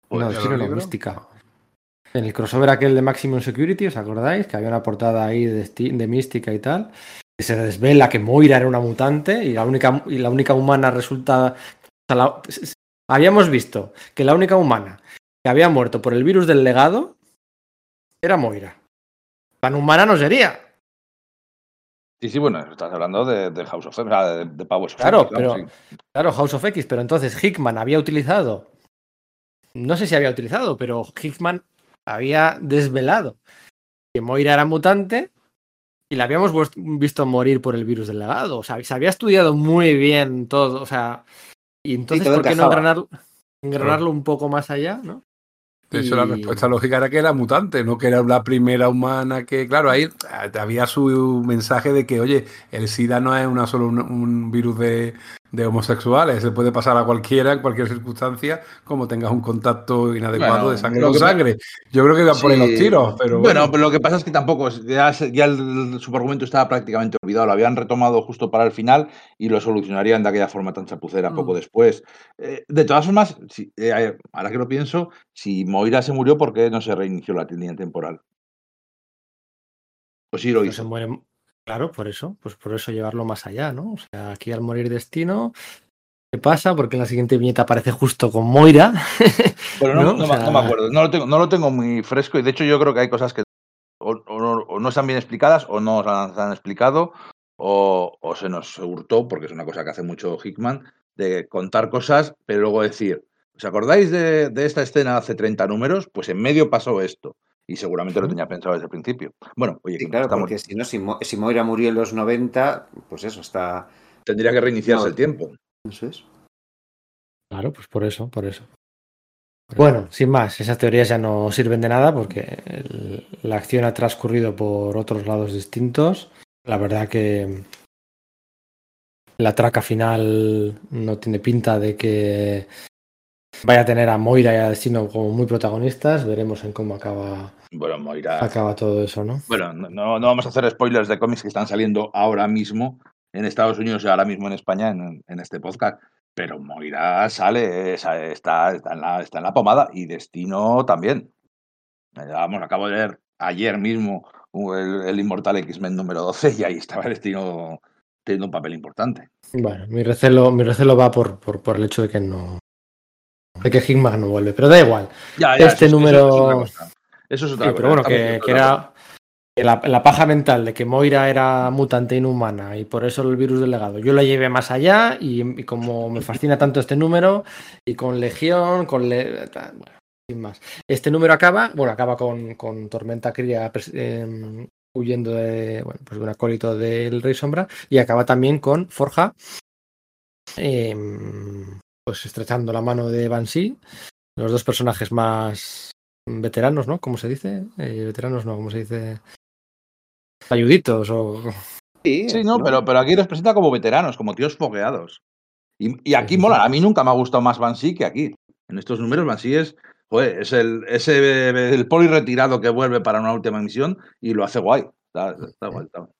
No, ¿Puede ser Destino no? Mística. En el crossover aquel de Maximum Security, ¿os acordáis? Que había una portada ahí de Mística y tal. Se desvela que Moira era una mutante y la única, y la única humana resulta. o sea, la- s- s- habíamos visto que la única humana que había muerto por el virus del legado era Moira. Tan humana no sería. Sí, sí, bueno, estás hablando de, de House of sea, de, de Powers of Claro, X, pero- sí. Claro, House of X, pero entonces Hickman había utilizado. No sé si había utilizado, pero Hickman había desvelado que Moira era mutante y la habíamos visto morir por el virus del legado. O sea, se había estudiado muy bien todo. O sea, y entonces, ¿por qué no encajaba. engranarlo, engranarlo un poco más allá? ¿no? De hecho, la respuesta lógica era que era mutante, no que era la primera humana que, claro, ahí ah, había su mensaje de que, oye, el SIDA no es una solo un, un virus de, de homosexuales, se puede pasar a cualquiera en cualquier circunstancia, como tengas un contacto inadecuado Bueno, de sangre con sangre. Yo creo que iban por ahí los Sí. tiros, pero bueno, bueno. pero lo que pasa es que tampoco, ya, el subargumento estaba prácticamente olvidado, lo habían retomado justo para el final y lo solucionarían de aquella forma tan chapucera poco Mm. después. Eh, de todas formas, si- eh, ahora que lo pienso, si Moira se murió, ¿por qué no se reinició la línea temporal? Pues sí lo No se muere. Claro, por eso, pues por eso llevarlo más allá, ¿no? O sea, aquí al morir destino, ¿qué pasa? Porque en la siguiente viñeta aparece justo con Moira. Pero no, ¿no? no O me- no me sea- acuerdo, no lo, tengo, no lo tengo muy fresco y de hecho yo creo que hay cosas que o, o no, o no están bien explicadas o no se han, explicado o, o se nos hurtó, porque es una cosa que hace mucho Hickman, de contar cosas pero luego decir, ¿os acordáis de, de esta escena hace 30 números? Pues en medio pasó esto y seguramente lo tenía pensado desde el principio. Bueno, oye, Sí, claro, estamos- porque si no, si, Mo- si Moira murió en los 90, pues eso está. tendría que reiniciarse No. el tiempo. Eso es. Claro, pues por eso, por eso. Bueno, sin más, esas teorías ya no sirven de nada porque el- la acción ha transcurrido por otros lados distintos. La verdad que la traca final no tiene pinta de que vaya a tener a Moira y a Destino como muy protagonistas. Veremos en cómo acaba, Bueno, Moira. acaba todo eso, ¿no? Bueno, no, vamos a hacer spoilers de cómics que están saliendo ahora mismo en Estados Unidos y ahora mismo en España en, en este podcast. Pero Moira sale, está, está, en la, está en la pomada y Destino también. Vamos, acabo de ver ayer mismo el, el Inmortal X-Men número 12 y ahí estaba Destino teniendo un papel importante. Bueno, mi recelo, mi recelo va por, por, por el hecho de que no. De que Hickman no vuelve, pero da igual. Ya, Este eso número- Eso es otra cosa. Eso es otra Sí, cosa, pero bueno, que, era que la, la paja mental de que Moira era mutante inhumana y por eso el virus del legado. Yo la llevé más allá y, y como me fascina tanto este número y con Legión, con Le- bueno, sin más. Este número acaba, bueno, acaba con, con Tormenta Cría em, huyendo de, bueno, pues de un acólito del Rey Sombra y acaba también con Forja, em, pues estrechando la mano de Banshee, los dos personajes más veteranos, ¿no? ¿Cómo se dice? Eh, veteranos no, ¿cómo se dice? Ayuditos o... Sí, Sí, no, Pero, pero aquí los presenta como veteranos, como tíos fogueados. Y, y aquí Sí, mola. sí. A mí nunca me ha gustado más Banshee que aquí. En estos números, Banshee es, joder, es el, ese, el poli retirado que vuelve para una última misión y lo hace guay. Está, está guay. está guay.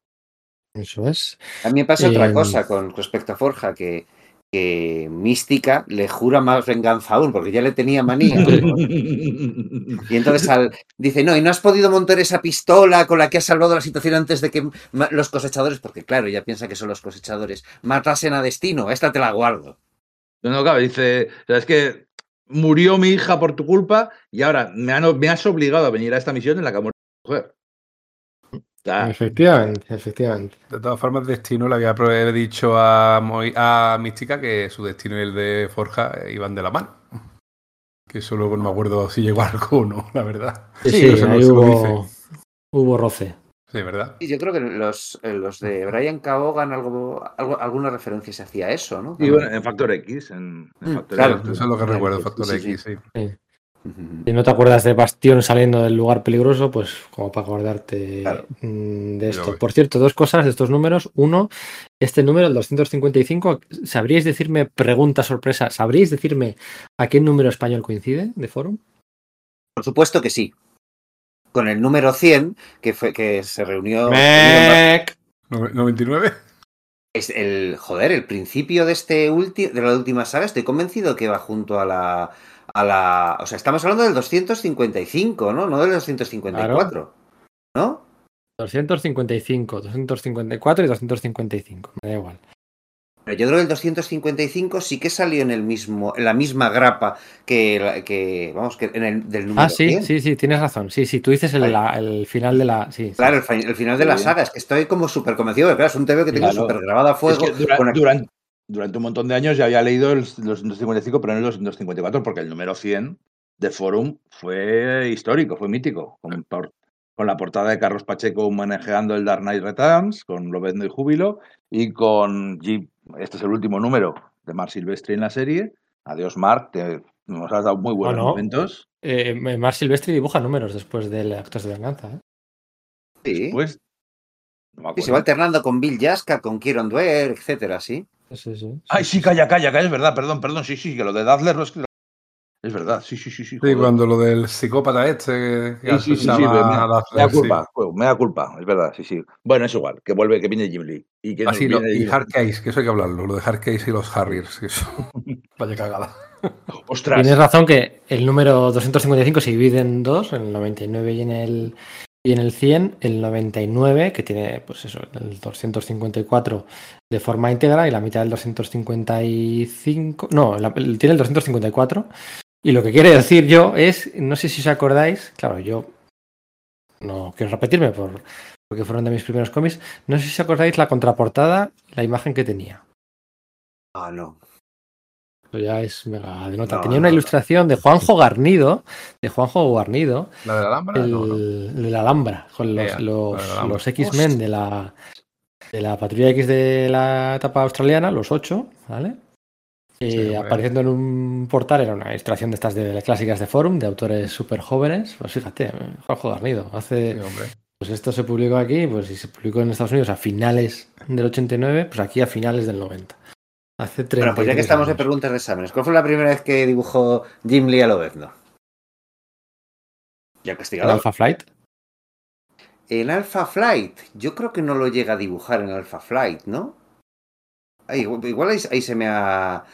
Eso es. A mí me pasa otra Em, cosa con respecto a Forja, que, que Mística le jura más venganza aún, porque ya le tenía manía. Y entonces al- dice, no, y no has podido montar esa pistola con la que has salvado la situación antes de que los cosechadores, porque claro, ya piensa que son los cosechadores, matasen a destino, esta te la guardo. No, no, claro, dice, es que murió mi hija por tu culpa y ahora me, han- me has obligado a venir a esta misión en la que ha muerto mi mujer. Efectivamente, efectivamente. De todas formas, Destino le había dicho a, Moi- a Mística que su destino y el de Forja eh, iban de la mano. Que eso luego no me acuerdo si llegó algo o no, la verdad. Sí, Sí, no ahí hubo, hubo roce. Sí, ¿verdad? Y yo creo que los, eh, los de Brian Cahogan algo, algo, alguna referencia se hacía a eso, ¿no? y bueno, en Factor X. En, en Mm, Factor claro. X. Eso es lo que recuerdo, Factor sí, X, sí. Si no te acuerdas de Bastión saliendo del lugar peligroso, pues como para acordarte Claro. mm, de esto. Por cierto, dos cosas de estos números. Uno, este número, el 255, ¿sabríais decirme, pregunta sorpresa, ¿sabríais decirme a qué número español coincide de Forum? Por supuesto que sí. Con el número 100, que fue que se reunió... Mec. ¿No- ¿99? Es el, joder, el principio de este último, de la última saga, estoy convencido que va junto a la, a la, o sea, estamos hablando del 255, ¿no? No del 254, ¿no? 255, 254 y 255, me da igual. Pero yo creo que el 255 sí que salió en el mismo, en la misma grapa que, que vamos, que en el del número Ah, sí, 100. sí, sí, tienes razón. Sí, sí, tú dices el, la- el final de la. Sí, sí. Claro, el, fi- el final de la saga, es que estoy como súper convencido, claro, es un TV que tengo Claro. súper grabado a Es fuego. que dura- con- durante, durante un montón de años ya había leído el- los 255, pero no el 254, porque el número 100 de Forum fue histórico, fue mítico. Con, por- con la portada de Carlos Pacheco manejando el Dark Knight Returns, con Lobezno y Júbilo, y con Jeep, este es el último número de Mark Silvestri en la serie. Adiós, Mark, te, nos has dado muy buenos no. momentos. Eh, Mar Silvestri dibuja números después de Actos de Venganza. ¿eh? Sí, Pues, no me Sí, se va alternando con Bill Jaska, con Kieron Dwyer, etcétera, sí. Sí, sí, sí. Ay, sí, calla, calla, calla, es verdad, perdón, perdón, sí, sí, que lo de Dadler lo es que- Es verdad, sí, sí, sí, sí. Sí, cuando lo del psicópata este que Sí, sí, sí, sí, asociaba me, da Dazzler, sí. culpa, me da culpa, es verdad, sí, sí. Bueno, es igual, que vuelve, que viene Jim Lee. Y que Así, lo- viene y Jim- Hardcase, que eso hay que hablarlo, lo de Hardcase y los Harriers, que eso. Vaya cagada. Ostras, Tienes razón que el número 255 se divide en dos, en el 99 y en el y en el 100, el 99, que tiene pues eso, el 254 de forma íntegra y la mitad del 255, no, tiene el 254 y lo que quiere decir yo es, no sé si os acordáis, claro, yo no quiero repetirme por porque fueron de mis primeros cómics, no sé si os acordáis la contraportada, la imagen que tenía. Ah, no. Eso ya es mega de nota. No, Tenía no, una no. ilustración de Juanjo Garnido, de Juanjo Garnido, ¿La de la lámpara? el, No, no. de la Alhambra, con los, de Alhambra. X-Men de la, de la Patrulla X de la etapa australiana, los ocho, ¿vale? Eh, Sí, apareciendo en un portal, era una ilustración de estas de clásicas de Forum, de autores súper jóvenes. Pues fíjate, eh, Juanjo Garnido. Hace, Sí, hombre. pues esto se publicó aquí, pues si se publicó en Estados Unidos a finales del 89, pues aquí a finales del 90. Bueno, pues ya que estamos años. de preguntas de exámenes, ¿cuál fue la primera vez que dibujó Jim Lee a Lobezno? Ya castigado. ¿El Alpha Flight? En Alpha Flight, yo creo que no lo llega a dibujar en Alpha Flight, ¿no? Igual ahí, se me ha.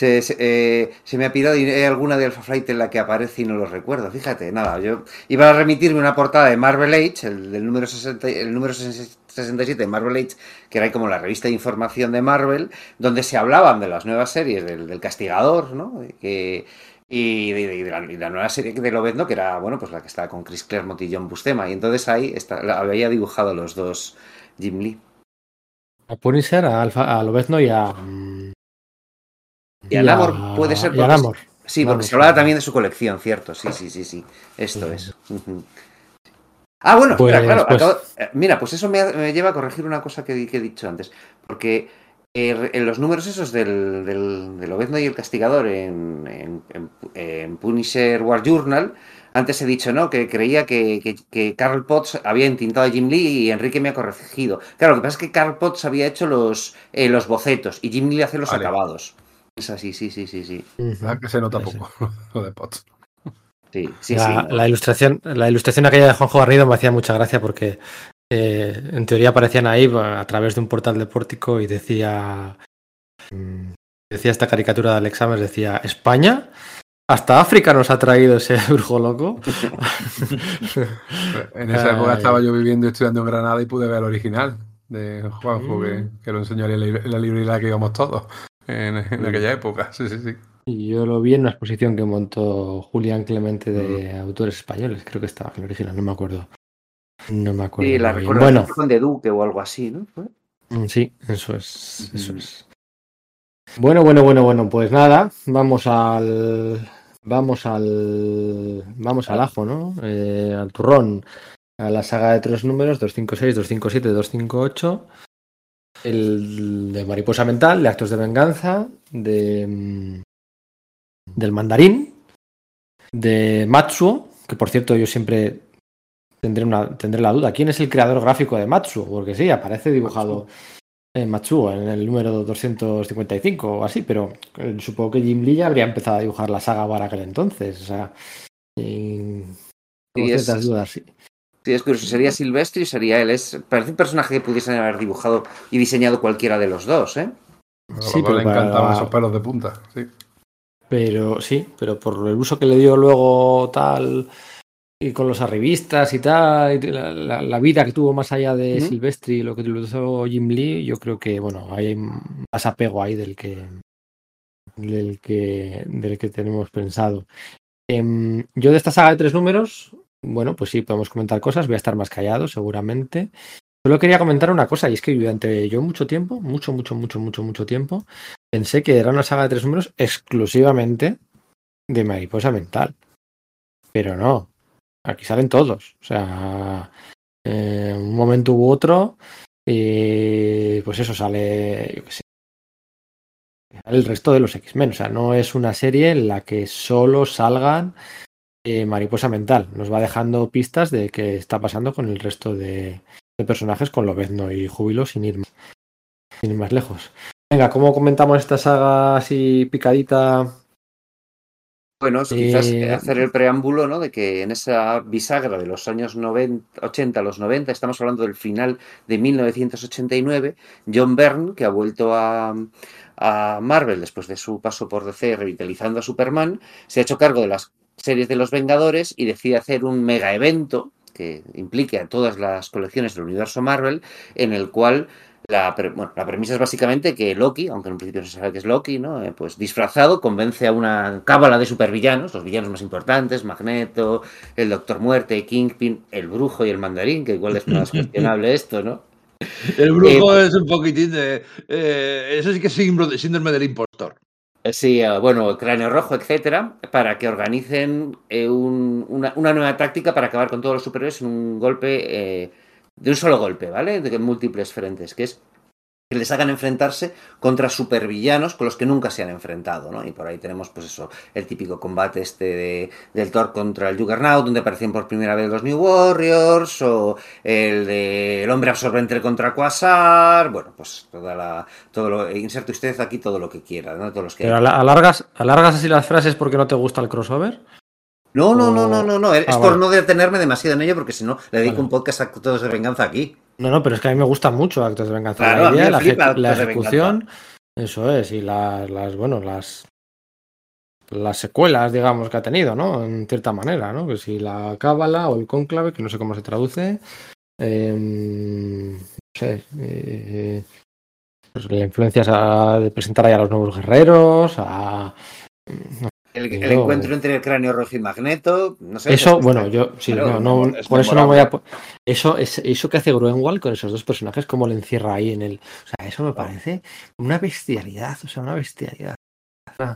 Eh, se, me ha pirado y hay alguna de Alpha Flight en la que aparece y no lo recuerdo. Fíjate, nada, yo iba a remitirme una portada de Marvel Age, el, del número 60, el número 66 1967, Marvel Age, que era como la revista de información de Marvel, donde se hablaban de las nuevas series del, Castigador, ¿no? Y de, la, nueva serie de Lobezno, que era, bueno, pues la que estaba con Chris Claremont y John Bustema. Y entonces ahí está, había dibujado los dos Jim Lee. A Punisher, a, Alfa, a Lobezno y a... Y, y a Namor, puede ser. Y a Sí, porque se hablaba también de su colección, cierto. Sí, sí, sí, sí. Esto es. Ah, bueno, Pues, espera, claro. pues- acabo- eh, mira, pues eso me, me lleva a corregir una cosa que, que he dicho antes. Porque eh, en los números esos del, del, del Lobezno y el Castigador en, en, en- en Punisher War Journal, antes he dicho, ¿no? Que creía que, que, que Carl Potts había intentado a Jim Lee y Enrique me ha corregido. Claro, lo que pasa es que Carl Potts había hecho los, eh, los bocetos y Jim Lee hace los Vale. acabados. Es así, sí, sí, sí, sí. Ujú. Ah, que se nota Sí, sí. poco lo de Potts. Sí, sí, la, sí. la ilustración, la ilustración aquella de Juanjo Garrido me hacía mucha gracia porque eh, en teoría aparecían ahí a través de un portal de pórtico y decía mm, decía esta caricatura de Alex Summers, decía España hasta África nos ha traído ese brujo loco. En esa época estaba yo viviendo y estudiando en Granada y pude ver el original de Juanjo, que, Mm. que lo enseñó en la, en la librería que íbamos todos en, en Mm. aquella época. Sí, sí, sí. Yo lo vi en una exposición que montó Julián Clemente de autores españoles, creo que estaba en el original, no me acuerdo. No me acuerdo. Sí, la recuerdo Bueno, de Duque o algo así, ¿no? Mm, Sí, eso es, eso es. Bueno, bueno, bueno, bueno, pues nada, vamos al, vamos al, vamos al ajo, ¿no? Eh, al turrón, a la saga de tres números, 256, 257, 258, el de Mariposa Mental, de Actos de Venganza, de, mm, del Mandarín, de Matsuo, que por cierto yo siempre tendré, una, tendré la duda, ¿quién es el creador gráfico de Matsuo? Porque sí, aparece dibujado en Matsuo, en el número 255 o así, pero eh, supongo que Jim Lee ya habría empezado a dibujar la saga para aquel entonces, o sea, y- tengo Sí, es- ciertas dudas, sí. Sí, es curioso, sería Silvestri y sería él. Es, parece un personaje que pudiesen haber dibujado y diseñado cualquiera de los dos, ¿eh? A Sí, pero le para- encantaban esos pelos de punta. Sí. Pero sí, pero por el uso que le dio luego tal y con los arribistas y tal, y la, la- la vida que tuvo más allá de. Silvestri y lo que utilizó Jim Lee, yo creo que bueno, hay más apego ahí del que del que del que tenemos pensado. Em, yo de esta saga de tres números, bueno, pues sí, podemos comentar cosas, voy a estar más callado seguramente. Solo quería comentar una cosa, y es que durante yo mucho tiempo, mucho, mucho, mucho, mucho, mucho tiempo, pensé que era una saga de tres números exclusivamente de mariposa mental. Pero no, aquí salen todos. O sea, eh, un momento u otro, y pues eso sale, yo qué sé, el resto de los X-Men. O sea, no es una serie en la que solo salgan eh, mariposa mental. Nos va dejando pistas de qué está pasando con el resto de, de personajes, con Lobezno y Júbilo, sin ir, sin ir más lejos. Venga, ¿cómo comentamos esta saga así picadita? Bueno, es quizás Eh, hacer el preámbulo, ¿no? De que en esa bisagra de los años 90, 80 a los 90, estamos hablando del final de 1989, John Byrne, que ha vuelto a, a Marvel después de su paso por DC revitalizando a Superman, se ha hecho cargo de las series de los Vengadores y decide hacer un mega evento que implique a todas las colecciones del universo Marvel, en el cual la, pre- bueno, la premisa es básicamente que Loki, aunque en un principio no se sabe que es Loki, ¿no? Eh, pues disfrazado convence a una cábala de supervillanos, los villanos más importantes, Magneto, el Doctor Muerte, Kingpin, el Brujo y el Mandarín, que igual es más cuestionable esto, ¿no? El brujo Eh, es un poquitín de. eh, eso sí que es síndrome del impostor. Sí, eh, bueno, Cráneo Rojo, etcétera, para que organicen eh, un- una, una nueva táctica para acabar con todos los superhéroes en un golpe, eh, de un solo golpe, ¿vale? De múltiples frentes, que es que les hagan enfrentarse contra supervillanos con los que nunca se han enfrentado, ¿no? Y por ahí tenemos, pues eso, el típico combate este de, del Thor contra el Juggernaut, donde aparecen por primera vez los New Warriors, o el de el hombre absorbente contra Quasar, bueno, pues toda la, todo lo, inserte usted aquí todo lo que quiera, ¿no? Todos los que Pero ala- alargas, alargas así las frases porque no te gusta el crossover. No, no, no, no, no, no. Es Ah, por vale. no detenerme demasiado en ello, porque si no, le dedico Vale. un podcast a todos de venganza aquí. No, no, pero es que a mí me gusta mucho Actos de Venganza. Claro, la idea, la, flipa la ejecución, eso es, y las, las, bueno, las las secuelas, digamos, que ha tenido, ¿no? En cierta manera, ¿no? Que si la cábala o el cónclave, que no sé cómo se traduce, em, no sé, eh, pues la influencia a- de presentar ahí a los nuevos guerreros, a El, el Yo- encuentro entre el cráneo rojo y Magneto, no sé. Eso, es- bueno, yo sí, Claro, no, no, es por eso no voy a. Eso, es, eso que hace Gruenwald con esos dos personajes, cómo le encierra ahí en el. O sea, eso me parece una bestialidad, o sea, una bestialidad.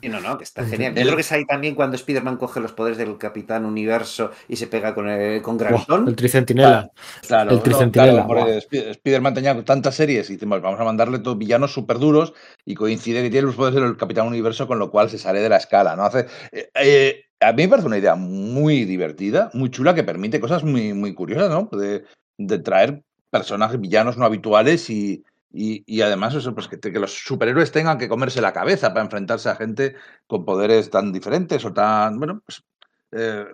Sí, no, no, que está genial. Yo creo que es ahí también cuando Spider-Man coge los poderes del Capitán Universo y se pega con, el, con Buah, Gravitón. el tricentinela. Claro, El no, tricentinela, claro, porque guau. Sp- Spider-Man tenía tantas series y decimos, vamos a mandarle todos villanos súper duros y coincide que tiene los poderes del Capitán Universo, con lo cual se sale de la escala, ¿no? Hace, eh, eh, a mí me parece una idea muy divertida, muy chula, que permite cosas muy, muy curiosas, ¿no? De, de traer personajes villanos no habituales y, y, y además eso, pues que, que los superhéroes tengan que comerse la cabeza para enfrentarse a gente con poderes tan diferentes o tan, bueno, pues... eh,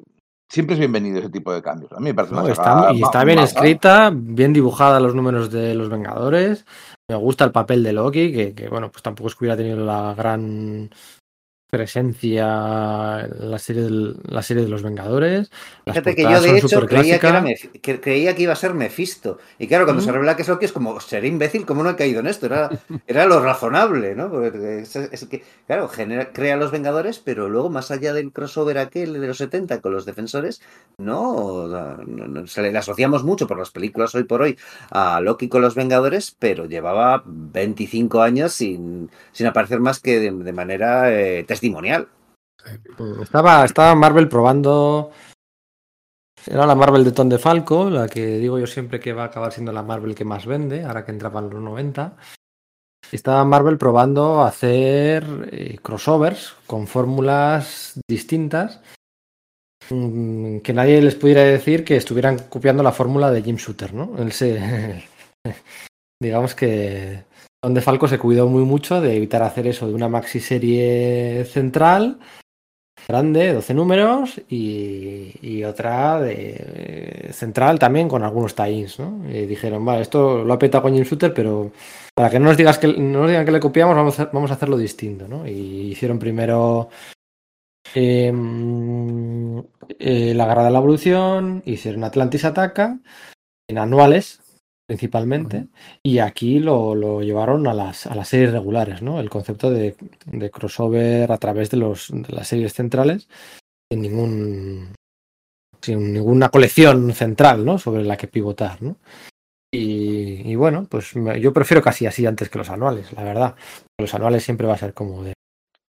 Siempre es bienvenido ese tipo de cambios. A mí me parece No, una está, y está bien escrita, bien dibujada los números de los Vengadores. Me gusta el papel de Loki, que, que, bueno, pues tampoco es que hubiera tenido la gran presencia en la serie, del- la serie de los Vengadores. Fíjate que yo de hecho creía que, era que creía que iba a ser Mephisto. Y claro, cuando se revela que es Loki es como, seré imbécil, ¿cómo no he caído en esto? Era, era lo razonable, ¿no? Porque es, es que, claro, genera- crea los Vengadores, pero luego más allá del crossover aquel de los 70 con los defensores, no, no, no, se le, le asociamos mucho por las películas hoy por hoy a Loki con los Vengadores, pero llevaba 25 años sin, sin aparecer más que de, de manera eh, testimonial. Mm, Estaba, estaba Marvel probando. Era la Marvel de Tom de Falco, la que digo yo siempre que va a acabar siendo la Marvel que más vende, ahora que entraban los 90. Estaba Marvel probando hacer eh, crossovers con fórmulas distintas mm, que nadie les pudiera decir que estuvieran copiando la fórmula de Jim Shooter, ¿no? Él se, digamos que Tom de Falco se cuidó muy mucho de evitar hacer eso de una maxi serie central grande, 12 números, y, otra de central también con algunos tie-ins, ¿no? Dijeron, vale, esto lo ha petado con Jim Shooter, pero para que no nos digas que no nos digan que le copiamos, vamos a, vamos a hacerlo distinto, ¿no? Y hicieron primero eh, eh, La Guerra de la Evolución, hicieron Atlantis Ataca, en anuales principalmente, y aquí lo, lo llevaron a las, a las series regulares, ¿no? El concepto de, de crossover a través de, los, de las series centrales, sin ningún sin ninguna colección central, ¿no? Sobre la que pivotar, ¿no? Y, y bueno, pues yo prefiero casi así antes que los anuales, la verdad. Los anuales siempre va a ser como de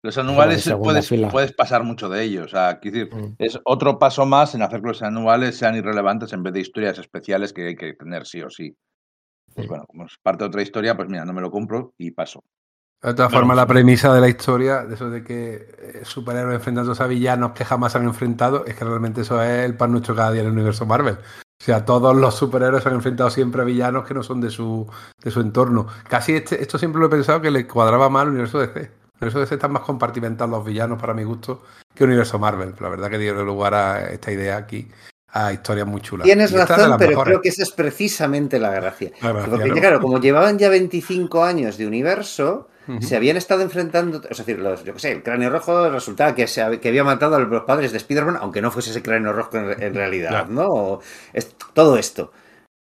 Los anuales puedes, puedes pasar mucho de ellos. O sea, decir, Mm. es otro paso más en hacer que los anuales sean irrelevantes en vez de historias especiales que hay que tener sí o sí. Pues bueno, como es parte de otra historia, pues mira, no me lo compro y paso. De todas formas, la premisa de la historia, de eso de que eh, superhéroes enfrentándose a villanos que jamás han enfrentado, es que realmente eso es el pan nuestro cada día en el universo Marvel. O sea, todos los superhéroes se han enfrentado siempre a villanos que no son de su, de su entorno. Casi este, esto siempre lo he pensado que le cuadraba mal al universo DC. El universo DC están más compartimentados los villanos, para mi gusto, que el universo Marvel. La verdad que dio lugar a esta idea aquí, a historias muy chulas. Tienes Y razón, pero mejores. creo que esa es precisamente la gracia. La gracia, Porque, ¿no? claro, como llevaban ya 25 años de universo, se habían estado enfrentando, es decir, los, yo qué sé, el cráneo rojo resultaba que, se, que había matado a los padres de Spider-Man, aunque no fuese ese cráneo rojo en, en realidad, Claro. ¿no? O es- todo esto.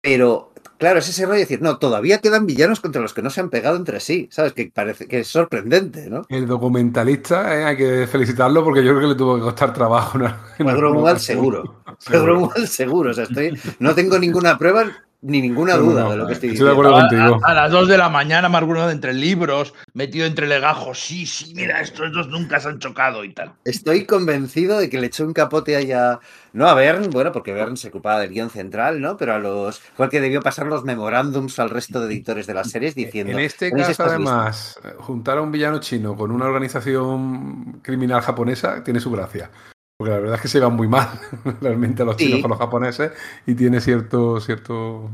Pero, claro, es ese rollo de decir, no, todavía quedan villanos contra los que no se han pegado entre sí, ¿sabes? Que parece que es sorprendente, ¿no? El documentalista, eh, hay que felicitarlo porque yo creo que le tuvo que costar trabajo. Pedro Mual seguro. Pedro Mual seguro, o sea, estoy, no tengo ninguna prueba ni ninguna duda no, de lo que estoy estoy de diciendo. acuerdo A, contigo. a- a las 2 de la mañana, Marguno entre libros, metido entre legajos. Sí, sí, mira, estos dos nunca se han chocado y tal. Estoy convencido de que le echó un capote allá, no a Bern, bueno, porque Bern se ocupaba del guion central, ¿no? Pero a los. Fue el que debió pasar los memorándums al resto de editores de las series diciendo. En este "¿Tenéis caso, estas listas?". además, juntar a un villano chino con una organización criminal japonesa tiene su gracia. Porque la verdad es que se van muy mal realmente los Sí. chinos con los japoneses y tiene cierto. cierto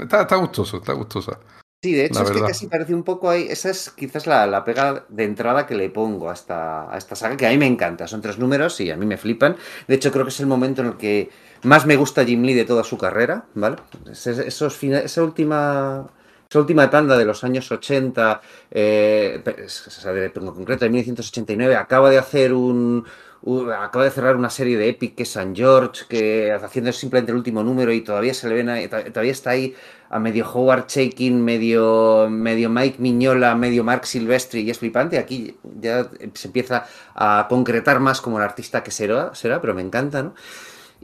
Está, está gustoso, está gustosa. Sí, de hecho la es que casi parece un poco ahí. Esa es quizás la, la pega de entrada que le pongo a esta, a esta saga, que a mí me encanta. Son tres números y a mí me flipan. De hecho, creo que es el momento en el que más me gusta Jim Lee de toda su carrera, ¿vale? Es- es- Esos esa última. Esa última tanda de los años 80, eh, en concreto de 1989, acaba de hacer un, un- acaba de cerrar una serie de Epic que es San George, que haciendo simplemente el último número y todavía se le ven todavía está ahí a medio Howard Chaykin, medio, medio Mike Miñola, medio Mark Silvestri y es flipante. Aquí ya se empieza a concretar más como el artista que será, será pero me encanta, ¿no?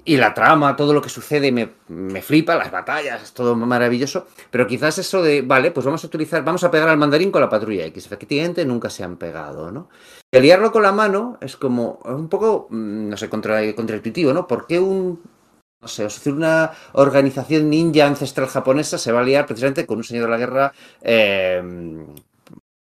Y la trama, todo lo que sucede me, me flipa, las batallas, es todo maravilloso. Pero quizás eso de, vale, pues vamos a utilizar, vamos a pegar al mandarín con la patrulla X. Efectivamente, nunca se han pegado, ¿no? Liarlo con la mano es como un poco, mm, no sé, contra, contraintuitivo, ¿no? ¿Por qué un, no sé, es una organización ninja ancestral japonesa se va a liar precisamente con un señor de la guerra, eh,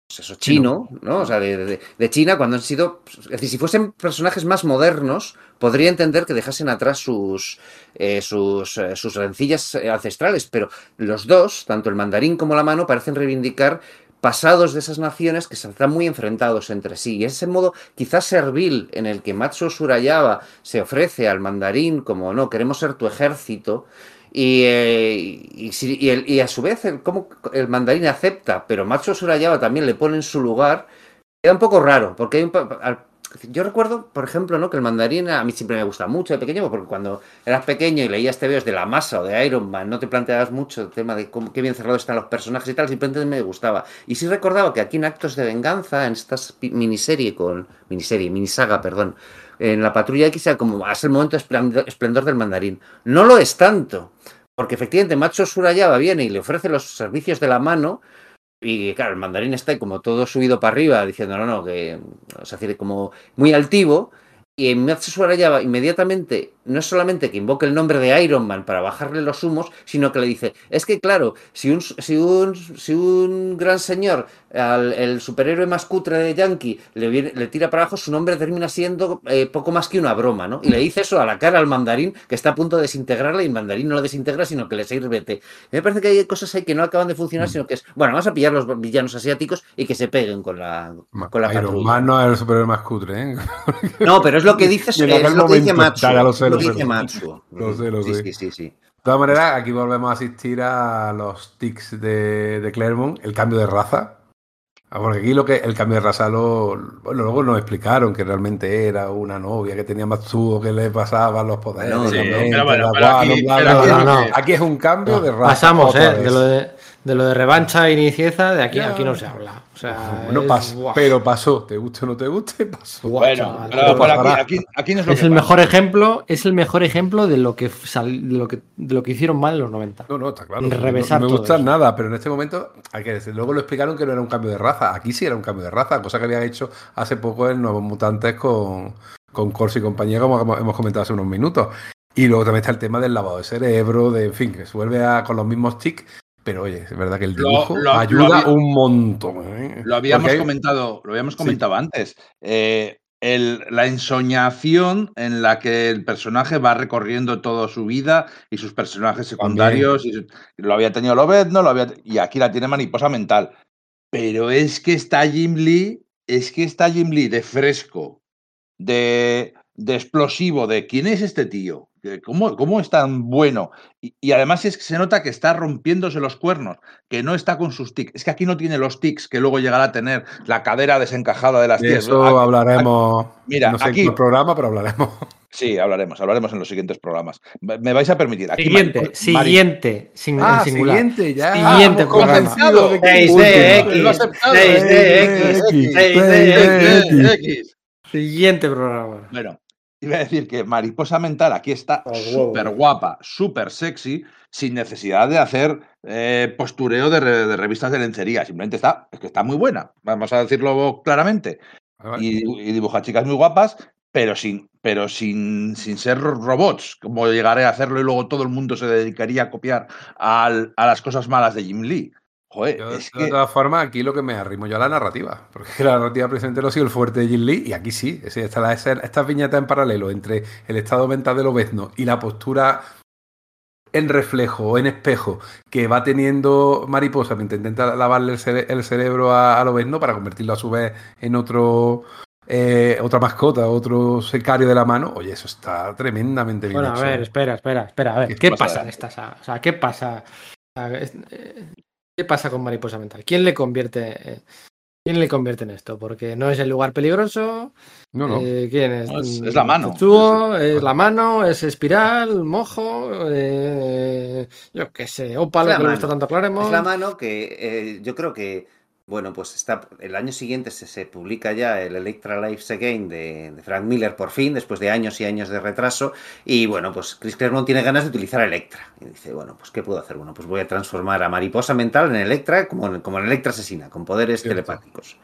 pues eso, chino, ¿no? O sea, de, de- de China, cuando han sido, es decir, si fuesen personajes más modernos, podría entender que dejasen atrás sus, eh, sus, eh, sus rencillas eh, ancestrales, pero los dos, tanto el mandarín como la mano, parecen reivindicar pasados de esas naciones que están muy enfrentados entre sí. Y ese modo quizás servil en el que Matsuo Surayaba se ofrece al mandarín como, no, queremos ser tu ejército, y, eh, y, el- y a su vez el, cómo el mandarín acepta, pero Matsuo Surayaba también le pone en su lugar, queda un poco raro, porque hay un al- yo recuerdo, por ejemplo, ¿no? que el mandarín a mí siempre me gusta mucho de pequeño, porque cuando eras pequeño y leías TVOs de la masa o de Iron Man, no te planteabas mucho el tema de cómo, qué bien cerrados están los personajes y tal, simplemente me gustaba. Y sí recordaba que aquí en Actos de Venganza, en esta miniserie con. miniserie, minisaga, perdón, en la patrulla X era como, es el momento esplendor, esplendor del mandarín. No lo es tanto, porque efectivamente Macho Surayaba viene y le ofrece los servicios de la mano. Y claro, el mandarín está como todo subido para arriba, diciendo, no, no, que. O sea, como muy altivo. Y en Matsu Surayaba inmediatamente no es solamente que invoque el nombre de Iron Man para bajarle los humos, sino que le dice, es que claro, si un, si un, si un gran señor, al, el superhéroe más cutre de Yankee, le, viene- le tira para abajo, su nombre termina siendo eh, poco más que una broma, ¿no? Y le dice eso a la cara al mandarín, que está a punto de desintegrarle, y el mandarín no lo desintegra, sino que le sirve té. Me parece que hay cosas ahí que no acaban de funcionar, Mm. sino que es, bueno, vamos a pillar los villanos asiáticos y que se peguen con la, con la Iron. Man no es el superhéroe más cutre, ¿eh? No, pero es lo que dice, es lo que dice ya lo sé, lo lo que sé, dice lo sé. Matsu. Lo sé, lo sí, sé. Sí, sí, sí. De todas maneras, aquí volvemos a asistir a los tics de, de Claremont, el cambio de raza. Ah, Porque aquí lo que el cambio de raza lo, bueno, luego nos explicaron que realmente era una novia que tenía Matsuo que le pasaban los poderes. Bueno, la sí, mente, pero bueno, la pero aquí- guano, bla, pero bla, aquí bla. es lo No, que- Aquí es un cambio de raza. Pasamos, otra ¿eh? De lo de, de lo de revancha y inicieza, de aquí a aquí no se habla. O sea, No es- pasa, pero pasó. Te guste o no te guste, pasó. Bueno, pero, pero aquí, aquí, aquí no es lo es que el pasa. mejor ejemplo, es el mejor ejemplo de lo que sal- de lo que de lo que hicieron mal en los 90. No, no, está claro. No- Revesar no, me gusta eso. nada, pero en este momento hay que decir. Luego lo explicaron que no era un cambio de raza. Aquí sí era un cambio de raza, cosa que había hecho hace poco en Nuevos Mutantes con, con Corsi y compañía, como hemos- hemos comentado hace unos minutos. Y luego también está el tema del lavado de cerebro, de en fin, que se vuelve a, con los mismos tics. Pero oye, es verdad que el dibujo lo- lo ayuda había- un montón. ¿eh? Lo habíamos hay- comentado, lo habíamos Sí. comentado antes. Eh, el- la ensoñación en la que el personaje va recorriendo toda su vida y sus personajes secundarios. y su- lo había tenido Lobezno, lo había, y aquí la tiene mariposa mental. Pero es que está Jim Lee, es que está Jim Lee de fresco, de, de explosivo, de quién es este tío, ¿De ¿Cómo, cómo es tan bueno? Y, y además es que se nota que está rompiéndose los cuernos, que no está con sus tics. Es que aquí no tiene los tics que luego llegará a tener la cadera desencajada de las de tías. eso Aquí- hablaremos. mira, no sé aquí- en qué programa, pero hablaremos. Sí, hablaremos, hablaremos en los siguientes programas. Me vais a permitir. Aquí Siguiente, siguiente, sin, Ah, singular. siguiente, ya. Siguiente Hemos programa. convencido de que- 6DX, Lo ha aceptado. 6DX, 6DX. 6DX. Siguiente programa. Bueno, iba a decir que Mariposa Mental aquí está huevo. súper guapa, súper sexy, sin necesidad de hacer eh, postureo de, re- de revistas de lencería. Simplemente está, es que está muy buena, vamos a decirlo claramente. Y, y dibuja chicas muy guapas, pero sin, pero sin, sin ser robots, como llegaré a hacerlo y luego todo el mundo se dedicaría a copiar al- a las cosas malas de Jim Lee. Joder, Yo, es de todas formas, aquí lo que me arrimo yo a la narrativa, porque la narrativa precisamente lo ha sido el fuerte de Jim Lee, y aquí sí, es decir, esta- la- esa- estas viñetas en paralelo entre el estado mental del obezno y la postura en reflejo o en espejo que va teniendo Mariposa mientras intenta lavarle el, cere- el cerebro a- al obezno para convertirlo a su vez en otro eh, otra mascota, otro secario de la mano, oye, eso está tremendamente bien Bueno, a ver, espera, espera, espera. A ver, ¿Qué ¿qué pasa? pasa en esta saga? O sea, ¿qué pasa? ¿Qué pasa con Mariposa Mental? ¿Quién le convierte, eh, quién le convierte en esto? Porque no es el lugar peligroso. No, no. eh, ¿Quién es? No, es- es la mano. Es la mano, es espiral, mojo, eh, yo qué sé, opa, Es lo la que le gusta tanto a Claremont. Es la mano que eh, yo creo que, bueno, pues está el año siguiente se, se publica ya el Electra Lives Again de, de Frank Miller por fin, después de años y años de retraso. Y bueno, pues Chris Claremont tiene ganas de utilizar Electra. Y dice, bueno, pues ¿qué puedo hacer? Bueno, pues voy a transformar a Mariposa Mental en Electra como en, como en Electra Asesina, con poderes Cierto. telepáticos.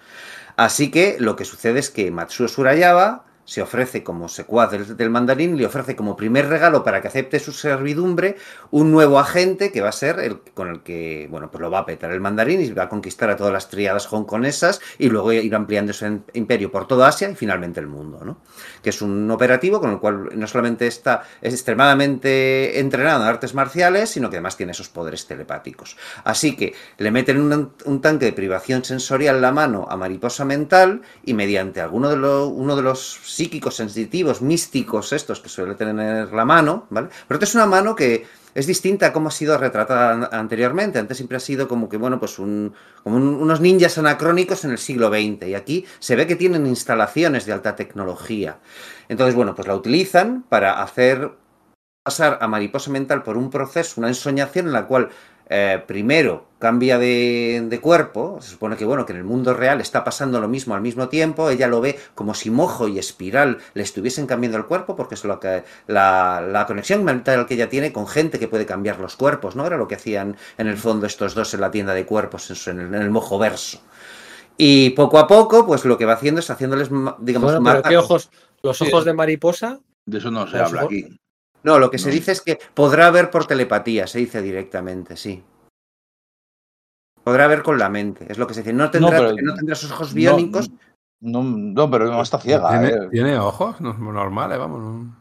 Así que lo que sucede es que Matsuo Surayaba se ofrece como secuaz del, del mandarín, le ofrece como primer regalo para que acepte su servidumbre un nuevo agente que va a ser el con el que, bueno, pues lo va a petar el mandarín y va a conquistar a todas las triadas hongkonesas y luego ir ampliando su imperio por toda Asia y finalmente el mundo, ¿no? Que es un operativo con el cual no solamente está es extremadamente entrenado en artes marciales, sino que además tiene esos poderes telepáticos. Así que le meten un, tanque de privación sensorial en la mano a mariposa mental y mediante alguno de los, uno de los psíquicos sensitivos, místicos estos que suele tener la mano, ¿vale? Pero esta es una mano que es distinta a cómo ha sido retratada an- anteriormente. Antes siempre ha sido como que, bueno, pues un, como un- unos ninjas anacrónicos en el siglo XX. Y aquí se ve que tienen instalaciones de alta tecnología. Entonces, bueno, pues la utilizan para hacer pasar a mariposa mental por un proceso, una ensoñación en la cual eh, primero cambia de, de cuerpo, se supone que bueno, que en el mundo real está pasando lo mismo al mismo tiempo, ella lo ve como si mojo y espiral le estuviesen cambiando el cuerpo, porque es lo que la, la conexión mental que ella tiene con gente que puede cambiar los cuerpos, ¿no? Era lo que hacían en el fondo estos dos en la tienda de cuerpos, en, su- en el, en el mojo verso. Y poco a poco, pues lo que va haciendo es haciéndoles, digamos, Bueno, más- pero ¿qué ojos? Los ojos de mariposa. De eso no se habla aquí. No, lo que se dice es que podrá ver por telepatía, se dice directamente, sí. Podrá ver con la mente, es lo que se dice. No tendrá, pero- no tendrá sus ojos biónicos, No, no, pero no está ciega. ¿Tiene, eh. tiene ojos no- normales, vamos. no-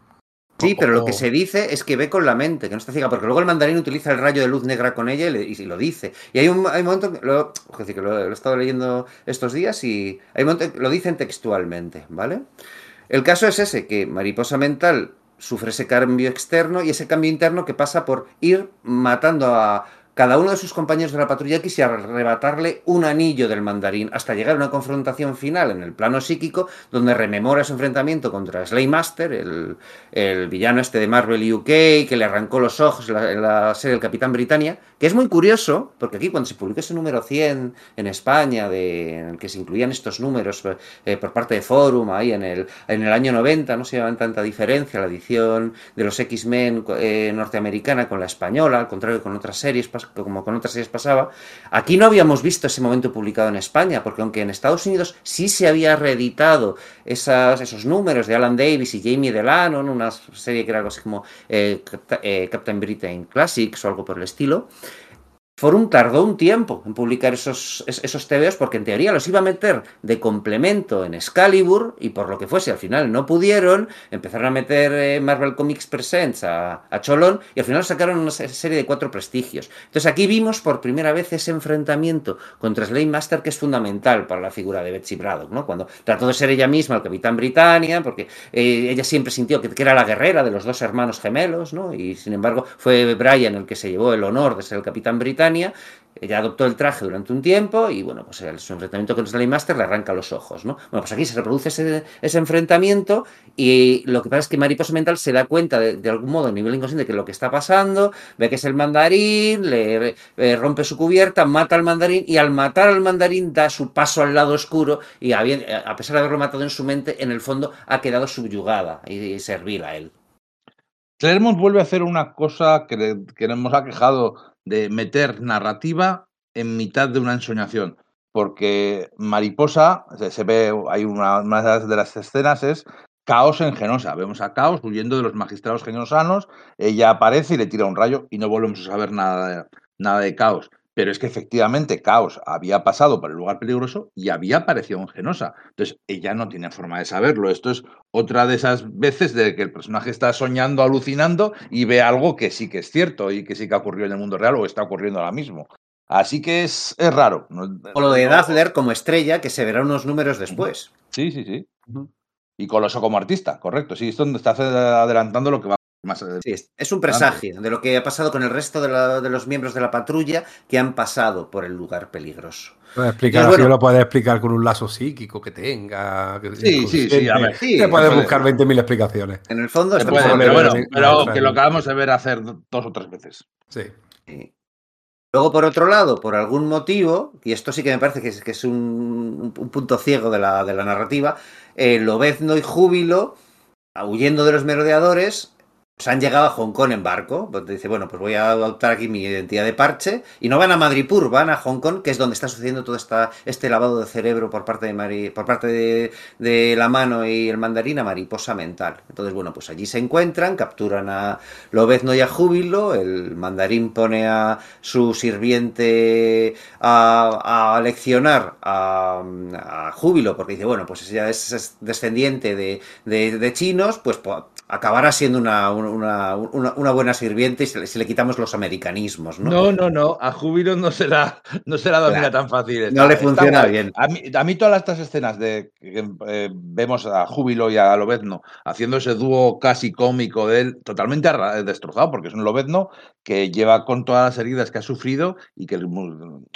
Sí, pero lo que se dice es que ve con la mente, que no está ciega, porque luego el mandarín utiliza el rayo de luz negra con ella y, le- y lo dice. Y hay un, hay un momento, que lo, es decir, que lo, lo he estado leyendo estos días y hay un momento que lo dicen textualmente, ¿vale? El caso es ese, que Mariposa Mental sufre ese cambio externo y ese cambio interno que pasa por ir matando a cada uno de sus compañeros de la patrulla X y arrebatarle un anillo del mandarín hasta llegar a una confrontación final en el plano psíquico donde rememora su enfrentamiento contra Slaymaster, el, el villano este de Marvel UK que le arrancó los ojos en la, la serie del Capitán Britannia, que es muy curioso porque aquí cuando se publicó ese número 100 en España de, en el que se incluían estos números eh, por parte de Forum ahí en el, en el año 90 no se llevaban tanta diferencia la edición de los X-Men eh, norteamericana con la española, al contrario que con otras series como con otras series pasaba. Aquí no habíamos visto ese momento publicado en España, porque aunque en Estados Unidos sí se había reeditado esas, esos números de Alan Davis y Jamie Delano, en una serie que era algo así como eh, eh, Captain Britain Classics o algo por el estilo. Forum tardó un tiempo en publicar esos, es- esos TVOs porque en teoría los iba a meter de complemento en Excalibur y por lo que fuese al final no pudieron, empezaron a meter eh, Marvel Comics Presents a, a Cholón y al final sacaron una se- serie de cuatro prestigios. Entonces aquí vimos por primera vez ese enfrentamiento contra Slade Master que es fundamental para la figura de Betsy Braddock, ¿no? Cuando trató de ser ella misma el Capitán Britannia, porque eh, ella siempre sintió que, que era la guerrera de los dos hermanos gemelos, ¿no? Y sin embargo fue Brian el que se llevó el honor de ser el Capitán Britannia. Ella adoptó el traje durante un tiempo y bueno, pues su enfrentamiento con Slade Master le arranca los ojos, ¿no? Bueno, pues aquí se reproduce ese, enfrentamiento y lo que pasa es que Mariposa Mental se da cuenta de, de algún modo a nivel inconsciente que lo que está pasando, ve que es el mandarín, le eh, rompe su cubierta, mata al mandarín y al matar al mandarín da su paso al lado oscuro y a pesar de haberlo matado en su mente, en el fondo ha quedado subyugada y, y servil a él. Claremont vuelve a hacer una cosa que, le- que nos ha quejado de meter narrativa en mitad de una ensoñación. Porque Mariposa, se, ve, hay una, de las- escenas es Caos en Genosa. Vemos a Caos huyendo de los magistrados genosanos, ella aparece y le tira un rayo y no volvemos a saber nada nada de Caos. Pero es que efectivamente Caos había pasado por el lugar peligroso y había aparecido en Genosa. Entonces ella no tiene forma de saberlo. Esto es otra de esas veces de que el personaje está soñando, alucinando y ve algo que sí que es cierto y que sí que ha ocurrido en el mundo real o está ocurriendo ahora mismo. Así que es, es raro. O lo de Dazzler como estrella, que se verá unos números después. Sí, sí, sí. Y Coloso como artista, correcto. Sí, esto está adelantando lo que va más. eh, Sí, es- un presagio de lo que ha pasado con el resto de, la- de los miembros de la patrulla que han pasado por el lugar peligroso. Puede explicar, Y bueno- lo puede explicar con un lazo psíquico que tenga. que- Sí, sí, sí, a ver. Sí, Te puedes puede- buscar 20.000 explicaciones. En el fondo puede, pero bueno, pero que lo acabamos de ver hacer dos o tres veces. Sí. Sí. Luego, por otro lado, por algún motivo, y esto sí que me parece que es, que es un, un punto ciego de la, de la narrativa, eh, Lobezno y Júbilo, huyendo de los merodeadores, pues han llegado a Hong Kong en barco. Pues dice, bueno, pues voy a adoptar aquí mi identidad de parche. Y no van a Madripur, van a Hong Kong, que es donde está sucediendo todo esta, este lavado de cerebro por parte de Mari- por parte de, de la mano y el mandarín a mariposa mental. Entonces, bueno, pues allí se encuentran, capturan a Lobezno y a Júbilo, el mandarín pone a su sirviente a, a leccionar a, a Júbilo, porque dice, bueno, pues ya es, es descendiente de, de- de chinos, pues acabará siendo una, una, una- una buena sirviente y si le, si le quitamos los americanismos, ¿no? No, no, no. A Júbilo no se la, no se la domina Claro. tan fácil. No le funciona bien. A mí, a mí todas estas escenas de que eh, vemos a Júbilo y a Lobezno haciendo ese dúo casi cómico de él, totalmente arra- destrozado, porque es un Lobezno que lleva con todas las heridas que ha sufrido y que el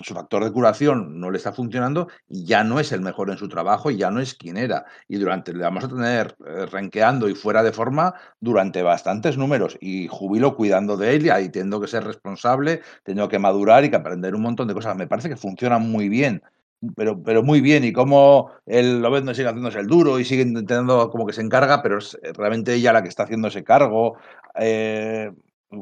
su factor de curación no le está funcionando y ya no es el mejor en su trabajo y ya no es quien era. Y durante le vamos a tener eh, renqueando y fuera de forma durante bastantes números y Júbilo cuidando de él y ahí teniendo que ser responsable, teniendo que madurar y que aprender un montón de cosas. Me parece que funciona muy bien. Pero, pero muy bien, y cómo el Lobezno sigue haciéndose el duro y sigue intentando como que se encarga, pero es realmente ella la que está haciendo ese cargo. Eh,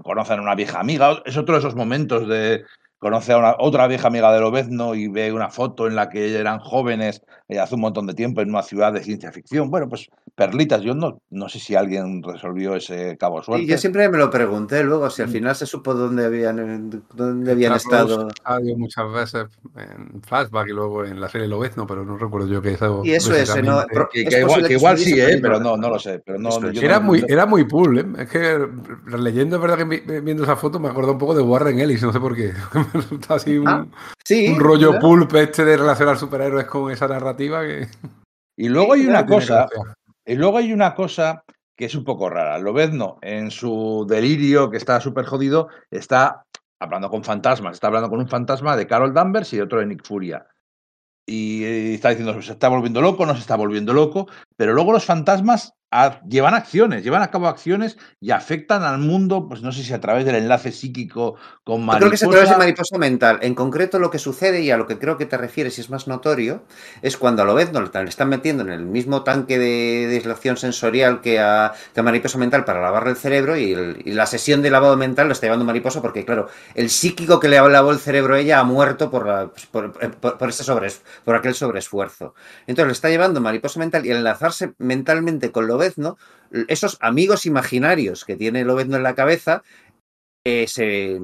conocen a una vieja amiga, es otro de esos momentos de conoce a una, otra vieja amiga de Lobezno y ve una foto en la que eran jóvenes eh, hace un montón de tiempo en una ciudad de ciencia ficción. Bueno, pues perlitas. Yo no, no sé si alguien resolvió ese cabo Y suerte. yo siempre me lo pregunté luego, si al Mm. final se supo dónde habían, dónde habían estado. salido muchas veces en flashback y luego en la serie Lobezno, pero no recuerdo yo que eso. Y eso es, Pro- Que, es que igual, que igual sí, ¿eh? pero no, no lo sé. Pero no, yo Era no- muy, era muy pool, ¿eh? Es que leyendo, es verdad que vi- viendo esa foto me acuerdo un poco de Warren Ellis, no sé por qué. Me resulta así un, Ah, Sí. un rollo ¿verdad? pulp este de relacionar superhéroes con esa narrativa que Y luego hay una cosa. Y luego hay una cosa que es un poco rara. Lobezno, en su delirio, que está súper jodido, está hablando con fantasmas. Está hablando con un fantasma de Carol Danvers y otro de Nick Furia. Y eh, está diciendo, se está volviendo loco, no se está volviendo loco. Pero luego los fantasmas llevan acciones, llevan a cabo acciones y afectan al mundo, pues no sé si a través del enlace psíquico con Yo creo que es a través de mariposa. mariposa mental. En concreto, lo que sucede y a lo que creo que te refieres y es más notorio es cuando a Lobezno le le están metiendo en el mismo tanque de dislación sensorial que a, que a mariposa mental para lavarle el cerebro y, el- y la sesión de lavado mental lo está llevando mariposa porque, claro, el psíquico que le lavó el cerebro a ella ha muerto por, la- por, por- por ese sobres- por aquel sobreesfuerzo. Entonces le está llevando mariposa mental y al mentalmente con Lobezno, esos amigos imaginarios que tiene Lobezno en la cabeza eh, se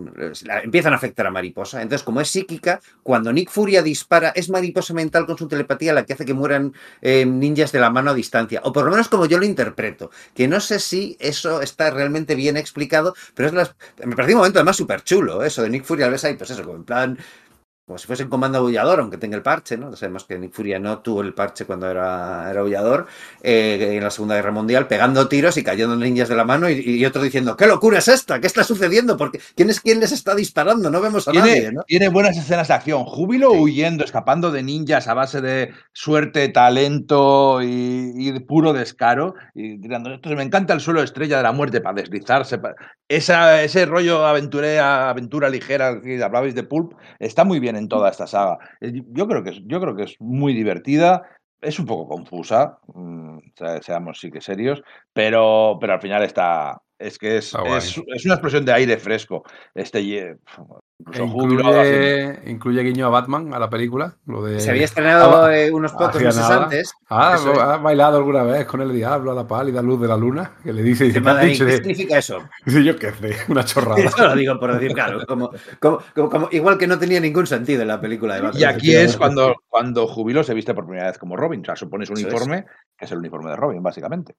empiezan a afectar a Mariposa. Entonces, como es psíquica, cuando Nick Furia dispara, es Mariposa mental con su telepatía la que hace que mueran eh, ninjas de la mano a distancia. O por lo menos como yo lo interpreto. Que no sé si eso está realmente bien explicado, pero es me pareció un momento además súper chulo, eso de Nick Furia, ves ahí, pues eso, como en plan... Como si fuese un comando aullador, aunque tenga el parche, ¿no? Sabemos que Nick Furia no tuvo el parche cuando era, era aullador eh, en la Segunda Guerra Mundial, pegando tiros y cayendo ninjas de la mano y, y otro diciendo, ¿qué locura es esta? ¿Qué está sucediendo? Porque ¿quién es quien les está disparando? No vemos a Tiene, nadie, ¿no? tiene buenas escenas de acción. Júbilo Sí. huyendo, escapando de ninjas a base de suerte, talento y, y puro descaro. Y tirando. Me encanta el suelo estrella de la muerte para deslizarse. pa- Esa, ese rollo aventura, aventura ligera que hablabais de Pulp está muy bien en toda esta saga. Eh, Yo creo que es, yo creo que es muy divertida. Es un poco confusa, mm, se- seamos sí que serios, pero, pero al final está. Es que es, es, es una explosión de aire fresco. Este, E incluye, incluye guiño a Batman, a la película. Lo de, Se había estrenado Ah, eh, unos pocos hacía meses nada. antes. Ah, Eso es. ¿has bailado alguna vez con el diablo a la pálida luz de la luna? Que le dice, dice, ¿Qué significa eso? Dice, yo qué sé, una chorrada. Eso lo digo por decir, claro, como, como- como- como- igual que no tenía ningún sentido en la película de Batman. Y aquí es cuando, cuando Júbilo se viste por primera vez como Robin. O sea, supone su Eso es. uniforme, que es el uniforme de Robin, básicamente.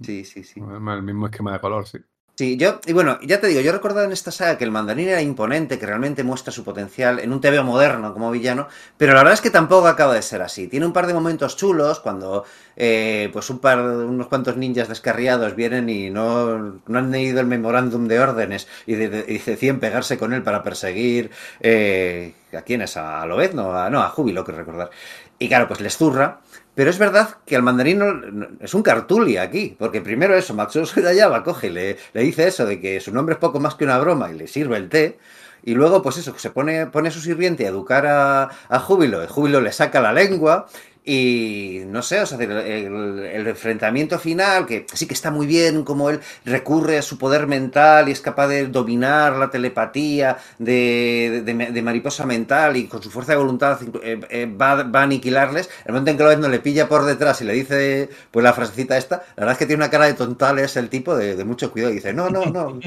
Sí, sí, sí. El mismo esquema de color, sí. Sí, yo, y bueno, ya te digo, yo he recordado en esta saga que el mandarín era imponente, que realmente muestra su potencial en un TVO moderno como villano, pero la verdad es que tampoco acaba de ser así. Tiene un par de momentos chulos cuando eh, pues un par, unos cuantos ninjas descarriados vienen y no, no han leído el memorándum de órdenes y, de- pegarse con él para perseguir eh, a quién es, a Lobezno, no, a Júbilo, que recordar. Y claro, pues les zurra. Pero es verdad que al mandarín es un cartuli aquí, porque primero eso, Matsuo Sudayaba coge y le, le dice eso de que su nombre es poco más que una broma y le sirve el té. Y luego, pues eso, se pone, pone a su sirviente a educar a, a Júbilo. El Júbilo le saca la lengua y no sé, o sea, el, el- el enfrentamiento final, que sí que está muy bien, como él recurre a su poder mental y es capaz de dominar la telepatía de, de- de mariposa mental y con su fuerza de voluntad eh, eh, va, va a aniquilarles. El momento en que no le pilla por detrás y le dice pues la frasecita esta, la verdad es que tiene una cara de tontal, es el tipo de, de mucho cuidado y dice, no, no, no,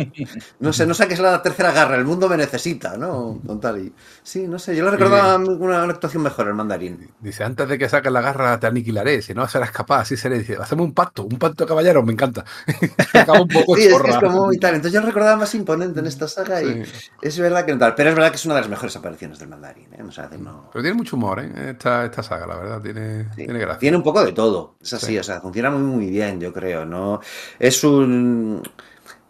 no sé, no saques la tercera garra, el mundo me necesita, ¿no? Tontal y... Sí, no sé, yo lo recordaba una, una actuación mejor, el mandarín. Dice, antes de que la garra te aniquilaré, si no serás capaz, así seré. Dice, hacemos un pacto, un pacto de caballeros, me encanta. Acaba un poco Sí, es, que chorra. es como y tal. Entonces yo recordaba más imponente en esta saga y es verdad que no tal. Pero es verdad que es una de las mejores apariciones del mandarín. ¿eh? O sea, que no- Pero tiene mucho humor, ¿eh? Esta, esta saga, la verdad, tiene, sí. tiene gracia. Tiene un poco de todo. Es así, Sí. o sea, funciona muy, muy bien, yo creo. No es un.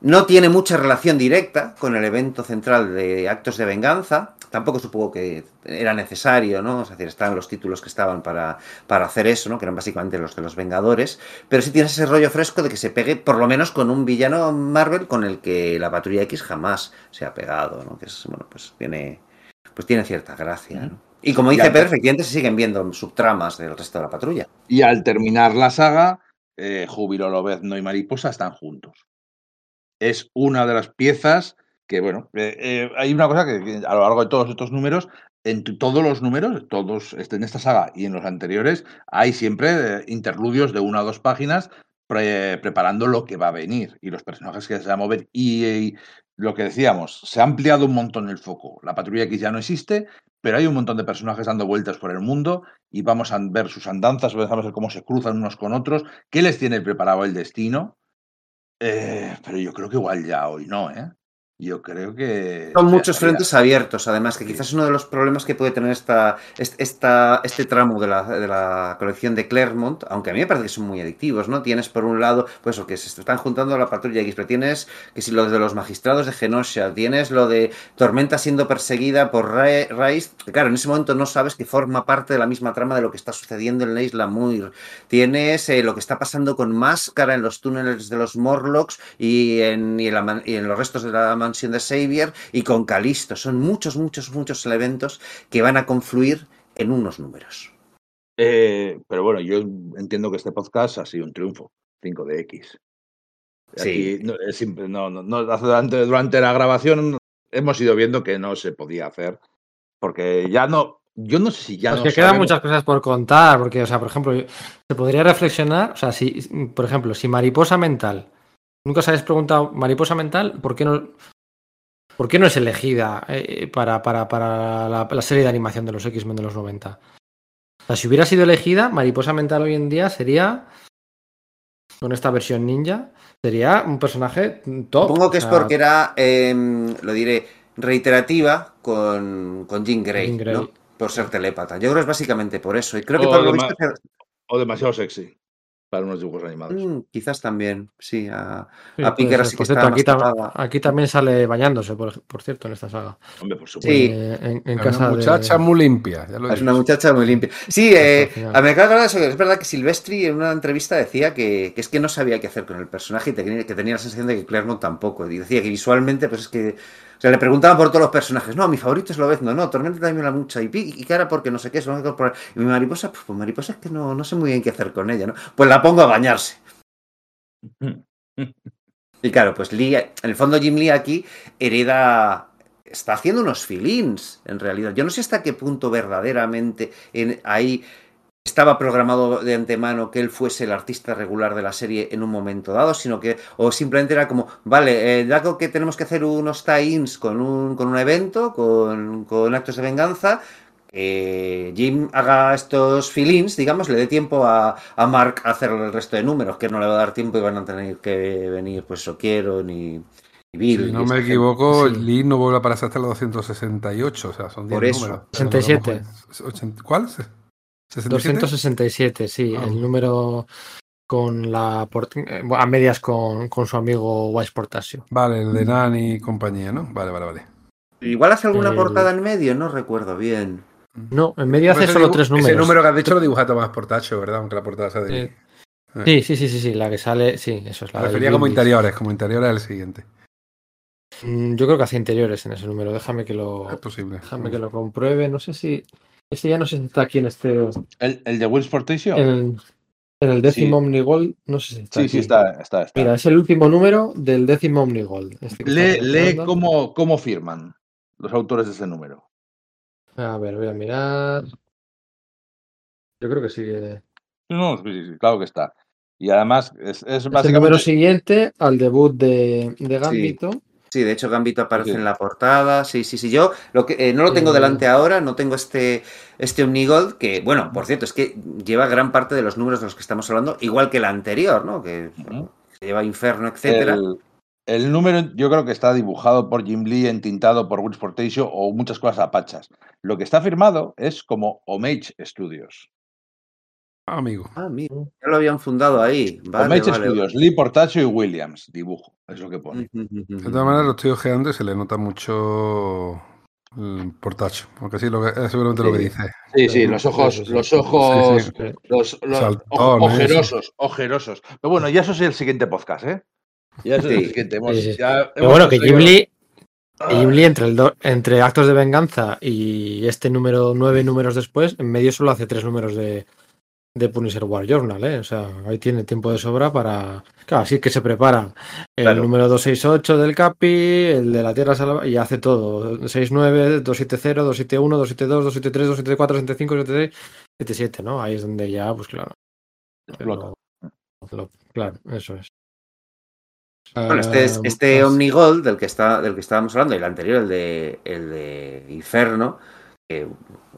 No tiene mucha relación directa con el evento central de Actos de Venganza. Tampoco supongo que era necesario, ¿no? Es decir, estaban los títulos que estaban para, para hacer eso, ¿no? Que eran básicamente los de los Vengadores. Pero sí tienes ese rollo fresco de que se pegue, por lo menos, con un villano Marvel con el que la Patrulla X jamás se ha pegado, ¿no? Que es, bueno, pues tiene, pues tiene cierta gracia, ¿no? Y como dice Pedro, efectivamente se siguen viendo subtramas del resto de la patrulla. Y al terminar la saga, eh, Júbilo, Lobezno y Mariposa están juntos. Es una de las piezas que, bueno, eh, eh, hay una cosa que, a lo largo de todos estos números, en todos los números, todos en esta saga y en los anteriores, hay siempre eh, interludios de una o dos páginas pre- preparando lo que va a venir y los personajes que se van a mover. Y, y lo que decíamos, se ha ampliado un montón el foco. La Patrulla X ya no existe, pero hay un montón de personajes dando vueltas por el mundo y vamos a ver sus andanzas, vamos a ver cómo se cruzan unos con otros, qué les tiene preparado el destino. Eh, pero yo creo que igual ya hoy no, ¿eh? Yo creo que... Son muchos frentes abiertos, además, que quizás es uno de los problemas que puede tener esta, est- esta, este tramo de la, de la colección de Claremont, aunque a mí me parece que son muy adictivos, ¿no? Tienes por un lado, pues o que se están juntando a la patrulla X, pero tienes que si lo de los magistrados de Genosha, tienes lo de Tormenta siendo perseguida por Rice, claro, en ese momento no sabes que forma parte de la misma trama de lo que está sucediendo en la isla Muir. Tienes eh, lo que está pasando con Máscara en los túneles de los Morlocks y en, y en la y en los restos de la mansión de Xavier y con Calisto. Son muchos, muchos, muchos eventos que van a confluir en unos números. Eh, pero bueno, yo entiendo que este podcast ha sido un triunfo, 5 de X. Sí. No, es simple, no, no, no, durante, durante la grabación hemos ido viendo que no se podía hacer, porque ya no, yo no sé si ya Pues no que quedan sabemos- muchas cosas por contar, porque, o sea, por ejemplo, se podría reflexionar, o sea, si, por ejemplo, si mariposa mental, nunca os habéis preguntado, mariposa mental, ¿por qué no, por qué no es elegida eh, para, para, para la, la serie de animación de los X-Men de los 90? O sea, si hubiera sido elegida, mariposa mental hoy en día sería, con esta versión ninja, sería un personaje top. Supongo que o es sea, porque era, em, lo diré, reiterativa con, con Jean Grey, Jean Grey. ¿no? Por ser telépata. Yo creo que es básicamente por eso. Y creo que por lo visto... o demasiado sexy para unos dibujos animados. Mm, quizás también, sí. A, sí, a que está cierto, más aquí, tam- aquí también sale bañándose, por, por cierto, en esta saga. Hombre, por supuesto. Sí. Eh, en, en Es casa una de- muchacha muy limpia. Ya lo he Es una muchacha muy limpia. Sí, eh, a me de eso, es verdad que Silvestri en una entrevista decía que, que es que no sabía qué hacer con el personaje y que tenía la sensación de que Claremont tampoco. Y decía que visualmente, pues es que. O sea, le preguntaban por todos los personajes. No, mi favorito es Lobezno, no, Tormenta también la mucha. Y, y cara porque no sé qué, van a incorporar. Y mi mariposa, pues, pues mariposa es que no, no sé muy bien qué hacer con ella, ¿no? Pues la pongo a bañarse. Y claro, pues Lee, en el fondo Jim Lee aquí hereda, está haciendo unos feelings, en realidad. Yo no sé hasta qué punto verdaderamente en- ahí estaba programado de antemano que él fuese el artista regular de la serie en un momento dado, sino que, o simplemente era como, vale, eh, dado que tenemos que hacer unos tie-ins con un, con un evento, con, con actos de venganza, que Jim haga estos feelings, digamos, le dé tiempo a, a Mark a hacer el resto de números, que no le va a dar tiempo y van a tener que venir, pues, Soquiero ni, ni Bill. Si y no me gente. equivoco, Sí. Lee no vuelve a aparecer hasta los 268, o sea, son 10 Por eso. números. 67. Ochenta- ¿Cuál? ¿67? 267, sí, Ah. el número con la eh, a medias con, con su amigo Wise Portasio. Vale, el de Nani y compañía, ¿no? Vale, vale, vale. Igual hace alguna El- portada en medio, no recuerdo bien. No, en medio hace Ese solo tres números. Ese número que has dicho lo dibuja Tomás Portacho, ¿verdad? Aunque la portada sea de Eh, Lee. Sí, sí, sí, sí, sí, la que sale, sí, eso es la refería como interiores, como interiores al siguiente. Mm, Yo creo que hace interiores en ese número, déjame que lo, Es posible. déjame que lo compruebe, no sé si, ese ya no sé si está aquí en este, ¿El, el de Will Sportation? en, en el décimo Omnigold, no sé si está sí, aquí. sí, está, está, está. Mira, es el último número del décimo Omnigold. Este lee lee cómo, cómo firman los autores de ese número. A ver, voy a mirar. Yo creo que sí. que- No, sí, sí, sí, claro que está. Y además es, es Es el básicamente... número siguiente al debut de, de Gambito. Sí, de hecho Gambito aparece Sí. en la portada. Sí, sí, sí. Yo lo que eh, no lo tengo Eh. delante ahora, no tengo este este Omnigold que, bueno, por cierto, es que lleva gran parte de los números de los que estamos hablando, igual que el anterior, ¿no? Que lleva Inferno, etcétera. El, el número yo creo que está dibujado por Jim Lee, entintado por Will Sportation o muchas cosas apachas. Lo que está firmado es como Homage Studios. Ah, amigo. Ah, mira, ya lo habían fundado ahí. Vale, vale. Studios, Lee Portacho y Williams, dibujo, es lo que pone. De todas maneras, lo estoy ojeando y se le nota mucho el portacho. Aunque sí, lo que, es seguramente lo que dice. Sí, sí, los ojos, los ojos, Sí, Sí. los, los ojerosos, ojerosos. Pero bueno, ya eso es el siguiente podcast, ¿eh? Ya eso es el siguiente. Hemos, Sí, sí. ya Pero hemos bueno, que que Jim Lee entre, el do- entre actos de venganza y este número nueve números después, en medio solo hace tres números de, de Punisher War Journal, ¿eh? O sea, ahí tiene tiempo de sobra para. Claro, así que se prepara el Claro. número 268 del Capi, el de la Tierra Salva, y hace todo. 69, 270, 271, 272, 273, 274, 275, 276, 77, ¿no? Ahí es donde ya, pues claro. Explota. lo- claro, eso es. Bueno, este, es, Ah, este Omnigold del que, está, del que estábamos hablando, y el anterior, el de, el de Inferno, que,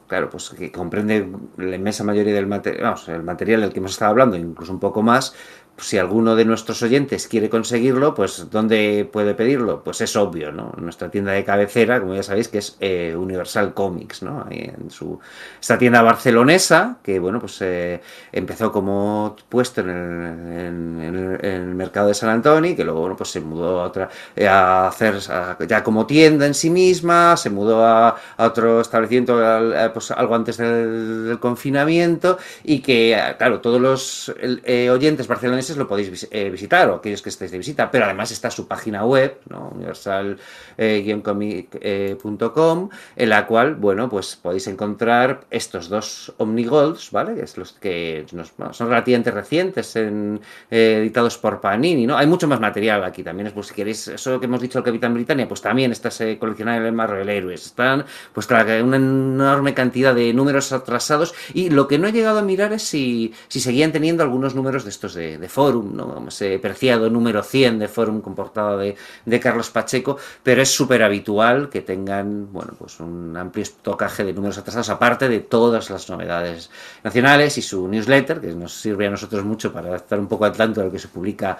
claro, pues que comprende la inmensa mayoría del material, el material del que hemos estado hablando, incluso un poco más. Si alguno de nuestros oyentes quiere conseguirlo, pues ¿dónde puede pedirlo? Pues es obvio, ¿no? Nuestra tienda de cabecera, como ya sabéis, que es eh, Universal Comics, ¿no? En su, esta tienda barcelonesa, que bueno, pues eh, empezó como puesto en el, en- en en el mercado de San Antonio, que luego bueno, pues se mudó a, otra, eh, a hacer ya como tienda en sí misma, se mudó a, otro establecimiento eh, pues algo antes del, del confinamiento y que, claro, todos los oyentes barceloneses lo podéis vis- eh, visitar o aquellos que estéis de visita, pero además está su página web, ¿no? universal-comic.com, en la cual, bueno, pues podéis encontrar estos dos Omnigolds, ¿vale? Es los que nos- son relativamente recientes, en, eh, editados por Panini, ¿no? Hay mucho más material aquí también, pues si queréis, eso que hemos dicho el Capitán Britannia, pues también está ese coleccionable Marvel Heroes, están, pues claro, una enorme cantidad de números atrasados y lo que no he llegado a mirar es si, si seguían teniendo algunos números de estos de Forum, ¿no? Ese preciado número 100 de Forum con portada de, de Carlos Pacheco, pero es súper habitual que tengan, bueno, pues un amplio estocaje de números atrasados, aparte de todas las novedades nacionales y su newsletter, que nos sirve a nosotros mucho para estar un poco al tanto de lo que se publica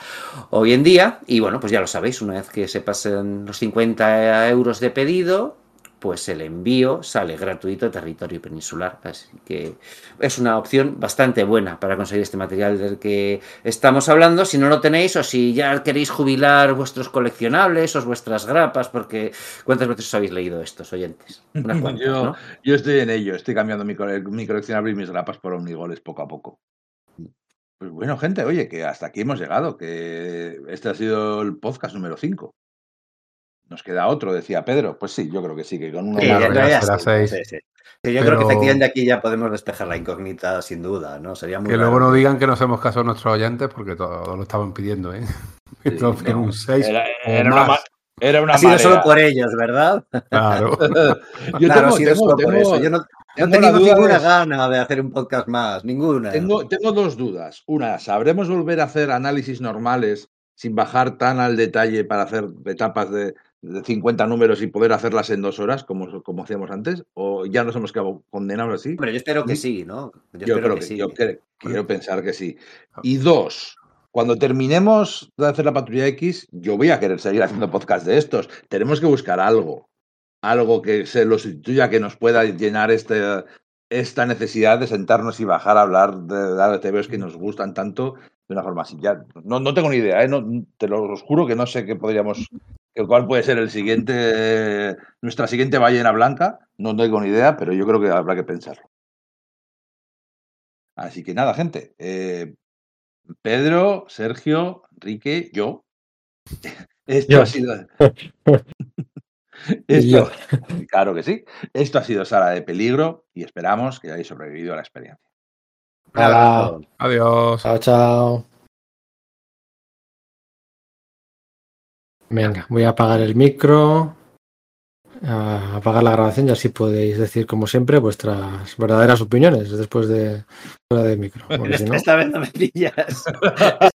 hoy en día. Y bueno, pues ya lo sabéis, una vez que se pasen los 50 euros de pedido, pues el envío sale gratuito a territorio peninsular. Así que es una opción bastante buena para conseguir este material del que estamos hablando. Si no lo tenéis o si ya queréis jubilar vuestros coleccionables o vuestras grapas, porque ¿cuántas veces os habéis leído estos oyentes? Unas cuantas, Yo- ¿no? Yo estoy en ello, estoy cambiando mi, cole- mi coleccionable y mis grapas por omnigoles poco a poco. Pues bueno, gente, oye, que hasta aquí hemos llegado, que este ha sido el podcast número 5. Nos queda otro, decía Pedro. Pues sí, yo creo que sí, que con uno Sí, más- Claro, ya- ya ya será sí, seis. sí, sí. Sí, yo Pero- creo que efectivamente aquí ya podemos despejar la incógnita sin duda, ¿no? Sería muy Que raro luego no digan que no hacemos caso a nuestros oyentes porque todos lo estaban pidiendo, ¿eh? Sí, Entonces, no. un 6 Era, una, más. era una Ha sido marea. solo por ellos, ¿verdad? Claro. Yo claro, tengo, ha sido tengo- solo por eso. Yo no, no tengo ninguna de- gana de hacer un podcast más, ninguna. Tengo, tengo dos dudas. Una, ¿sabremos volver a hacer análisis normales sin bajar tan al detalle para hacer etapas de 50 números y poder hacerlas en dos horas como, como hacíamos antes? ¿O ya nos hemos quedado condenados así? Hombre, yo espero que Y- sí, ¿no? Yo, Yo, espero creo que, que, sí. yo quiero pensar que sí. Y dos, cuando terminemos de hacer la patrulla X, yo voy a querer seguir haciendo podcast de estos. Tenemos que buscar algo, algo que se lo sustituya, que nos pueda llenar este, esta necesidad de sentarnos y bajar a hablar de, de TVs que nos gustan tanto de una forma así. Ya, no, no tengo ni idea, ¿eh? No, te lo juro que no sé qué podríamos, que cuál puede ser el siguiente, nuestra siguiente ballena blanca. No tengo ni idea, pero yo creo que habrá que pensarlo. Así que nada, gente. eh, Pedro, Sergio, Enrique, yo. Esto Yo. ha sido. Esto, yo. claro que sí. Esto ha sido Sala de Peligro y esperamos que hayáis sobrevivido a la experiencia. Hola. Adiós. Chao, chao. Venga, voy a apagar el micro, a apagar la grabación y así podéis decir, como siempre, vuestras verdaderas opiniones después de fuera del micro. porque no- Esta vez no me pillas.